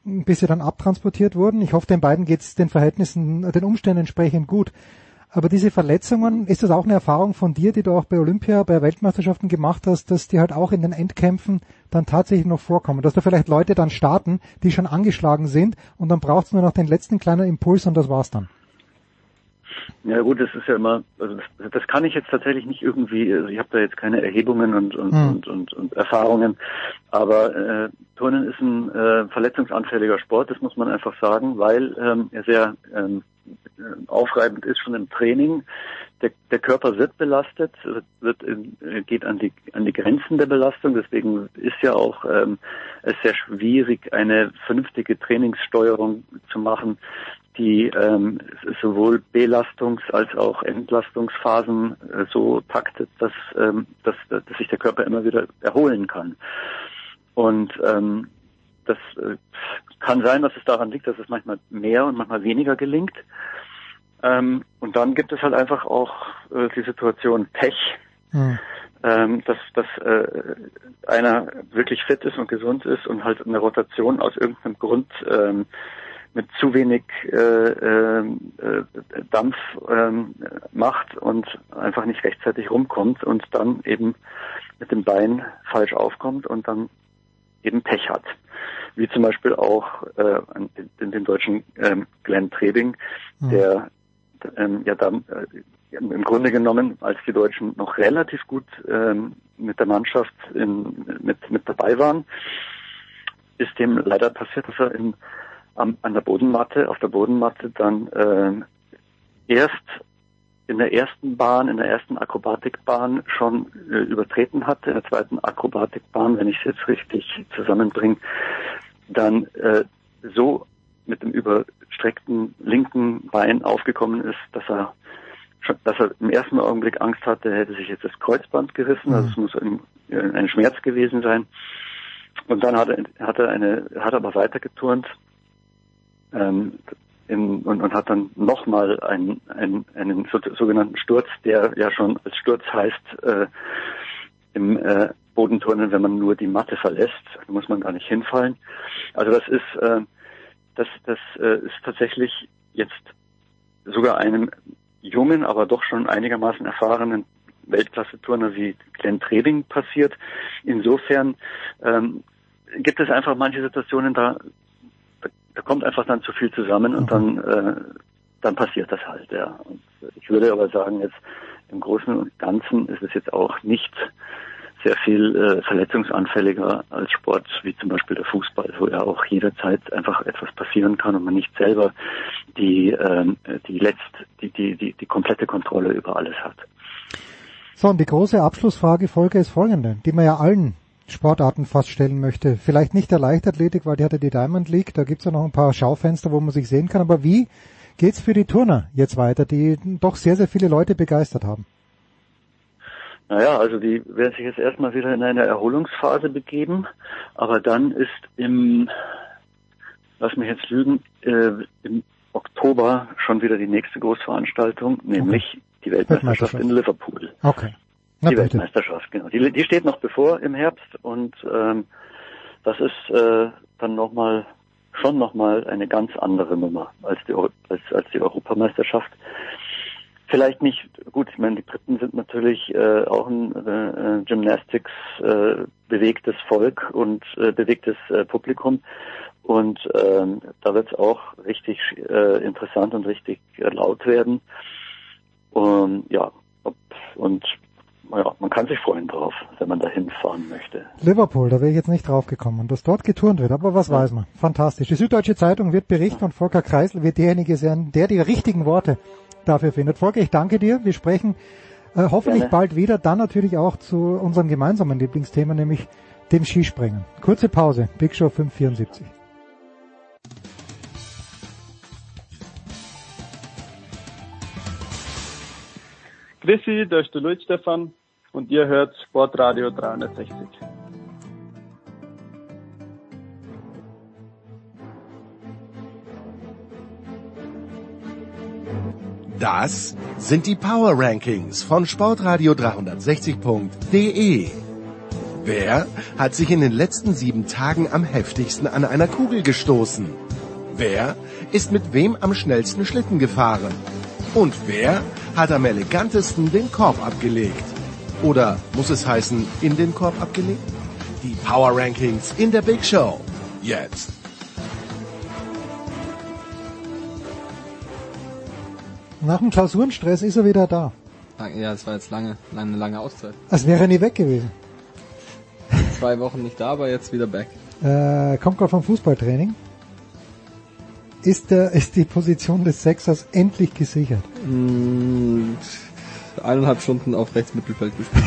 bis sie dann abtransportiert wurden. Ich hoffe, den beiden geht es den Verhältnissen, den Umständen entsprechend gut. Aber diese Verletzungen, ist das auch eine Erfahrung von dir, die du auch bei Olympia, bei Weltmeisterschaften gemacht hast, dass die halt auch in den Endkämpfen dann tatsächlich noch vorkommen? Dass da vielleicht Leute dann starten, die schon angeschlagen sind und dann braucht es nur noch den letzten kleinen Impuls und das war's dann. Ja gut, das ist ja immer, also das, das kann ich jetzt tatsächlich nicht irgendwie, also ich habe da jetzt keine Erhebungen und und, hm. und, und, und Erfahrungen, aber äh, Turnen ist ein äh, verletzungsanfälliger Sport, das muss man einfach sagen, weil ähm, er sehr ähm, aufreibend ist schon im Training. Der, der Körper wird belastet, wird, in, geht an die, an die Grenzen der Belastung. Deswegen ist ja auch ähm, es sehr schwierig, eine vernünftige Trainingssteuerung zu machen, die ähm, sowohl Belastungs- als auch Entlastungsphasen äh, so taktet, dass, ähm, dass, dass sich der Körper immer wieder erholen kann. Und ähm, das äh, kann sein, dass es daran liegt, dass es manchmal mehr und manchmal weniger gelingt. Ähm, und dann gibt es halt einfach auch äh, die Situation Pech, hm. ähm, dass, dass äh, einer wirklich fit ist und gesund ist und halt eine Rotation aus irgendeinem Grund ähm, mit zu wenig äh, äh, Dampf ähm, macht und einfach nicht rechtzeitig rumkommt und dann eben mit dem Bein falsch aufkommt und dann eben Pech hat wie zum Beispiel auch äh, den, den deutschen ähm, Glenn Trebing, mhm. der ähm, ja dann äh, im Grunde genommen, als die Deutschen noch relativ gut ähm, mit der Mannschaft in, mit, mit dabei waren, ist dem leider passiert, dass er in, am, an der Bodenmatte, auf der Bodenmatte dann äh, erst in der ersten Bahn, in der ersten Akrobatikbahn schon äh, übertreten hatte, in der zweiten Akrobatikbahn, wenn ich es jetzt richtig zusammenbringe, dann äh, so mit dem überstreckten linken Bein aufgekommen ist, dass er dass er im ersten Augenblick Angst hatte, er hätte sich jetzt das Kreuzband gerissen, also es muss ein, ein Schmerz gewesen sein. Und dann hat er, hat er eine, hat er aber weitergeturnt ähm, in, und, und hat dann nochmal einen, einen, einen so, sogenannten Sturz, der ja schon als Sturz heißt, äh, im äh, Bodenturnen, wenn man nur die Matte verlässt, da muss man gar nicht hinfallen. Also das ist, äh, das, das äh, ist tatsächlich jetzt sogar einem jungen, aber doch schon einigermaßen erfahrenen Weltklasse-Turner wie Glenn Trebing passiert. Insofern ähm, gibt es einfach manche Situationen, da, da, kommt einfach dann zu viel zusammen und dann, äh, dann passiert das halt. Ja. Und ich würde aber sagen, jetzt im Großen und Ganzen ist es jetzt auch nicht sehr viel äh, verletzungsanfälliger als Sport wie zum Beispiel der Fußball, wo ja auch jederzeit einfach etwas passieren kann und man nicht selber die ähm, die letzt die, die die die komplette Kontrolle über alles hat. So, und die große Abschlussfrage Folge ist folgende, die man ja allen Sportarten fast stellen möchte. Vielleicht nicht der Leichtathletik, weil die hatte die Diamond League, da gibt's ja noch ein paar Schaufenster, wo man sich sehen kann, aber wie geht's für die Turner jetzt weiter, die doch sehr, sehr viele Leute begeistert haben? Naja, also die werden sich jetzt erstmal wieder in eine Erholungsphase begeben, aber dann ist im, lass mich jetzt lügen, äh, im Oktober schon wieder die nächste Großveranstaltung, nämlich okay. die Weltmeisterschaft in Liverpool. Okay. Na die bitte. Weltmeisterschaft, genau. Die, die steht noch bevor im Herbst und ähm, das ist äh, dann nochmal schon nochmal eine ganz andere Nummer als die, als, als die Europameisterschaft vielleicht nicht, gut, ich meine, die Briten sind natürlich äh, auch ein äh, Gymnastics äh, bewegtes Volk und äh, bewegtes äh, Publikum. Und ähm, da wird es auch richtig äh, interessant und richtig äh, laut werden. Und ja, ob, und ja, man kann sich freuen drauf, wenn man da hinfahren möchte. Liverpool, da wäre ich jetzt nicht drauf gekommen, dass dort geturnt wird, aber was ja. weiß man. Fantastisch. Die Süddeutsche Zeitung wird berichten und Volker Kreisel wird derjenige sein, der die richtigen Worte dafür findet. Volker, ich danke dir. Wir sprechen äh, hoffentlich Gerne. bald wieder, dann natürlich auch zu unserem gemeinsamen Lieblingsthema, nämlich dem Skispringen. Kurze Pause, Big Show 574. Chrissy, da ist der Luis Stefan und ihr hört Sportradio 360. Das sind die Power Rankings von Sportradio 360.de. Wer hat sich in den letzten sieben Tagen am heftigsten an einer Kugel gestoßen? Wer ist mit wem am schnellsten Schlitten gefahren? Und wer hat am elegantesten den Korb abgelegt? Oder muss es heißen, in den Korb abgelegt? Die Power Rankings in der Big Show. Jetzt. Nach dem Klausurenstress ist er wieder da. Ja, es war jetzt lange, eine lange Auszeit. Als wäre er nie weg gewesen. Zwei Wochen nicht da, aber jetzt wieder back. Äh, kommt gerade vom Fußballtraining. Ist, der, ist die Position des Sechsers endlich gesichert? Mm, eineinhalb Stunden auf rechts Mittelfeld gespielt.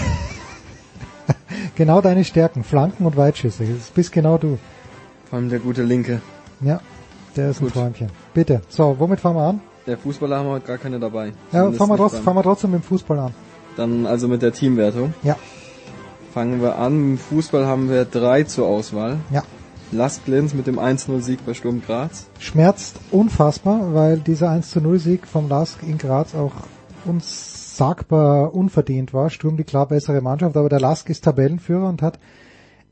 <laughs> genau deine Stärken, Flanken und Weitschüsse. Das bist genau du. Vor allem der gute Linke. Ja, der ist Gut. ein Träumchen. Bitte. So, womit fangen wir an? Der Fußballer haben wir heute gar keine dabei. Ja, fangen wir, trotzdem, fangen wir trotzdem mit dem Fußball an. Dann also mit der Teamwertung. Ja. Fangen wir an. Im Fußball haben wir drei zur Auswahl. Ja. Last Glins mit dem 1-0-Sieg bei Sturm Graz. Schmerzt unfassbar, weil dieser 1-0-Sieg vom Lask in Graz auch unsagbar unverdient war. Sturm die klar bessere Mannschaft, aber der Lask ist Tabellenführer und hat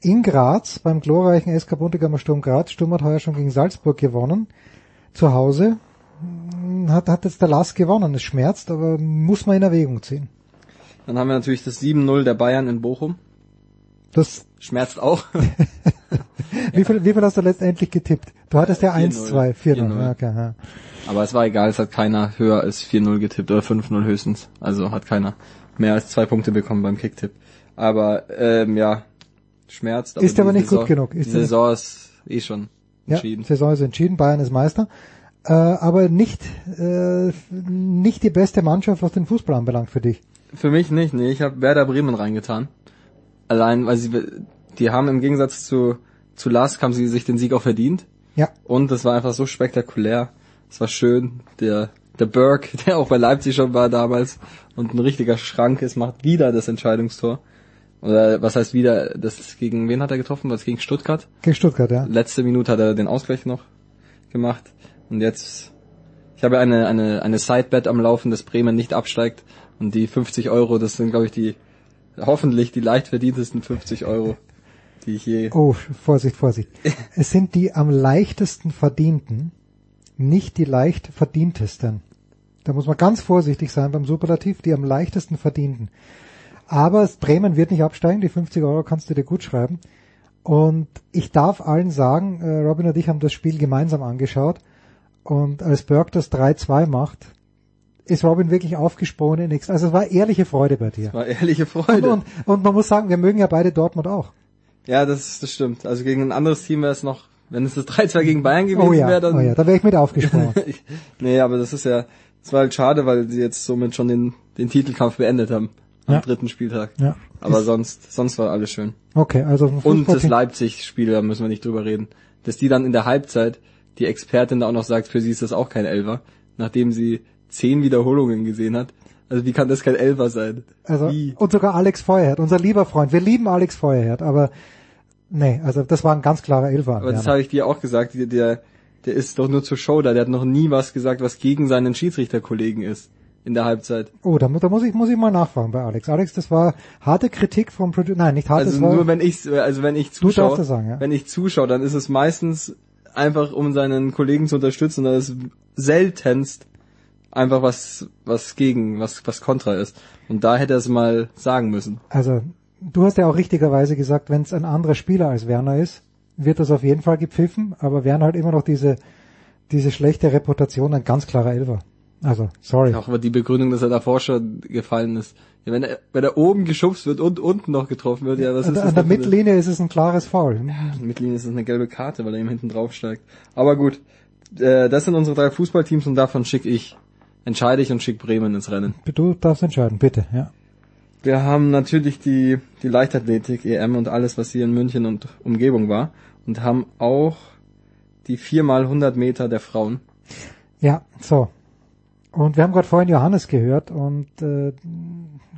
in Graz beim glorreichen SK Bundegammer Sturm Graz, Sturm hat heuer schon gegen Salzburg gewonnen, zu Hause hat, hat jetzt der Lass gewonnen. Es schmerzt, aber muss man in Erwägung ziehen. Dann haben wir natürlich das 7-0 der Bayern in Bochum. Das schmerzt auch. <laughs> wie, viel, wie viel hast du letztendlich getippt? Du hattest ja 1-2, 4-0. Okay, ja. Aber es war egal, es hat keiner höher als 4-0 getippt oder 5-0 höchstens. Also hat keiner mehr als zwei Punkte bekommen beim Kicktipp. Aber ähm, ja, schmerzt. Aber ist aber nicht Saison, gut genug. Ist die Saison ist eh schon entschieden. Ja, Saison ist entschieden, Bayern ist Meister äh, aber nicht, äh, nicht die beste Mannschaft, was den Fußball anbelangt für dich. Für mich nicht, nee. Ich habe Werder Bremen reingetan. Allein, weil sie, die haben im Gegensatz zu, zu Lask, haben sie sich den Sieg auch verdient. Ja. Und das war einfach so spektakulär. Es war schön. Der der Burke, <laughs> der auch bei Leipzig schon war damals und ein richtiger Schrank ist, macht wieder das Entscheidungstor. Oder was heißt wieder, das gegen wen hat er getroffen? Was gegen Stuttgart? Gegen Stuttgart, ja. Letzte Minute hat er den Ausgleich noch gemacht. Und jetzt, ich habe eine, eine, eine Sidebet am Laufen, dass Bremen nicht absteigt. Und die 50 Euro, das sind, glaube ich, die, hoffentlich die leicht verdientesten 50 Euro, die ich je. Oh, Vorsicht, Vorsicht. <laughs> es sind die am leichtesten verdienten, nicht die leicht verdientesten. Da muss man ganz vorsichtig sein beim Superlativ, die am leichtesten verdienten. Aber Bremen wird nicht absteigen, die 50 Euro kannst du dir gut schreiben. Und ich darf allen sagen, äh, Robin und ich haben das Spiel gemeinsam angeschaut. Und als Berg das 3-2 macht, ist Robin wirklich aufgesprungen in nichts. Also es war ehrliche Freude bei dir. Es war ehrliche Freude. Und, und, und man muss sagen, wir mögen ja beide Dortmund auch. Ja, das, das stimmt. Also gegen ein anderes Team wäre es noch, wenn es das <laughs> 3-2 gegen Bayern gewesen oh ja, wäre, dann... Oh ja, da wäre ich mit aufgesprungen. <laughs> nee, aber das ist ja, es war halt schade, weil sie jetzt somit schon den, den Titelkampf beendet haben am Ja. dritten Spieltag. Ja. Aber Ist- sonst, sonst war alles schön. Okay, also Und das Leipzig-Spiel, da müssen wir nicht drüber reden. Dass die dann in der Halbzeit, die Expertin da auch noch sagt, für sie ist das auch kein Elfer, nachdem sie zehn Wiederholungen gesehen hat. Also wie kann das kein Elfer sein? Also, Wie? und sogar Alex Feuerherd, unser lieber Freund. Wir lieben Alex Feuerherd, aber nee, also das war ein ganz klarer Elfer. Aber das habe ich dir auch gesagt, der, der, der ist doch nur zur Show da, der hat noch nie was gesagt, was gegen seinen Schiedsrichterkollegen ist in der Halbzeit. Oh, da, da muss ich muss ich mal nachfragen bei Alex. Alex, das war harte Kritik vom Produ Nein, nicht harte, Also das war nur wenn ich, also wenn ich zuschaue, sagen, ja. wenn ich zuschaue, dann ist es meistens einfach, um seinen Kollegen zu unterstützen, das ist seltenst einfach was, was gegen, was, was kontra ist. Und da hätte er es mal sagen müssen. Also, du hast ja auch richtigerweise gesagt, wenn es ein anderer Spieler als Werner ist, wird das auf jeden Fall gepfiffen, aber Werner hat immer noch diese, diese schlechte Reputation, ein ganz klarer Elfer. Also, sorry. Auch aber die Begründung, dass er davor schon gefallen ist. Ja, wenn er, wenn er oben geschubst wird und unten noch getroffen wird, ja, was an, ist der- das an der Mittellinie ist es ein klares Foul. Mittellinie ist es eine gelbe Karte, weil er ihm hinten drauf steigt. Aber gut, äh, das sind unsere drei Fußballteams und davon schicke ich, entscheide ich und schicke Bremen ins Rennen. Du darfst entscheiden, bitte, ja. Wir haben natürlich die, die Leichtathletik, EM und alles, was hier in München und Umgebung war. Und haben auch die 4x100 Meter der Frauen. Ja, so. Und wir haben gerade vorhin Johannes gehört und äh,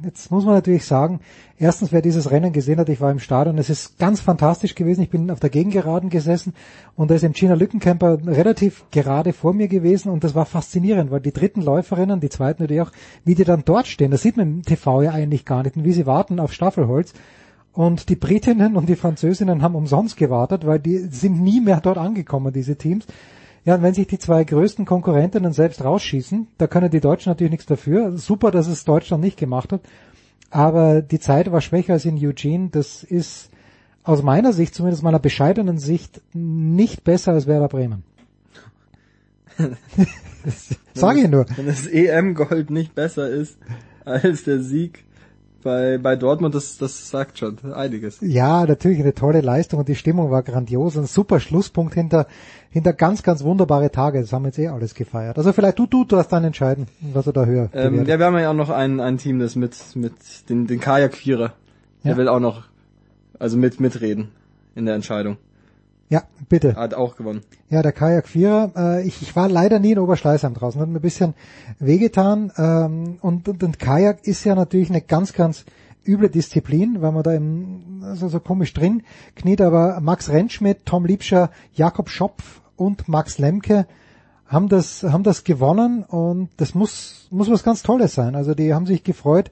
jetzt muss man natürlich sagen, erstens, wer dieses Rennen gesehen hat, ich war im Stadion, es ist ganz fantastisch gewesen. Ich bin auf der Gegengeraden gesessen und da ist im Gina Lückenkämper relativ gerade vor mir gewesen und das war faszinierend, weil die dritten Läuferinnen, die zweiten natürlich auch, wie die dann dort stehen, das sieht man im TV ja eigentlich gar nicht, und wie sie warten auf Staffelholz. Und die Britinnen und die Französinnen haben umsonst gewartet, weil die sind nie mehr dort angekommen, diese Teams. Ja, und wenn sich die zwei größten Konkurrentinnen selbst rausschießen, da können die Deutschen natürlich nichts dafür. Super, dass es Deutschland nicht gemacht hat. Aber die Zeit war schwächer als in Eugene. Das ist aus meiner Sicht, zumindest meiner bescheidenen Sicht, nicht besser als Werder Bremen. <laughs> Sag ich nur. Wenn das EM-Gold nicht besser ist als der Sieg bei, bei Dortmund, das, das sagt schon einiges. Ja, natürlich eine tolle Leistung und die Stimmung war grandios. Ein super Schlusspunkt hinter, hinter ganz, ganz wunderbare Tage. Das haben wir jetzt eh alles gefeiert. Also vielleicht du, du, du hast dann entscheiden, was er da höher Ähm, ja, wir haben ja auch noch ein, ein Team, das mit, mit den, den Kajak-Vierer. Der Ja. will auch noch, also mit, mitreden in der Entscheidung. Ja, bitte. Hat auch gewonnen. Ja, der Kajak Vierer. Äh, ich, ich war leider nie in Oberschleißheim draußen, hat mir ein bisschen wehgetan. Ähm, und, und, und Kajak ist ja natürlich eine ganz, ganz üble Disziplin, weil man da im, also so komisch drin kniet. Aber Max Rentschmidt, Tom Liebscher, Jakob Schopf und Max Lemke haben das, haben das gewonnen und das muss, muss was ganz Tolles sein. Also die haben sich gefreut,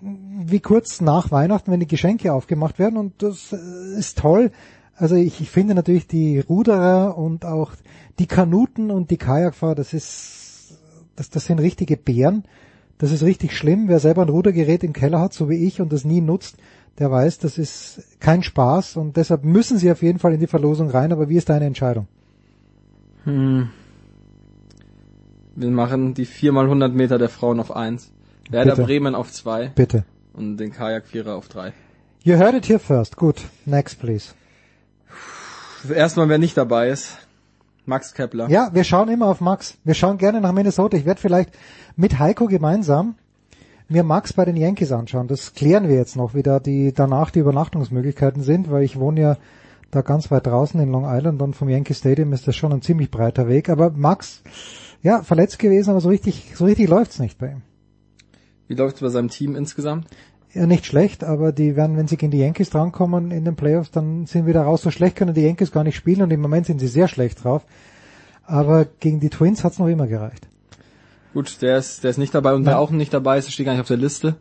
wie kurz nach Weihnachten, wenn die Geschenke aufgemacht werden und das äh, ist toll. Also ich, ich finde natürlich die Ruderer und auch die Kanuten und die Kajakfahrer, das ist, das, das sind richtige Bären. Das ist richtig schlimm. Wer selber ein Rudergerät im Keller hat, so wie ich, und das nie nutzt, der weiß, das ist kein Spaß und deshalb müssen sie auf jeden Fall in die Verlosung rein. Aber wie ist deine Entscheidung? Hm. Wir machen die 4x100 Meter der Frauen auf 1. Werder Bitte. Bremen auf 2. Bitte. Und den Kajak-Vierer auf 3. You heard it here first. Gut. Next, please. Erstmal, wer nicht dabei ist. Max Kepler. Ja, wir schauen immer auf Max. Wir schauen gerne nach Minnesota. Ich werde vielleicht mit Heiko gemeinsam mir Max bei den Yankees anschauen. Das klären wir jetzt noch, wie da die danach die Übernachtungsmöglichkeiten sind, weil ich wohne ja da ganz weit draußen in Long Island und vom Yankee Stadium ist das schon ein ziemlich breiter Weg. Aber Max, Ja, verletzt gewesen, aber so richtig, so richtig läuft's nicht bei ihm. Wie läuft's bei seinem Team insgesamt? Ja, nicht schlecht, aber die werden, wenn sie gegen die Yankees drankommen in den Playoffs, dann sind wieder raus. So schlecht können die Yankees gar nicht spielen und im Moment sind sie sehr schlecht drauf. Aber gegen die Twins hat's noch immer gereicht. Gut, der ist, der ist nicht dabei und wer auch nicht dabei ist, steht gar nicht auf der Liste.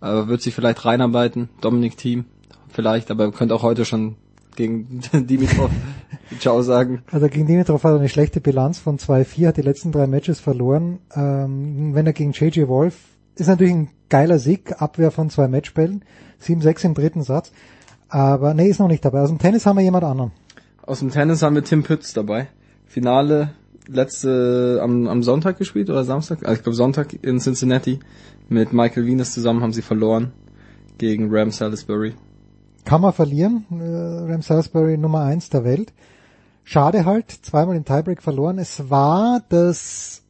Aber wird sich vielleicht reinarbeiten. Dominik Team, vielleicht, aber könnte auch heute schon gegen <laughs> Dimitrov <laughs> Ciao sagen. Also gegen Dimitrov hat er eine schlechte Bilanz von 2-4, hat die letzten drei Matches verloren. Ähm, wenn er gegen JJ Wolf, ist natürlich ein geiler Sieg, Abwehr von zwei Matchbällen, 7-6 im dritten Satz. Aber nee, ist noch nicht dabei. Aus dem Tennis haben wir jemand anderen. Aus dem Tennis haben wir Tim Pütz dabei. Finale letzte am, am Sonntag gespielt oder Samstag? Also ich glaube Sonntag in Cincinnati. Mit Michael Venus zusammen haben sie verloren gegen Ram Salisbury. Kann man verlieren, äh, Ram Salisbury Nummer eins der Welt. Schade halt, zweimal im Tiebreak verloren. Es war das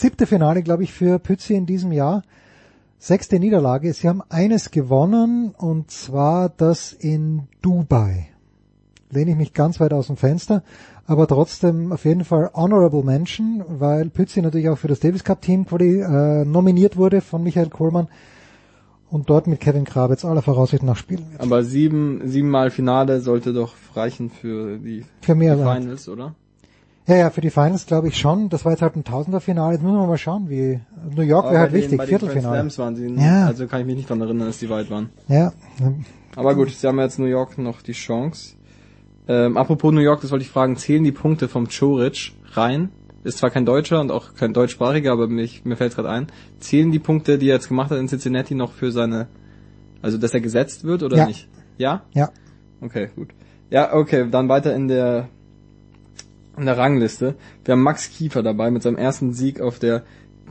siebte Finale, glaube ich, für Pützi in diesem Jahr. Sechste Niederlage. Sie haben eines gewonnen und zwar das in Dubai. Lehne ich mich ganz weit aus dem Fenster, aber trotzdem auf jeden Fall honorable Mention, weil Pützi natürlich auch für das Davis Cup Team äh, nominiert wurde von Michael Kohlmann und dort mit Kevin Krabitz aller Voraussicht nach spielen wird. Aber sieben, siebenmal Finale sollte doch reichen für die, Für mehr die. Finals, oder? Ja, ja, für die Finals glaube ich schon. Das war jetzt halt ein Tausender-Finale. Jetzt müssen wir mal schauen, wie New York wäre halt den- wichtig, Viertelfinale. Sie, Ja. also kann ich mich nicht daran erinnern, dass die weit waren. Ja, Aber gut, sie haben jetzt New York noch die Chance. Ähm, apropos New York, das wollte ich fragen, zählen die Punkte vom Choric rein? Ist zwar kein Deutscher und auch kein deutschsprachiger, aber mich, mir fällt es gerade ein. Zählen die Punkte, die er jetzt gemacht hat in Cincinnati noch für seine, also dass er gesetzt wird oder Ja. nicht? Ja? Ja. Okay, gut. Ja, okay, dann weiter in der in der Rangliste. Wir haben Max Kiefer dabei mit seinem ersten Sieg auf der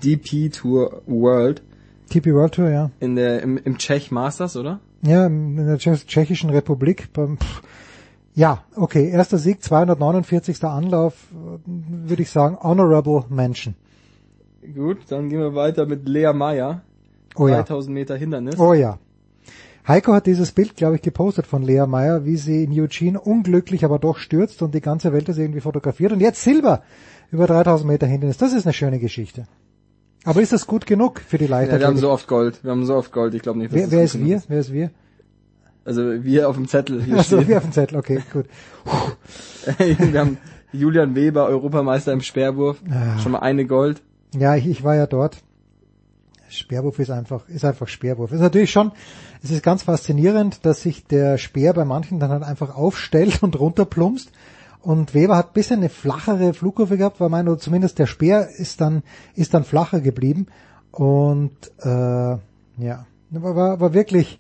DP Tour World TP World Tour, ja. in der im, im Czech Masters, oder? Ja, in der Tschech- Tschechischen Republik. beim- pff. Ja, okay, erster Sieg, 249. Anlauf, würde ich sagen, honorable Mention. Gut, dann gehen wir weiter mit Lea Meyer. Oh ja. 3000 Meter Hindernis. Oh ja. Heiko hat dieses Bild, glaube ich, gepostet von Lea Meyer, wie sie in Eugene unglücklich, aber doch stürzt und die ganze Welt das irgendwie fotografiert. Und jetzt Silber über 3000 Meter Hindernis. Das ist eine schöne Geschichte. Aber ist das gut genug für die Ja, wir haben so oft Gold. Wir haben so oft Gold. Ich glaube nicht, dass wer das wer ist wir? Wer ist wir? Also wir auf dem Zettel hier Achso, stehen. wir auf dem Zettel, okay, gut. <laughs> wir haben Julian Weber, Europameister im Speerwurf. Ah. Schon mal eine Gold. Ja, ich, ich war ja dort. Speerwurf ist einfach, ist einfach Speerwurf. Ist natürlich schon, es ist ganz faszinierend, dass sich der Speer bei manchen dann halt einfach aufstellt und runterplumpst. Und Weber hat ein bisschen eine flachere Flugkurve gehabt, weil mein, oder zumindest der Speer ist dann, ist dann flacher geblieben. Und, äh, ja, war, war, wirklich,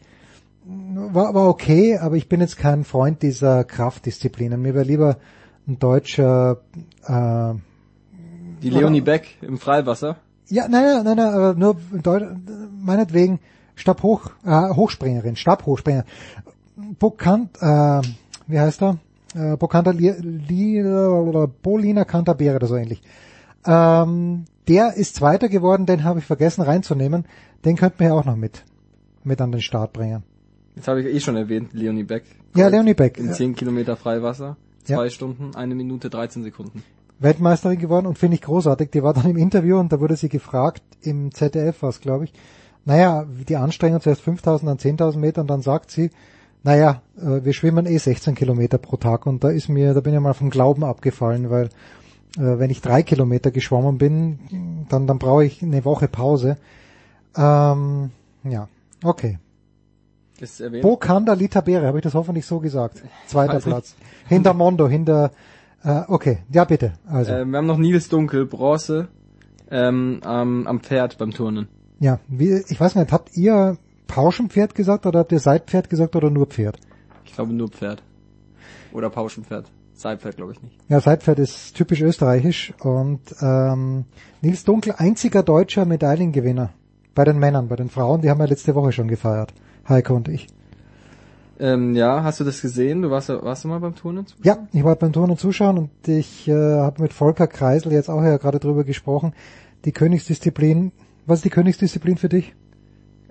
war, war okay, aber ich bin jetzt kein Freund dieser Kraftdisziplinen. Mir wäre lieber ein deutscher, äh, Die Leonie Beck im Freiwasser. Ja, nein, nein, nein, nein, aber nur meinetwegen Stabhoch, äh, Hochspringerin, Stabhochspringer. Bokant, äh, wie heißt er? Äh, oder Bolina Cantabere oder so ähnlich. Ähm, der ist Zweiter geworden, den habe ich vergessen reinzunehmen. Den könnten wir ja auch noch mit, mit an den Start bringen. Jetzt habe ich eh schon erwähnt, Leonie Beck. Ja, Leonie Beck. In Ja. 10 Kilometer Freiwasser. Ja. Zwei Stunden, eine Minute, 13 Sekunden. Weltmeisterin geworden und finde ich großartig. Die war dann im Interview und da wurde sie gefragt, im ZDF war es, glaube ich, naja, die Anstrengung zuerst 5000, dann 10.000 Meter und dann sagt sie, naja, äh, wir schwimmen eh 16 Kilometer pro Tag und da ist mir, da bin ich mal vom Glauben abgefallen, weil äh, wenn ich drei Kilometer geschwommen bin, dann, dann brauche ich eine Woche Pause. Ähm, ja, okay. Bokanda Litabere, habe ich das hoffentlich so gesagt. Zweiter nicht. Platz. Hinter Mondo, hinter, äh, okay, ja bitte, also. Äh, wir haben noch Nils Dunkel, Bronze, ähm, am, am Pferd beim Turnen. Ja, wie, ich weiß nicht, habt ihr Pauschenpferd gesagt oder habt ihr Seitpferd gesagt oder nur Pferd? Ich glaube nur Pferd. Oder Pauschenpferd. Seitpferd glaube ich nicht. Ja, Seitpferd ist typisch österreichisch und ähm, Nils Dunkel, einziger deutscher Medaillengewinner bei den Männern, bei den Frauen, die haben ja letzte Woche schon gefeiert. Heiko und ich. Ähm, ja, hast du das gesehen? Du warst, warst du mal beim Turnen? Ja, ich war beim Turnen zuschauen und ich äh, habe mit Volker Kreisel jetzt auch ja gerade drüber gesprochen. Die Königsdisziplin, was ist die Königsdisziplin für dich?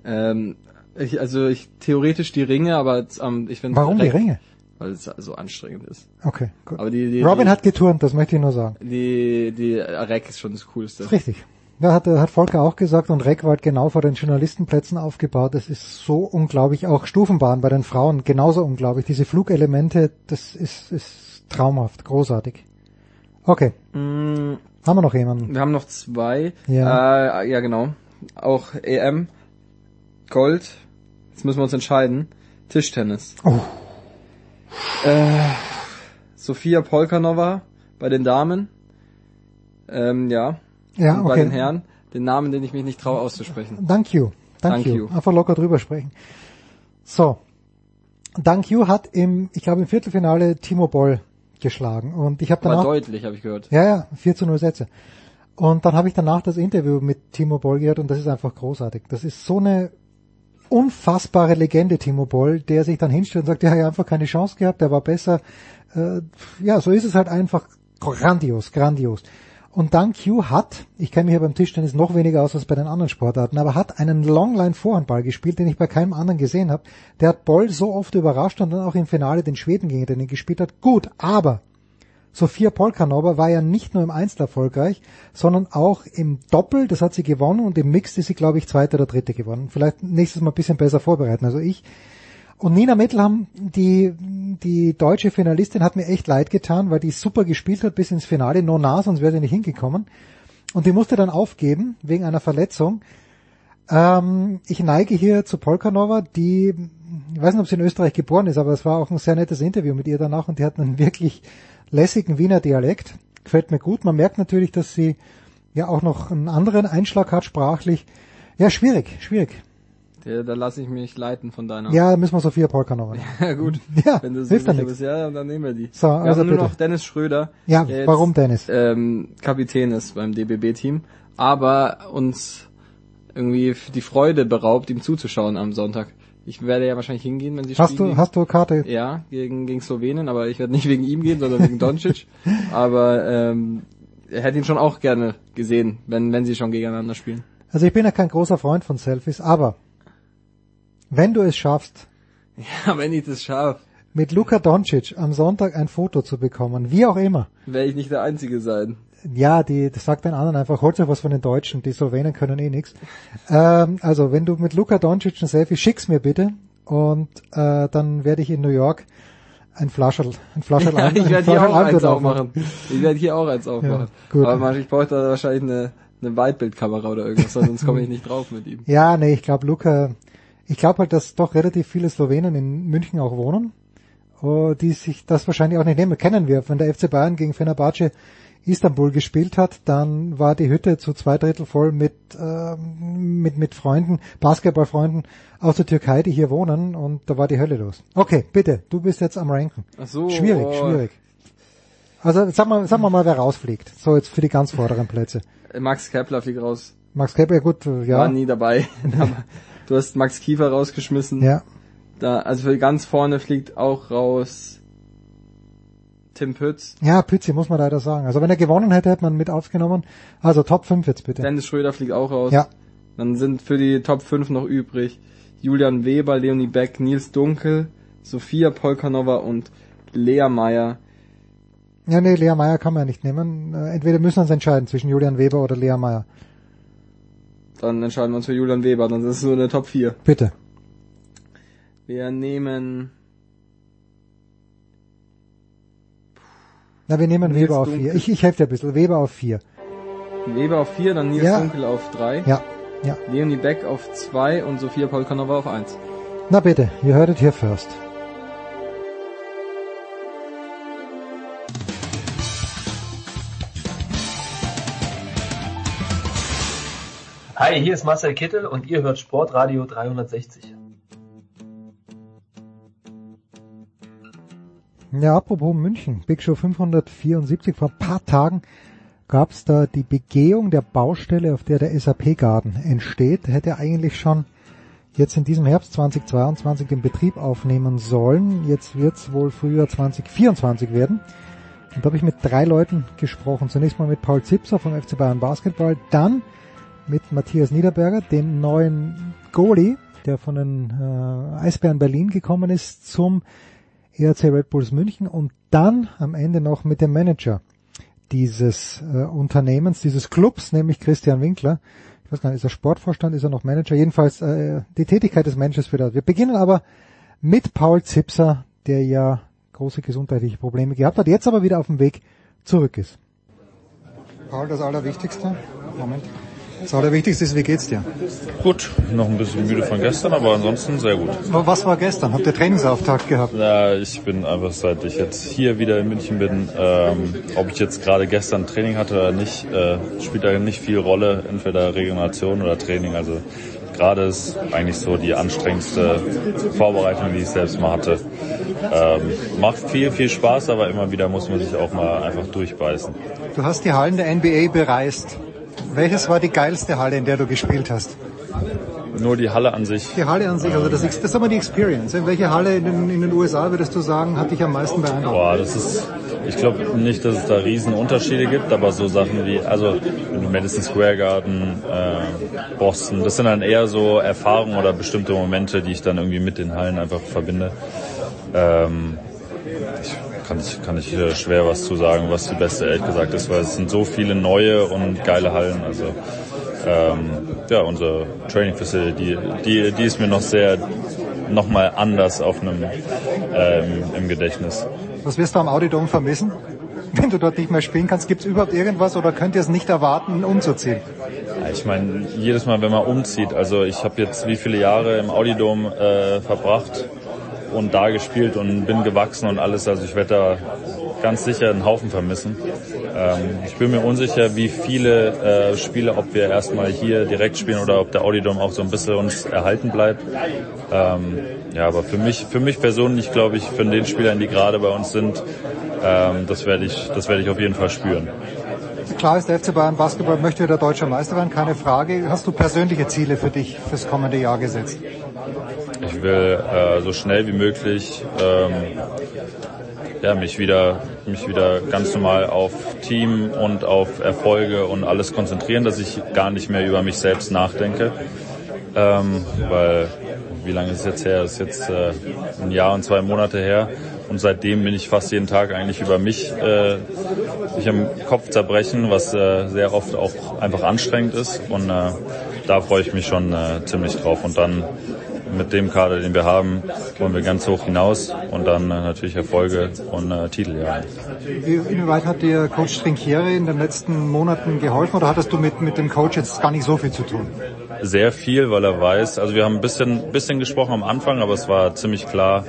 Ähm, ich, also ich theoretisch die Ringe, aber ähm, ich finde Warum die Ringe? weil es so anstrengend ist. Okay, gut. Aber die, die, Robin die, hat geturnt, das möchte ich nur sagen. Die, die Rec ist schon das Coolste. Richtig. Ja, hat, hat Volker auch gesagt und Reck war halt genau vor den Journalistenplätzen aufgebaut. Das ist so unglaublich. Auch Stufenbahn bei den Frauen genauso unglaublich. Diese Flugelemente, das ist, ist traumhaft, großartig. Okay. Mm, haben wir noch jemanden? Wir haben noch zwei. Ja. Äh, ja, genau. Auch EM. Gold. Jetzt müssen wir uns entscheiden. Tischtennis. Oh. Äh, Sophia Polkanova bei den Damen. Ähm, ja. Ja, Und bei okay. den Herren. Den Namen, den ich mich nicht traue auszusprechen. Thank you. Thank, Thank you. you. Einfach locker drüber sprechen. So. Thank you hat im, ich glaube im Viertelfinale Timo Boll geschlagen und ich habe War danach deutlich, habe ich gehört. Ja, ja, 4 zu 0 Sätze. Und dann habe ich danach das Interview mit Timo Boll gehört und das ist einfach großartig. Das ist so eine unfassbare Legende, Timo Boll, der sich dann hinstellt und sagt, ja, er hat einfach keine Chance gehabt, der war besser. Äh, ja, so ist es halt einfach grandios, grandios. Und Dan Q hat, ich kenne mich ja beim Tischtennis noch weniger aus als bei den anderen Sportarten, aber hat einen Longline Vorhandball gespielt, den ich bei keinem anderen gesehen habe. Der hat Boll so oft überrascht und dann auch im Finale den Schweden gegen den er gespielt hat. Gut, aber Sophia Polkanova war ja nicht nur im Einzel erfolgreich, sondern auch im Doppel, das hat sie gewonnen und im Mix ist sie, glaube ich, zweite oder dritte gewonnen. Vielleicht nächstes Mal ein bisschen besser vorbereiten, also ich. Und Nina Mittelham, die, die deutsche Finalistin, hat mir echt leid getan, weil die super gespielt hat bis ins Finale, no nah, sonst wäre sie nicht hingekommen. Und die musste dann aufgeben, wegen einer Verletzung. Ähm, ich neige hier zu Polkanova, die, ich weiß nicht, ob sie in Österreich geboren ist, aber es war auch ein sehr nettes Interview mit ihr danach und die hat einen wirklich lässigen Wiener Dialekt. Gefällt mir gut. Man merkt natürlich, dass sie ja auch noch einen anderen Einschlag hat sprachlich. Ja, schwierig, schwierig. Der, da lasse ich mich leiten von deiner. Ja, müssen wir Sophia Polkanova. <laughs> Ja, gut. Ja, Wenn du hilft ja nichts. bist, ja, dann nehmen wir die. So, wir also haben nur bitte. noch Dennis Schröder. Ja, der warum Dennis? Ähm, Kapitän ist beim DBB-Team, aber uns irgendwie die Freude beraubt, ihm zuzuschauen am Sonntag. Ich werde ja wahrscheinlich hingehen, wenn sie Hast spielen. du, hast du Karte? Ja, gegen, gegen Slowenien, aber ich werde nicht <laughs> wegen ihm gehen, sondern wegen Doncic. <laughs> aber ähm, er hätte ihn schon auch gerne gesehen, wenn, wenn sie schon gegeneinander spielen. Also ich bin ja kein großer Freund von Selfies, aber wenn du es schaffst, <laughs> Ja, wenn ich das schaffe, mit Luka Doncic am Sonntag ein Foto zu bekommen, wie auch immer. werde ich nicht der Einzige sein. Ja, die, das sagt den anderen einfach, holt euch was von den Deutschen, die Slowenen können eh nix. Ähm, also, wenn du mit Luka Doncic ein Selfie schick's mir bitte und äh, dann werde ich in New York ein Flascherl, ein Flascherl <laughs> Ja, ich werde hier auch eins aufmachen. Ich werde hier auch eins aufmachen. gut. Aber man, ich bräuchte da wahrscheinlich eine, eine Weitbildkamera oder irgendwas, sonst komme ich <laughs> nicht drauf mit ihm. Ja, nee, ich glaube Luca, ich glaube halt, dass doch relativ viele Slowenen in München auch wohnen, oh, die sich das wahrscheinlich auch nicht nehmen. Kennen wir, wenn der FC Bayern gegen Fenerbahce Istanbul gespielt hat, dann war die Hütte zu zwei Drittel voll mit, ähm, mit, mit Freunden, Basketballfreunden aus der Türkei, die hier wohnen und da war die Hölle los. Okay, bitte, du bist jetzt am Ranken. Ach so, Schwierig, oh. schwierig. Also sag mal, sag mal mal, wer rausfliegt. So jetzt für die ganz vorderen Plätze. Max Kepler fliegt raus. Max Kepler, gut, äh, ja. War nie dabei. <laughs> <laughs> Du hast Max Kiefer rausgeschmissen. Ja. Da, also für ganz vorne fliegt auch raus Tim Pütz. Ja, Pützi muss man leider sagen. Also wenn er gewonnen hätte, hätte man mit aufgenommen. Also Top 5 jetzt bitte. Dennis Schröder fliegt auch raus. Ja. Dann sind für die Top 5 noch übrig Julian Weber, Leonie Beck, Nils Dunkel, Sophia Polkanova und Lea Meyer. Ja, nee, Lea Meyer kann man ja nicht nehmen. Äh, Entweder müssen wir uns entscheiden zwischen Julian Weber oder Lea Meyer. Dann entscheiden wir uns für Julian Weber, dann ist es nur eine Top 4. Bitte. Wir nehmen Na, wir nehmen Nils Weber auf Dunkel. 4. Ich, ich helfe dir ein bisschen. Weber auf 4. Weber auf 4, dann Nils Ja. Dunkel auf 3. Ja, ja. Leonie Beck auf 2 und Sophia Polkanova auf 1. Na bitte, you heard it here first. Hi, hier ist Marcel Kittel und ihr hört Sportradio 360. Ja, apropos München, Big Show 574, vor ein paar Tagen gab es da die Begehung der Baustelle, auf der der SAP-Garten entsteht. Hätte eigentlich schon jetzt in diesem Herbst 2022 den Betrieb aufnehmen sollen. Jetzt wird es wohl Frühjahr 2024 werden. Und da habe ich mit drei Leuten gesprochen. Zunächst mal mit Paul Zipser vom FC Bayern Basketball, dann mit Matthias Niederberger, dem neuen Goalie, der von den äh, Eisbären Berlin gekommen ist, zum ERC Red Bulls München und dann am Ende noch mit dem Manager dieses äh, Unternehmens, dieses Clubs, nämlich Christian Winkler. Ich weiß gar nicht, ist er Sportvorstand, ist er noch Manager? Jedenfalls äh, die Tätigkeit des Managers das. Wir beginnen aber mit Paul Zipser, der ja große gesundheitliche Probleme gehabt hat, jetzt aber wieder auf dem Weg zurück ist. Paul, das Allerwichtigste. Moment. Das Allerwichtigste ist, wie geht's dir? Gut, noch ein bisschen müde von gestern, aber ansonsten sehr gut. Was war gestern? Habt ihr Trainingsauftakt gehabt? Ja, ich bin einfach, seit ich jetzt hier wieder in München bin, ähm, ob ich jetzt gerade gestern Training hatte oder nicht, äh, spielt da nicht viel Rolle, entweder Regeneration oder Training. Also gerade ist eigentlich so die anstrengendste Vorbereitung, die ich selbst mal hatte. Ähm, macht viel, viel Spaß, aber immer wieder muss man sich auch mal einfach durchbeißen. Du hast die Hallen der NBA bereist. Welches war die geilste Halle, in der du gespielt hast? Nur die Halle an sich. Die Halle an sich, also das, das ist aber die Experience. In welche Halle in den, in den USA würdest du sagen, hat dich am meisten beeindruckt? Boah, das ist, ich glaube nicht, dass es da riesen Unterschiede gibt, aber so Sachen wie, also Madison Square Garden, äh, Boston, das sind dann eher so Erfahrungen oder bestimmte Momente, die ich dann irgendwie mit den Hallen einfach verbinde. Ähm, kann ich, kann ich äh, schwer was zu sagen, was die beste ehrlich gesagt ist, weil es sind so viele neue und geile Hallen. Also ähm, ja, unsere Training Facility, die, die, die ist mir noch sehr nochmal anders auf einem ähm, im Gedächtnis. Was wirst du am Audidom vermissen? <laughs> Wenn du dort nicht mehr spielen kannst, gibt es überhaupt irgendwas oder könnt ihr es nicht erwarten, umzuziehen? Ich meine, jedes Mal, wenn man umzieht, also ich habe jetzt wie viele Jahre im Audidom äh, verbracht und da gespielt und bin gewachsen und alles. Also ich werde da ganz sicher einen Haufen vermissen. Ähm, ich bin mir unsicher, wie viele äh, Spiele, ob wir erstmal hier direkt spielen oder ob der Audidom auch so ein bisschen uns erhalten bleibt. Ähm, ja, aber für mich, für mich persönlich glaube ich, von den Spielern, die gerade bei uns sind, ähm, das werde ich, das werde ich auf jeden Fall spüren. Klar ist, der FC Bayern Basketball möchte wieder deutscher Meister werden, keine Frage. Hast du persönliche Ziele für dich fürs kommende Jahr gesetzt? Ich will äh, so schnell wie möglich ähm, ja, mich wieder mich wieder ganz normal auf Team und auf Erfolge und alles konzentrieren, dass ich gar nicht mehr über mich selbst nachdenke, ähm, weil wie lange ist es jetzt her? Es ist jetzt äh, ein Jahr und zwei Monate her. Und seitdem bin ich fast jeden Tag eigentlich über mich äh, mich im Kopf zerbrechen, was äh, sehr oft auch einfach anstrengend ist. Und äh, da freue ich mich schon äh, ziemlich drauf. Und dann mit dem Kader, den wir haben, wollen wir ganz hoch hinaus und dann äh, natürlich Erfolge und äh, Titel ja. Inwieweit hat dir Coach Trinkieri in den letzten Monaten geholfen oder hattest du mit, mit dem Coach jetzt gar nicht so viel zu tun? Sehr viel, weil er weiß, also wir haben ein bisschen, bisschen gesprochen am Anfang, aber es war ziemlich klar,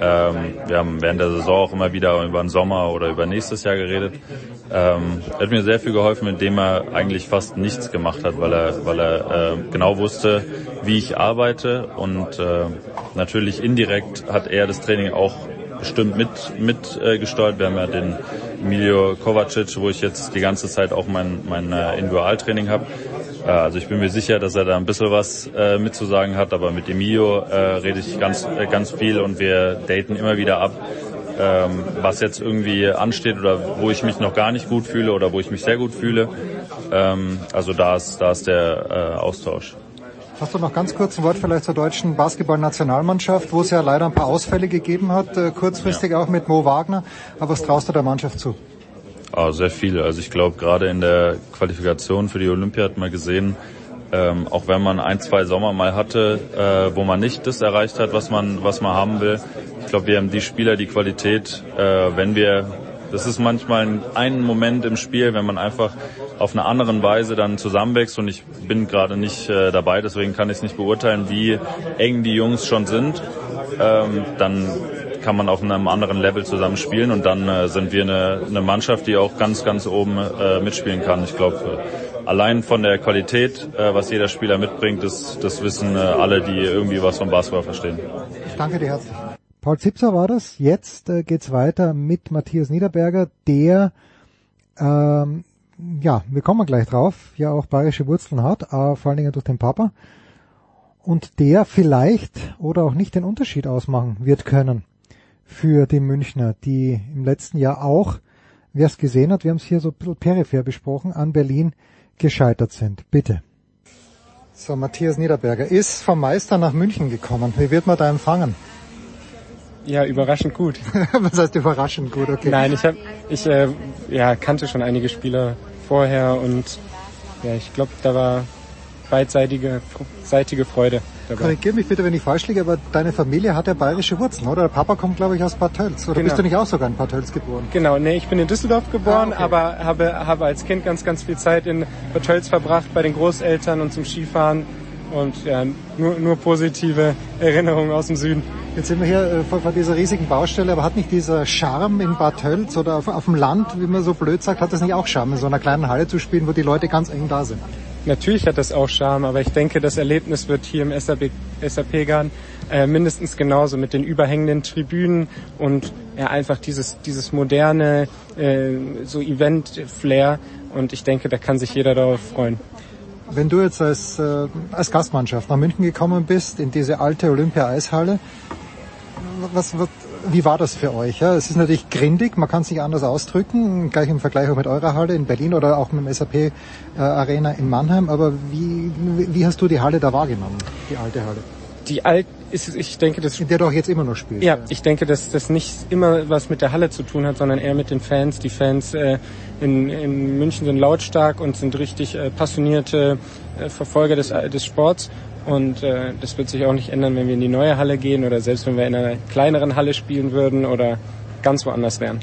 ähm, wir haben während der Saison auch immer wieder über den Sommer oder über nächstes Jahr geredet. Ähm, er hat mir sehr viel geholfen, indem er eigentlich fast nichts gemacht hat, weil er, weil er äh, genau wusste, wie ich arbeite und äh, natürlich indirekt hat er das Training auch bestimmt mit mitgesteuert. Äh, wir haben ja den Emilio Kovacic, wo ich jetzt die ganze Zeit auch mein, mein äh, Individualtraining habe. Äh, also ich bin mir sicher, dass er da ein bisschen was äh, mitzusagen hat, aber mit Emilio äh, rede ich ganz, äh, ganz viel und wir daten immer wieder ab, ähm, was jetzt irgendwie ansteht oder wo ich mich noch gar nicht gut fühle oder wo ich mich sehr gut fühle. Ähm, also da ist, da ist der äh, Austausch. Hast du noch ganz kurz ein Wort vielleicht zur deutschen Basketballnationalmannschaft, wo es ja leider ein paar Ausfälle gegeben hat, äh, kurzfristig ja. auch mit Mo Wagner. Aber was traust du der Mannschaft zu? Ah, sehr viel. Also ich glaube, gerade in der Qualifikation für die Olympia hat man gesehen, ähm, auch wenn man ein, zwei Sommer mal hatte, äh, wo man nicht das erreicht hat, was man, was man haben will. Ich glaube, wir haben die Spieler die Qualität, äh, wenn wir das ist manchmal ein, Moment im Spiel, wenn man einfach auf eine andere Weise dann zusammenwächst und ich bin gerade nicht äh, dabei, deswegen kann ich es nicht beurteilen, wie eng die Jungs schon sind. Ähm, dann kann man auf einem anderen Level zusammen spielen und dann äh, sind wir eine, eine Mannschaft, die auch ganz, ganz oben äh, mitspielen kann. Ich glaube, äh, allein von der Qualität, äh, was jeder Spieler mitbringt, das, das wissen äh, alle, die irgendwie was vom Basketball verstehen. Ich danke dir herzlich. Paul Zipser war das. Jetzt äh, geht's weiter mit Matthias Niederberger, der, ähm, ja, wir kommen gleich drauf, ja auch bayerische Wurzeln hat, äh, vor allen Dingen durch den Papa. Und der vielleicht oder auch nicht den Unterschied ausmachen wird können für die Münchner, die im letzten Jahr auch, wer es gesehen hat, wir haben es hier so ein bisschen peripher besprochen, an Berlin gescheitert sind. Bitte. So, Matthias Niederberger ist vom Meister nach München gekommen. Wie wird man da empfangen? Ja, überraschend gut. <laughs> Was heißt überraschend gut? Okay. Nein, ich habe, ich äh, ja, kannte schon einige Spieler vorher und ja, ich glaube, da war beidseitige seitige Freude dabei. Korrigier mich bitte, wenn ich falsch liege, aber deine Familie hat ja bayerische Wurzeln, oder? Der Papa kommt, glaube ich, aus Bad Tölz. Oder Genau. bist du nicht auch sogar in Bad Tölz geboren? Genau, nee, ich bin in Düsseldorf geboren, Ah, okay. aber habe, habe als Kind ganz, ganz viel Zeit in Bad Tölz verbracht bei den Großeltern und zum Skifahren und ja, nur, nur positive Erinnerungen aus dem Süden. Jetzt sind wir hier äh, vor, vor dieser riesigen Baustelle, aber hat nicht dieser Charme in Bad Tölz oder auf, auf dem Land, wie man so blöd sagt, hat das nicht auch Charme, in so einer kleinen Halle zu spielen, wo die Leute ganz eng da sind? Natürlich hat das auch Charme, aber ich denke, das Erlebnis wird hier im SAP, SAP-Garn äh, mindestens genauso mit den überhängenden Tribünen und ja, einfach dieses, dieses moderne äh, so Event-Flair und ich denke, da kann sich jeder darauf freuen. Wenn du jetzt als, äh, als Gastmannschaft nach München gekommen bist, in diese alte Olympia-Eishalle, was, was, wie war das für euch? Ja? Es ist natürlich grindig, man kann es nicht anders ausdrücken, gleich im Vergleich auch mit eurer Halle in Berlin oder auch mit dem SAP äh, Arena in Mannheim, aber wie, wie hast du die Halle da wahrgenommen, die alte Halle? Die alt ist, ich denke, das in der du auch jetzt immer noch spielst. Ja, ich denke, dass das nicht immer was mit der Halle zu tun hat, sondern eher mit den Fans. Die Fans äh, in, in München sind lautstark und sind richtig äh, passionierte äh, Verfolger des, des Sports. Und äh, das wird sich auch nicht ändern, wenn wir in die neue Halle gehen oder selbst wenn wir in einer kleineren Halle spielen würden oder ganz woanders wären.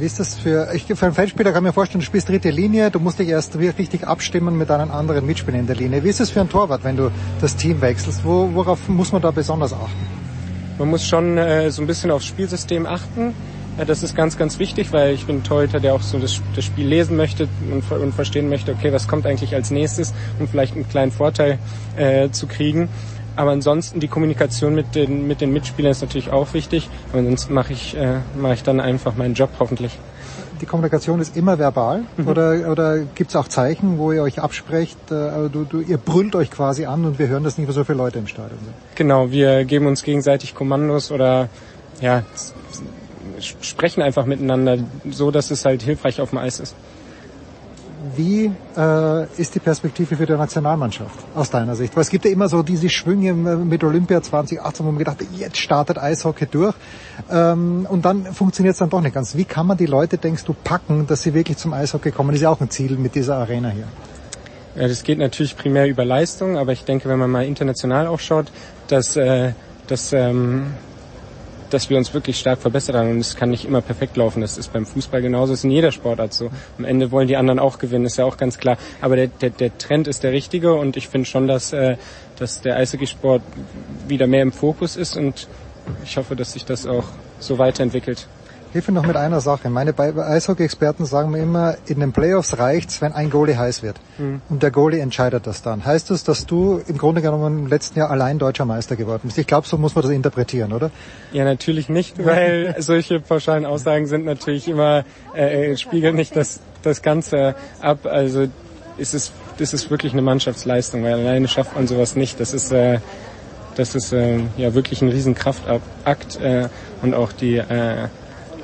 Wie ist das für, ich, für einen Feldspieler kann ich mir vorstellen, du spielst dritte Linie, du musst dich erst richtig abstimmen mit deinen anderen Mitspielern in der Linie. Wie ist es für einen Torwart, wenn du das Team wechselst? Wo, worauf muss man da besonders achten? Man muss schon äh, so ein bisschen aufs Spielsystem achten. Ja, das ist ganz, ganz wichtig, weil ich bin ein Torhüter, der auch so das, das Spiel lesen möchte und, und verstehen möchte, okay, was kommt eigentlich als nächstes, um vielleicht einen kleinen Vorteil äh, zu kriegen. Aber ansonsten die Kommunikation mit den, mit den Mitspielern ist natürlich auch wichtig. Aber sonst mache ich, äh, mache ich dann einfach meinen Job hoffentlich. Die Kommunikation ist immer verbal Mhm. oder, oder gibt es auch Zeichen, wo ihr euch absprecht, äh, also du, du, ihr brüllt euch quasi an und wir hören das nicht, weil so viele Leute im Stadion sind? Genau, wir geben uns gegenseitig Kommandos oder ja, sprechen einfach miteinander, so dass es halt hilfreich auf dem Eis ist. Wie äh, ist die Perspektive für die Nationalmannschaft aus deiner Sicht? Weil es gibt ja immer so diese Schwünge mit Olympia 2018, wo man gedacht hat, jetzt startet Eishockey durch ähm, und dann funktioniert es dann doch nicht ganz. Wie kann man die Leute, denkst du, packen, dass sie wirklich zum Eishockey kommen? Das ist ja auch ein Ziel mit dieser Arena hier. Ja, das geht natürlich primär über Leistung, aber ich denke, wenn man mal international auch schaut, dass, äh, dass, ähm, dass wir uns wirklich stark verbessert haben und es kann nicht immer perfekt laufen. Das ist beim Fußball genauso, das ist in jeder Sportart so. Am Ende wollen die anderen auch gewinnen, ist ja auch ganz klar. Aber der, der, der Trend ist der richtige und ich finde schon, dass, äh, dass der Eishockeysport wieder mehr im Fokus ist und ich hoffe, dass sich das auch so weiterentwickelt. Hilf mir noch mit einer Sache. Meine Eishockey-Experten sagen mir immer, in den Playoffs reicht's, wenn ein Goalie heiß wird. Mhm. Und der Goalie entscheidet das dann. Heißt das, dass du im Grunde genommen im letzten Jahr allein deutscher Meister geworden bist? Ich glaube, so muss man das interpretieren, oder? Ja, natürlich nicht, weil <laughs> solche pauschalen Aussagen sind natürlich immer, äh, spiegeln nicht das, das Ganze ab. Also ist es, das ist wirklich eine Mannschaftsleistung, weil alleine schafft man sowas nicht. Das ist, äh, das ist äh, ja wirklich ein Riesenkraftakt äh, und auch die, äh,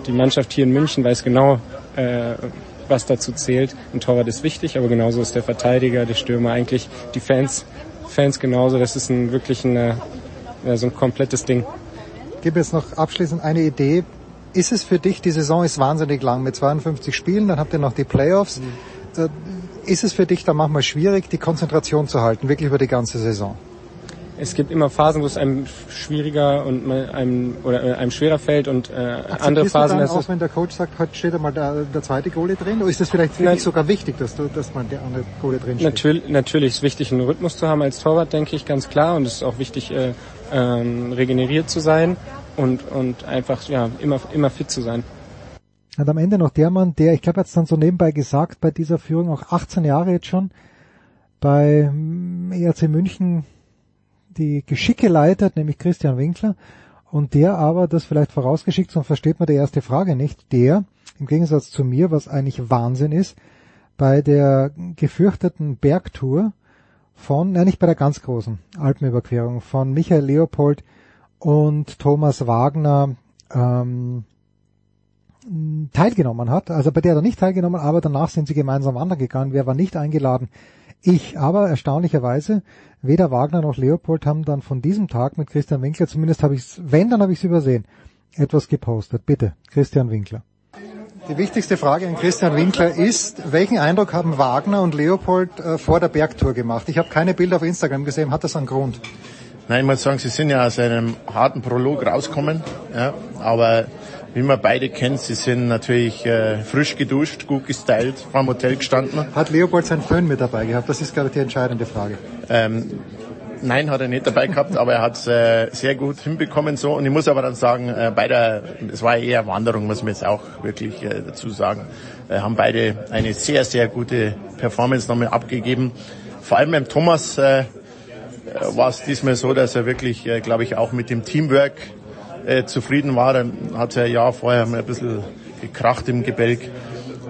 die Mannschaft hier in München weiß genau, äh, was dazu zählt. Ein Torwart ist wichtig, aber genauso ist der Verteidiger, der Stürmer, eigentlich die Fans, Fans genauso. Das ist ein wirklich ein, äh, so ein komplettes Ding. Ich gebe jetzt noch abschließend eine Idee. Ist es für dich, die Saison ist wahnsinnig lang mit 52 Spielen, dann habt ihr noch die Playoffs. Äh, Ist es für dich da manchmal schwierig, die Konzentration zu halten, wirklich über die ganze Saison? Es gibt immer Phasen, wo es einem schwieriger und einem oder äh, einem schwerer fällt und äh, andere Phasen, du dann dass auch, es wenn der Coach sagt, heute steht einmal der, der zweite Goalie drin? Oder ist das vielleicht für dich sogar wichtig, dass, du, dass man der andere Goalie drin steht? natürlich, natürlich ist wichtig, einen Rhythmus zu haben als Torwart, denke ich, ganz klar. Und es ist auch wichtig, äh, ähm, regeneriert zu sein und und einfach ja immer immer fit zu sein. Und am Ende noch der Mann, der, ich glaube, jetzt dann so nebenbei gesagt, bei dieser Führung auch 18 Jahre jetzt schon bei mm, ERC München die Geschicke leitet, nämlich Christian Winkler. Und der aber, das vielleicht vorausgeschickt, sonst versteht man die erste Frage nicht, der, im Gegensatz zu mir, was eigentlich Wahnsinn ist, bei der gefürchteten Bergtour von, nein, nicht bei der ganz großen Alpenüberquerung, von Michael Leopold und Thomas Wagner ähm, teilgenommen hat. Also bei der hat er nicht teilgenommen, aber danach sind sie gemeinsam wandern gegangen. Wer war nicht eingeladen? Ich. Aber erstaunlicherweise, weder Wagner noch Leopold haben dann von diesem Tag mit Christian Winkler, zumindest habe ich es, wenn, dann habe ich es übersehen, etwas gepostet. Bitte, Christian Winkler. Die wichtigste Frage an Christian Winkler ist, welchen Eindruck haben Wagner und Leopold äh, vor der Bergtour gemacht? Ich habe keine Bilder auf Instagram gesehen. Hat das einen Grund? Nein, ich muss sagen, sie sind ja aus einem harten Prolog rausgekommen. Ja, aber wie man beide kennt, sie sind natürlich äh, frisch geduscht, gut gestylt, vor dem Hotel gestanden. Hat Leopold sein Föhn mit dabei gehabt? Das ist, glaube ich, die entscheidende Frage. Ähm, Nein, hat er nicht dabei gehabt, aber er hat es äh, sehr gut hinbekommen so. Und ich muss aber dann sagen, äh, bei der, es war eher Wanderung, muss man jetzt auch wirklich äh, dazu sagen, äh, haben beide eine sehr, sehr gute Performance nochmal abgegeben. Vor allem beim Thomas äh, war es diesmal so, dass er wirklich, äh, glaube ich, auch mit dem Teamwork äh, zufrieden war. Dann hat er ja Jahr vorher mal ein bisschen gekracht im Gebälk.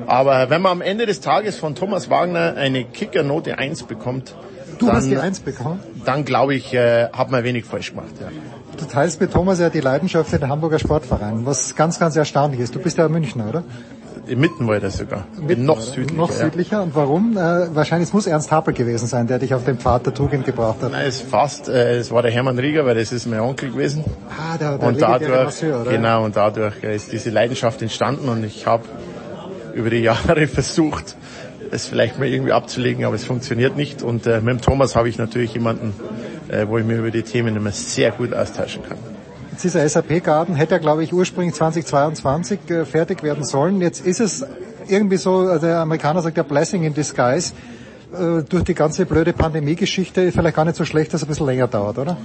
Aber wenn man am Ende des Tages von Thomas Wagner eine Kickernote 1 bekommt, Du dann, hast die Eins bekommen? Dann glaube ich, äh, hat man wenig falsch gemacht. Ja. Du teilst mit Thomas ja die Leidenschaft für den Hamburger Sportverein, was ganz, ganz erstaunlich ist. Du bist ja Münchner, oder? Im Mittenwalder sogar. Mitten, noch südlicher. Noch südlicher. Und warum? Äh, wahrscheinlich es muss Ernst Happel gewesen sein, der dich auf den Pfad der Tugend gebracht hat. Nein, es fast, äh, es war der Hermann Rieger, weil das ist mein Onkel gewesen. Ah, der, der und dadurch, Masseur, oder? genau, und dadurch äh, ist diese Leidenschaft entstanden und ich habe über die <laughs> Jahre versucht, es vielleicht mal irgendwie abzulegen, aber es funktioniert nicht. Und äh, mit dem Thomas habe ich natürlich jemanden, äh, wo ich mir über die Themen immer sehr gut austauschen kann. Dieser SAP-Garten hätte ja, glaube ich, ursprünglich 2022 äh, fertig werden sollen. Jetzt ist es irgendwie so, also der Amerikaner sagt ja Blessing in Disguise, äh, durch die ganze blöde Pandemie-Geschichte vielleicht gar nicht so schlecht, dass es ein bisschen länger dauert, oder?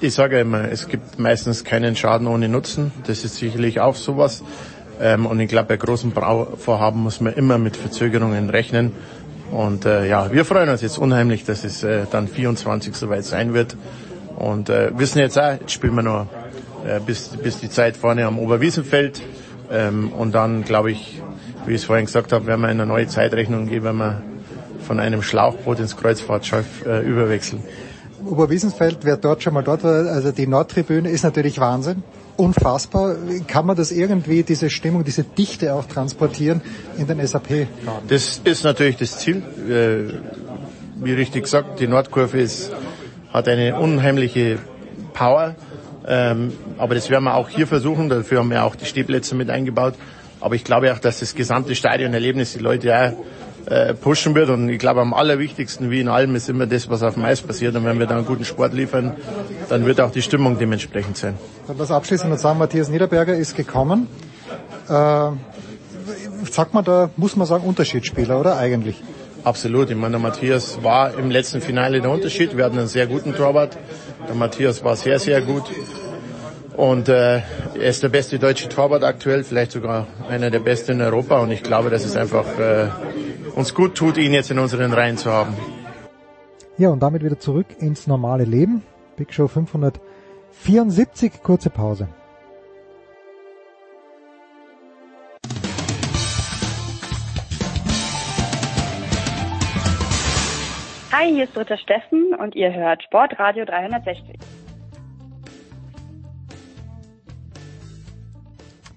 Ich sage immer, es gibt meistens keinen Schaden ohne Nutzen. Das ist sicherlich auch sowas. Ähm, und ich glaube, bei großen Brauvorhaben muss man immer mit Verzögerungen rechnen. Und äh, ja, wir freuen uns jetzt unheimlich, dass es äh, dann 24 soweit sein wird. Und äh, wissen jetzt auch, jetzt spielen wir noch äh, bis, bis die Zeit vorne am Oberwiesenfeld. Ähm, und dann, glaube ich, wie ich es vorhin gesagt habe, werden wir in eine neue Zeitrechnung gehen, wenn wir von einem Schlauchboot ins Kreuzfahrtschiff äh, überwechseln. Oberwiesenfeld, wer dort schon mal dort war, also die Nordtribüne ist natürlich Wahnsinn. Unfassbar. Kann man das irgendwie, diese Stimmung, diese Dichte auch transportieren in den SAP? Das ist natürlich das Ziel. Äh, wie richtig gesagt, die Nordkurve ist, hat eine unheimliche Power. Ähm, aber das werden wir auch hier versuchen. Dafür haben wir auch die Stehplätze mit eingebaut. Aber ich glaube auch, dass das gesamte Stadionerlebnis die Leute auch äh, pushen wird. Und ich glaube, am allerwichtigsten, wie in allem, ist immer das, was auf dem Eis passiert. Und wenn wir dann einen guten Sport liefern, dann wird auch die Stimmung dementsprechend sein. Dann was abschließend noch sagen, Matthias Niederberger ist gekommen. Äh, sagt man da, muss man sagen, Unterschiedsspieler, oder eigentlich? Absolut. Ich meine, der Matthias war im letzten Finale der Unterschied. Wir hatten einen sehr guten Torwart. Der Matthias war sehr, sehr gut. Und äh, er ist der beste deutsche Torwart aktuell, vielleicht sogar einer der besten in Europa. Und ich glaube, dass es einfach äh, uns gut tut, ihn jetzt in unseren Reihen zu haben. Ja, und damit wieder zurück ins normale Leben. Big Show 574, kurze Pause. Hi, hier ist Britta Steffen und ihr hört Sportradio 360.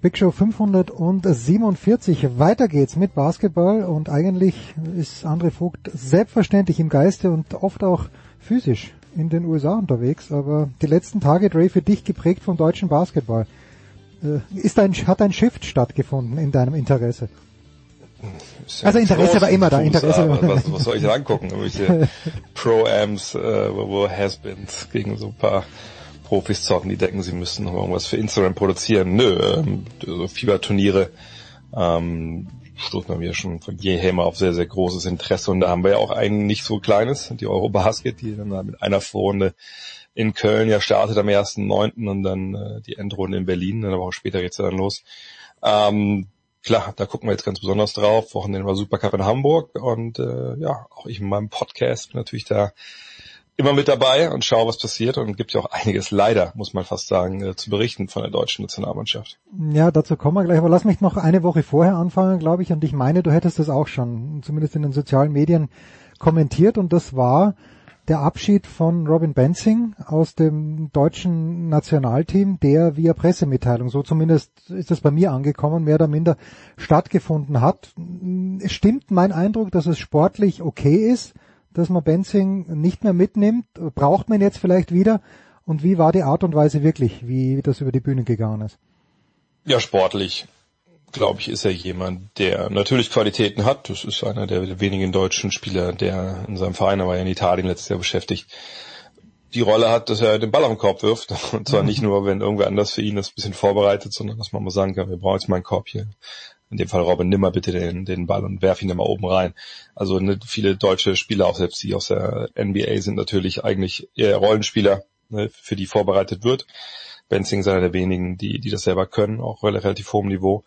Big Show 547. Weiter geht's mit Basketball und eigentlich ist André Vogt selbstverständlich im Geiste und oft auch physisch in den USA unterwegs, aber die letzten Tage, Dre, für dich geprägt vom deutschen Basketball. Äh, Ist ein, hat ein Shift stattgefunden in deinem Interesse? Also Interesse war immer da. Interesse war was, was soll ich da angucken? Irgendwelche <laughs> Pro-Ams, äh, wo, Has-Beens gegen so ein paar Profis zocken, die denken, sie müssten noch irgendwas für Instagram produzieren. Nö, ähm, so Fieberturniere ähm, stoßen mir schon von jeher mal auf sehr, sehr großes Interesse. Und da haben wir ja auch ein nicht so kleines, die Eurobasket, die dann mit einer Vorrunde in Köln ja startet am 1.9. und dann äh, die Endrunde in Berlin, eine Woche später geht's ja dann los. Ähm, klar, da gucken wir jetzt ganz besonders drauf. Wochenende war Supercup in Hamburg und äh, ja, auch ich in meinem Podcast bin natürlich da immer mit dabei und schaue, was passiert und gibt ja auch einiges leider, muss man fast sagen, äh, zu berichten von der deutschen Nationalmannschaft. Ja, dazu kommen wir gleich, aber lass mich noch eine Woche vorher anfangen, glaube ich, und ich meine, du hättest das auch schon, zumindest in den sozialen Medien, kommentiert und das war der Abschied von Robin Benzing aus dem deutschen Nationalteam, der via Pressemitteilung, so zumindest ist das bei mir angekommen, mehr oder minder stattgefunden hat. Es stimmt mein Eindruck, dass es sportlich okay ist, dass man Benzing nicht mehr mitnimmt. Braucht man jetzt vielleicht wieder? Und wie war die Art und Weise wirklich, wie das über die Bühne gegangen ist? Ja, sportlich, glaube ich, ist er jemand, der natürlich Qualitäten hat. Das ist einer der wenigen deutschen Spieler, der in seinem Verein, er war ja in Italien letztes Jahr beschäftigt, die Rolle hat, dass er den Ball am Korb wirft. <laughs> Und zwar nicht <laughs> nur, wenn irgendwer anders für ihn das ein bisschen vorbereitet, sondern dass man mal sagen kann, wir brauchen jetzt mal einen Korb hier. In dem Fall Robin, nimm mal bitte den, den Ball und werf ihn dann mal oben rein. Also ne, viele deutsche Spieler, auch selbst die aus der NBA, sind natürlich eigentlich eher Rollenspieler, ne, für die vorbereitet wird. Benzing ist einer der wenigen, die, die das selber können, auch relativ hohem Niveau.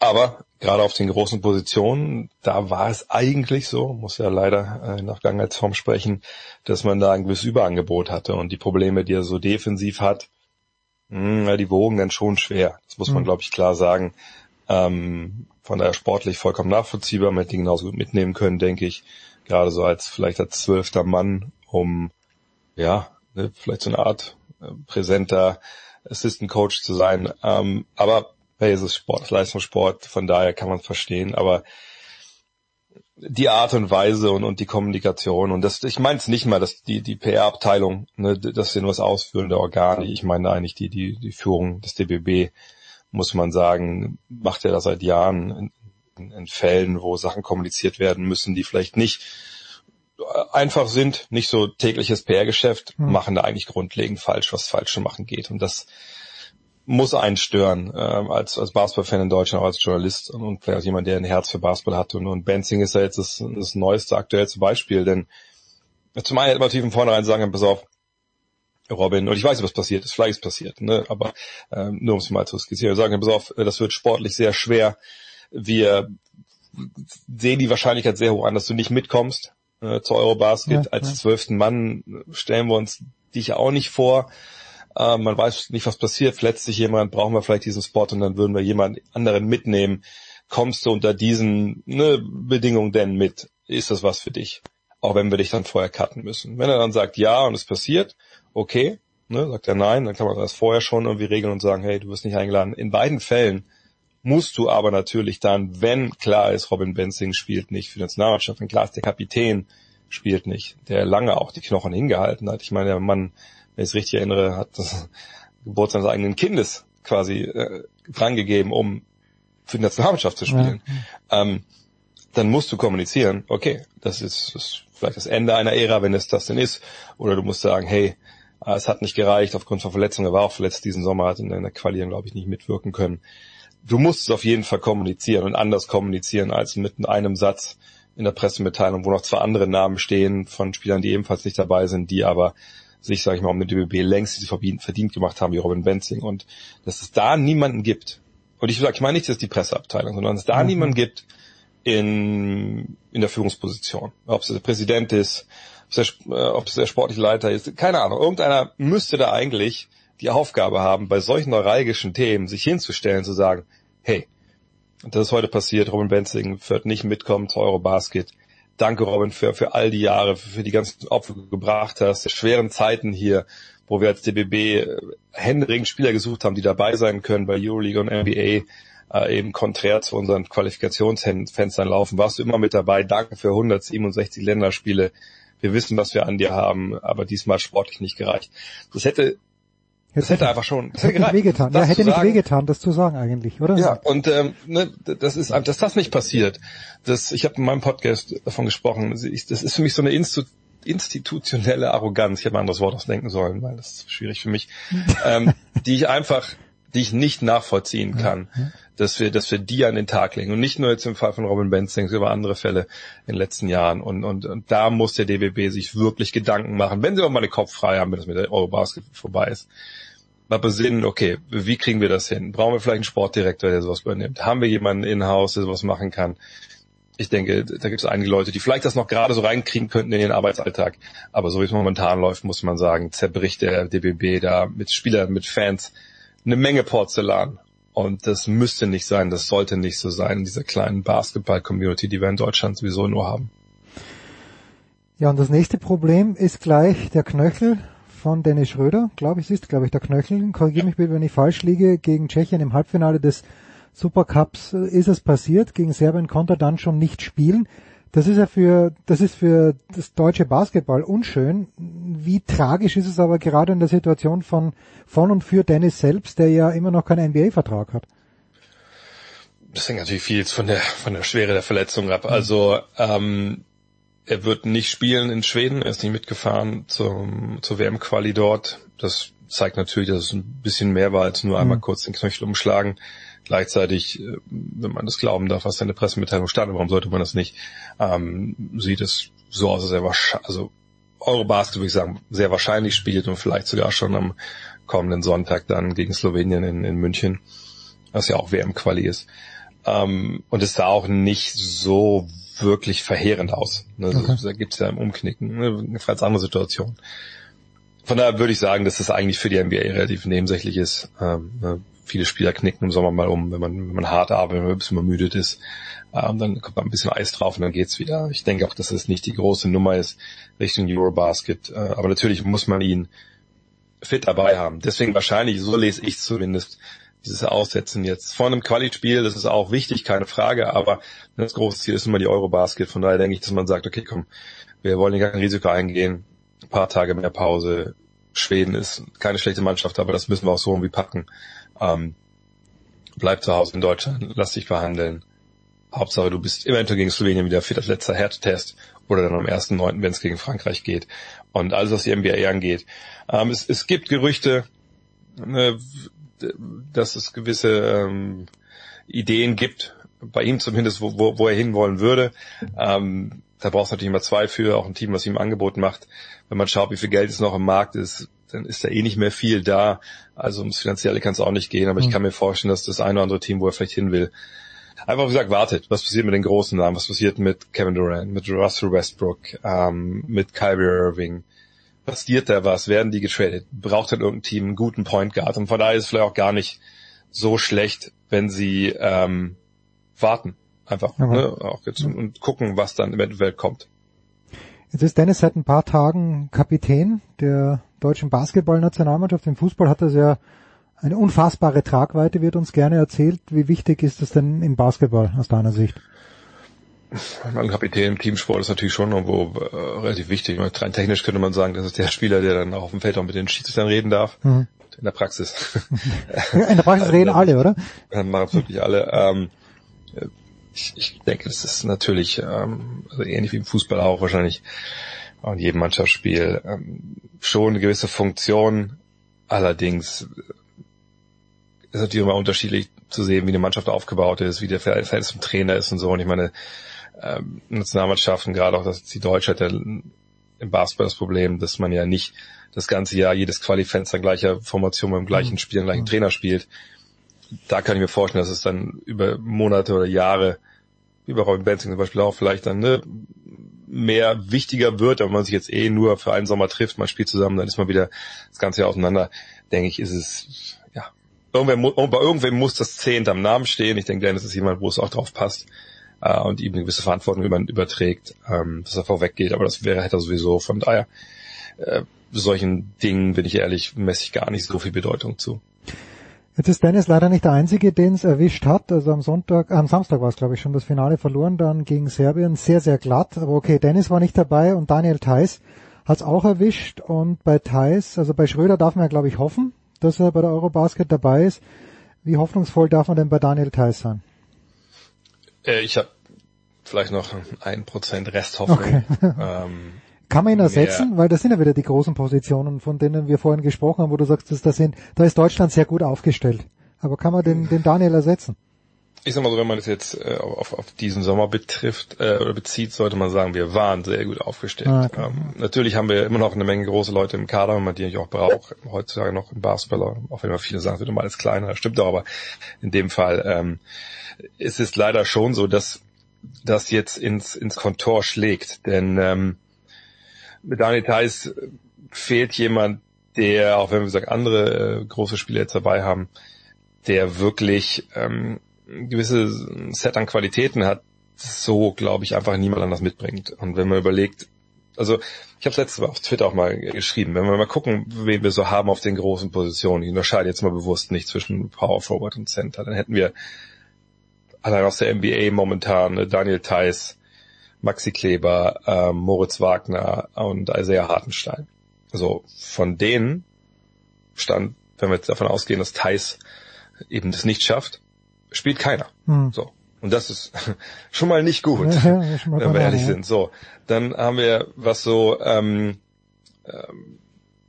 Aber gerade auf den großen Positionen, da war es eigentlich so, muss ja leider äh, nach Vergangenheitsform sprechen, dass man da ein gewisses Überangebot hatte und die Probleme, die er so defensiv hat, mh, ja, die wogen dann schon schwer. Das muss man, Mhm. glaube ich, klar sagen. Ähm, von daher sportlich vollkommen nachvollziehbar, man hätte ihn genauso gut mitnehmen können, denke ich. Gerade so als vielleicht als zwölfter Mann, um ja, ne, vielleicht so eine Art äh, präsenter Assistant Coach zu sein. Ähm, aber hey, es ist Sport, es ist Leistungssport, von daher kann man es verstehen, aber die Art und Weise und, und die Kommunikation und das, ich meine es nicht mal, dass die, die PR-Abteilung, ne, das sind nur das ausführende Organ, ich meine eigentlich die, die, die Führung des DBB, muss man sagen, macht er das seit Jahren in, in, in Fällen, wo Sachen kommuniziert werden müssen, die vielleicht nicht einfach sind, nicht so tägliches PR-Geschäft, Hm. machen da eigentlich grundlegend falsch, was falsch zu machen geht. Und das muss einen stören, ähm, als, als Basketball-Fan in Deutschland, auch als Journalist und, und vielleicht auch jemand, der ein Herz für Basketball hat. Und, und Benzing ist ja jetzt das, das neueste, aktuellste Beispiel, denn zum einen hätte man natürlich von vornherein sagen, pass auf, Robin, und ich weiß nicht, was passiert ist, vielleicht ist passiert, ne? aber ähm, nur um es mal zu skizzieren, wir sagen, pass auf, das wird sportlich sehr schwer. Wir sehen die Wahrscheinlichkeit sehr hoch an, dass du nicht mitkommst äh, zu Eurobasket. Ja, Als ja. zwölften Mann stellen wir uns dich auch nicht vor. Äh, man weiß nicht, was passiert. Verletzt sich jemand, brauchen wir vielleicht diesen Spot und dann würden wir jemand anderen mitnehmen. Kommst du unter diesen ne, Bedingungen denn mit? Ist das was für dich? Auch wenn wir dich dann vorher cutten müssen. Wenn er dann sagt ja und es passiert, okay, ne, sagt er nein, dann kann man das vorher schon irgendwie regeln und sagen, hey, du wirst nicht eingeladen. In beiden Fällen musst du aber natürlich dann, wenn klar ist, Robin Benzing spielt nicht für die Nationalmannschaft, wenn klar ist, der Kapitän spielt nicht, der lange auch die Knochen hingehalten hat. Ich meine, der Mann, wenn ich es richtig erinnere, hat das <laughs> Geburt seines eigenen Kindes quasi äh, drangegeben, um für die Nationalmannschaft zu spielen. Ähm, dann musst du kommunizieren, okay, das ist, das ist vielleicht das Ende einer Ära, wenn es das denn ist. Oder du musst sagen, hey, äh, es hat nicht gereicht aufgrund von Verletzungen. Er war auch verletzt diesen Sommer, hat in der Quali, glaube ich, nicht mitwirken können. Du musst es auf jeden Fall kommunizieren und anders kommunizieren als mit einem Satz in der Pressemitteilung, wo noch zwei andere Namen stehen von Spielern, die ebenfalls nicht dabei sind, die aber sich, sage ich mal, um den DBB längst verdient, verdient gemacht haben, wie Robin Benzing. Und dass es da niemanden gibt, und ich sage, ich meine nicht, dass die Presseabteilung, sondern dass es da Mhm. niemanden gibt in, in der Führungsposition. Ob es der Präsident ist, ob es der, äh, ob es der sportliche Leiter ist, keine Ahnung. Irgendeiner müsste da eigentlich die Aufgabe haben, bei solchen neuralgischen Themen sich hinzustellen, zu sagen, hey, das ist heute passiert, Robin Benzing wird nicht mitkommen zu Eurobasket. Danke Robin für, für all die Jahre, für, für die ganzen Opfer, gebracht hast, schweren Zeiten hier, wo wir als DBB äh, händeringend Spieler gesucht haben, die dabei sein können bei Euroleague und NBA, äh, eben konträr zu unseren Qualifikationsfenstern laufen. Warst du immer mit dabei. Danke für 167 Länderspiele. Wir wissen, was wir an dir haben, aber diesmal sportlich nicht gereicht. Das hätte, das hätte einfach schon, das hätte nicht wehgetan. Ja, Das hätte zu nicht sagen, wehgetan, das zu sagen eigentlich, oder? ja, und ähm, ne, das ist, dass das nicht passiert. Das, ich habe in meinem Podcast davon gesprochen. Ich, das ist für mich so eine Instu institutionelle Arroganz. Ich habe ein anderes Wort ausdenken sollen, weil das ist schwierig für mich, <laughs> ähm, die ich einfach, die ich nicht nachvollziehen kann, dass wir, dass wir die an den Tag legen und nicht nur jetzt im Fall von Robin Benzing, über andere Fälle in den letzten Jahren. Und, und, und da muss der DBB sich wirklich Gedanken machen, wenn sie auch mal den Kopf frei haben, wenn das mit der Eurobasket vorbei ist mal besinnen, okay, wie kriegen wir das hin? Brauchen wir vielleicht einen Sportdirektor, der sowas übernimmt? Haben wir jemanden in-house, der sowas machen kann? Ich denke, da gibt es einige Leute, die vielleicht das noch gerade so reinkriegen könnten in den Arbeitsalltag. Aber so wie es momentan läuft, muss man sagen, zerbricht der DBB da mit Spielern, mit Fans eine Menge Porzellan. Und das müsste nicht sein, das sollte nicht so sein in dieser kleinen Basketball-Community, die wir in Deutschland sowieso nur haben. Ja, und das nächste Problem ist gleich der Knöchel von Dennis Schröder, glaube ich, ist, glaube ich, der Knöchel. Korrigiere mich bitte, wenn ich falsch liege. Gegen Tschechien im Halbfinale des Supercups äh, ist es passiert. Gegen Serbien konnte er dann schon nicht spielen. Das ist ja für, das ist für das deutsche Basketball unschön. Wie tragisch ist es aber gerade in der Situation von, von und für Dennis selbst, der ja immer noch keinen NBA-Vertrag hat? Das hängt natürlich viel von der, von der Schwere der Verletzung ab. Also, ähm, er wird nicht spielen in Schweden, er ist nicht mitgefahren zum, zur WM-Quali dort. Das zeigt natürlich, dass es ein bisschen mehr war als nur einmal mhm. kurz den Knöchel umschlagen. Gleichzeitig, äh, wenn man das glauben darf, was seine Pressemitteilung stand, warum sollte man das nicht, ähm, sieht es so aus, dass er wahrscheinlich, also Eurobasket würde ich sagen, sehr wahrscheinlich spielt und vielleicht sogar schon am kommenden Sonntag dann gegen Slowenien in, in München, was ja auch WM-Quali ist. Ähm, und es sah auch nicht so wirklich verheerend aus. Ne? Okay. Da gibt's ja im Umknicken ne? eine ganz andere Situation. Von daher würde ich sagen, dass das eigentlich für die NBA relativ nebensächlich ist. Ähm, ne? viele Spieler knicken im Sommer mal um, wenn man, wenn man hart arbeitet, wenn man ein bisschen übermüdet ist. Ähm, dann kommt man ein bisschen Eis drauf und dann geht's wieder. Ich denke auch, dass es nicht die große Nummer ist Richtung Eurobasket. Äh, aber natürlich muss man ihn fit dabei haben. Deswegen wahrscheinlich, so lese ich zumindest, dieses Aussetzen jetzt. Vor einem Quali-Spiel, das ist auch wichtig, keine Frage, aber das große Ziel ist immer die Eurobasket. Von daher denke ich, dass man sagt, okay, komm, wir wollen gar kein Risiko eingehen. Ein paar Tage mehr Pause. Schweden ist keine schlechte Mannschaft, aber das müssen wir auch so irgendwie packen. Ähm, bleib zu Hause in Deutschland, lass dich verhandeln. Hauptsache, du bist eventuell gegen Slowenien wieder fit als letzter Härtetest oder dann am 1.9., wenn es gegen Frankreich geht. Und alles, was die NBA angeht. Ähm, es, es gibt Gerüchte, ne, dass es gewisse ähm, Ideen gibt, bei ihm zumindest, wo, wo, wo er hinwollen würde. Ähm, da braucht es natürlich immer zwei für, auch ein Team, was ihm ein Angebot macht. Wenn man schaut, wie viel Geld es noch im Markt ist, dann ist da eh nicht mehr viel da. Also ums Finanzielle kann es auch nicht gehen, aber mhm. ich kann mir vorstellen, dass das eine oder andere Team, wo er vielleicht hin will, einfach wie gesagt, wartet. Was passiert mit den großen Namen? Was passiert mit Kevin Durant, mit Russell Westbrook, ähm, mit Kyrie Irving? Passiert da was? Werden die getradet? Braucht dann irgendein Team einen guten Point Guard? Und von daher ist es vielleicht auch gar nicht so schlecht, wenn sie ähm, warten. Einfach mhm. ne, auch jetzt und, und gucken, was dann eventuell kommt. Jetzt ist Dennis seit ein paar Tagen Kapitän der deutschen Basketballnationalmannschaft. Im Fußball hat das ja eine unfassbare Tragweite, wird uns gerne erzählt. Wie wichtig ist das denn im Basketball aus deiner Sicht? Ein Kapitän im Teamsport ist natürlich schon irgendwo äh, relativ wichtig. Rein technisch könnte man sagen, das ist der Spieler, der dann auch auf dem Feld auch mit den Schiedsrichtern reden darf. Mhm. In der Praxis. <laughs> In der Praxis reden alle, oder? Dann machen es wirklich alle. Ähm, ich, ich denke, das ist natürlich ähm, also ähnlich wie im Fußball auch wahrscheinlich in jedem Mannschaftsspiel ähm, schon eine gewisse Funktion. Allerdings ist natürlich immer unterschiedlich zu sehen, wie eine Mannschaft aufgebaut ist, wie der Verhältnis zum Trainer ist und so. Und ich meine, ähm, Nationalmannschaften, gerade auch dass die Deutsche hat ja im Basketball das Problem, dass man ja nicht das ganze Jahr jedes Qualifenster gleicher Formation beim gleichen mhm. Spiel, im gleichen mhm. Trainer spielt. Da kann ich mir vorstellen, dass es dann über Monate oder Jahre, wie bei Robin Benzing zum Beispiel auch, vielleicht dann ne, mehr wichtiger wird, wenn man sich jetzt eh nur für einen Sommer trifft, man spielt zusammen, dann ist man wieder das ganze Jahr auseinander, denke ich, ist es, ja, irgendwer, bei irgendwem muss das Zehnt am Namen stehen. Ich denke, Dennis ist jemand, wo es auch drauf passt äh, und ihm eine gewisse Verantwortung über, überträgt, ähm, dass er vorweggeht, aber das wäre, hätte er sowieso. Von daher, äh, solchen Dingen, bin ich ehrlich, messe ich gar nicht so viel Bedeutung zu. Jetzt ist Dennis leider nicht der Einzige, den es erwischt hat. Also am Sonntag, am Samstag war es glaube ich schon das Finale verloren, dann gegen Serbien sehr, sehr glatt. Aber okay, Dennis war nicht dabei und Daniel Theiss hat es auch erwischt. Und bei Theiss, also bei Schröder darf man ja glaube ich hoffen, dass er bei der Eurobasket dabei ist. Wie hoffnungsvoll darf man denn bei Daniel Theiss sein? Äh, ich habe vielleicht noch ein Prozent Resthoffnung. Okay. ähm, kann man ihn ersetzen? Mehr. Weil das sind ja wieder die großen Positionen, von denen wir vorhin gesprochen haben, wo du sagst, dass das sind, da ist Deutschland sehr gut aufgestellt. Aber kann man den, den Daniel ersetzen? Ich sag mal so, wenn man das jetzt äh, auf, auf diesen Sommer betrifft äh, oder bezieht, sollte man sagen, wir waren sehr gut aufgestellt. Ah, okay. ähm, natürlich haben wir immer noch eine Menge große Leute im Kader, wenn man die natürlich auch braucht, heutzutage noch im Basketballer, auch wenn man viele sagen, wird immer alles kleiner, das stimmt doch, aber in dem Fall ähm, ist es leider schon so, dass das jetzt ins, ins Kontor schlägt. Denn ähm, mit Daniel Theiss fehlt jemand, der, auch wenn wir gesagt andere äh, große Spieler jetzt dabei haben, der wirklich ähm, ein gewisses Set an Qualitäten hat, so glaube ich einfach niemand anders mitbringt. Und wenn man überlegt, also ich habe es letztes Mal auf Twitter auch mal geschrieben, wenn wir mal gucken, wen wir so haben auf den großen Positionen, ich unterscheide jetzt mal bewusst nicht zwischen Power Forward und Center, dann hätten wir allein aus der NBA momentan Daniel Theiss, Maxi Kleber, äh, Moritz Wagner und Isaiah Hartenstein. Also von denen stand, wenn wir jetzt davon ausgehen, dass Thais eben das nicht schafft, spielt keiner. Hm. So. Und das ist <laughs> schon mal nicht gut, Ja, mal wenn wir ehrlich ja. sind. So, dann haben wir, was so, ähm, ähm,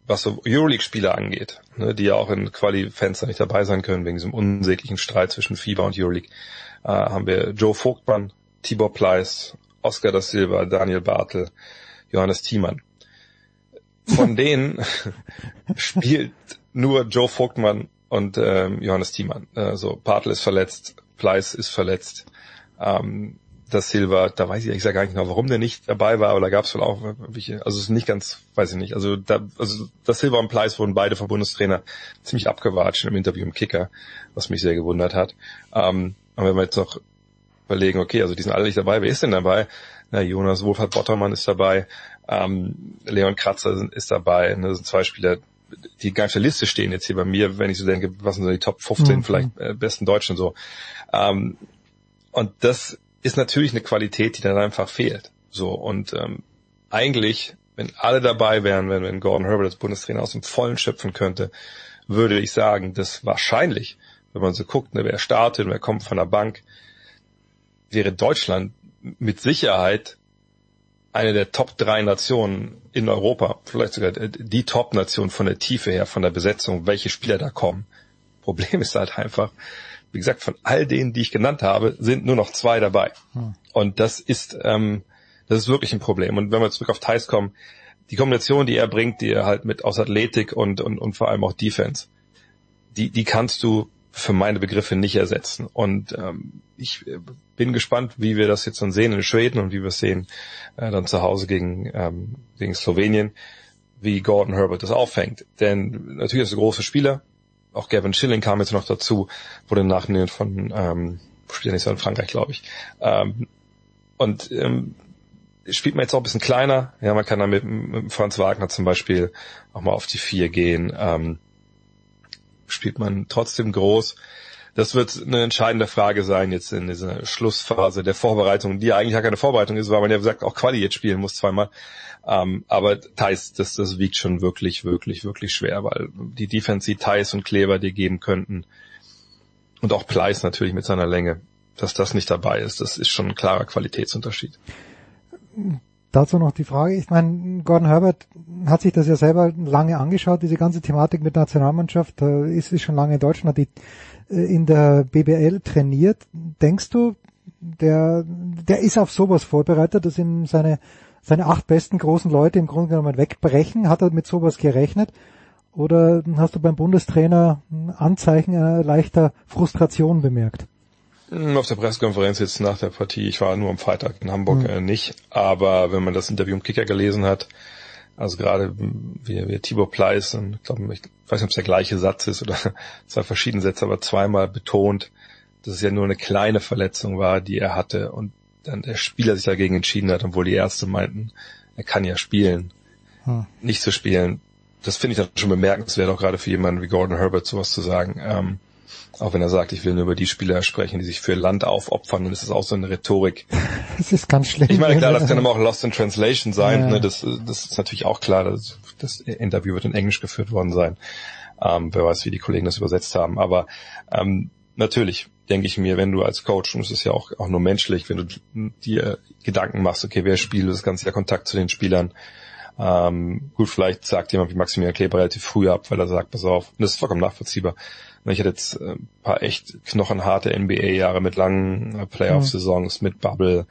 was so Euroleague-Spieler angeht, ne, die ja auch in Quali-Fenster nicht dabei sein können, wegen diesem unsäglichen Streit zwischen FIBA und Euroleague, äh, haben wir Joe Vogtmann, Tibor Pleiss, Oscar da Silva, Daniel Bartel, Johannes Thiemann. Von <laughs> denen <laughs> spielt nur Joe Vogtmann und ähm, Johannes Thiemann. Also Bartel ist verletzt, Pleiss ist verletzt. Ähm, das Silva, da weiß ich gesagt gar nicht genau, warum der nicht dabei war, aber da gab es wohl auch welche, also es ist nicht ganz, weiß ich nicht. Also da, also das Silva und Pleiss wurden beide vom Bundestrainer ziemlich abgewatscht im Interview im Kicker, was mich sehr gewundert hat. Ähm, aber wenn wir jetzt noch überlegen, okay, also die sind alle nicht dabei, wer ist denn dabei? Na, Jonas Wohlfahrt Bottermann ist dabei, ähm, Leon Kratzer ist dabei, ne, das sind zwei Spieler, die gar nicht auf der Liste stehen jetzt hier bei mir, wenn ich so denke, was sind so die Top 15 Mhm. vielleicht äh, besten Deutschen so. Ähm, und das ist natürlich eine Qualität, die dann einfach fehlt. So und ähm, eigentlich, wenn alle dabei wären, wenn, wenn Gordon Herbert als Bundestrainer aus dem Vollen schöpfen könnte, würde ich sagen, dass wahrscheinlich, wenn man so guckt, ne, wer startet und wer kommt von der Bank, wäre Deutschland mit Sicherheit eine der Top drei Nationen in Europa, vielleicht sogar die Top-Nation von der Tiefe her, von der Besetzung, welche Spieler da kommen. Problem ist halt einfach, wie gesagt, von all denen, die ich genannt habe, sind nur noch zwei dabei. Hm. Und das ist, ähm, das ist wirklich ein Problem. Und wenn wir zurück auf Thais kommen, die Kombination, die er bringt, die er halt mit aus Athletik und, und, und vor allem auch Defense, die, die kannst du für meine Begriffe nicht ersetzen. Und ähm, ich äh, bin gespannt, wie wir das jetzt dann sehen in Schweden und wie wir es sehen äh, dann zu Hause gegen, ähm, gegen Slowenien, wie Gordon Herbert das auffängt. Denn natürlich ist er ein großer Spieler. Auch Gavin Schilling kam jetzt noch dazu, wurde nachher von, ähm, spielt nicht so in Frankreich, glaube ich. Ähm, und ähm, spielt man jetzt auch ein bisschen kleiner. Ja, man kann dann mit, mit Franz Wagner zum Beispiel auch mal auf die vier gehen. Ähm, spielt man trotzdem groß. Das wird eine entscheidende Frage sein jetzt in dieser Schlussphase der Vorbereitung, die ja eigentlich gar keine Vorbereitung ist, weil man ja gesagt auch Quali jetzt spielen muss zweimal. Ähm, aber Thais, das, das wiegt schon wirklich, wirklich, wirklich schwer, weil die Defense, die Thais und Kleber dir geben könnten und auch Pleiss natürlich mit seiner Länge, dass das nicht dabei ist, das ist schon ein klarer Qualitätsunterschied. Dazu noch die Frage, ich meine, Gordon Herbert hat sich das ja selber lange angeschaut, diese ganze Thematik mit Nationalmannschaft, ist, ist schon lange in Deutschland, die in der BBL trainiert. Denkst du, der, der ist auf sowas vorbereitet, dass ihm seine, seine acht besten großen Leute im Grunde genommen wegbrechen? Hat er mit sowas gerechnet? Oder hast du beim Bundestrainer Anzeichen äh, leichter Frustration bemerkt? Auf der Pressekonferenz jetzt nach der Partie, ich war nur am Freitag in Hamburg Mhm. äh, nicht, aber wenn man das Interview im Kicker gelesen hat, also gerade wie, wie Tibor Pleiss, und ich, glaube, ich weiß nicht, ob es der gleiche Satz ist oder <laughs> zwei verschiedene Sätze, aber zweimal betont, dass es ja nur eine kleine Verletzung war, die er hatte und dann der Spieler sich dagegen entschieden hat, obwohl die Ärzte meinten, er kann ja spielen, Hm. nicht zu spielen. Das finde ich dann schon bemerkenswert, auch gerade für jemanden wie Gordon Herbert sowas zu sagen. Ähm, auch wenn er sagt, ich will nur über die Spieler sprechen, die sich für Land aufopfern, dann ist das auch so eine Rhetorik. <laughs> Das ist ganz schlimm. Ich meine, klar, das kann aber auch Lost in Translation sein. Ja. Ne? Das, das ist natürlich auch klar. Das, das Interview wird in Englisch geführt worden sein. Ähm, wer weiß, wie die Kollegen das übersetzt haben. Aber ähm, natürlich denke ich mir, wenn du als Coach, und es ist ja auch, auch nur menschlich, wenn du dir Gedanken machst, okay, wer spielt, das ganze Jahr Kontakt zu den Spielern. Ähm, gut, vielleicht sagt jemand wie Maximilian Kleber relativ früh ab, weil er sagt, pass auf, und das ist vollkommen nachvollziehbar. Ich hatte jetzt äh, ein paar echt knochenharte NBA-Jahre mit langen äh, Playoff-Saisons, mit Bubble,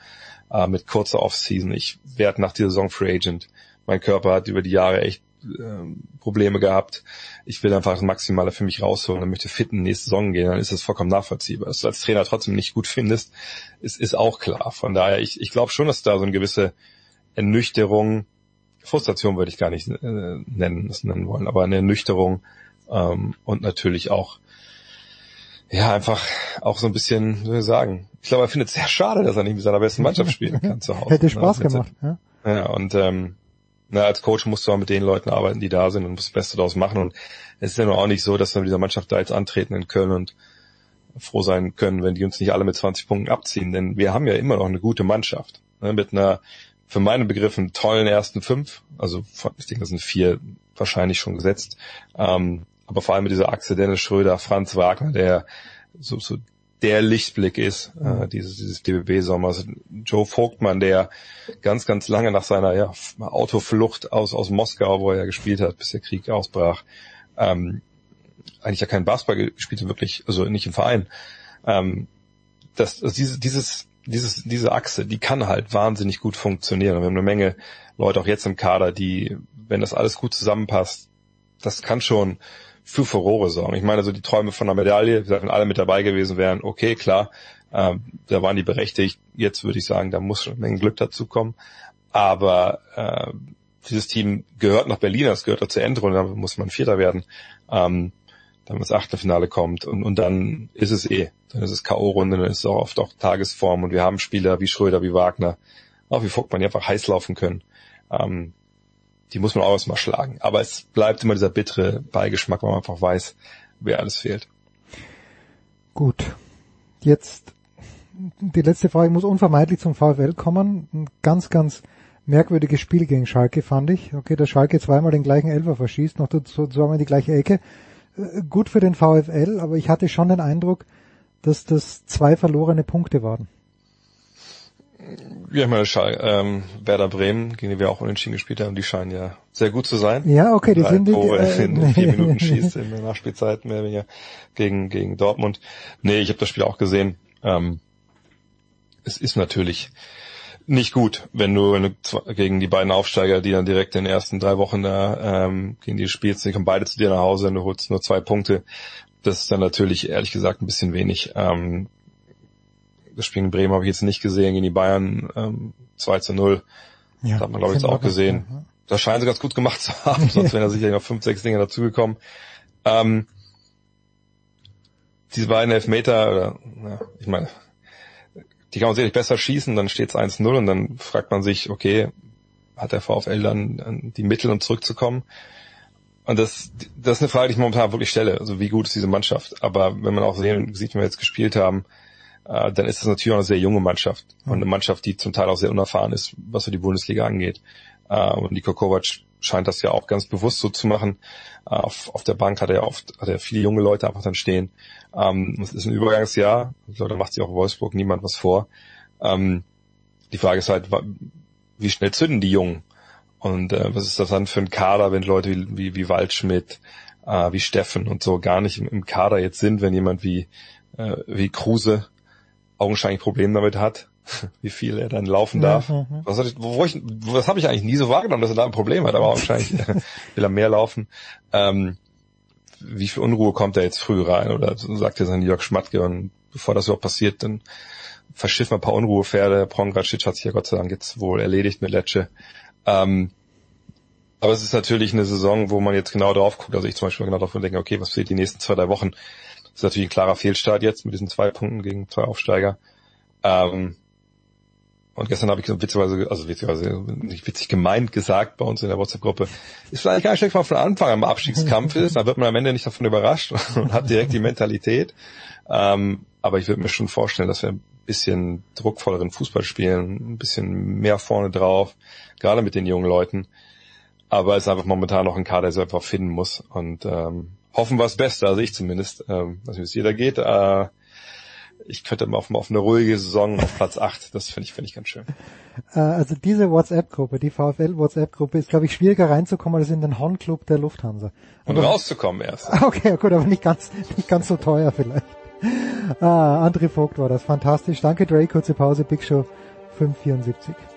äh, mit kurzer Off-Season. Ich werde nach dieser Saison Free Agent. Mein Körper hat über die Jahre echt ähm, Probleme gehabt. Ich will einfach das Maximale für mich rausholen und möchte fit in die nächste Saison gehen, dann ist das vollkommen nachvollziehbar. Dass du als Trainer trotzdem nicht gut findest, ist, ist auch klar. Von daher, ich, ich glaube schon, dass da so eine gewisse Ernüchterung, Frustration würde ich gar nicht äh, nennen, das nennen wollen, aber eine Ernüchterung ähm, und natürlich auch ja, einfach auch so ein bisschen, wie soll ich sagen, ich glaube, er findet es sehr schade, dass er nicht mit seiner besten Mannschaft spielen kann zu Hause. Hätte Spaß Ne, gemacht. Ja? ja, und ähm, na, als Coach musst du auch mit den Leuten arbeiten, die da sind und musst das Beste daraus machen. Und es ist ja nur auch nicht so, dass wir mit dieser Mannschaft da jetzt antreten in Köln und froh sein können, wenn die uns nicht alle mit 20 Punkten abziehen, denn wir haben ja immer noch eine gute Mannschaft. Ne, mit einer, für meine Begriffe, tollen ersten fünf, also ich denke, das sind vier wahrscheinlich schon gesetzt, ähm, aber vor allem mit dieser Achse Dennis Schröder, Franz Wagner, der so, so der Lichtblick ist, äh, dieses, dieses DBB-Sommers. Joe Vogtmann, der ganz, ganz lange nach seiner ja, Autoflucht aus, aus Moskau, wo er ja gespielt hat, bis der Krieg ausbrach, ähm, eigentlich ja kein Basketball gespielt hat, wirklich, also nicht im Verein. Ähm, das, also diese, dieses, dieses, diese Achse, die kann halt wahnsinnig gut funktionieren. Und wir haben eine Menge Leute auch jetzt im Kader, die, wenn das alles gut zusammenpasst, das kann schon für Furore sorgen. Ich meine, so die Träume von einer Medaille, wenn alle mit dabei gewesen wären, okay, klar, ähm, da waren die berechtigt. Jetzt würde ich sagen, da muss schon eine Menge Glück dazu kommen. Aber äh, dieses Team gehört nach Berlin, es gehört zur Endrunde, da muss man Vierter werden, ähm, dann das Achtelfinale kommt und, und dann ist es eh, dann ist es K.O.-Runde, dann ist es auch oft auch Tagesform und wir haben Spieler wie Schröder, wie Wagner, auch wie Vogtmann, die einfach heiß laufen können. Ähm, die muss man auch erstmal schlagen. Aber es bleibt immer dieser bittere Beigeschmack, weil man einfach weiß, wer alles fehlt. Gut. Jetzt die letzte Frage muss unvermeidlich zum VfL kommen. Ein ganz, ganz merkwürdiges Spiel gegen Schalke fand ich. Okay, dass Schalke zweimal den gleichen Elfer verschießt, noch dazu zweimal die gleiche Ecke. Äh, gut für den VfL, aber ich hatte schon den Eindruck, dass das zwei verlorene Punkte waren. Ja, ich meine, ähm, Werder Bremen, gegen die wir auch unentschieden gespielt haben, die scheinen ja sehr gut zu sein. Ja, okay, die sind die, äh, in vier <laughs> Minuten schießt in der Nachspielzeit mehr oder weniger gegen, gegen Dortmund. Nee, ich habe das Spiel auch gesehen. Ähm, es ist natürlich nicht gut, wenn du, wenn du gegen die beiden Aufsteiger, die dann direkt in den ersten drei Wochen da ähm, gegen die spielst, die kommen beide zu dir nach Hause und du holst nur zwei Punkte. Das ist dann natürlich ehrlich gesagt ein bisschen wenig. Ähm, das Spiel in Bremen habe ich jetzt nicht gesehen, gegen die Bayern ähm, 2 zu 0. Ja, das hat man, glaube ich, jetzt auch gesehen. Ja. Das scheinen sie ganz gut gemacht zu haben, sonst <laughs> wären da sicherlich noch fünf, sechs Dinge dazugekommen. Ähm, diese beiden Elfmeter, oder, ja, ich meine, die kann man sicherlich besser schießen, dann steht es 1-0 und dann fragt man sich, okay, hat der VfL dann die Mittel, um zurückzukommen? Und das, das ist eine Frage, die ich momentan wirklich stelle. Also wie gut ist diese Mannschaft? Aber wenn man auch sehen, sieht, wie wir jetzt gespielt haben, äh, dann ist das natürlich auch eine sehr junge Mannschaft und eine Mannschaft, die zum Teil auch sehr unerfahren ist, was so die Bundesliga angeht. Äh, und Niko Kovac scheint das ja auch ganz bewusst so zu machen. Äh, auf, auf der Bank hat er oft hat er viele junge Leute einfach dann stehen. Ähm, es ist ein Übergangsjahr. Ich glaube, da macht sich auch Wolfsburg niemand was vor. Ähm, die Frage ist halt, wie schnell zünden die Jungen? Und äh, was ist das dann für ein Kader, wenn Leute wie, wie, wie Waldschmidt, äh, wie Steffen und so gar nicht im, im Kader jetzt sind, wenn jemand wie, äh, wie Kruse augenscheinlich Probleme damit hat, <laughs> wie viel er dann laufen darf. Ja. Was, ich, wo ich, was habe ich eigentlich nie so wahrgenommen, dass er da ein Problem hat, aber augenscheinlich <laughs> will er mehr laufen. Ähm, wie viel Unruhe kommt er jetzt früh rein? Oder sagt er sein Jörg Schmatke und bevor das überhaupt passiert, dann verschiffen wir ein paar Unruhepferde. Pongracic hat sich ja Gott sei Dank jetzt wohl erledigt mit Lecce. Ähm, aber es ist natürlich eine Saison, wo man jetzt genau drauf guckt. Also ich zum Beispiel genau davon denke, okay, was fehlt die nächsten zwei, drei Wochen? Das ist natürlich ein klarer Fehlstart jetzt mit diesen zwei Punkten gegen zwei Aufsteiger. Ähm, und gestern habe ich so witzigerweise, also witzigerweise nicht witzig gemeint gesagt bei uns in der WhatsApp-Gruppe, ist vielleicht gar nicht schlecht, wenn man von Anfang am Abstiegskampf ist, da wird man am Ende nicht davon überrascht <laughs> und hat direkt die Mentalität. Ähm, aber ich würde mir schon vorstellen, dass wir ein bisschen druckvolleren Fußball spielen, ein bisschen mehr vorne drauf, gerade mit den jungen Leuten. Aber es ist einfach momentan noch ein Kader, der sich einfach finden muss. Und ähm, hoffen wir das Beste, also ich zumindest, ähm, dass es jeder geht. Äh, ich könnte mal auf, auf eine ruhige Saison auf Platz 8, das finde ich, finde ich ganz schön. Äh, also diese WhatsApp-Gruppe, die VfL-WhatsApp-Gruppe ist, glaube ich, schwieriger reinzukommen als in den Horn-Club der Lufthansa. Und aber, rauszukommen erst. <laughs> Okay, gut, aber nicht ganz, nicht ganz so teuer vielleicht. Ah, André Vogt war das, fantastisch. Danke Dre, kurze Pause, Big Show 574.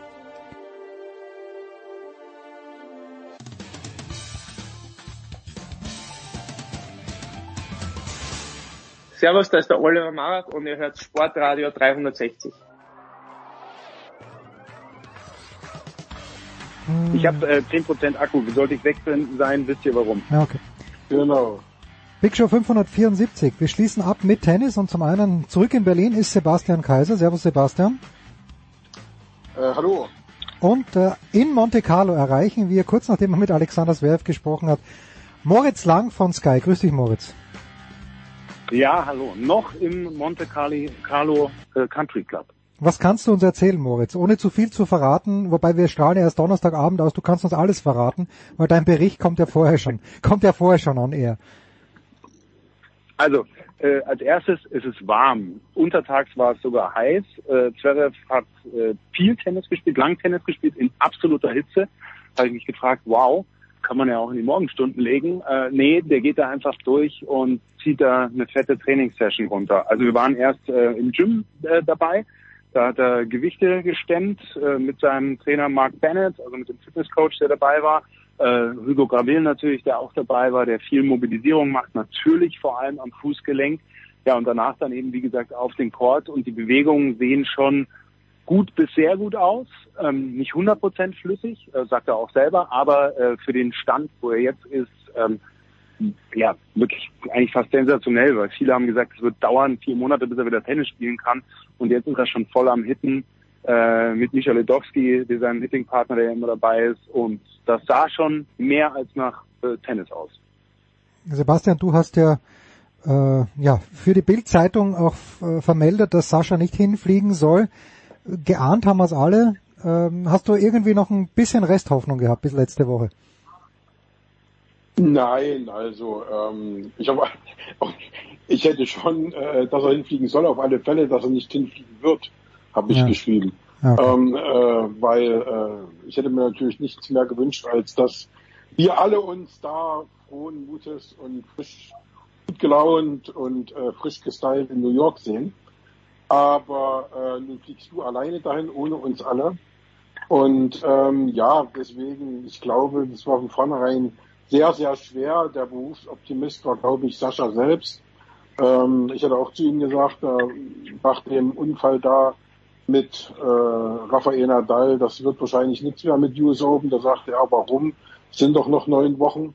Servus, da ist der Oliver Marat und ihr hört Sportradio 360. Hm. Ich habe äh, 10% Akku. Sollte ich wechseln sein, wisst ihr warum. Ja, okay. Genau. Big Show 574. Wir schließen ab mit Tennis und zum einen zurück in Berlin ist Sebastian Kaiser. Servus Sebastian. Äh, hallo. Und äh, in Monte Carlo erreichen wir, kurz nachdem er mit Alexander Zverev gesprochen hat, Moritz Lang von Sky. Grüß dich Moritz. Ja, hallo. Noch im Monte Carlo äh, Country Club. Was kannst du uns erzählen, Moritz? Ohne zu viel zu verraten, wobei wir strahlen erst Donnerstagabend aus, du kannst uns alles verraten, weil dein Bericht kommt ja vorher schon, <laughs> kommt ja vorher schon on air. Also, äh, als erstes ist es warm. Untertags war es sogar heiß. Äh, Zverev hat äh, viel Tennis gespielt, lang Tennis gespielt, in absoluter Hitze. Da habe ich mich gefragt, wow, kann man ja auch in die Morgenstunden legen. Äh, nee, der geht da einfach durch und zieht da eine fette Trainingssession runter. Also wir waren erst äh, im Gym äh, dabei. Da hat er Gewichte gestemmt äh, mit seinem Trainer Mark Bennett, also mit dem Fitnesscoach, der dabei war. Äh, Hugo Gravel natürlich, der auch dabei war, der viel Mobilisierung macht, natürlich vor allem am Fußgelenk. Ja, und danach dann eben, wie gesagt, auf den Court und die Bewegungen sehen schon gut bis sehr gut aus. Ähm, nicht 100% flüssig, äh, sagt er auch selber, aber äh, für den Stand, wo er jetzt ist, ähm, ja, wirklich eigentlich fast sensationell, weil viele haben gesagt, es wird dauern vier Monate, bis er wieder Tennis spielen kann. Und jetzt ist er schon voll am Hitten äh, mit Michael Ledowski, seinem Hitting-Partner, der immer dabei ist. Und das sah schon mehr als nach äh, Tennis aus. Sebastian, du hast ja äh, ja für die Bild-Zeitung auch äh, vermeldet, dass Sascha nicht hinfliegen soll. Geahnt haben wir es alle. Ähm, hast du irgendwie noch ein bisschen Resthoffnung gehabt bis letzte Woche? Nein, also ähm, ich habe <laughs> ich hätte schon, äh, dass er hinfliegen soll, auf alle Fälle, dass er nicht hinfliegen wird, habe ich ja. geschrieben. Okay. Ähm, äh, weil äh, ich hätte mir natürlich nichts mehr gewünscht, als dass wir alle uns da frohen Mutes und frisch gut gelaunt und äh, frisch gestylt in New York sehen. Aber äh, nun fliegst du alleine dahin, ohne uns alle. Und ähm, ja, deswegen, ich glaube, das war von vornherein sehr, sehr schwer. Der Berufsoptimist war, glaube ich, Sascha selbst. Ähm, ich hatte auch zu ihm gesagt, äh, nach dem Unfall da mit äh, Rafael Nadal, das wird wahrscheinlich nichts mehr mit US Open. Da sagte er, warum? sind doch noch neun Wochen.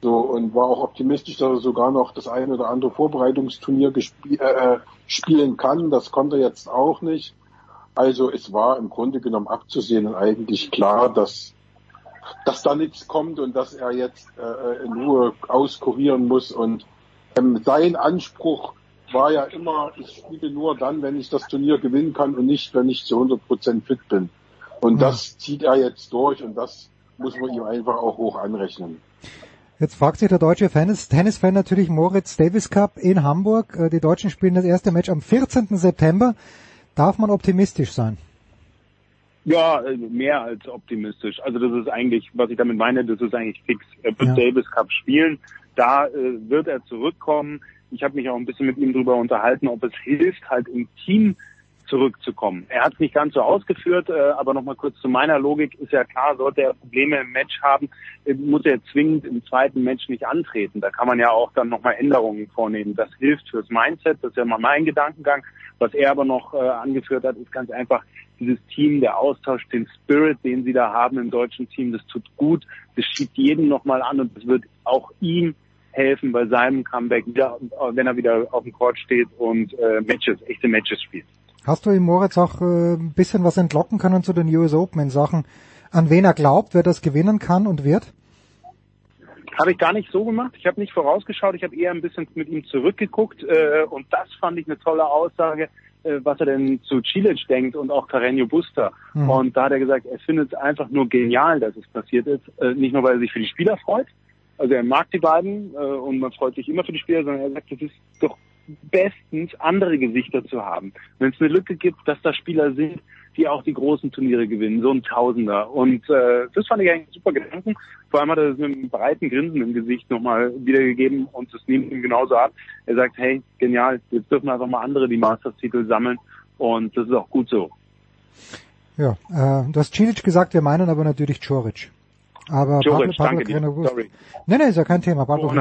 So, und war auch optimistisch, dass er sogar noch das eine oder andere Vorbereitungsturnier äh, äh, spielen kann. Das konnte er jetzt auch nicht. Also es war im Grunde genommen abzusehen und eigentlich klar, dass dass da nichts kommt und dass er jetzt äh, in Ruhe auskurieren muss. Und ähm, sein Anspruch war ja immer, ich spiele nur dann, wenn ich das Turnier gewinnen kann und nicht, wenn ich zu 100 Prozent fit bin. Und ja. das zieht er jetzt durch und das muss man ihm einfach auch hoch anrechnen. Jetzt fragt sich der deutsche Tennis-Fan natürlich Moritz Davis Cup in Hamburg. Äh, die Deutschen spielen das erste Match am 14. September. Darf man optimistisch sein? Ja, äh, mehr als optimistisch. Also das ist eigentlich, was ich damit meine, das ist eigentlich fix. Er wird ja. Davis Cup spielen. Da äh, wird er zurückkommen. Ich habe mich auch ein bisschen mit ihm darüber unterhalten, ob es hilft, halt im Team zurückzukommen. Er hat es nicht ganz so ausgeführt, äh, aber nochmal kurz zu meiner Logik ist ja klar, sollte er Probleme im Match haben, äh, muss er zwingend im zweiten Match nicht antreten. Da kann man ja auch dann nochmal Änderungen vornehmen. Das hilft fürs Mindset, das ist ja mal mein Gedankengang. Was er aber noch äh, angeführt hat, ist ganz einfach dieses Team, der Austausch, den Spirit, den sie da haben im deutschen Team, das tut gut, das schiebt jeden nochmal an und das wird auch ihm helfen bei seinem Comeback, wieder, wenn er wieder auf dem Court steht und äh, Matches, echte Matches spielt. Hast du ihm Moritz auch äh, ein bisschen was entlocken können zu den US Open in Sachen, an wen er glaubt, wer das gewinnen kann und wird? Habe ich gar nicht so gemacht. Ich habe nicht vorausgeschaut. Ich habe eher ein bisschen mit ihm zurückgeguckt äh, und das fand ich eine tolle Aussage, äh, was er denn zu Cilic denkt und auch Carreño Buster. Mhm. Und da hat er gesagt, er findet es einfach nur genial, dass es passiert ist. Äh, nicht nur, weil er sich für die Spieler freut, also er mag die beiden äh, und man freut sich immer für die Spieler, sondern er sagt, es ist doch bestens, andere Gesichter zu haben. Wenn es eine Lücke gibt, dass da Spieler sind, die auch die großen Turniere gewinnen, so ein Tausender. Und äh, das fand ich eigentlich super Gedanken. Vor allem hat er das mit einem breiten Grinsen im Gesicht nochmal wiedergegeben und das nimmt ihm genauso ab. Er sagt, hey, genial, jetzt dürfen einfach mal andere die Masters-Titel sammeln und das ist auch gut so. Ja, äh, du hast Cilic gesagt, wir meinen aber natürlich Choric. Aber Joric, Pablo, Pablo danke Sorry. Nee, nee, ist ja kein Thema. Pablo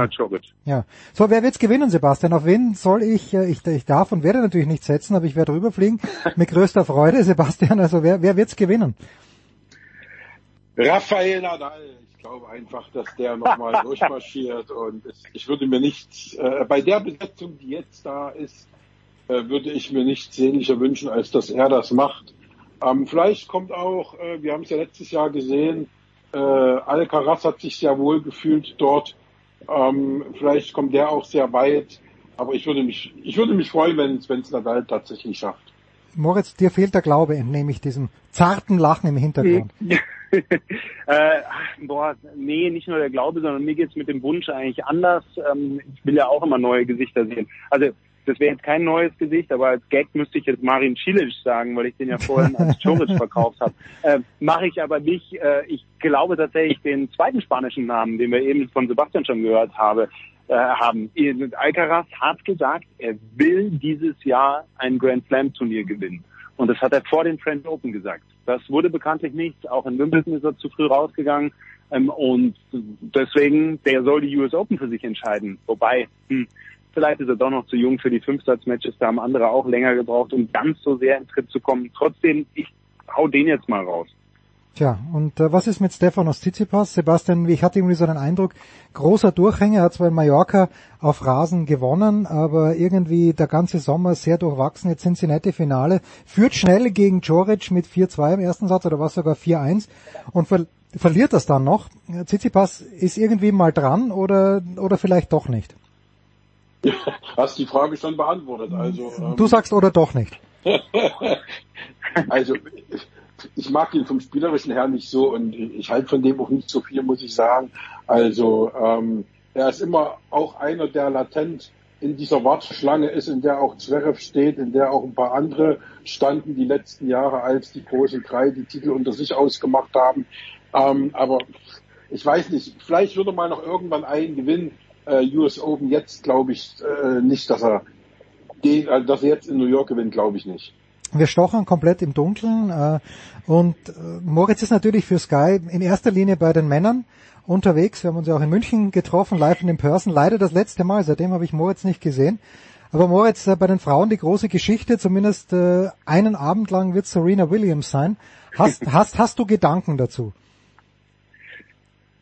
Ja. So, wer wird's gewinnen, Sebastian? Auf wen soll ich, äh, ich, ich darf und werde natürlich nicht setzen, aber ich werde rüberfliegen. <laughs> Mit größter Freude, Sebastian. Also wer, wer wird's gewinnen? Rafael Nadal. Ich glaube einfach, dass der nochmal <laughs> durchmarschiert und es, ich würde mir nichts, äh, bei der Besetzung, die jetzt da ist, äh, würde ich mir nichts sehnlicher wünschen, als dass er das macht. Ähm, vielleicht kommt auch, äh, wir haben es ja letztes Jahr gesehen, äh, Alcaraz hat sich sehr wohl gefühlt dort. Ähm, vielleicht kommt der auch sehr weit. Aber ich würde mich, ich würde mich freuen, wenn es Nadal tatsächlich schafft. Moritz, dir fehlt der Glaube, entnehme ich diesem zarten Lachen im Hintergrund. <laughs> äh, boah, nee, nicht nur der Glaube, sondern mir geht's mit dem Wunsch eigentlich anders. Ähm, ich will ja auch immer neue Gesichter sehen. Also das wäre jetzt kein neues Gesicht, aber als Gag müsste ich jetzt Marin Cilic sagen, weil ich den ja vorhin als Choric <laughs> verkauft habe. Äh, Mache ich aber nicht. Äh, ich glaube tatsächlich den zweiten spanischen Namen, den wir eben von Sebastian schon gehört habe, äh, haben. Alcaraz hat gesagt, er will dieses Jahr ein Grand Slam Turnier gewinnen. Und das hat er vor den French Open gesagt. Das wurde bekanntlich nicht. Auch in Wimbledon ist er zu früh rausgegangen. Ähm, und deswegen, der soll die US Open für sich entscheiden. Wobei, hm, vielleicht ist er doch noch zu jung für die Fünfsatzmatches. Da haben andere auch länger gebraucht, um ganz so sehr in Tritt zu kommen. Trotzdem, ich hau den jetzt mal raus. Tja, und äh, was ist mit Stefanos Tsitsipas? Sebastian, ich hatte irgendwie so einen Eindruck, großer Durchhänger, hat zwar in Mallorca auf Rasen gewonnen, aber irgendwie der ganze Sommer sehr durchwachsen. Jetzt Cincinnati Finale, führt schnell gegen Joric mit 4-2 im ersten Satz oder was sogar 4-1 und ver verliert das dann noch. Tsitsipas ist irgendwie mal dran oder, oder vielleicht doch nicht? <laughs> Hast die Frage schon beantwortet. Also, ähm, du sagst oder doch nicht? <laughs> also ich mag ihn vom spielerischen her nicht so und ich halte von dem auch nicht so viel, muss ich sagen. Also ähm, er ist immer auch einer, der latent in dieser Warteschlange ist, in der auch Zverev steht, in der auch ein paar andere standen die letzten Jahre, als die großen drei die Titel unter sich ausgemacht haben. Ähm, aber ich weiß nicht, vielleicht würde mal noch irgendwann einen gewinnen. Äh, US Open jetzt glaube ich äh, nicht, dass er den, also dass er jetzt in New York gewinnt, glaube ich nicht. Wir stochern komplett im Dunkeln äh, und äh, Moritz ist natürlich für Sky in erster Linie bei den Männern unterwegs. Wir haben uns ja auch in München getroffen, live in Person. Leider das letzte Mal, seitdem habe ich Moritz nicht gesehen. Aber Moritz, äh, bei den Frauen die große Geschichte, zumindest äh, einen Abend lang wird Serena Williams sein. Hast, <laughs> hast, hast du Gedanken dazu?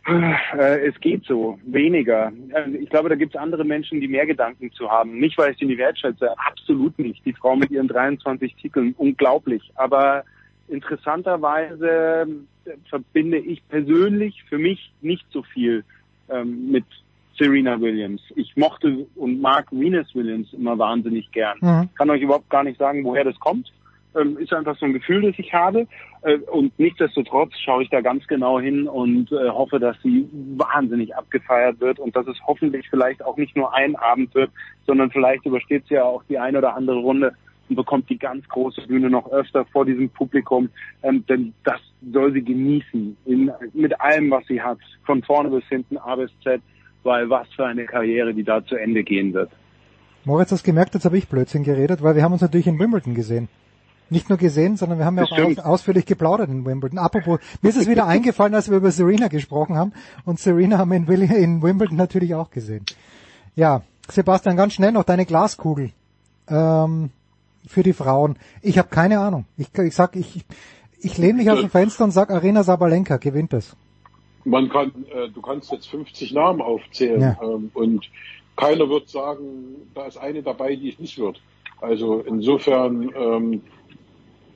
Äh, es geht so, weniger. Ähm, ich glaube, da gibt es andere Menschen, die mehr Gedanken zu haben. Nicht, weil ich sie nie wertschätze, absolut nicht. Die Frau mit ihren 23 Titeln, unglaublich. Aber interessanterweise äh, verbinde ich persönlich für mich nicht so viel ähm, mit Serena Williams. Ich mochte und mag Venus Williams immer wahnsinnig gern. Mhm. Kann euch überhaupt gar nicht sagen, woher das kommt ähm, ist einfach so ein Gefühl, das ich habe. Äh, und nichtsdestotrotz schaue ich da ganz genau hin und äh, hoffe, dass sie wahnsinnig abgefeiert wird und dass es hoffentlich vielleicht auch nicht nur ein Abend wird, sondern vielleicht übersteht sie ja auch die eine oder andere Runde und bekommt die ganz große Bühne noch öfter vor diesem Publikum. Ähm, denn das soll sie genießen, in, mit allem, was sie hat, von vorne bis hinten, A bis Z, weil was für eine Karriere, die da zu Ende gehen wird. Moritz, hast gemerkt, jetzt habe ich Blödsinn geredet, weil wir haben uns natürlich in Wimbledon gesehen nicht nur gesehen, sondern wir haben ja auch aus, ausführlich geplaudert in Wimbledon. Apropos, mir ist es wieder <laughs> eingefallen, als wir über Serena gesprochen haben. Und Serena haben wir in, in Wimbledon natürlich auch gesehen. Ja, Sebastian, ganz schnell noch deine Glaskugel ähm, für die Frauen. Ich habe keine Ahnung. Ich, ich sag, ich, ich lehne mich aus dem Fenster und sag, Arena Sabalenka gewinnt es. Man kann, äh, du kannst jetzt 50 Namen aufzählen ja. ähm, und keiner wird sagen, da ist eine dabei, die es nicht wird. Also insofern ähm,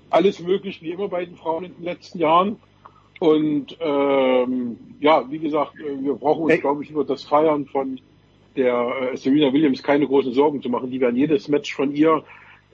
alles möglich, wie immer bei den Frauen in den letzten Jahren. Und ähm, ja, wie gesagt, äh, wir brauchen uns, glaube ich, über das Feiern von der äh, Serena Williams keine großen Sorgen zu machen. Die werden jedes Match von ihr,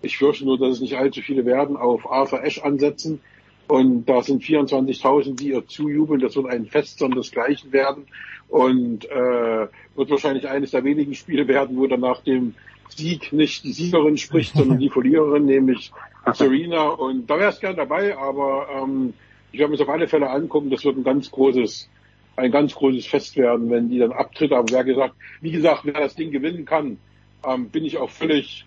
ich fürchte nur, dass es nicht allzu viele werden, auf Arthur Ashe ansetzen. Und da sind 24.000, die ihr zujubeln. Das wird ein Fest sondersgleichen werden. Und äh, wird wahrscheinlich eines der wenigen Spiele werden, wo dann nach dem Sieg nicht die Siegerin spricht, sondern die Verliererin, nämlich Serena. Und da wäre es gern dabei, aber ähm, ich werde mir auf alle Fälle angucken. Das wird ein ganz großes, ein ganz großes Fest werden, wenn die dann abtritt. Aber wer gesagt, wie gesagt, wer das Ding gewinnen kann, ähm, bin ich auch völlig.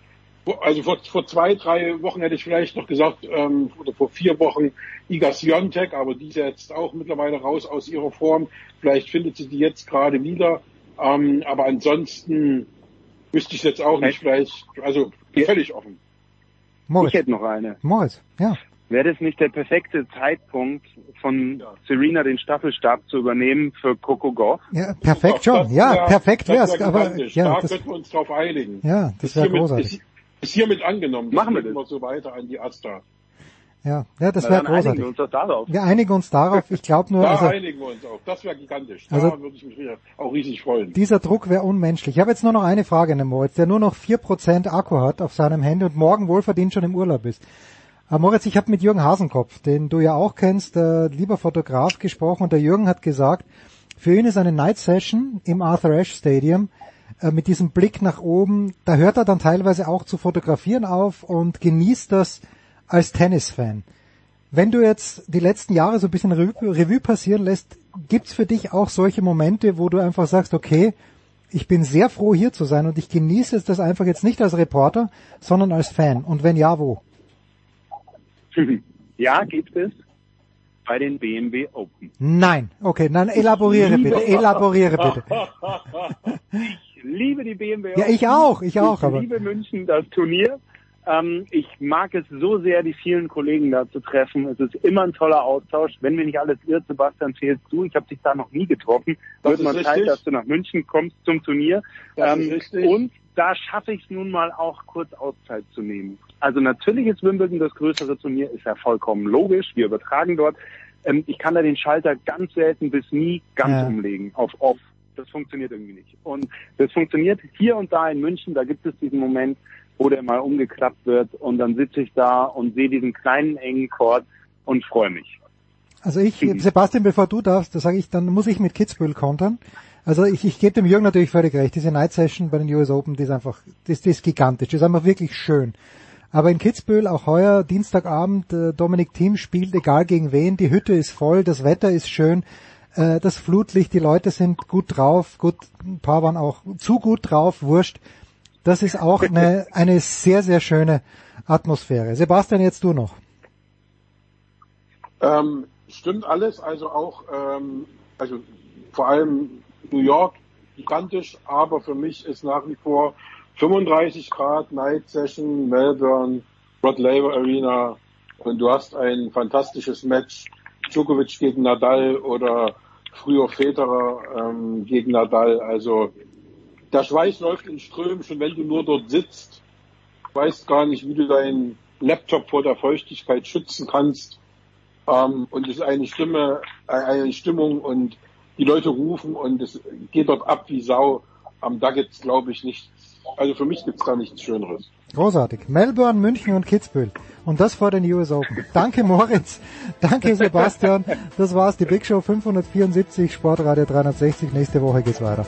Also vor, vor zwei, drei Wochen hätte ich vielleicht noch gesagt, ähm, oder vor vier Wochen Iga Swiatek, aber die ist jetzt auch mittlerweile raus aus ihrer Form. Vielleicht findet sie die jetzt gerade wieder. Ähm, aber ansonsten wüsste ich jetzt auch nicht. Vielleicht, also völlig offen. Moritz. Ich hätte noch eine. Moritz, ja. Wäre das nicht der perfekte Zeitpunkt, von Serena den Staffelstab zu übernehmen für Coco Goff? Ja, perfekt schon. Ja, ja perfekt wär's. Wär aber ja, da das, könnten wir uns drauf einigen. Ja, das wäre großartig. Ist, ist hiermit angenommen. Machen wir das. Immer so weiter an die Asta. Ja, ja das wäre dann einigen großartig. wir uns doch darauf. Wir einigen uns darauf. Ich glaube nur, <laughs> Da also, einigen wir uns auch. Das wäre gigantisch. Da Also- würde ich mich auch riesig freuen. dieser Druck wäre unmenschlich. Ich habe jetzt nur noch eine Frage an den Moritz, der nur noch 4% Akku hat auf seinem Handy und morgen wohlverdient schon im Urlaub ist. Aber Moritz, ich habe mit Jürgen Hasenkopf, den du ja auch kennst, äh, lieber Fotograf, gesprochen und der Jürgen hat gesagt, für ihn ist eine Night Session im Arthur Ashe Stadium äh, mit diesem Blick nach oben, da hört er dann teilweise auch zu fotografieren auf und genießt das als Tennisfan. Wenn du jetzt die letzten Jahre so ein bisschen Revue, passieren lässt, gibt's für dich auch solche Momente, wo du einfach sagst, okay, ich bin sehr froh hier zu sein und ich genieße es das einfach jetzt nicht als Reporter, sondern als Fan. Und wenn ja, wo? <laughs> Ja, gibt es bei den BMW Open. Nein. Okay, dann elaboriere bitte, <laughs> elaboriere bitte. Ich liebe die BMW Ja, Open. ich auch, ich auch, Ich aber- liebe München, das Turnier. Ähm, ich mag es so sehr, die vielen Kollegen da zu treffen. Es ist immer ein toller Austausch. Wenn mir nicht alles irrt, Sebastian, fehlst du. Ich habe dich da noch nie getroffen. Das Wird mal Zeit, richtig. dass du nach München kommst zum Turnier. Ähm, und da schaffe ich es nun mal auch kurz Auszeit zu nehmen. Also natürlich ist Wimbledon das größere Turnier, ist ja vollkommen logisch. Wir übertragen dort. Ähm, ich kann da den Schalter ganz selten bis nie ganz Ja. umlegen auf off. Das funktioniert irgendwie nicht. Und das funktioniert hier und da in München, da gibt es diesen Moment, wo der mal umgeklappt wird und dann sitze ich da und sehe diesen kleinen engen Chord und freue mich. Also ich, Sebastian, bevor du darfst, da sage ich, dann muss ich mit Kitzbühel kontern. Also ich, ich gebe dem Jürgen natürlich völlig recht. Diese Night Session bei den US Open, die ist einfach, das, die ist gigantisch, die ist einfach wirklich schön. Aber in Kitzbühel auch heuer, Dienstagabend, äh, Dominik Thiem spielt, egal gegen wen, die Hütte ist voll, das Wetter ist schön, äh, das Flutlicht, die Leute sind gut drauf, gut, ein paar waren auch zu gut drauf, wurscht. Das ist auch eine, eine sehr, sehr schöne Atmosphäre. Sebastian, jetzt du noch. Ähm, stimmt alles, also auch, ähm, also vor allem New York gigantisch, aber für mich ist nach wie vor 35 Grad Night Session, Melbourne, Rod Laver Arena und du hast ein fantastisches Match, Djokovic gegen Nadal oder früher Federer ähm, gegen Nadal, also der Schweiß läuft in Strömen, schon wenn du nur dort sitzt, weißt gar nicht, wie du deinen Laptop vor der Feuchtigkeit schützen kannst. Ähm, und es ist eine Stimme, äh, eine Stimmung und die Leute rufen und es geht dort ab wie Sau. Ähm, da gibt's glaube ich, nichts. Also für mich gibt's da nichts Schöneres. Großartig. Melbourne, München und Kitzbühel. Und das vor den US Open. <laughs> Danke Moritz. Danke Sebastian. Das war's, die Big Show 574, Sportradio 360. Nächste Woche geht's weiter.